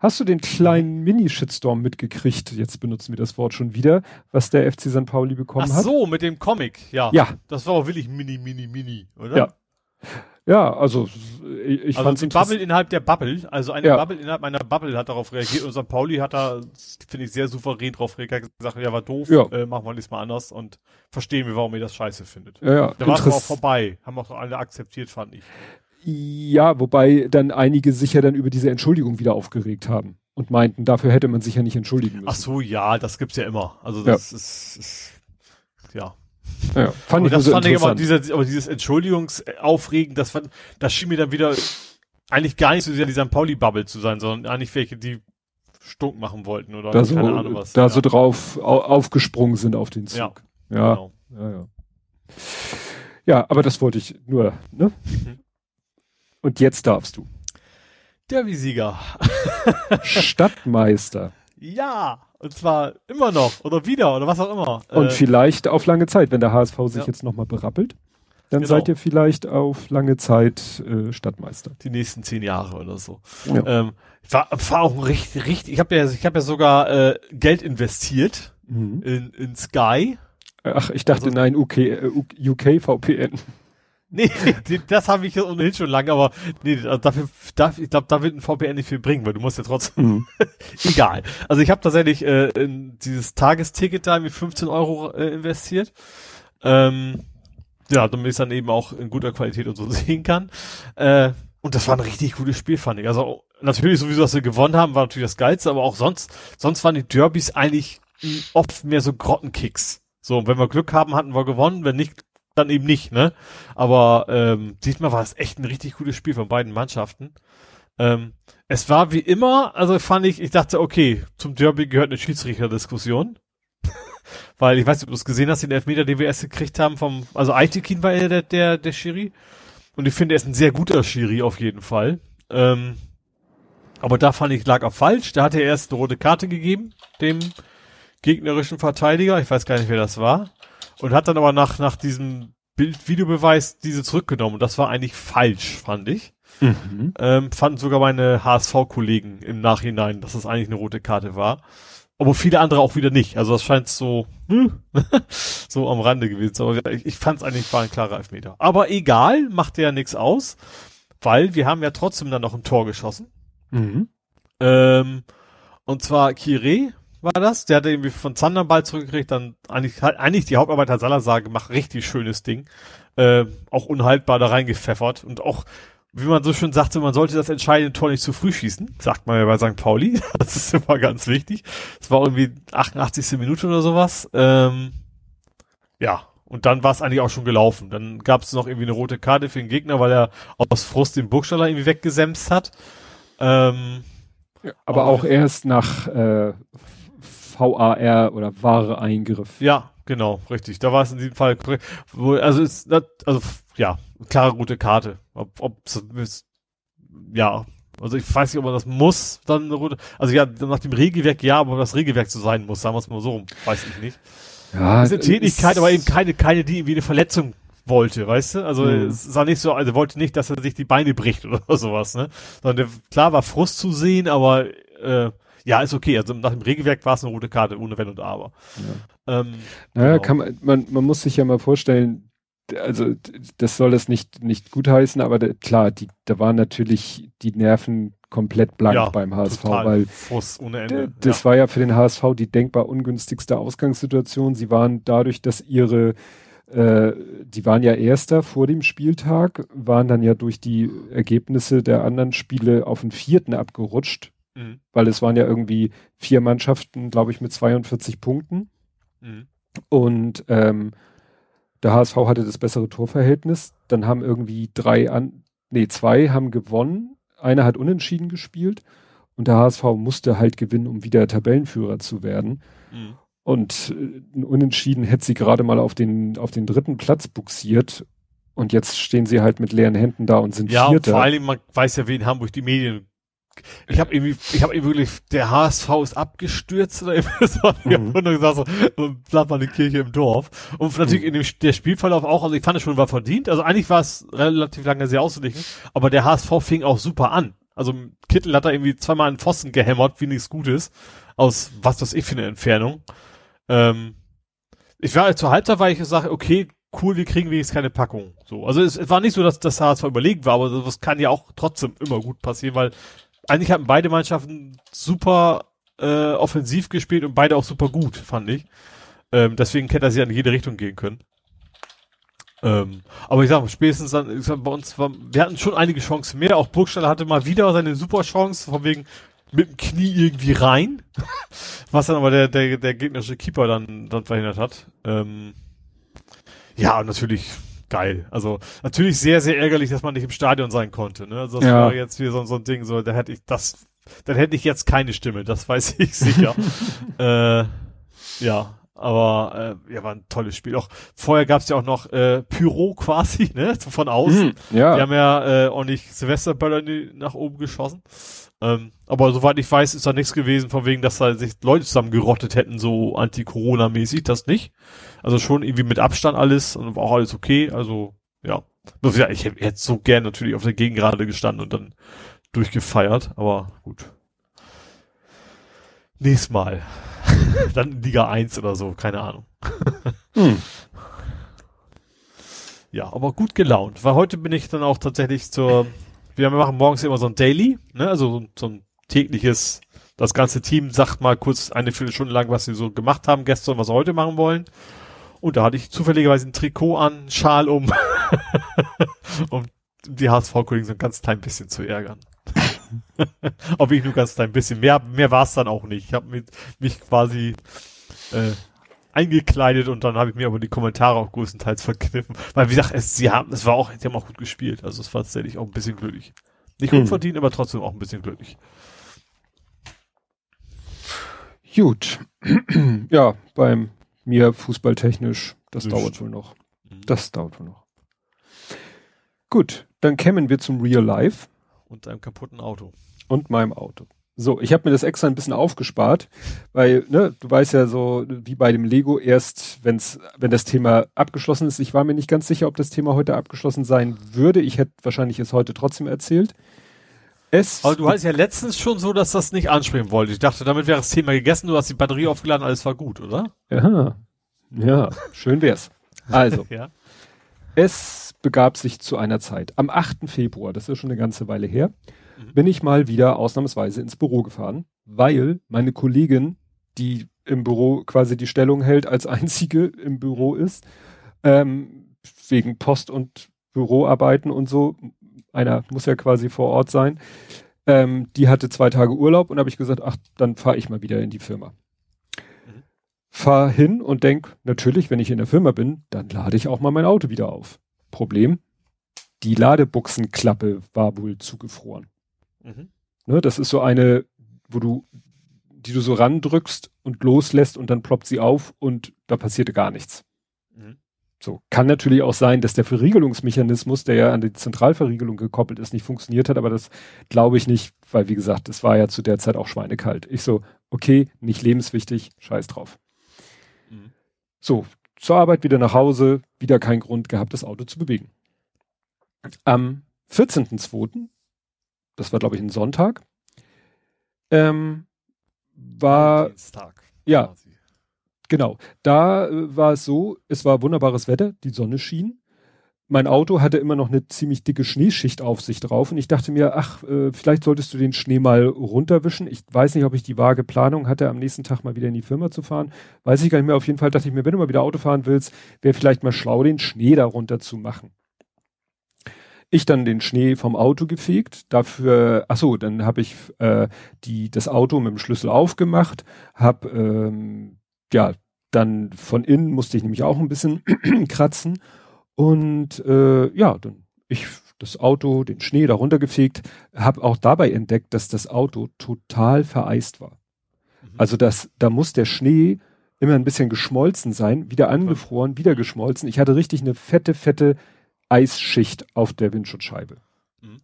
Speaker 2: Hast du den kleinen Mini-Shitstorm mitgekriegt? Jetzt benutzen wir das Wort schon wieder, was der FC St. Pauli bekommen hat.
Speaker 3: Ach so, mit dem Comic, ja.
Speaker 2: Ja.
Speaker 3: Das war auch wirklich mini, mini, mini, oder?
Speaker 2: Ja. Ja, also ich,
Speaker 3: also
Speaker 2: fand's
Speaker 3: die Bubble innerhalb der Bubble, also eine
Speaker 2: Ja.
Speaker 3: Bubble innerhalb meiner Bubble hat darauf reagiert und St. Pauli hat da, finde ich, sehr souverän drauf reagiert, gesagt, ja, war doof,
Speaker 2: Ja.
Speaker 3: äh, machen wir nächstes Mal anders und verstehen wir, warum ihr das scheiße findet.
Speaker 2: Ja, ja,
Speaker 3: Da war es auch vorbei, haben auch alle akzeptiert, fand ich.
Speaker 2: Ja, wobei dann einige sich ja dann über diese Entschuldigung wieder aufgeregt haben und meinten, dafür hätte man sich ja nicht entschuldigen müssen.
Speaker 3: Ach so, ja, das gibt's ja immer. Also das ist, ist, ja.
Speaker 2: Ja, fand
Speaker 3: Aber
Speaker 2: ich
Speaker 3: das
Speaker 2: so
Speaker 3: fand ich aber,
Speaker 2: interessant.
Speaker 3: dieser, aber dieses Entschuldigungsaufregen, das fand, das schien mir dann wieder eigentlich gar nicht so sehr die St. Pauli-Bubble zu sein, sondern eigentlich welche, die stunk machen wollten oder
Speaker 2: da so,
Speaker 3: keine Ahnung was.
Speaker 2: da
Speaker 3: ja.
Speaker 2: so drauf au, aufgesprungen sind auf den Zug. Ja,
Speaker 3: Genau.
Speaker 2: ja, ja. Ja, aber das wollte ich nur, ne?
Speaker 3: Mhm.
Speaker 2: Und jetzt darfst du.
Speaker 3: Derby-Sieger.
Speaker 2: Stadtmeister.
Speaker 3: Ja, und zwar immer noch oder wieder oder was auch immer.
Speaker 2: Und
Speaker 3: Äh,
Speaker 2: vielleicht auf lange Zeit, wenn der HSV sich
Speaker 3: ja.
Speaker 2: jetzt nochmal berappelt, dann
Speaker 3: Genau.
Speaker 2: seid ihr vielleicht auf lange Zeit äh, Stadtmeister.
Speaker 3: die nächsten zehn Jahre oder so.
Speaker 2: Ja.
Speaker 3: Ähm, war, war auch ein richtig, richtig, ich habe ja, ich habe ja sogar äh, Geld investiert
Speaker 2: Mhm.
Speaker 3: in, in Sky.
Speaker 2: Ach, ich dachte,
Speaker 3: Also-
Speaker 2: nein, UK, äh, UK VPN.
Speaker 3: Nee, das habe ich ohnehin schon lange, aber nee, dafür, dafür ich glaube, da wird ein VPN nicht viel bringen, weil du musst ja trotzdem,
Speaker 2: Mhm.
Speaker 3: egal. Also ich habe tatsächlich äh, in dieses Tagesticket da mit 15 Euro äh, investiert. Ähm, ja, damit ich es dann eben auch in guter Qualität und so sehen kann. Äh, und das war ein richtig gutes Spiel, fand ich. Also natürlich sowieso, dass wir gewonnen haben, war natürlich das Geilste, aber auch sonst, sonst waren die Derbys eigentlich mh, oft mehr so Grottenkicks. So, wenn wir Glück haben, hatten wir gewonnen, wenn nicht, dann eben nicht, ne? Aber ähm, diesmal war es echt ein richtig gutes Spiel von beiden Mannschaften. Ähm, es war wie immer, also fand ich, ich dachte, okay, zum Derby gehört eine Schiedsrichterdiskussion. Weil ich weiß nicht, ob du es gesehen hast, den Elfmeter, den wir erst gekriegt haben vom, also Aitekin war ja der, der, der Schiri. Und ich finde, er ist ein sehr guter Schiri auf jeden Fall. Ähm, aber da fand ich, lag er falsch. Da hat er erst eine rote Karte gegeben, dem gegnerischen Verteidiger. Ich weiß gar nicht, wer das war. Und hat dann aber nach, nach diesem Bild-Videobeweis diese zurückgenommen. Und das war eigentlich falsch, fand ich.
Speaker 2: Mhm.
Speaker 3: Ähm, fanden sogar meine HSV-Kollegen im Nachhinein, dass das eigentlich eine rote Karte war. Aber viele andere auch wieder nicht. Also das scheint so, hm, so am Rande gewesen zu sein. Aber ich, ich fand es eigentlich war ein klarer Elfmeter. Aber egal, macht ja nichts aus, weil wir haben ja trotzdem dann noch ein Tor geschossen.
Speaker 2: Mhm.
Speaker 3: Ähm, und zwar Kire war das, der hatte irgendwie von Zander einen Ball zurückgekriegt, dann eigentlich, eigentlich die Hauptarbeit hat Salazar gemacht, richtig schönes Ding. Äh, auch unhaltbar da reingepfeffert und auch, wie man so schön sagte, man sollte das entscheidende Tor nicht zu früh schießen, sagt man ja bei St. Pauli. Das ist immer ganz wichtig. Es war irgendwie 88. Minute oder sowas. Ähm, ja, und dann war es eigentlich auch schon gelaufen. Dann gab es noch irgendwie eine rote Karte für den Gegner, weil er aus Frust den Burgstaller irgendwie weggesemst hat. Ähm,
Speaker 2: Aber
Speaker 3: Aber-
Speaker 2: auch erst nach äh, VAR oder wahre Eingriff.
Speaker 3: Ja, genau, richtig. Da war es in diesem Fall korrekt. Wo, also ist das, also ja, klare rote Karte. Ob, ob es- ja, also ich weiß nicht, ob man das muss, dann eine rote. Also ja, nach dem Regelwerk ja, aber ob das Regelwerk so sein muss, sagen wir es mal so rum, weiß ich nicht.
Speaker 2: Ja,
Speaker 3: Das ist eine Tätigkeit, aber eben keine, keine, die irgendwie eine Verletzung wollte, weißt du? Also
Speaker 2: Mhm.
Speaker 3: es sah nicht so, also wollte nicht, dass er sich die Beine bricht oder sowas, ne? Sondern der, klar war Frust zu sehen, aber äh, ja, ist okay. Also nach dem Regelwerk war es eine rote Karte, ohne Wenn und Aber. Ähm,
Speaker 2: Naja,
Speaker 3: Genau.
Speaker 2: kann man, man, man muss sich ja mal vorstellen, also das soll es nicht, nicht gutheißen, aber da, klar, die, da waren natürlich die Nerven komplett blank
Speaker 3: Ja,
Speaker 2: beim HSV, weil
Speaker 3: Frust ohne Ende.
Speaker 2: das war ja für den HSV die denkbar ungünstigste Ausgangssituation. Sie waren dadurch, dass ihre, äh, die waren ja Erster vor dem Spieltag, waren dann ja durch die Ergebnisse der anderen Spiele auf den vierten abgerutscht,
Speaker 3: Mhm.
Speaker 2: weil es waren ja irgendwie vier Mannschaften, glaube ich, mit 42 Punkten.
Speaker 3: Mhm.
Speaker 2: Und ähm, der HSV hatte das bessere Torverhältnis. Dann haben irgendwie drei an, nee, zwei haben gewonnen. Einer hat unentschieden gespielt. Und der HSV musste halt gewinnen, um wieder Tabellenführer zu werden.
Speaker 3: Mhm.
Speaker 2: Und äh, Unentschieden hätte sie gerade mal auf den, auf den dritten Platz buxiert. Und jetzt stehen sie halt mit leeren Händen da und sind
Speaker 3: Ja,
Speaker 2: Vierter.
Speaker 3: vor allem, man weiß ja, wie in Hamburg die Medien. Ich habe irgendwie, ich habe irgendwie wirklich, der HSV ist abgestürzt oder irgendwie so. Ich
Speaker 2: Mhm.
Speaker 3: hab nur gesagt, so, bleibt mal die Kirche im Dorf. Und natürlich
Speaker 2: Mhm.
Speaker 3: in dem der Spielverlauf auch, also ich fand es schon war verdient. Also eigentlich war es relativ lange sehr auszugleichen, aber der HSV fing auch super an. Also Kittel hat da irgendwie zweimal einen Pfosten gehämmert, wie nichts Gutes. Aus was weiß ich für eine Entfernung. Ähm, ich war zur Halbzeit, weil ich gesagt, okay, cool, wir kriegen wenigstens keine Packung. So, also es, es war nicht so, dass das HSV überlegen war, aber das kann ja auch trotzdem immer gut passieren, weil eigentlich hatten beide Mannschaften super äh, offensiv gespielt und beide auch super gut, fand ich. Ähm, deswegen hätte er sie in jede Richtung gehen können. Ähm, aber ich sag spätestens dann, ich sag, bei uns war, wir hatten schon einige Chancen mehr. Auch Burgstaller hatte mal wieder seine super Chance, von wegen mit dem Knie irgendwie rein. Was dann aber der, der, der gegnerische Keeper dann, dann verhindert hat. Ähm, ja, natürlich geil. Also natürlich sehr, sehr ärgerlich, dass man nicht im Stadion sein konnte. Ne? Also das ja. war jetzt wieder so, so ein Ding, so, da hätte ich das, dann hätte ich jetzt keine Stimme, das weiß ich sicher. äh, ja, aber äh, ja, war ein tolles Spiel. Auch vorher gab's ja auch noch äh, Pyro quasi, ne? Von außen. Mm, ja. Die haben ja äh, auch nicht Silvesterböller nach oben geschossen. Ähm, aber soweit ich weiß, ist da nichts gewesen, von wegen, dass da sich Leute zusammen gerottet hätten, so anti-Corona-mäßig, das nicht. Also schon irgendwie mit Abstand alles und auch alles okay. Also, ja. Ich hätte so gern natürlich auf der Gegengrade gestanden und dann durchgefeiert, aber gut. Nächstes Mal. dann Liga 1 oder so, keine Ahnung. hm. Ja, aber gut gelaunt, weil heute bin ich dann auch tatsächlich zur wir machen morgens immer so ein Daily, ne, also so ein tägliches, das ganze Team sagt mal kurz eine Viertelstunde lang, was sie so gemacht haben gestern, was sie heute machen wollen. Und da hatte ich zufälligerweise ein Trikot an, Schal um, um die HSV-Kollegen so ein ganz klein bisschen zu ärgern. Ob ich nur ganz klein bisschen. Mehr, mehr war es dann auch nicht. Ich habe mich quasi äh, eingekleidet und dann habe ich mir aber die Kommentare auch größtenteils verkniffen. Weil wie gesagt, es, sie haben, es war auch, sie haben auch gut gespielt. Also es war tatsächlich auch ein bisschen glücklich. Nicht hm. unverdient, aber trotzdem auch ein bisschen glücklich.
Speaker 2: Gut. ja, beim mir fußballtechnisch, das Nicht. dauert wohl noch. Mhm. Das dauert wohl noch. Gut, dann kämen wir zum Real Life.
Speaker 3: Und einem kaputten Auto.
Speaker 2: Und meinem Auto. So, ich habe mir das extra ein bisschen aufgespart, weil ne, du weißt ja so wie bei dem Lego erst, wenn's, wenn das Thema abgeschlossen ist. Ich war mir nicht ganz sicher, ob das Thema heute abgeschlossen sein würde. Ich hätte wahrscheinlich es heute trotzdem erzählt.
Speaker 3: Es Aber du hast ja letztens schon so, dass das nicht ansprechen wollte. Ich dachte, damit wäre das Thema gegessen. Du hast die Batterie aufgeladen, alles war gut, oder?
Speaker 2: Ja, ja, schön wär's. Also, ja. es begab sich zu einer Zeit am 8. Februar. Das ist schon eine ganze Weile her mhm. bin ich mal wieder ausnahmsweise ins Büro gefahren, weil meine Kollegin, die im Büro quasi die Stellung hält, als einzige im Büro ist, ähm, wegen Post- und Büroarbeiten und so, einer muss ja quasi vor Ort sein, ähm, die hatte zwei Tage Urlaub und habe ich gesagt, ach, dann fahre ich mal wieder in die Firma. Mhm. Fahr hin und denk, natürlich, wenn ich in der Firma bin, dann lade ich auch mal mein Auto wieder auf. Problem, die Ladebuchsenklappe war wohl zugefroren. Mhm. Ne, das ist so eine, wo du, die du so randrückst und loslässt und dann ploppt sie auf und da passierte gar nichts. Mhm. So, kann natürlich auch sein, dass der Verriegelungsmechanismus, der ja an die Zentralverriegelung gekoppelt ist, nicht funktioniert hat, aber das glaube ich nicht, weil wie gesagt, es war ja zu der Zeit auch schweinekalt. Ich so, okay, nicht lebenswichtig, scheiß drauf. Mhm. So, zur Arbeit wieder nach Hause, wieder kein Grund gehabt, das Auto zu bewegen. Am 14.02 das war glaube ich ein Sonntag, ähm, war Dienstag. Ja, quasi. genau. Da äh, war es so, es war wunderbares Wetter, die Sonne schien. Mein Auto hatte immer noch eine ziemlich dicke Schneeschicht auf sich drauf und ich dachte mir, ach, äh, vielleicht solltest du den Schnee mal runterwischen. Ich weiß nicht, ob ich die vage Planung hatte, am nächsten Tag mal wieder in die Firma zu fahren. Weiß ich gar nicht mehr. Auf jeden Fall dachte ich mir, wenn du mal wieder Auto fahren willst, wäre vielleicht mal schlau, den Schnee da runter zu machen. Ich dann den Schnee vom Auto gefegt, dafür, ach so, dann habe ich äh, die das Auto mit dem Schlüssel aufgemacht, habe ähm, ja dann von innen musste ich nämlich auch ein bisschen kratzen und äh, ja, dann ich das Auto, den Schnee da runtergefegt, habe auch dabei entdeckt, dass das Auto total vereist war. Mhm. Also das, da muss der Schnee immer ein bisschen geschmolzen sein, wieder angefroren, wieder geschmolzen. Ich hatte richtig eine fette, fette Eisschicht auf der Windschutzscheibe. Mhm.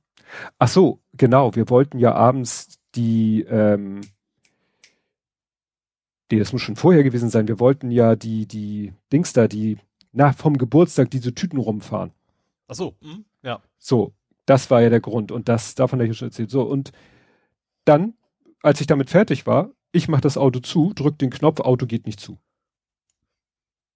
Speaker 2: Ach so, genau. Wir wollten ja abends die, ähm, die, das muss schon vorher gewesen sein. Wir wollten ja die, die Dings da, die, nach vom Geburtstag diese Tüten rumfahren.
Speaker 3: Ach so, mhm. ja.
Speaker 2: So, das war ja der Grund und das, davon habe ich schon erzählt. So, und dann, als ich damit fertig war, ich mache das Auto zu, drück den Knopf, Auto geht nicht zu.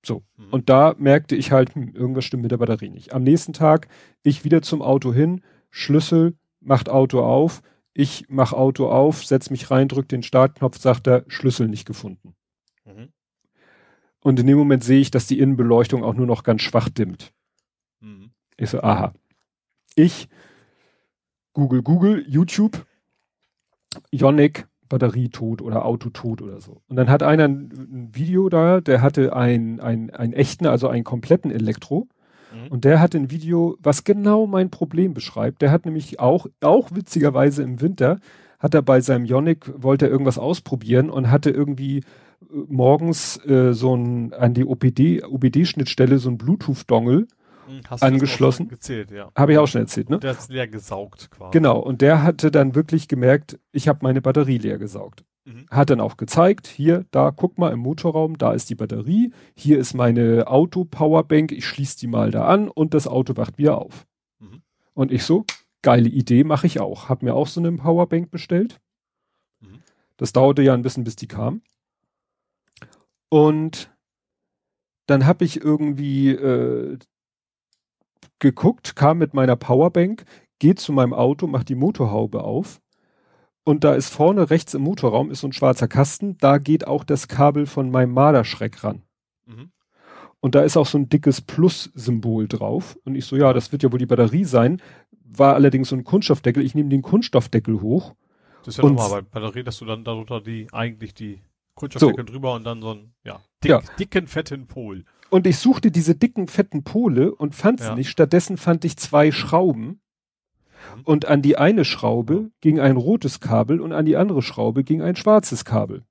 Speaker 2: So. Mhm. Und da merkte ich halt, hm, irgendwas stimmt mit der Batterie nicht. Am nächsten Tag, ich wieder zum Auto hin, Schlüssel, macht Auto auf, ich mach Auto auf, setz mich rein, drück den Startknopf, sagt er, Schlüssel nicht gefunden. Mhm. Und in dem Moment sehe ich, dass die Innenbeleuchtung auch nur noch ganz schwach dimmt. Mhm. Ich so, aha. Ich, Google, Google, YouTube, Yonic, Batterie tot oder Auto tot oder so. Und dann hat einer ein, ein Video da, der hatte ein, ein, ein echten, also einen kompletten Elektro. Mhm. Und der hat ein Video, was genau mein Problem beschreibt. Der hat nämlich auch, auch witzigerweise im Winter, hat er bei seinem Yonic, wollte er irgendwas ausprobieren und hatte irgendwie äh, morgens äh, so ein, an die OPD, OBD-Schnittstelle so ein Bluetooth-Dongle Hast angeschlossen.
Speaker 3: Gezählt, ja.
Speaker 2: Habe ich auch schon erzählt, ne?
Speaker 3: Und der ist leer gesaugt
Speaker 2: quasi. Genau, und der hatte dann wirklich gemerkt, ich habe meine Batterie leer gesaugt. Mhm. Hat dann auch gezeigt, hier, da, guck mal im Motorraum, da ist die Batterie, hier ist meine Auto-Powerbank, ich schließe die mal da an und das Auto wacht wieder auf. Mhm. Und ich so, geile Idee, mache ich auch. Hab mir auch so eine Powerbank bestellt. Mhm. Das dauerte ja ein bisschen, bis die kam. Und dann habe ich irgendwie äh, geguckt, kam mit meiner Powerbank, geht zu meinem Auto, macht die Motorhaube auf und da ist vorne rechts im Motorraum ist so ein schwarzer Kasten, da geht auch das Kabel von meinem Marderschreck ran. Mhm. Und da ist auch so ein dickes Plus-Symbol drauf. Und ich so, ja, das wird ja wohl die Batterie sein. War allerdings so ein Kunststoffdeckel. Ich nehme den Kunststoffdeckel hoch.
Speaker 3: Das ist ja nochmal bei Batterie, dass du dann darunter die, eigentlich die Kunststoffdeckel so. drüber und dann so einen, ja, dick, ja. dicken, fetten Pol.
Speaker 2: Und ich suchte diese dicken, fetten Pole und fand sie ja. nicht. Stattdessen fand ich zwei Schrauben Mhm. Und an die eine Schraube ging ein rotes Kabel und an die andere Schraube ging ein schwarzes Kabel.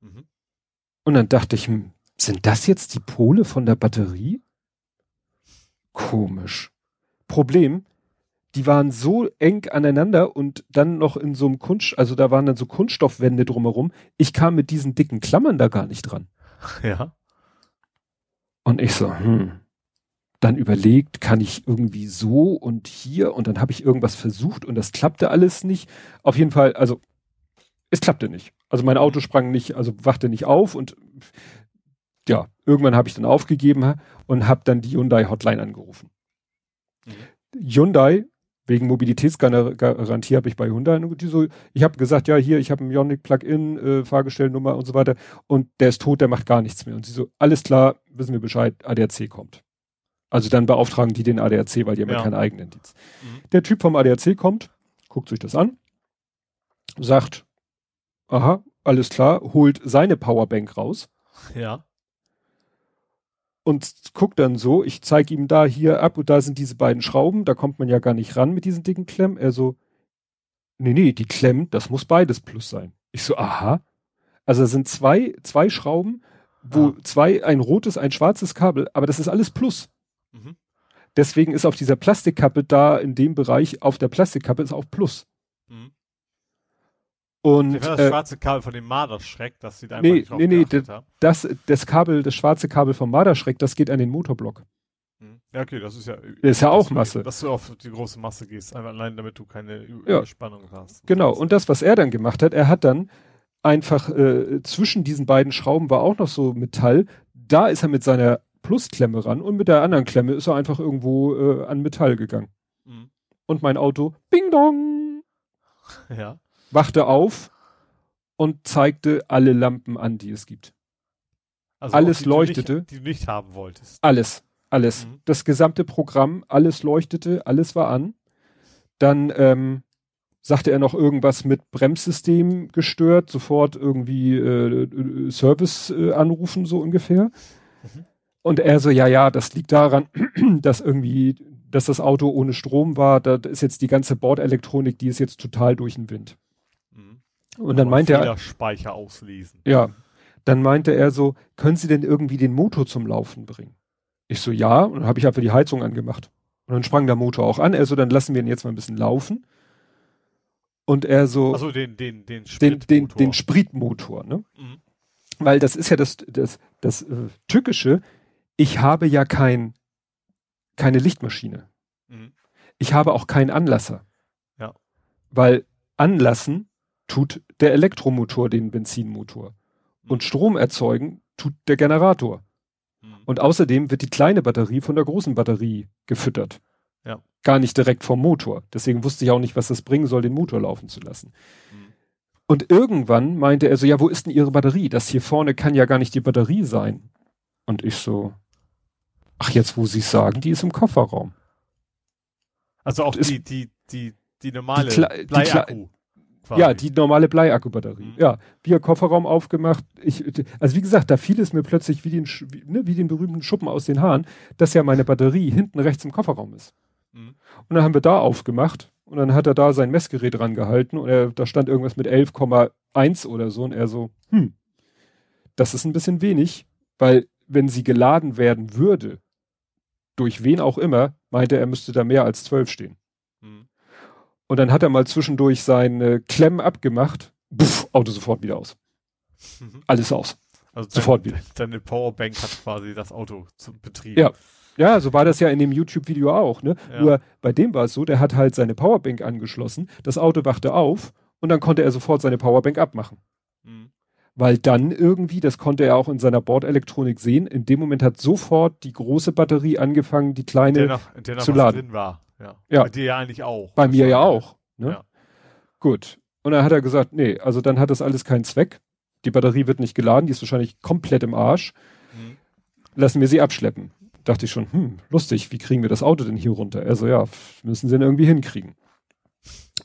Speaker 2: Mhm. Und dann dachte ich, hm, sind das jetzt die Pole von der Batterie? Komisch. Problem, die waren so eng aneinander und dann noch in so einem Kunst, also da waren dann so Kunststoffwände drumherum. Ich kam mit diesen dicken Klammern da gar nicht dran.
Speaker 3: Ja.
Speaker 2: Und ich so, hm, dann überlegt, kann ich irgendwie so und hier und dann habe ich irgendwas versucht und das klappte alles nicht. Auf jeden Fall, also es klappte nicht. Also mein Auto sprang nicht, also wachte nicht auf und ja, irgendwann habe ich dann aufgegeben und habe dann die Hyundai Hotline angerufen. Mhm. Hyundai wegen Mobilitätsgarantie habe ich bei Hyundai die so, ich habe gesagt, ja, hier, ich habe ein Ioniq Plug-in, äh, Fahrgestellnummer und so weiter und der ist tot, der macht gar nichts mehr. Und sie so, alles klar, wissen wir Bescheid, ADAC kommt. Also dann beauftragen die den ADAC, weil die haben ja, ja keinen eigenen Dienst. Mhm. Der Typ vom ADAC kommt, guckt sich das an, sagt, aha, alles klar, holt seine Powerbank raus.
Speaker 3: Ja.
Speaker 2: Und guckt dann so, ich zeige ihm da hier ab und da sind diese beiden Schrauben, da kommt man ja gar nicht ran mit diesen dicken Klemmen. Er so, nee, nee, die Klemmen, das muss beides Plus sein. Ich so, aha. Also es sind zwei, zwei Schrauben, wo ah. zwei, ein rotes, ein schwarzes Kabel, aber das ist alles Plus. Mhm. Deswegen ist auf dieser Plastikkappe da in dem Bereich, auf der Plastikkappe ist auch Plus. Mhm. Und
Speaker 3: das äh, schwarze Kabel von dem Marderschreck, das sieht einfach
Speaker 2: nee, nicht Nee, nee, das, das Kabel, das schwarze Kabel vom Marderschreck, das geht an den Motorblock.
Speaker 3: Mhm. Ja, okay, das ist ja.
Speaker 2: Das ist ja auch Masse.
Speaker 3: Dass du auf die große Masse gehst, einfach allein damit du keine Überspannung ja. hast.
Speaker 2: Genau, und das, was er dann gemacht hat, er hat dann einfach äh, zwischen diesen beiden Schrauben war auch noch so Metall. Da ist er mit seiner Plusklemme ran und mit der anderen Klemme ist er einfach irgendwo äh, an Metall gegangen. Mhm. Und mein Auto, bing dong,
Speaker 3: ja.
Speaker 2: Wachte auf und zeigte alle Lampen an, die es gibt. Also alles die leuchtete.
Speaker 3: Du nicht, die du nicht haben wolltest.
Speaker 2: Alles, alles. Mhm. Das gesamte Programm, alles leuchtete, alles war an. Dann ähm, sagte er noch irgendwas mit Bremssystem gestört, sofort irgendwie äh, äh Service äh, anrufen, so ungefähr. Mhm. Und er so, ja, ja, das liegt daran, dass irgendwie, dass das Auto ohne Strom war. Da ist jetzt die ganze Bordelektronik, die ist jetzt total durch den Wind. Und dann meinte er.
Speaker 3: Speicher auslesen.
Speaker 2: Ja. Dann meinte er so, können Sie denn irgendwie den Motor zum Laufen bringen? Ich so, ja. Und dann habe ich einfach die Heizung angemacht. Und dann sprang der Motor auch an. Er so, dann lassen wir ihn jetzt mal ein bisschen laufen. Und er so.
Speaker 3: Also den, den, den
Speaker 2: Spritmotor. Den, den, den Spritmotor, ne? Mhm. Weil das ist ja das, das, das äh, Tückische ich habe ja kein, keine Lichtmaschine. Mhm. Ich habe auch keinen Anlasser.
Speaker 3: Ja.
Speaker 2: Weil anlassen tut der Elektromotor den Benzinmotor. Mhm. Und Strom erzeugen tut der Generator. Mhm. Und außerdem wird die kleine Batterie von der großen Batterie gefüttert.
Speaker 3: Ja.
Speaker 2: Gar nicht direkt vom Motor. Deswegen wusste ich auch nicht, was das bringen soll, den Motor laufen zu lassen. Mhm. Und irgendwann meinte er so, ja, wo ist denn Ihre Batterie? Das hier vorne kann ja gar nicht die Batterie sein. Und ich so, ach jetzt, wo Sie sagen, die ist im Kofferraum.
Speaker 3: Also auch die, die, die, die normale
Speaker 2: die Bleiakku. Quasi. Ja, die normale Bleiakkubatterie. Mhm. Ja, wir Kofferraum aufgemacht. Ich, also wie gesagt, da fiel es mir plötzlich wie den, wie, ne, wie den berühmten Schuppen aus den Haaren, dass ja meine Batterie hinten rechts im Kofferraum ist. Mhm. Und dann haben wir da aufgemacht und dann hat er da sein Messgerät rangehalten und er, da stand irgendwas mit 11,1 oder so und er so, hm, das ist ein bisschen wenig, weil wenn sie geladen werden würde, durch wen auch immer, meinte er, müsste da mehr als 12 stehen. Mhm. Und dann hat er mal zwischendurch seine Klemmen abgemacht. Puff, Auto sofort wieder aus. Mhm. Alles aus.
Speaker 3: Also sofort wieder. Deine Powerbank hat quasi das Auto zum Betrieb.
Speaker 2: Ja. Ja, so war das ja in dem YouTube-Video auch, ne? Ja. Nur bei dem war es so, der hat halt seine Powerbank angeschlossen, das Auto wachte auf und dann konnte er sofort seine Powerbank abmachen. Mhm. Weil dann irgendwie, das konnte er auch in seiner Bordelektronik sehen, in dem Moment hat sofort die große Batterie angefangen, die kleine der noch, der noch zu laden. Drin
Speaker 3: war. Ja.
Speaker 2: ja.
Speaker 3: Bei dir ja eigentlich auch.
Speaker 2: Bei mir ja auch. Ne? Ja. Gut. Und dann hat er gesagt, nee, also dann hat das alles keinen Zweck. Die Batterie wird nicht geladen, die ist wahrscheinlich komplett im Arsch. Mhm. Lassen wir sie abschleppen. Dachte ich schon, hm, lustig, wie kriegen wir das Auto denn hier runter? Also ja, müssen sie dann irgendwie hinkriegen.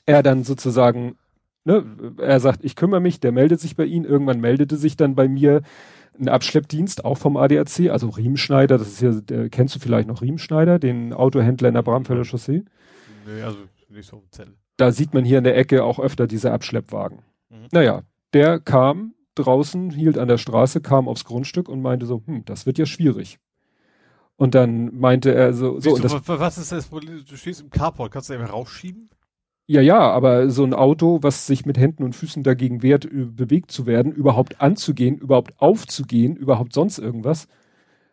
Speaker 2: Er dann sozusagen, ne, er sagt, ich kümmere mich, der meldet sich bei Ihnen. Irgendwann meldete sich dann bei mir ein Abschleppdienst, auch vom ADAC, also Riemenschneider, das ist ja, der, kennst du vielleicht noch Riemenschneider, den Autohändler in der Bramfelder Chaussee?
Speaker 3: Nee, also nicht so Zettel.
Speaker 2: Da sieht man hier in der Ecke auch öfter diese Abschleppwagen. Mhm. Naja, der kam draußen, hielt an der Straße, kam aufs Grundstück und meinte so, hm, das wird ja schwierig. Und dann meinte er so, so.
Speaker 3: Du, das, was ist das? Du stehst im Carport, kannst du einfach rausschieben?
Speaker 2: Ja, ja, aber so ein Auto, was sich mit Händen und Füßen dagegen wehrt, bewegt zu werden, überhaupt anzugehen, überhaupt aufzugehen, überhaupt sonst irgendwas.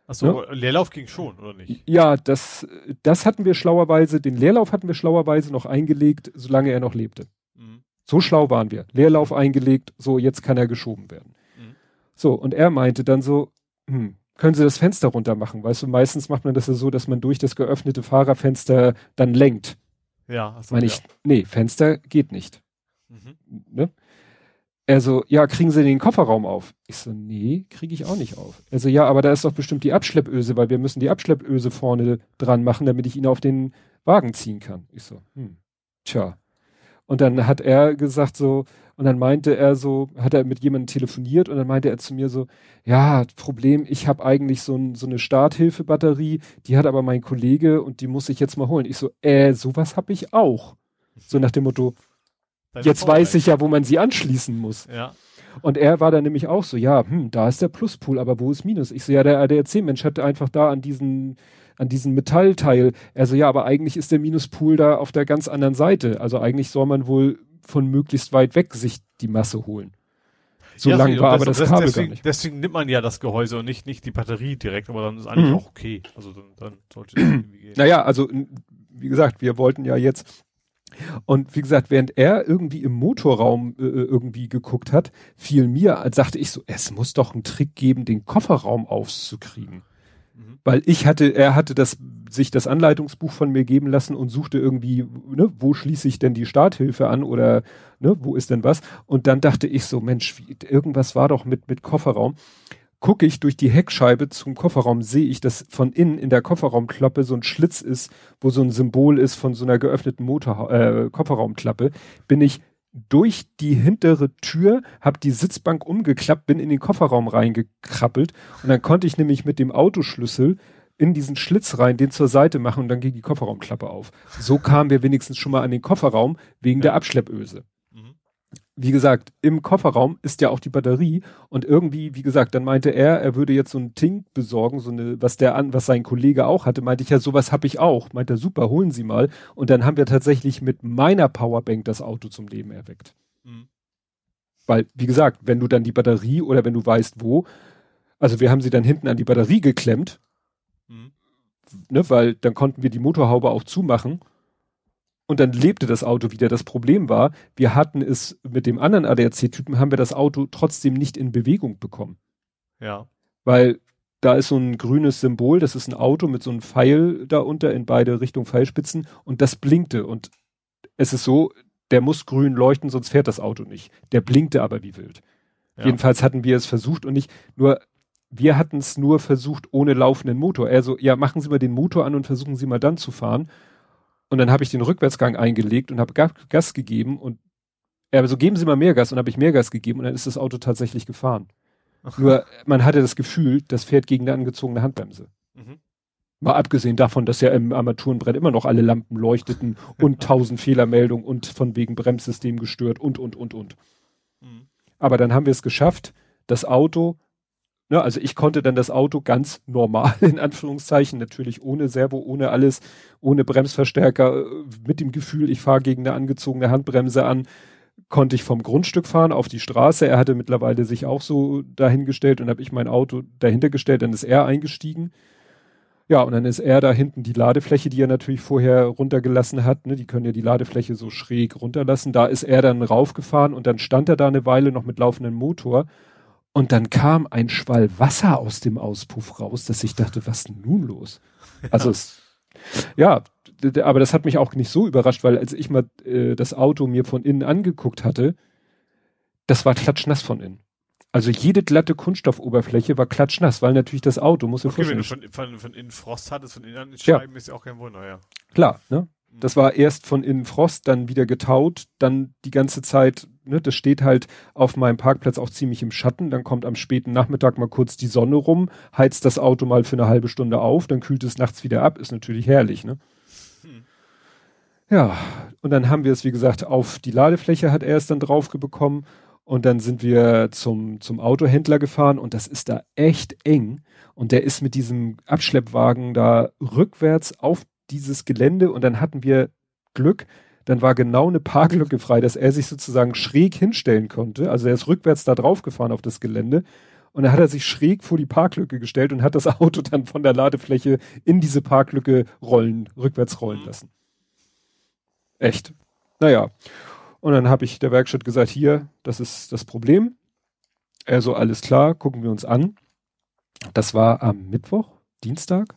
Speaker 3: Achso, ne? Leerlauf ging schon, oder nicht?
Speaker 2: Ja, das, das hatten wir schlauerweise, den Leerlauf hatten wir schlauerweise noch eingelegt, solange er noch lebte. Mhm. So schlau waren wir. Leerlauf eingelegt, so jetzt kann er geschoben werden. Mhm. So, und er meinte dann so, hm, können Sie das Fenster runter machen? Weißt du, meistens macht man das ja so, dass man durch das geöffnete Fahrerfenster dann lenkt.
Speaker 3: Ja,
Speaker 2: achso, Meine ich, ja. nee, Fenster geht nicht. Mhm. Ne? Er so, ja, kriegen Sie den Kofferraum auf? Ich so, nee, kriege ich auch nicht auf. Er so, ja, aber da ist doch bestimmt die Abschleppöse, weil wir müssen die Abschleppöse vorne dran machen, damit ich ihn auf den Wagen ziehen kann. Ich so, hm, tja. Und dann hat er gesagt so, und dann meinte er so, hat er mit jemandem telefoniert und dann meinte er zu mir so, ja, Problem, ich habe eigentlich so, ein, so eine Starthilfebatterie, die hat aber mein Kollege und die muss ich jetzt mal holen. Ich so, äh, sowas habe ich auch. So nach dem Motto, Deine jetzt Vorteil. weiß ich ja, wo man sie anschließen muss.
Speaker 3: Ja.
Speaker 2: Und er war dann nämlich auch so, ja, hm, da ist der Pluspool, aber wo ist Minus? Ich so, ja, der ADAC-Mensch hat einfach da an diesen, an diesen Metallteil. Er so, ja, aber eigentlich ist der Minuspool da auf der ganz anderen Seite. Also eigentlich soll man wohl von möglichst weit weg sich die Masse holen. So ja, lang war aber das, das Kabel
Speaker 3: deswegen,
Speaker 2: gar nicht.
Speaker 3: Deswegen nimmt man ja das Gehäuse und nicht, nicht die Batterie direkt, aber dann ist eigentlich mhm. auch okay. Also dann, dann sollte
Speaker 2: es irgendwie gehen. Naja, also wie gesagt, wir wollten ja jetzt und wie gesagt, während er irgendwie im Motorraum äh, äh irgendwie geguckt hat, fiel mir, als sagte ich so, es muss doch einen Trick geben, den Kofferraum aufzukriegen. Mhm. Weil ich hatte, er hatte das, sich das Anleitungsbuch von mir geben lassen und suchte irgendwie, ne, wo schließe ich denn die Starthilfe an oder, ne, wo ist denn was? Und dann dachte ich so, Mensch, wie, irgendwas war doch mit, mit Kofferraum. Gucke ich durch die Heckscheibe zum Kofferraum, sehe ich, dass von innen in der Kofferraumklappe so ein Schlitz ist, wo so ein Symbol ist von so einer geöffneten Motor, äh, Kofferraumklappe. Bin ich durch die hintere Tür, habe die Sitzbank umgeklappt, bin in den Kofferraum reingekrabbelt und dann konnte ich nämlich mit dem Autoschlüssel in diesen Schlitz rein, den zur Seite machen und dann ging die Kofferraumklappe auf. So kamen wir wenigstens schon mal an den Kofferraum wegen ja. der Abschleppöse wie gesagt, im Kofferraum ist ja auch die Batterie und irgendwie, wie gesagt, dann meinte er, er würde jetzt so ein Ting besorgen, so eine, was der an, was sein Kollege auch hatte, meinte ich ja, sowas habe ich auch. Meinte er, super, holen Sie mal. Und dann haben wir tatsächlich mit meiner Powerbank das Auto zum Leben erweckt. Mhm. Weil, wie gesagt, wenn du dann die Batterie oder wenn du weißt wo, also wir haben sie dann hinten an die Batterie geklemmt, mhm. ne, weil dann konnten wir die Motorhaube auch zumachen und dann lebte das Auto wieder. Das Problem war, wir hatten es mit dem anderen ADAC-Typen, haben wir das Auto trotzdem nicht in Bewegung bekommen.
Speaker 3: Ja.
Speaker 2: Weil da ist so ein grünes Symbol, das ist ein Auto mit so einem Pfeil da unter in beide Richtungen Pfeilspitzen und das blinkte und es ist so, der muss grün leuchten, sonst fährt das Auto nicht. Der blinkte aber wie wild. Ja. Jedenfalls hatten wir es versucht und nicht nur, wir hatten es nur versucht ohne laufenden Motor. Er so, ja, machen Sie mal den Motor an und versuchen Sie mal dann zu fahren. Und dann habe ich den Rückwärtsgang eingelegt und habe Gas gegeben und er so, geben Sie mal mehr Gas und habe ich mehr Gas gegeben und dann ist das Auto tatsächlich gefahren. Ach. Nur man hatte das Gefühl, das fährt gegen eine angezogene Handbremse. Mhm. Mal abgesehen davon, dass ja im Armaturenbrett immer noch alle Lampen leuchteten und tausend Fehlermeldungen und von wegen Bremssystem gestört und, und, und, und. Mhm. Aber dann haben wir es geschafft, das Auto, ne, also ich konnte dann das Auto ganz normal, in Anführungszeichen, natürlich ohne Servo, ohne alles, ohne Bremsverstärker, äh, mit dem Gefühl, ich fahre gegen eine angezogene Handbremse an, konnte ich vom Grundstück fahren auf die Straße. Er hatte mittlerweile sich auch so dahingestellt und habe ich mein Auto dahinter gestellt, dann ist er eingestiegen. Ja, und dann ist er da hinten die Ladefläche, die er natürlich vorher runtergelassen hat. Ne, die können ja die Ladefläche so schräg runterlassen. Da ist er dann raufgefahren und dann stand er da eine Weile noch mit laufendem Motor. Und dann kam ein Schwall Wasser aus dem Auspuff raus, dass ich dachte, was denn nun los? Also es, ja, aber das hat mich auch nicht so überrascht, weil als ich mal äh, das Auto mir von innen angeguckt hatte, das war klatschnass von innen. Also jede glatte Kunststoffoberfläche war klatschnass, weil natürlich das Auto muss
Speaker 3: okay, wenn du von, von, von innen Frost hattest, von innen Scheiben, ja. ist ja auch kein Wunder, ja.
Speaker 2: Klar, ne? Das war erst von innen Frost, dann wieder getaut, dann die ganze Zeit, ne, das steht halt auf meinem Parkplatz auch ziemlich im Schatten, dann kommt am späten Nachmittag mal kurz die Sonne rum, heizt das Auto mal für eine halbe Stunde auf, dann kühlt es nachts wieder ab, ist natürlich herrlich, ne? Ja, und dann haben wir es, wie gesagt, auf die Ladefläche hat er es dann drauf bekommen. Und dann sind wir zum, zum Autohändler gefahren und das ist da echt eng. Und der ist mit diesem Abschleppwagen da rückwärts auf dieses Gelände und dann hatten wir Glück. Dann war genau eine Parklücke frei, dass er sich sozusagen schräg hinstellen konnte. Also er ist rückwärts da drauf gefahren auf das Gelände. Und dann hat er sich schräg vor die Parklücke gestellt und hat das Auto dann von der Ladefläche in diese Parklücke rollen, rückwärts rollen mhm. lassen. Echt. Naja. Und dann habe ich der Werkstatt gesagt, hier, das ist das Problem. Er so, alles klar, gucken wir uns an. Das war am Mittwoch, Dienstag.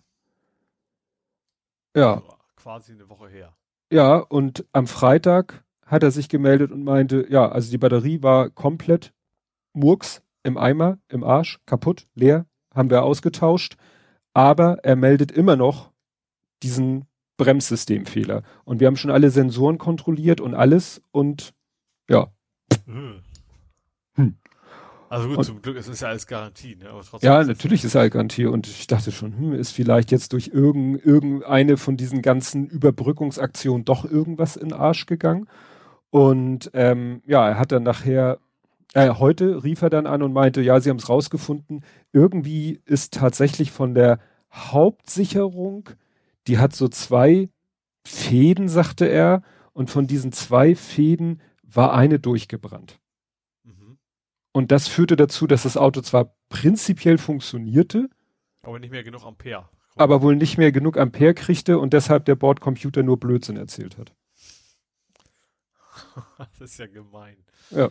Speaker 2: Ja.
Speaker 3: Quasi eine Woche her.
Speaker 2: Ja, und am Freitag hat er sich gemeldet und meinte, ja, also die Batterie war komplett Murks im Eimer, im Arsch, kaputt, leer, haben wir ausgetauscht. Aber er meldet immer noch diesen Bremssystemfehler. Und wir haben schon alle Sensoren kontrolliert und alles und ja. Hm.
Speaker 3: Also gut, und, zum Glück ist es ja alles Garantie. Ne?
Speaker 2: Ja, natürlich ist es halt Garantie. Und ich dachte schon, hm, ist vielleicht jetzt durch irgend, irgendeine von diesen ganzen Überbrückungsaktionen doch irgendwas in Arsch gegangen. Und ähm, ja, er hat dann nachher, äh, heute rief er dann an und meinte, ja, sie haben es rausgefunden. Irgendwie ist tatsächlich von der Hauptsicherung die hat so zwei Fäden, sagte er, und von diesen zwei Fäden war eine durchgebrannt. Und das führte dazu, dass das Auto zwar prinzipiell funktionierte,
Speaker 3: aber nicht mehr genug Ampere.
Speaker 2: Aber wohl nicht mehr genug Ampere kriegte und deshalb der Bordcomputer nur Blödsinn erzählt hat.
Speaker 3: das ist ja gemein.
Speaker 2: Ja.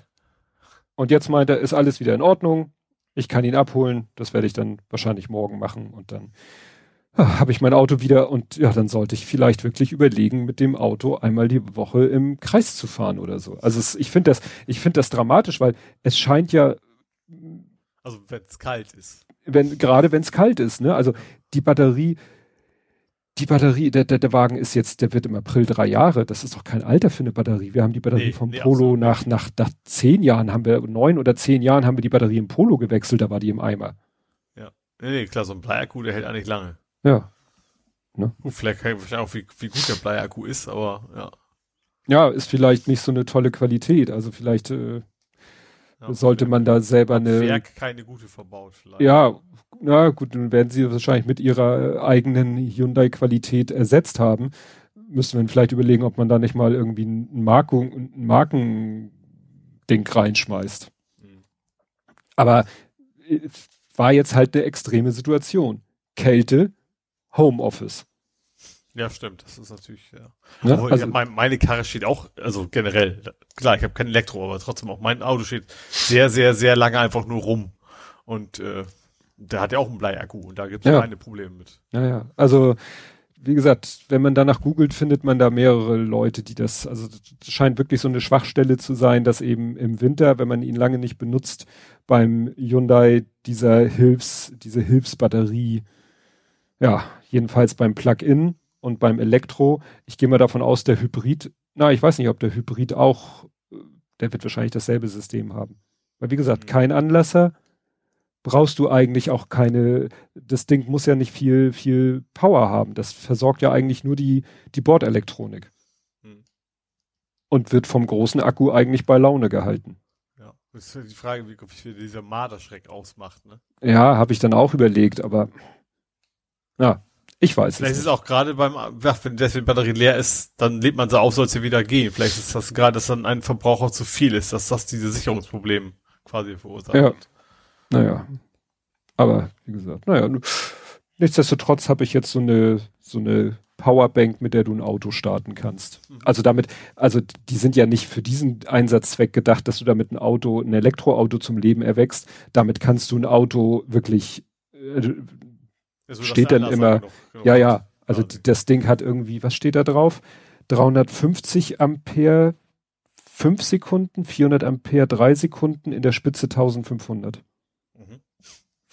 Speaker 2: Und jetzt meint er, ist alles wieder in Ordnung. Ich kann ihn abholen. Das werde ich dann wahrscheinlich morgen machen und dann habe ich mein Auto wieder und ja, dann sollte ich vielleicht wirklich überlegen, mit dem Auto einmal die Woche im Kreis zu fahren oder so. Also es, ich finde das, ich finde das dramatisch, weil es scheint ja.
Speaker 3: Also wenn es kalt ist.
Speaker 2: Wenn, gerade wenn es kalt ist, ne? Also die Batterie, die Batterie, der, der, der Wagen ist jetzt, der wird im April drei Jahre. Das ist doch kein Alter für eine Batterie. Wir haben die Batterie nee, vom nee, Polo so. nach, nach, nach zehn Jahren haben wir, neun oder zehn Jahren haben wir die Batterie im Polo gewechselt, da war die im Eimer.
Speaker 3: Ja. Nee, nee, klar, so ein Bleiakku, der hält eigentlich lange.
Speaker 2: Ja.
Speaker 3: Ne? Gut, vielleicht, vielleicht auch, wie, wie gut der Bleiakku ist, aber ja.
Speaker 2: Ja, ist vielleicht nicht so eine tolle Qualität. Also vielleicht äh, ja, sollte man da selber eine.
Speaker 3: Werk keine gute verbaut vielleicht.
Speaker 2: Ja, na gut, dann werden sie wahrscheinlich mit ihrer äh, eigenen Hyundai-Qualität ersetzt haben. Müsste man vielleicht überlegen, ob man da nicht mal irgendwie ein, Markung, ein Markending reinschmeißt. Mhm. Aber äh, war jetzt halt eine extreme Situation. Kälte, Homeoffice.
Speaker 3: Ja, stimmt. Das ist natürlich, ja. ja also, ja, mein, meine Karre steht auch, also generell, klar, ich habe kein Elektro, aber trotzdem auch mein Auto steht sehr, sehr, sehr lange einfach nur rum. Und äh, Der hat ja auch einen Bleiakku und da gibt es ja. keine Probleme mit.
Speaker 2: Ja, ja. Also wie gesagt, wenn man danach googelt, findet man da mehrere Leute, die das, also das scheint wirklich so eine Schwachstelle zu sein, dass eben im Winter, wenn man ihn lange nicht benutzt, beim Hyundai dieser Hilfs, diese Hilfsbatterie, ja, jedenfalls beim Plug-in und beim Elektro, ich gehe mal davon aus, der Hybrid, na, ich weiß nicht, ob der Hybrid auch, der wird wahrscheinlich dasselbe System haben. Weil wie gesagt, mhm. kein Anlasser, brauchst du eigentlich auch keine, das Ding muss ja nicht viel, viel Power haben. Das versorgt ja eigentlich nur die, die Bordelektronik. Hm. Und wird vom großen Akku eigentlich bei Laune gehalten.
Speaker 3: Ja, das ist die Frage, wie, wie viel dieser Marderschreck ausmacht, ne?
Speaker 2: Ja, habe ich dann auch überlegt, aber ja, ich weiß
Speaker 3: Vielleicht es ist es auch gerade beim, wenn die Batterie leer ist, dann lädt man sie auf, soll sie wieder gehen. Vielleicht ist das gerade, dass dann ein Verbraucher zu viel ist, dass das diese Sicherungsprobleme quasi verursacht.
Speaker 2: Ja. Naja. Aber wie gesagt, naja, nichtsdestotrotz habe ich jetzt so eine, so eine Powerbank, mit der du ein Auto starten kannst. Mhm. Also damit, also die sind ja nicht für diesen Einsatzzweck gedacht, dass du damit ein Auto, ein Elektroauto zum Leben erwächst. Damit kannst du ein Auto wirklich, äh, steht dann immer, genau. ja, ja, also okay. das Ding hat irgendwie, was steht da drauf? 350 Ampere, 5 Sekunden, 400 Ampere, 3 Sekunden, in der Spitze 1500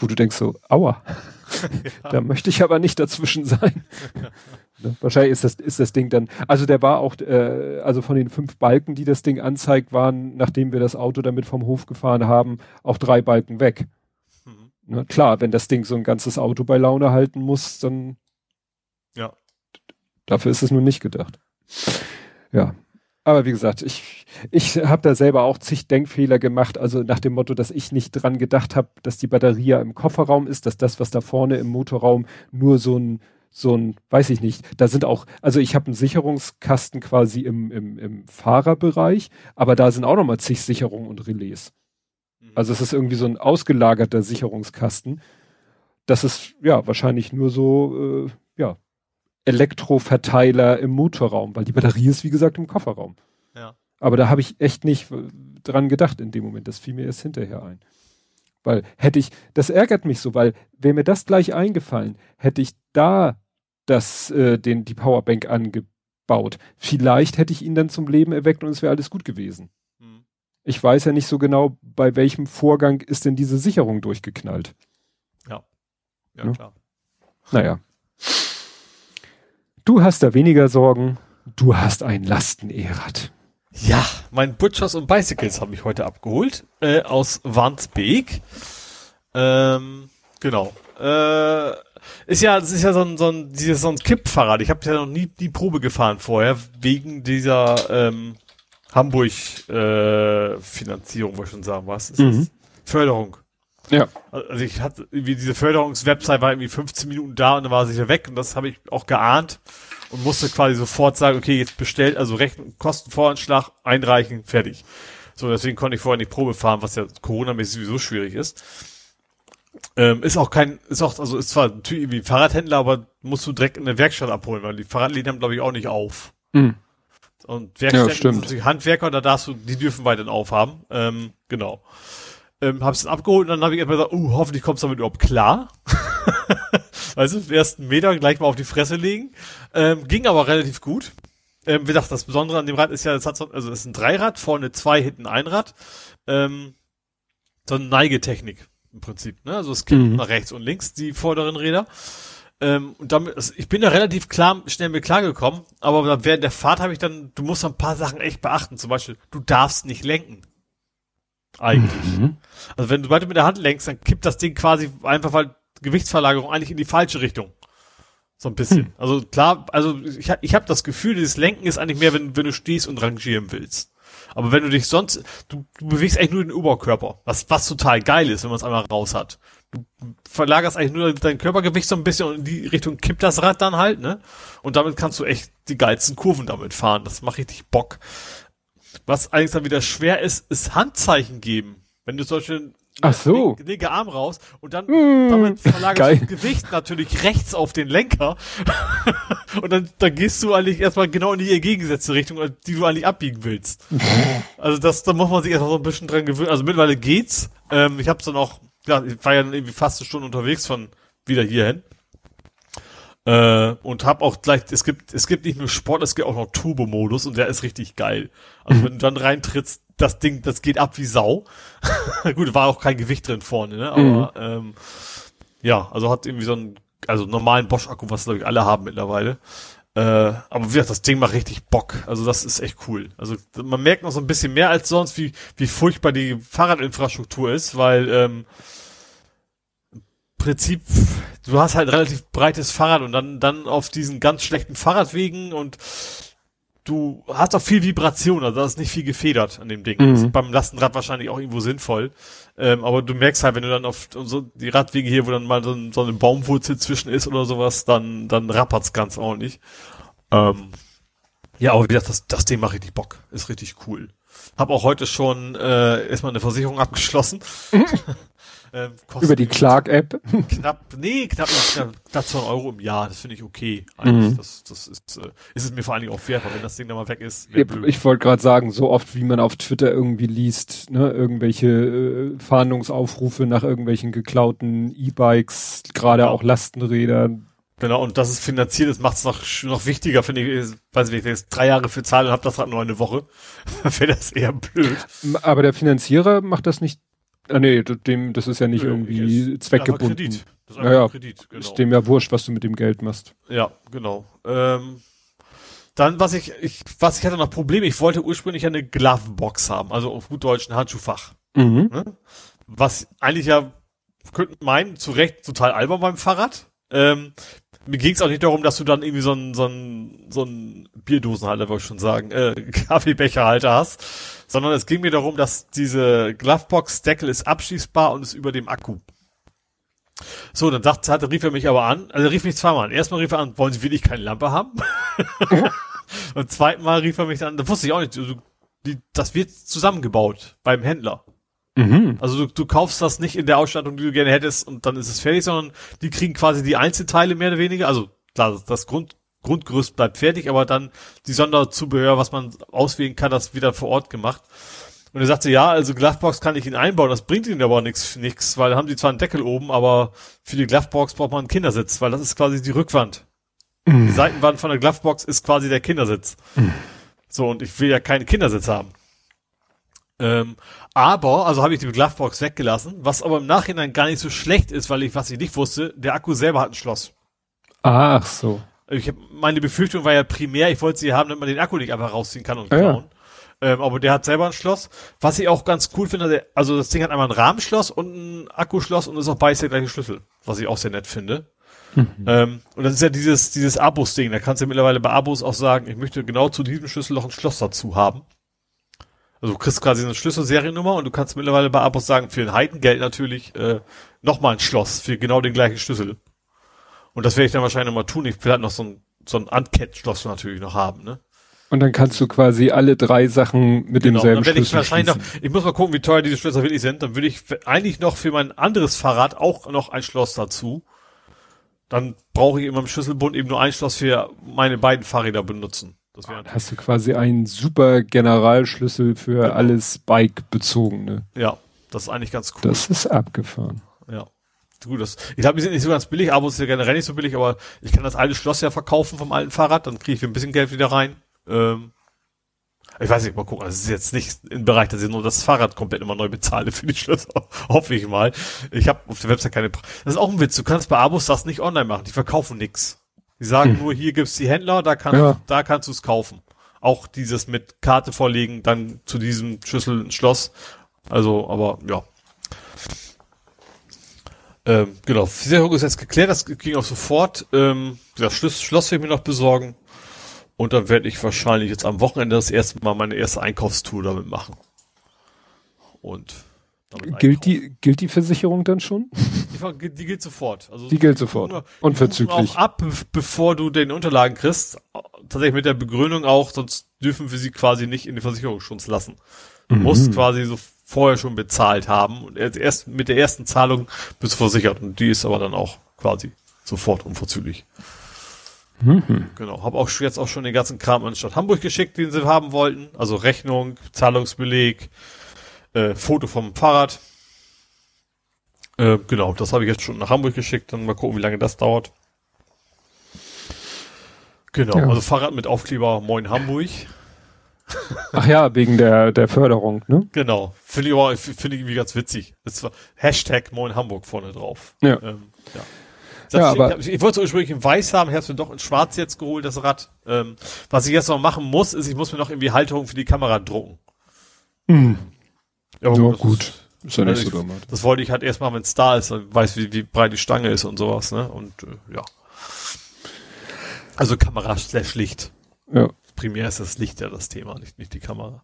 Speaker 2: wo du denkst so, aua, ja. da möchte ich aber nicht dazwischen sein. ne? Wahrscheinlich ist das, ist das Ding dann, also der war auch, äh, also von den fünf Balken, die das Ding anzeigt, waren, nachdem wir das Auto damit vom Hof gefahren haben, auch drei Balken weg. Ne? Klar, wenn das Ding so ein ganzes Auto bei Laune halten muss, dann
Speaker 3: ja.
Speaker 2: Dafür ist es nun nicht gedacht. Ja, aber wie gesagt, ich, ich habe da selber auch zig Denkfehler gemacht, also nach dem Motto, dass ich nicht dran gedacht habe, dass die Batterie ja im Kofferraum ist, dass das, was da vorne im Motorraum nur so ein, so ein, weiß ich nicht, da sind auch, also ich habe einen Sicherungskasten quasi im, im, im Fahrerbereich, aber da sind auch nochmal zig Sicherungen und Relais. Mhm. Also es ist irgendwie so ein ausgelagerter Sicherungskasten. Das ist ja wahrscheinlich nur so, äh, ja, Elektroverteiler im Motorraum, weil die Batterie ist, wie gesagt, im Kofferraum.
Speaker 3: Ja.
Speaker 2: Aber da habe ich echt nicht dran gedacht in dem Moment. Das fiel mir erst hinterher ein. Weil hätte ich, das ärgert mich so, weil wäre mir das gleich eingefallen, hätte ich da das, äh, den, die Powerbank angebaut. Vielleicht hätte ich ihn dann zum Leben erweckt und es wäre alles gut gewesen. Ich weiß ja nicht so genau, bei welchem Vorgang ist denn diese Sicherung durchgeknallt.
Speaker 3: Ja. Ja, ja? klar.
Speaker 2: Naja. Du hast da weniger Sorgen. Du hast ein Lasten-E-Rad.
Speaker 3: Ja, mein Butchers und Bicycles habe ich heute abgeholt äh, aus Wandsbek. Ähm, genau. Äh, ist ja, es ist ja so ein, so ein, dieses, so ein Kippfahrrad. Ich habe ja noch nie die Probe gefahren vorher, wegen dieser ähm, Hamburg-Finanzierung, äh, wollte ich schon sagen, was? Ist mhm. Förderung.
Speaker 2: Ja.
Speaker 3: Also ich hatte irgendwie diese Förderungswebsite war irgendwie 15 Minuten da und dann war sie wieder weg und das habe ich auch geahnt und musste quasi sofort sagen, okay, jetzt bestellt, also Rechnung, Kostenvoranschlag einreichen, fertig. So, deswegen konnte ich vorher nicht Probe fahren, was ja Corona-mäßig sowieso schwierig ist. Ähm, ist auch kein, ist auch, also ist zwar natürlich wie ein Fahrradhändler, aber musst du direkt in der Werkstatt abholen, weil die Fahrradläden haben, glaube ich, auch nicht auf.
Speaker 2: Mhm.
Speaker 3: Und Werkstätten, ja, Handwerker, da darfst du, die dürfen weiterhin aufhaben. Ähm, genau ähm, hab's dann abgeholt und dann habe ich erstmal gesagt, uh, hoffentlich kommst du damit überhaupt klar. du, den ersten Meter gleich mal auf die Fresse legen. Ähm, ging aber relativ gut. Ähm, wie gesagt, das Besondere an dem Rad ist ja, es hat so, also es ist ein Dreirad, vorne zwei, hinten ein Rad. Ähm, so eine Neigetechnik im Prinzip. Ne? Also es kippt mhm. nach rechts und links die vorderen Räder. Ähm, und damit, also ich bin da relativ klar, schnell mit klargekommen, aber während der Fahrt habe ich dann, du musst ein paar Sachen echt beachten. Zum Beispiel, du darfst nicht lenken. Eigentlich. Mhm. Also wenn du weiter mit der Hand lenkst, dann kippt das Ding quasi einfach, weil Gewichtsverlagerung eigentlich in die falsche Richtung. So ein bisschen. Hm. Also klar, also ich, ich habe das Gefühl, dieses Lenken ist eigentlich mehr, wenn, wenn du stehst und rangieren willst. Aber wenn du dich sonst, du, du bewegst eigentlich nur den Oberkörper, was, was total geil ist, wenn man es einmal raus hat. Du verlagerst eigentlich nur dein Körpergewicht so ein bisschen und in die Richtung kippt das Rad dann halt, ne? Und damit kannst du echt die geilsten Kurven damit fahren. Das macht richtig Bock. Was eigentlich dann wieder schwer ist, ist Handzeichen geben. Wenn du solche
Speaker 2: Ach so.
Speaker 3: linke Arm raus und dann mm, damit verlagerst du Gewicht natürlich rechts auf den Lenker und dann, dann gehst du eigentlich erstmal genau in die entgegengesetzte Richtung, die du eigentlich abbiegen willst. also das, da muss man sich erstmal so ein bisschen dran gewöhnen. Also mittlerweile geht's. Ähm, ich habe dann auch ja, ich war ja irgendwie fast eine Stunde unterwegs von wieder hierhin. Äh, und hab auch gleich, es gibt, es gibt nicht nur Sport, es gibt auch noch Turbo-Modus und der ist richtig geil. Also wenn du dann reintrittst, das Ding, das geht ab wie Sau. Gut, war auch kein Gewicht drin vorne, ne? Aber mhm. ähm, ja, also hat irgendwie so einen, also normalen Bosch-Akku, was glaube ich alle haben mittlerweile. Äh, aber wie gesagt, das Ding macht richtig Bock. Also das ist echt cool. Also man merkt noch so ein bisschen mehr als sonst, wie, wie furchtbar die Fahrradinfrastruktur ist, weil ähm, Prinzip, du hast halt relativ breites Fahrrad und dann, dann auf diesen ganz schlechten Fahrradwegen und du hast auch viel Vibration, also da ist nicht viel gefedert an dem Ding. Mhm. Das ist beim Lastenrad wahrscheinlich auch irgendwo sinnvoll. Ähm, aber du merkst halt, wenn du dann auf so die Radwege hier, wo dann mal so, so eine Baumwurzel zwischen ist oder sowas, dann, dann rappert's ganz ordentlich. Ähm, ja, aber wie gesagt, das, das Ding macht richtig Bock. Ist richtig cool. Hab auch heute schon äh, erstmal eine Versicherung abgeschlossen.
Speaker 2: Ähm, Über die Clark-App?
Speaker 3: Knapp, nee, knapp, knapp, knapp 200 Euro im Jahr. Das finde ich okay. Mhm. Das, das ist, äh, ist es mir vor allen Dingen auch wert, weil wenn das Ding dann mal weg ist.
Speaker 2: Ich, ich wollte gerade sagen, so oft wie man auf Twitter irgendwie liest, ne, irgendwelche äh, Fahndungsaufrufe nach irgendwelchen geklauten E-Bikes, gerade ja. auch Lastenrädern.
Speaker 3: Genau, und das ist finanziert ist, macht es noch, noch wichtiger, finde ich, weiß ich, wenn ich jetzt drei Jahre für zahle und habe das Rad nur eine Woche, wäre das eher blöd.
Speaker 2: Aber der Finanzierer macht das nicht Ah, nee, dem, das ist ja nicht nee, irgendwie ist zweckgebunden. Kredit. Das ist ja, Kredit, genau. Ist dem ja wurscht, was du mit dem Geld machst.
Speaker 3: Ja, genau. Ähm, dann, was ich, ich, was ich hatte noch Probleme, ich wollte ursprünglich eine Glovebox haben, also auf gut Deutsch ein Handschuhfach. Mhm. Ne? Was eigentlich ja, könnten meinen, zu Recht total albern beim Fahrrad. Ähm, mir ging es auch nicht darum, dass du dann irgendwie so ein so ein so ein Bierdosenhalter, wollte ich schon sagen, äh, Kaffeebecherhalter hast, sondern es ging mir darum, dass diese Glovebox-Deckel ist abschließbar und ist über dem Akku. So, dann dachte, hatte, rief er mich aber an, also er rief mich zweimal an. Erstmal rief er an, wollen Sie wirklich keine Lampe haben? und zweitmal rief er mich dann, da wusste ich auch nicht, also, die, das wird zusammengebaut beim Händler. Mhm. Also du, du kaufst das nicht in der Ausstattung, die du gerne hättest und dann ist es fertig, sondern die kriegen quasi die Einzelteile mehr oder weniger. Also klar, das Grund, Grundgerüst bleibt fertig, aber dann die Sonderzubehör, was man auswählen kann, das wieder vor Ort gemacht. Und er sagte, ja, also Glovebox kann ich Ihnen einbauen, das bringt Ihnen aber nichts, nichts, weil haben die zwar einen Deckel oben, aber für die Glovebox braucht man einen Kindersitz, weil das ist quasi die Rückwand. Mhm. Die Seitenwand von der Glovebox ist quasi der Kindersitz. Mhm. So, und ich will ja keinen Kindersitz haben. Ähm, aber, also habe ich die Glovebox weggelassen, was aber im Nachhinein gar nicht so schlecht ist, weil ich, was ich nicht wusste, der Akku selber hat ein Schloss.
Speaker 2: Ach so.
Speaker 3: Ich hab, meine Befürchtung war ja primär, ich wollte sie haben, damit man den Akku nicht einfach rausziehen kann und klauen. Ja. Ähm, aber der hat selber ein Schloss. Was ich auch ganz cool finde, also das Ding hat einmal ein Rahmenschloss und ein Akkuschloss und ist auch beides der gleiche Schlüssel, was ich auch sehr nett finde. Mhm. Ähm, und das ist ja dieses, dieses Abos-Ding. Da kannst du mittlerweile bei Abos auch sagen, ich möchte genau zu diesem Schlüssel noch ein Schloss dazu haben. Also du kriegst quasi eine Schlüsselseriennummer und du kannst mittlerweile bei Abos sagen, für ein Heidengeld natürlich äh, nochmal ein Schloss für genau den gleichen Schlüssel. Und das werde ich dann wahrscheinlich nochmal tun. Ich will halt noch so ein, so ein Uncat-Schloss natürlich noch haben, ne?
Speaker 2: Und dann kannst du quasi alle drei Sachen mit genau, demselben dann
Speaker 3: ich wahrscheinlich noch, ich muss mal gucken, wie teuer diese Schlösser wirklich sind. Dann würde ich eigentlich noch für mein anderes Fahrrad auch noch ein Schloss dazu. Dann brauche ich immer im Schlüsselbund eben nur ein Schloss für meine beiden Fahrräder benutzen.
Speaker 2: Das wäre hast du quasi einen super Generalschlüssel für genau. alles Bike-bezogene.
Speaker 3: Ja, das ist eigentlich ganz cool.
Speaker 2: Das ist abgefahren.
Speaker 3: Ja. Gut, das, ich glaube, die sind nicht so ganz billig, aber es ist ja generell nicht so billig, aber ich kann das alte Schloss ja verkaufen vom alten Fahrrad, dann kriege ich ein bisschen Geld wieder rein. Ähm, ich weiß nicht, mal gucken, das ist jetzt nicht im Bereich, dass ich nur das Fahrrad komplett immer neu bezahle für die Schlösser, hoffe ich mal. Ich habe auf der Website keine, das ist auch ein Witz, du kannst bei Abos das nicht online machen, die verkaufen nix. Die sagen hm. nur, hier gibt's die Händler, da, kann, ja. da kannst du es kaufen. Auch dieses mit Karte vorlegen, dann zu diesem Schlüssel Schloss. Also, aber ja. Ähm, genau, Versicherung ist jetzt geklärt, das ging auch sofort. Ähm, das Schloss, Schloss will ich mir noch besorgen. Und dann werde ich wahrscheinlich jetzt am Wochenende das erste Mal meine erste Einkaufstour damit machen. Und
Speaker 2: Gilt die, gilt die Versicherung dann schon?
Speaker 3: Die, die gilt sofort.
Speaker 2: Also die gilt sofort. Unverzüglich.
Speaker 3: auch ab, bevor du den Unterlagen kriegst. Tatsächlich mit der Begründung auch, sonst dürfen wir sie quasi nicht in den Versicherungsschutz lassen. Du mhm. musst quasi so vorher schon bezahlt haben und erst mit der ersten Zahlung bist du versichert und die ist aber dann auch quasi sofort unverzüglich. Mhm. Genau, habe auch jetzt auch schon den ganzen Kram an Stadt Hamburg geschickt, den sie haben wollten, also Rechnung, Zahlungsbeleg, äh, Foto vom Fahrrad. Äh, genau, das habe ich jetzt schon nach Hamburg geschickt, dann mal gucken, wie lange das dauert. Genau, ja. also Fahrrad mit Aufkleber Moin Hamburg.
Speaker 2: Ach ja, wegen der, der Förderung, ne?
Speaker 3: Genau. Finde ich aber, finde ich irgendwie ganz witzig. Das war Hashtag Moin Hamburg vorne drauf.
Speaker 2: Ja. Ähm,
Speaker 3: ja. ja aber ich, ich wollte es ursprünglich in weiß haben, ich habe es mir doch in schwarz jetzt geholt, das Rad. Ähm, was ich jetzt noch machen muss, ist, ich muss mir noch irgendwie Halterung für die Kamera drucken.
Speaker 2: Hm. Ja, ja gut. Ist, ist ja nicht
Speaker 3: so dramatisch. Das wollte ich halt erstmal, wenn es da ist, dann weiß, wie, wie breit die Stange ist und sowas, ne? Und äh, ja. Also Kamera sehr schlicht.
Speaker 2: Ja.
Speaker 3: Primär ist das Licht ja das Thema, nicht, nicht die Kamera.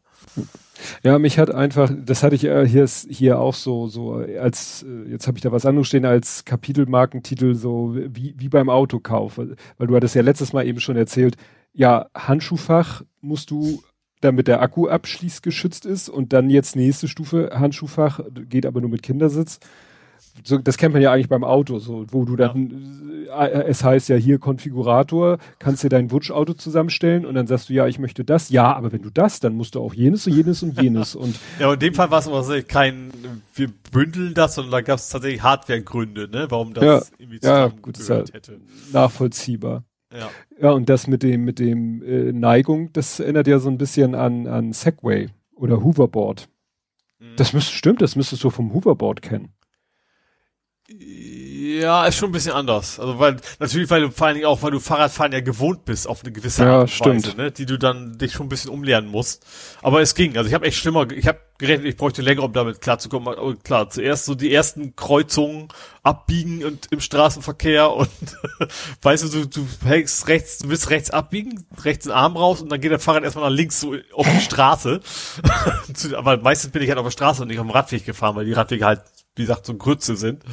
Speaker 2: Ja, mich hat einfach, das hatte ich äh, hier, hier auch so, so als, äh, jetzt habe ich da was anderes stehen als Kapitelmarkentitel, so wie, wie beim Autokauf, weil, weil du hattest ja letztes Mal eben schon erzählt, ja, Handschuhfach musst du damit der Akku abschließgeschützt ist und dann jetzt nächste Stufe Handschuhfach, geht aber nur mit Kindersitz. So, das kennt man ja eigentlich beim Auto, so, wo du dann, ja. äh, es heißt ja hier Konfigurator, kannst dir dein Wutschauto zusammenstellen und dann sagst du, ja, ich möchte das, ja, aber wenn du das, dann musst du auch jenes und jenes und jenes und.
Speaker 3: ja, in dem Fall war es aber kein, wir bündeln das, sondern da gab es tatsächlich Hardwaregründe, ne, warum das
Speaker 2: ja, irgendwie ja, gut, hätte. Nachvollziehbar.
Speaker 3: Ja.
Speaker 2: ja, und das mit dem, mit dem äh, Neigung, das erinnert ja so ein bisschen an, an Segway oder Hoverboard. Mhm. Das müsste, stimmt, das müsstest du vom Hoverboard kennen.
Speaker 3: Ja, ist schon ein bisschen anders. Also weil natürlich, weil du vor allen Dingen auch, weil du Fahrradfahren ja gewohnt bist auf eine gewisse
Speaker 2: Art ja, und stimmt. Weise,
Speaker 3: ne, die du dann dich schon ein bisschen umlernen musst. Aber es ging. Also ich habe echt schlimmer, ich habe gerechnet, ich bräuchte länger, um damit klarzukommen. Aber klar, zuerst so die ersten Kreuzungen abbiegen und im Straßenverkehr und weißt du, du, du hängst rechts, du willst rechts abbiegen, rechts den Arm raus und dann geht der Fahrrad erstmal nach links so auf die Straße. Aber meistens bin ich halt auf der Straße und nicht auf dem Radweg gefahren, weil die Radwege halt, wie gesagt, so Grütze sind.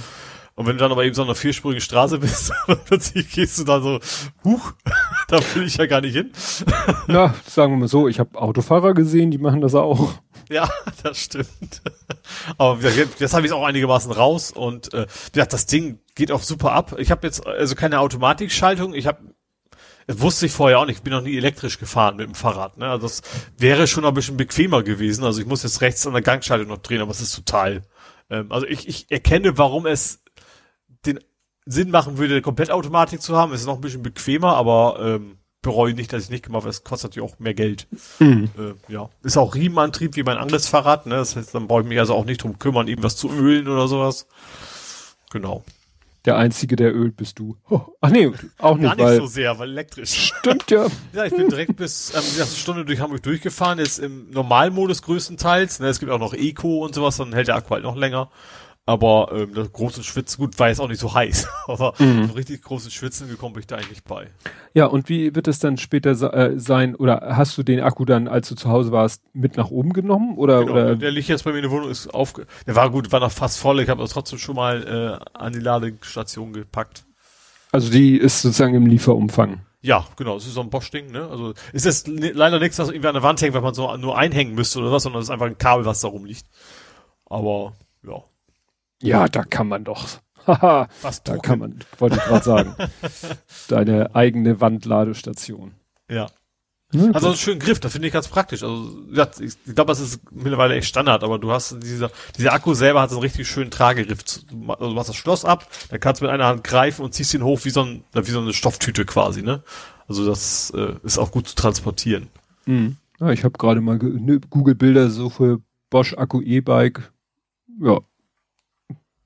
Speaker 3: Und wenn du dann aber eben so eine vierspurige Straße bist, dann plötzlich gehst du da so, huch, da will ich ja gar nicht hin.
Speaker 2: Na, sagen wir mal so, ich habe Autofahrer gesehen, die machen das auch.
Speaker 3: Ja, das stimmt. Aber jetzt habe ich es auch einigermaßen raus und äh, ja, das Ding geht auch super ab. Ich habe jetzt also keine Automatikschaltung. Ich habe wusste ich vorher auch nicht. Ich bin noch nie elektrisch gefahren mit dem Fahrrad. Ne? Also das wäre schon ein bisschen bequemer gewesen. Also ich muss jetzt rechts an der Gangschaltung noch drehen, aber es ist total. Ähm, also ich, ich erkenne, warum es den Sinn machen würde, Komplettautomatik zu haben. Ist noch ein bisschen bequemer, aber ähm, bereue nicht, dass ich nicht gemacht habe. Es kostet natürlich auch mehr Geld. Mhm. Äh, ja. Ist auch Riemenantrieb wie mein anderes Fahrrad. Ne? Das heißt, dann brauche ich mich also auch nicht drum kümmern, eben was zu ölen oder sowas. Genau.
Speaker 2: Der Einzige, der ölt, bist du. Oh, ach nee, auch nicht. Gar
Speaker 3: nicht weil so sehr, weil elektrisch.
Speaker 2: Stimmt ja.
Speaker 3: ja, ich bin direkt bis ähm, eine Stunde durch Hamburg durchgefahren, ist im Normalmodus größtenteils. Ne? Es gibt auch noch Eco und sowas, dann hält der Akku halt noch länger. Aber ähm, das große Schwitzen, gut, war jetzt auch nicht so heiß, aber mhm. so richtig großes Schwitzen gekommen bin ich da eigentlich bei.
Speaker 2: Ja, und wie wird es dann später äh, sein, oder hast du den Akku dann, als du zu Hause warst, mit nach oben genommen? Oder, genau, oder?
Speaker 3: Der liegt jetzt bei mir in der Wohnung, ist auf, der war gut, war noch fast voll, ich habe das trotzdem schon mal äh, an die Ladestation gepackt.
Speaker 2: Also die ist sozusagen im Lieferumfang.
Speaker 3: Ja, genau, es ist so ein Bosch-Ding, ne? Also ist jetzt leider nichts, was irgendwie an der Wand hängt, weil man so nur einhängen müsste oder was, sondern es ist einfach ein Kabel, was da rumliegt. Aber ja,
Speaker 2: ja, da kann man doch. Haha, Was da kann man, wollte ich gerade sagen. Deine eigene Wandladestation.
Speaker 3: Ja. Ja, also einen schönen Griff, das finde ich ganz praktisch. Also ja, ich, ich glaube, das ist mittlerweile echt Standard, aber du hast dieser dieser Akku selber hat so einen richtig schönen Tragegriff. Also du machst das Schloss ab, dann kannst du mit einer Hand greifen und ziehst ihn hoch wie so, ein, wie so eine Stofftüte quasi, ne? Also das äh, ist auch gut zu transportieren.
Speaker 2: Mhm. Ja, ich habe gerade mal ne, Google Bilder so für Bosch Akku E-Bike. Ja,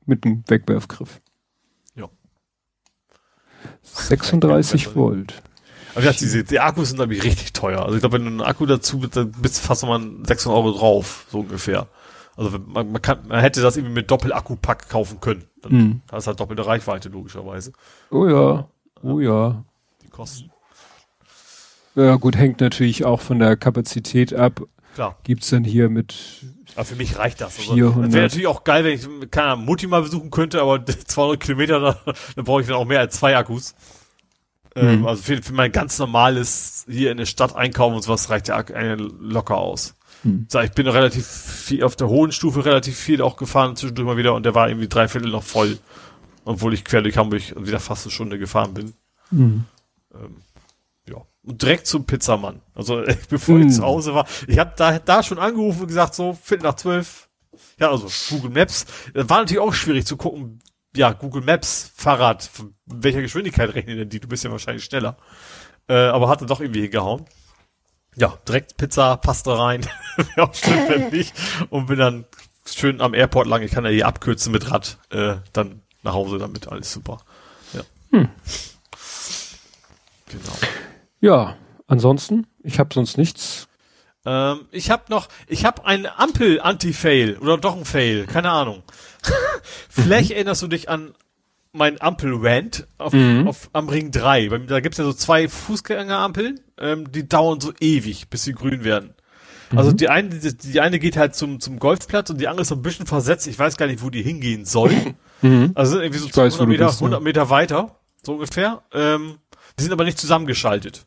Speaker 2: mit einem Wegwerfgriff.
Speaker 3: Ja.
Speaker 2: 36 Volt.
Speaker 3: Aber ja, diese, die Akkus sind, glaube ich, richtig teuer. Also ich glaube, wenn du einen Akku dazu bist, dann bist du fast nochmal 600 Euro drauf, so ungefähr. Also man, man, kann, man hätte das irgendwie mit Doppelakku-Pack kaufen können. Dann mhm. hast halt doppelte Reichweite, logischerweise.
Speaker 2: Oh ja, oh ja.
Speaker 3: Die Kosten.
Speaker 2: Ja gut, hängt natürlich auch von der Kapazität ab.
Speaker 3: Klar.
Speaker 2: Gibt's denn hier mit
Speaker 3: aber für mich reicht das.
Speaker 2: Also, 400.
Speaker 3: Wäre natürlich auch geil, wenn ich keine Mutti mal besuchen könnte, aber 200 Kilometer, da, da brauche ich dann auch mehr als zwei Akkus. Ähm, mhm. also für, für mein ganz normales hier in der Stadt einkaufen und sowas reicht der Akku locker aus. Mhm. Ich bin relativ viel auf der hohen Stufe relativ viel auch gefahren zwischendurch mal wieder und der war irgendwie drei Viertel noch voll, obwohl ich quer durch Hamburg wieder fast eine Stunde gefahren bin. Mhm. Ähm, direkt zum Pizzamann. Also bevor mm. ich zu Hause war. Ich habe da, da schon angerufen und gesagt, so, Viertel nach zwölf, Ja, also Google Maps. War natürlich auch schwierig zu gucken, ja, Google Maps, Fahrrad, welcher Geschwindigkeit rechnen denn die? Du bist ja wahrscheinlich schneller. Äh, aber hatte doch irgendwie hingehauen. Ja, direkt Pizza, Pasta rein. Wäre auch schlimm, wenn nicht. Und bin dann schön am Airport lang. Ich kann ja hier abkürzen mit Rad. Äh, dann nach Hause damit. Alles super. Ja. Hm.
Speaker 2: Genau. Ja, ansonsten, ich habe sonst nichts.
Speaker 3: Ähm, ich habe noch, ich habe ein Ampel-Anti-Fail oder doch ein Fail, keine Ahnung. Vielleicht erinnerst du dich an mein Ampel-Rant auf, mhm. auf, am Ring 3. Da gibt's ja so zwei Fußgängerampeln, ähm, die dauern so ewig, bis sie grün werden. Also mhm. die eine, die, die, eine geht halt zum, zum Golfplatz und die andere ist so ein bisschen versetzt. Ich weiß gar nicht, wo die hingehen soll. Mhm. Also irgendwie so 200 Meter, bist, 100 Meter weiter, so ungefähr. Ähm, die sind aber nicht zusammengeschaltet.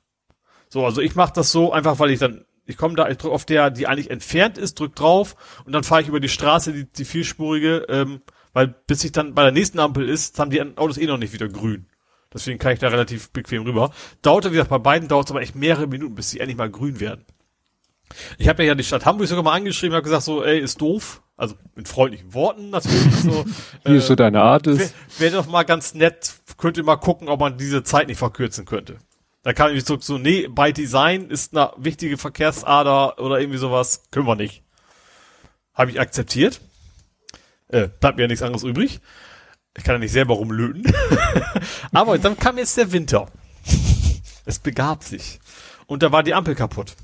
Speaker 3: So, also ich mache das so einfach, weil ich dann, ich komme da, ich drück auf der, die eigentlich entfernt ist, drück drauf und dann fahre ich über die Straße, die, die vierspurige, ähm, weil bis ich dann bei der nächsten Ampel ist, haben die Autos eh noch nicht wieder grün. Deswegen kann ich da relativ bequem rüber. Dauerte, wie gesagt, bei beiden dauert es aber echt mehrere Minuten, bis sie endlich mal grün werden. Ich habe ja die Stadt Hamburg sogar mal angeschrieben, habe gesagt so, ey, ist doof. Also mit freundlichen Worten natürlich. So,
Speaker 2: Wie äh, so deine Art ist. Wäre
Speaker 3: wär doch mal ganz nett, könnt ihr mal gucken, ob man diese Zeit nicht verkürzen könnte. Da kam ich zurück so, nee, bei Design ist eine wichtige Verkehrsader oder irgendwie sowas, können wir nicht. Habe ich akzeptiert. Äh, bleibt mir ja nichts anderes übrig. Ich kann ja nicht selber rumlöten. Aber dann kam jetzt der Winter. Es begab sich. Und da war die Ampel kaputt.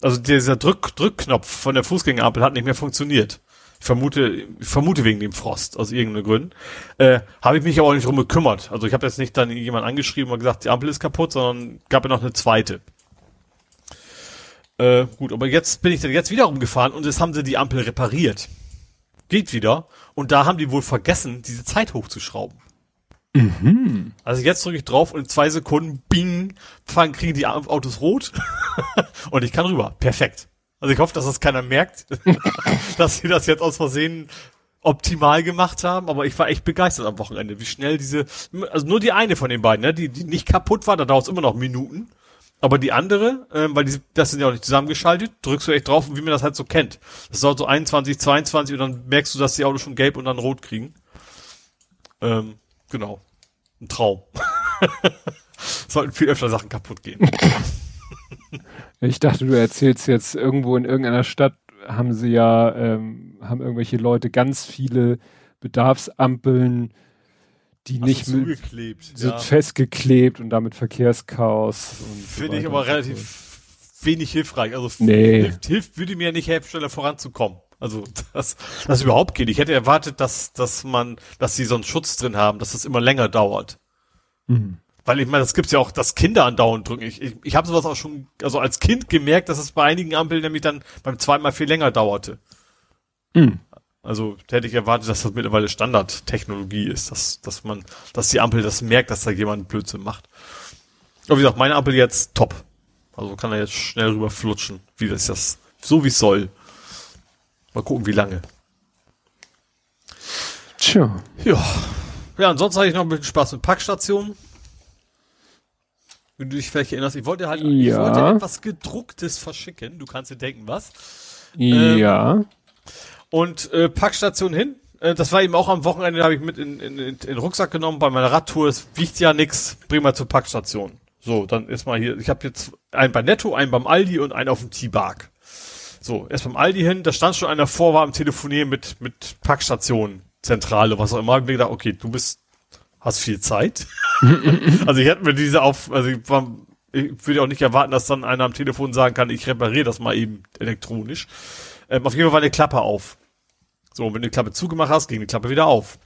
Speaker 3: Also dieser Drück, Drückknopf von der Fußgängerampel hat nicht mehr funktioniert. Ich vermute, ich vermute wegen dem Frost, aus irgendeinem Grund. Äh, habe ich mich aber auch nicht drum gekümmert. Also ich habe jetzt nicht dann jemand angeschrieben und gesagt, die Ampel ist kaputt, sondern gab ja noch eine zweite. Äh, gut, aber jetzt bin ich dann jetzt wieder rumgefahren und jetzt haben sie die Ampel repariert. Geht wieder. Und da haben die wohl vergessen, diese Zeit hochzuschrauben. Mhm. Also jetzt drücke ich drauf und in zwei Sekunden, bing, fangen, kriegen die Autos rot und ich kann rüber. Perfekt. Also ich hoffe, dass das keiner merkt, dass sie das jetzt aus Versehen optimal gemacht haben, aber ich war echt begeistert am Wochenende, wie schnell diese, also nur die eine von den beiden, ne, die, die nicht kaputt war, da dauert es immer noch Minuten, aber die andere, ähm, weil die, das sind ja auch nicht zusammengeschaltet, drückst du echt drauf, wie man das halt so kennt. Das dauert so 21, 22 und dann merkst du, dass die Autos schon gelb und dann rot kriegen. Ähm, Genau. Ein Traum. Sollten viel öfter Sachen kaputt gehen.
Speaker 2: ich dachte, du erzählst jetzt irgendwo in irgendeiner Stadt haben sie ja, ähm, haben irgendwelche Leute ganz viele Bedarfsampeln, die Ach, nicht mit, sind ja. festgeklebt und damit Verkehrschaos.
Speaker 3: Finde so ich aber relativ so. wenig hilfreich. Also
Speaker 2: nee.
Speaker 3: hilft, hilft, würde mir nicht helfen, schneller voranzukommen. Also, dass das überhaupt geht. Ich hätte erwartet, dass, dass man, dass sie so einen Schutz drin haben, dass das immer länger dauert. Mhm. Weil ich meine, das gibt's ja auch, dass Kinder andauernd drücken. Ich, ich, ich habe sowas auch schon, also als Kind gemerkt, dass es bei einigen Ampeln nämlich dann beim zweiten Mal viel länger dauerte. Mhm. Also hätte ich erwartet, dass das mittlerweile Standardtechnologie ist, dass, dass man, dass die Ampel das merkt, dass da jemand Blödsinn macht. Aber wie gesagt, meine Ampel jetzt top. Also kann er jetzt schnell rüber flutschen, wie das das, so wie es soll. Mal gucken, wie lange.
Speaker 2: Tja.
Speaker 3: Ja. Ja, ansonsten hatte ich noch ein bisschen Spaß mit Packstationen. Wenn du dich vielleicht erinnerst, ich wollte halt ja. ich wollte etwas gedrucktes verschicken. Du kannst dir denken, was.
Speaker 2: Ja. Ähm,
Speaker 3: und äh, Packstation hin. Äh, das war eben auch am Wochenende, habe ich mit in, in, in, den Rucksack genommen bei meiner Radtour. Es wiegt ja nix. Bring mal zur Packstation. So, dann ist mal hier. Ich habe jetzt einen bei Netto, einen beim Aldi und einen auf dem T-Bark. So, erst beim Aldi hin, da stand schon einer vor, war am Telefonieren mit, mit Packstation, Zentrale, was auch immer. Ich mir gedacht, okay, du bist, hast viel Zeit. also ich hätte mir diese auf, also ich, war, ich würde auch nicht erwarten, dass dann einer am Telefon sagen kann, ich repariere das mal eben elektronisch. Ähm, auf jeden Fall war eine Klappe auf. So, und wenn du die Klappe zugemacht hast, ging die Klappe wieder auf.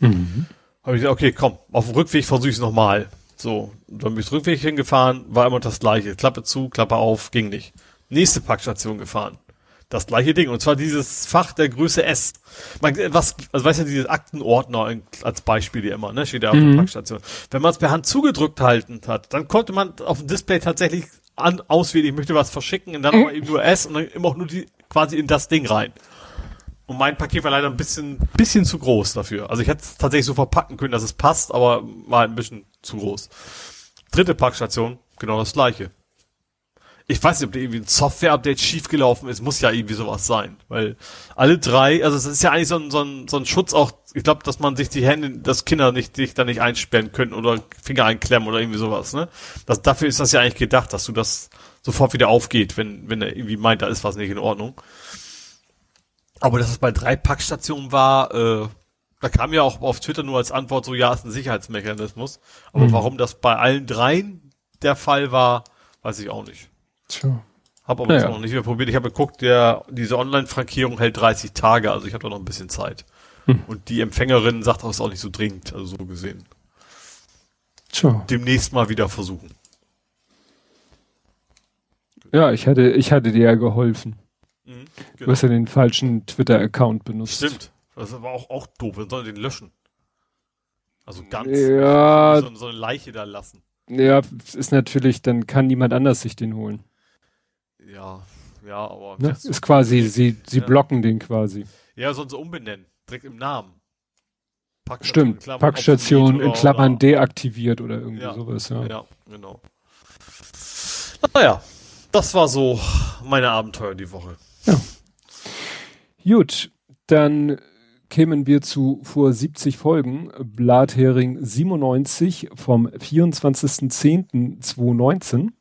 Speaker 3: Mhm. Habe ich gesagt, okay, komm, auf dem Rückweg versuche ich es nochmal. So, dann bin ich Rückweg hingefahren, war immer das gleiche. Klappe zu, Klappe auf, ging nicht nächste Packstation gefahren. Das gleiche Ding. Und zwar dieses Fach der Größe S. Man, was, also weißt du, dieses Aktenordner als Beispiel hier immer, ne, steht ja auf mhm. der Packstation. Wenn man es per Hand zugedrückt halten hat, dann konnte man auf dem Display tatsächlich an, auswählen, ich möchte was verschicken und dann mhm. aber eben nur S und dann immer auch nur die, quasi in das Ding rein. Und mein Paket war leider ein bisschen, bisschen zu groß dafür. Also ich hätte es tatsächlich so verpacken können, dass es passt, aber war ein bisschen zu groß. Dritte Packstation, genau das gleiche. Ich weiß nicht, ob da irgendwie ein Software-Update schiefgelaufen ist, muss ja irgendwie sowas sein. Weil alle drei, also es ist ja eigentlich so ein, so ein, so ein Schutz auch, ich glaube, dass man sich die Hände, dass Kinder nicht sich da nicht einsperren können oder Finger einklemmen oder irgendwie sowas, ne? Das, dafür ist das ja eigentlich gedacht, dass du das sofort wieder aufgeht, wenn, wenn er irgendwie meint, da ist was nicht in Ordnung. Aber dass es bei drei Packstationen war, äh, da kam ja auch auf Twitter nur als Antwort so, ja, ist ein Sicherheitsmechanismus. Aber mhm. warum das bei allen dreien der Fall war, weiß ich auch nicht. Tja. Hab aber naja. noch nicht mehr probiert. Ich habe geguckt, der, diese Online-Frankierung hält 30 Tage, also ich habe da noch ein bisschen Zeit. Hm. Und die Empfängerin sagt auch, ist auch nicht so dringend, also so gesehen. Tja. Demnächst mal wieder versuchen.
Speaker 2: Ja, ich hatte, ich hatte dir ja geholfen. Mhm, genau. Du hast ja den falschen Twitter-Account benutzt.
Speaker 3: Stimmt. Das ist aber auch, auch doof. Wir sollen den löschen. Also ganz
Speaker 2: ja,
Speaker 3: so, so eine Leiche da lassen.
Speaker 2: Ja, ist natürlich, dann kann niemand anders sich den holen.
Speaker 3: Ja, ja, aber.
Speaker 2: Ne? Ist quasi, sie, sie ja. blocken den quasi.
Speaker 3: Ja, sie umbenennen. Direkt im Namen.
Speaker 2: Packstation Stimmt, in Packstation in Klammern deaktiviert oder irgendwie ja, sowas, ja.
Speaker 3: Ja, genau. Naja, das war so meine Abenteuer die Woche.
Speaker 2: Ja. Gut, dann kämen wir zu vor 70 Folgen, Blathering 97 vom 24.10.2019.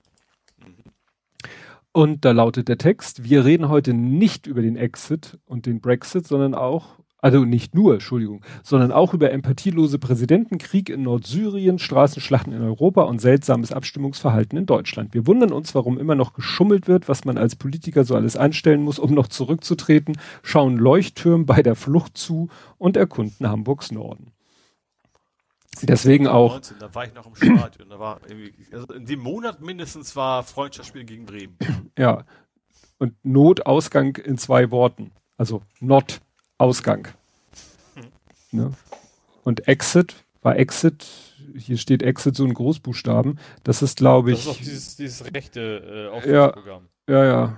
Speaker 2: Und da lautet der Text, wir reden heute nicht über den Exit und den Brexit, sondern auch, also nicht nur, Entschuldigung, sondern auch über empathielose Präsidentenkrieg in Nordsyrien, Straßenschlachten in Europa und seltsames Abstimmungsverhalten in Deutschland. Wir wundern uns, warum immer noch geschummelt wird, was man als Politiker so alles anstellen muss, um noch zurückzutreten, schauen Leuchttürmen bei der Flucht zu und erkunden Hamburgs Norden. Deswegen auch. 19,
Speaker 3: da war ich noch im Stadion. Da war also in dem Monat mindestens war Freundschaftsspiel gegen Bremen.
Speaker 2: Ja. Und Notausgang in zwei Worten. Also Not Ausgang. Hm. Ne? Und Exit war Exit. Hier steht Exit so in Großbuchstaben. Das ist, glaube ich. Das ist auch
Speaker 3: dieses, dieses rechte
Speaker 2: äh, ja, ja, ja.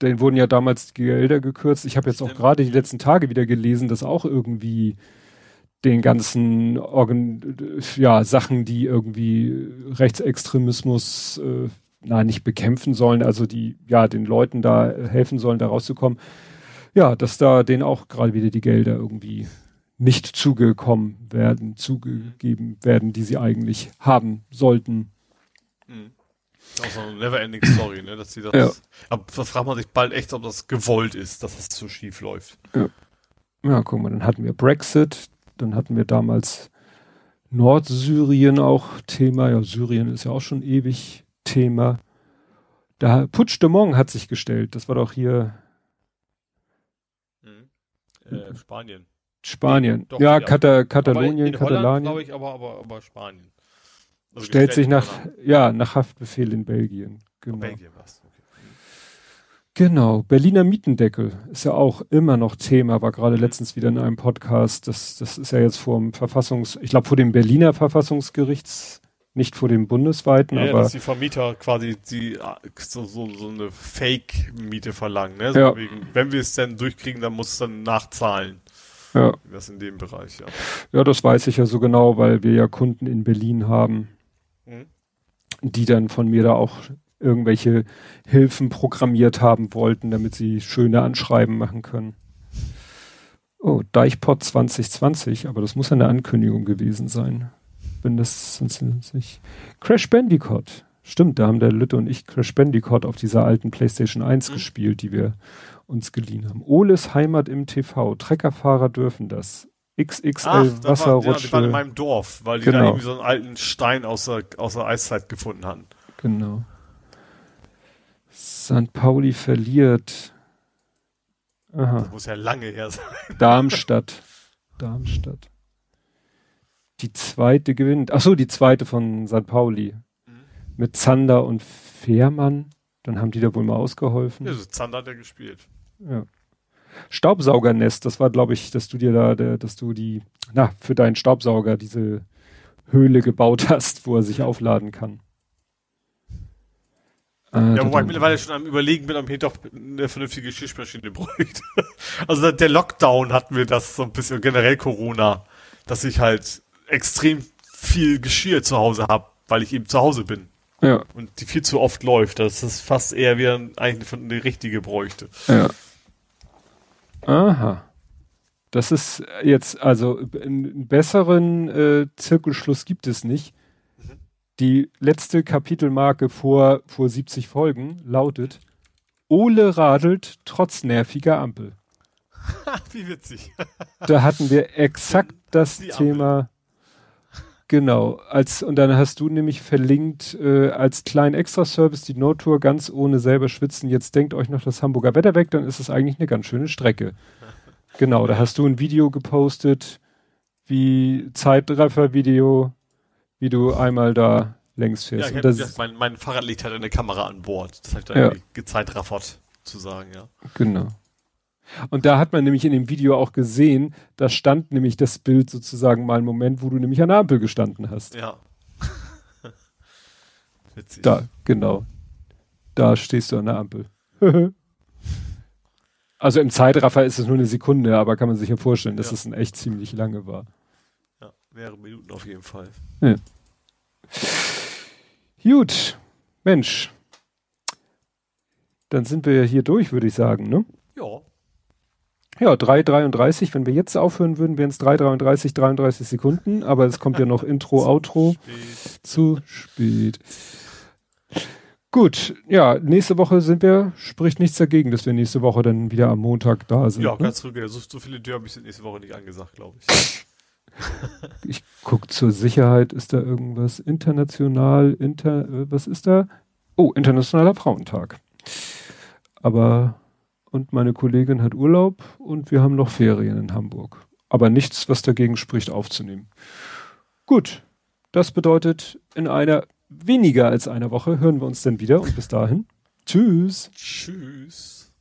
Speaker 2: Den wurden ja damals Gelder gekürzt. Ich habe jetzt auch gerade die letzten Tage wieder gelesen, dass auch irgendwie den ganzen Organ ja, Sachen, die irgendwie Rechtsextremismus äh, na, nicht bekämpfen sollen, also die ja den Leuten da helfen sollen, da rauszukommen. Ja, dass da denen auch gerade wieder die Gelder irgendwie nicht zugekommen werden, zugegeben werden, die sie eigentlich haben sollten.
Speaker 3: Mhm. Auch so eine never-ending Story, ne? Dass sie das. Ja. Aber da fragt man sich bald echt, ob das gewollt ist, dass das so schief läuft.
Speaker 2: Ja. Ja, guck mal, dann hatten wir Brexit, dann hatten wir damals Nordsyrien auch Thema. Ja, Syrien ist ja auch schon ewig Thema. Da Putsch de Mong hat sich gestellt. Das war doch hier.
Speaker 3: Hm. Äh, Spanien.
Speaker 2: Spanien. Doch, ja, Kata Katalonien, Katalanien.
Speaker 3: glaube ich, aber, aber, aber Spanien.
Speaker 2: Also stellt sich nach, ja, nach Haftbefehl in Belgien. Genau. Belgien was. Genau, Berliner Mietendeckel ist ja auch immer noch Thema, war gerade letztens wieder in einem Podcast. Das, das ist ja jetzt vor dem Verfassungs, ich glaube vor dem Berliner Verfassungsgerichts, nicht vor dem bundesweiten, ja, aber. Ja, dass
Speaker 3: die Vermieter quasi die, so, so, so eine Fake-Miete verlangen, ne? So ja. wegen, wenn wir es denn durchkriegen, dann muss es dann nachzahlen.
Speaker 2: Ja.
Speaker 3: Das in dem Bereich, ja.
Speaker 2: Ja, das weiß ich ja so genau, weil wir ja Kunden in Berlin haben, mhm. die dann von mir da auch irgendwelche Hilfen programmiert haben wollten, damit sie schöne Anschreiben machen können. Oh, Deichpot 2020, aber das muss eine Ankündigung gewesen sein. Wenn das sonst nicht. Crash Bandicoot. Stimmt, da haben der Lütte und ich Crash Bandicoot auf dieser alten PlayStation 1 mhm. gespielt, die wir uns geliehen haben. Oles Heimat im TV. Treckerfahrer dürfen das. XXL Ach, Wasserrutsche. War, ja, die
Speaker 3: waren in meinem Dorf, weil die genau. da irgendwie so einen alten Stein aus der, aus der Eiszeit gefunden hatten.
Speaker 2: Genau. St. Pauli verliert.
Speaker 3: Aha. Das muss ja lange her sein.
Speaker 2: Darmstadt. Darmstadt. Die zweite gewinnt. Ach so, die zweite von St. Pauli. Mhm. Mit Zander und Fährmann. Dann haben die da wohl mal ausgeholfen.
Speaker 3: Ja, also Zander hat ja gespielt.
Speaker 2: Ja. Staubsaugernest, das war, glaube ich, dass du dir da, der, dass du die, na, für deinen Staubsauger diese Höhle gebaut hast, wo er sich aufladen kann.
Speaker 3: Äh, ja, wobei ich mittlerweile schon am überlegen bin, ob ich doch eine vernünftige Geschirrspülmaschine bräuchte. also der Lockdown hatten wir das so ein bisschen, generell Corona, dass ich halt extrem viel Geschirr zu Hause habe, weil ich eben zu Hause bin.
Speaker 2: Ja.
Speaker 3: Und die viel zu oft läuft. Das ist fast eher wie ein, eigentlich eine richtige bräuchte.
Speaker 2: Ja. Aha. Das ist jetzt, also einen besseren äh, Zirkelschluss gibt es nicht. Die letzte Kapitelmarke vor, vor 70 Folgen lautet Ole radelt trotz nerviger Ampel.
Speaker 3: Wie witzig.
Speaker 2: da hatten wir exakt das Thema. Genau, als und dann hast du nämlich verlinkt äh, als kleinen Extra-Service die Nordtour ganz ohne selber schwitzen. Jetzt denkt euch noch das Hamburger Wetter weg, dann ist es eigentlich eine ganz schöne Strecke. Genau, da hast du ein Video gepostet, wie Zeitraffer-Video, wie du einmal da längs fährst.
Speaker 3: Ja, hab, das, mein, mein Fahrrad liegt halt eine Kamera an Bord. Das ich da
Speaker 2: Ja.
Speaker 3: gezeitraffert zu sagen, ja.
Speaker 2: Genau. Und da hat man nämlich in dem Video auch gesehen, da stand nämlich das Bild sozusagen mal einen Moment, wo du nämlich an der Ampel gestanden hast.
Speaker 3: Ja. Witzig.
Speaker 2: Da, genau. Da stehst du an der Ampel. also im Zeitraffer ist es nur eine Sekunde, aber kann man sich ja vorstellen, dass
Speaker 3: Ja.
Speaker 2: es ein echt ziemlich lange war.
Speaker 3: Ja, mehrere Minuten auf jeden Fall.
Speaker 2: Gut, Mensch. Dann sind wir ja hier durch, würde ich sagen, ne?
Speaker 3: Ja.
Speaker 2: Ja, 3,33. Wenn wir jetzt aufhören würden, wären es 3,33, 33 Sekunden. Aber es kommt ja noch Intro, Outro.
Speaker 3: Spät.
Speaker 2: Zu spät. Gut, ja, nächste Woche sind wir, spricht nichts dagegen, dass wir nächste Woche dann wieder am Montag da sind.
Speaker 3: Ja,
Speaker 2: ne?
Speaker 3: ganz ruhig. So, so viele Derbys sind nächste Woche nicht angesagt, glaube ich.
Speaker 2: Ich guck zur Sicherheit, ist da irgendwas international, inter, äh, was ist da? Oh, Internationaler Frauentag. Aber, und meine Kollegin hat Urlaub und wir haben noch Ferien in Hamburg. Aber nichts, was dagegen spricht, aufzunehmen. Gut, das bedeutet, in einer weniger als einer Woche hören wir uns dann wieder und bis dahin. Tschüss.
Speaker 3: Tschüss.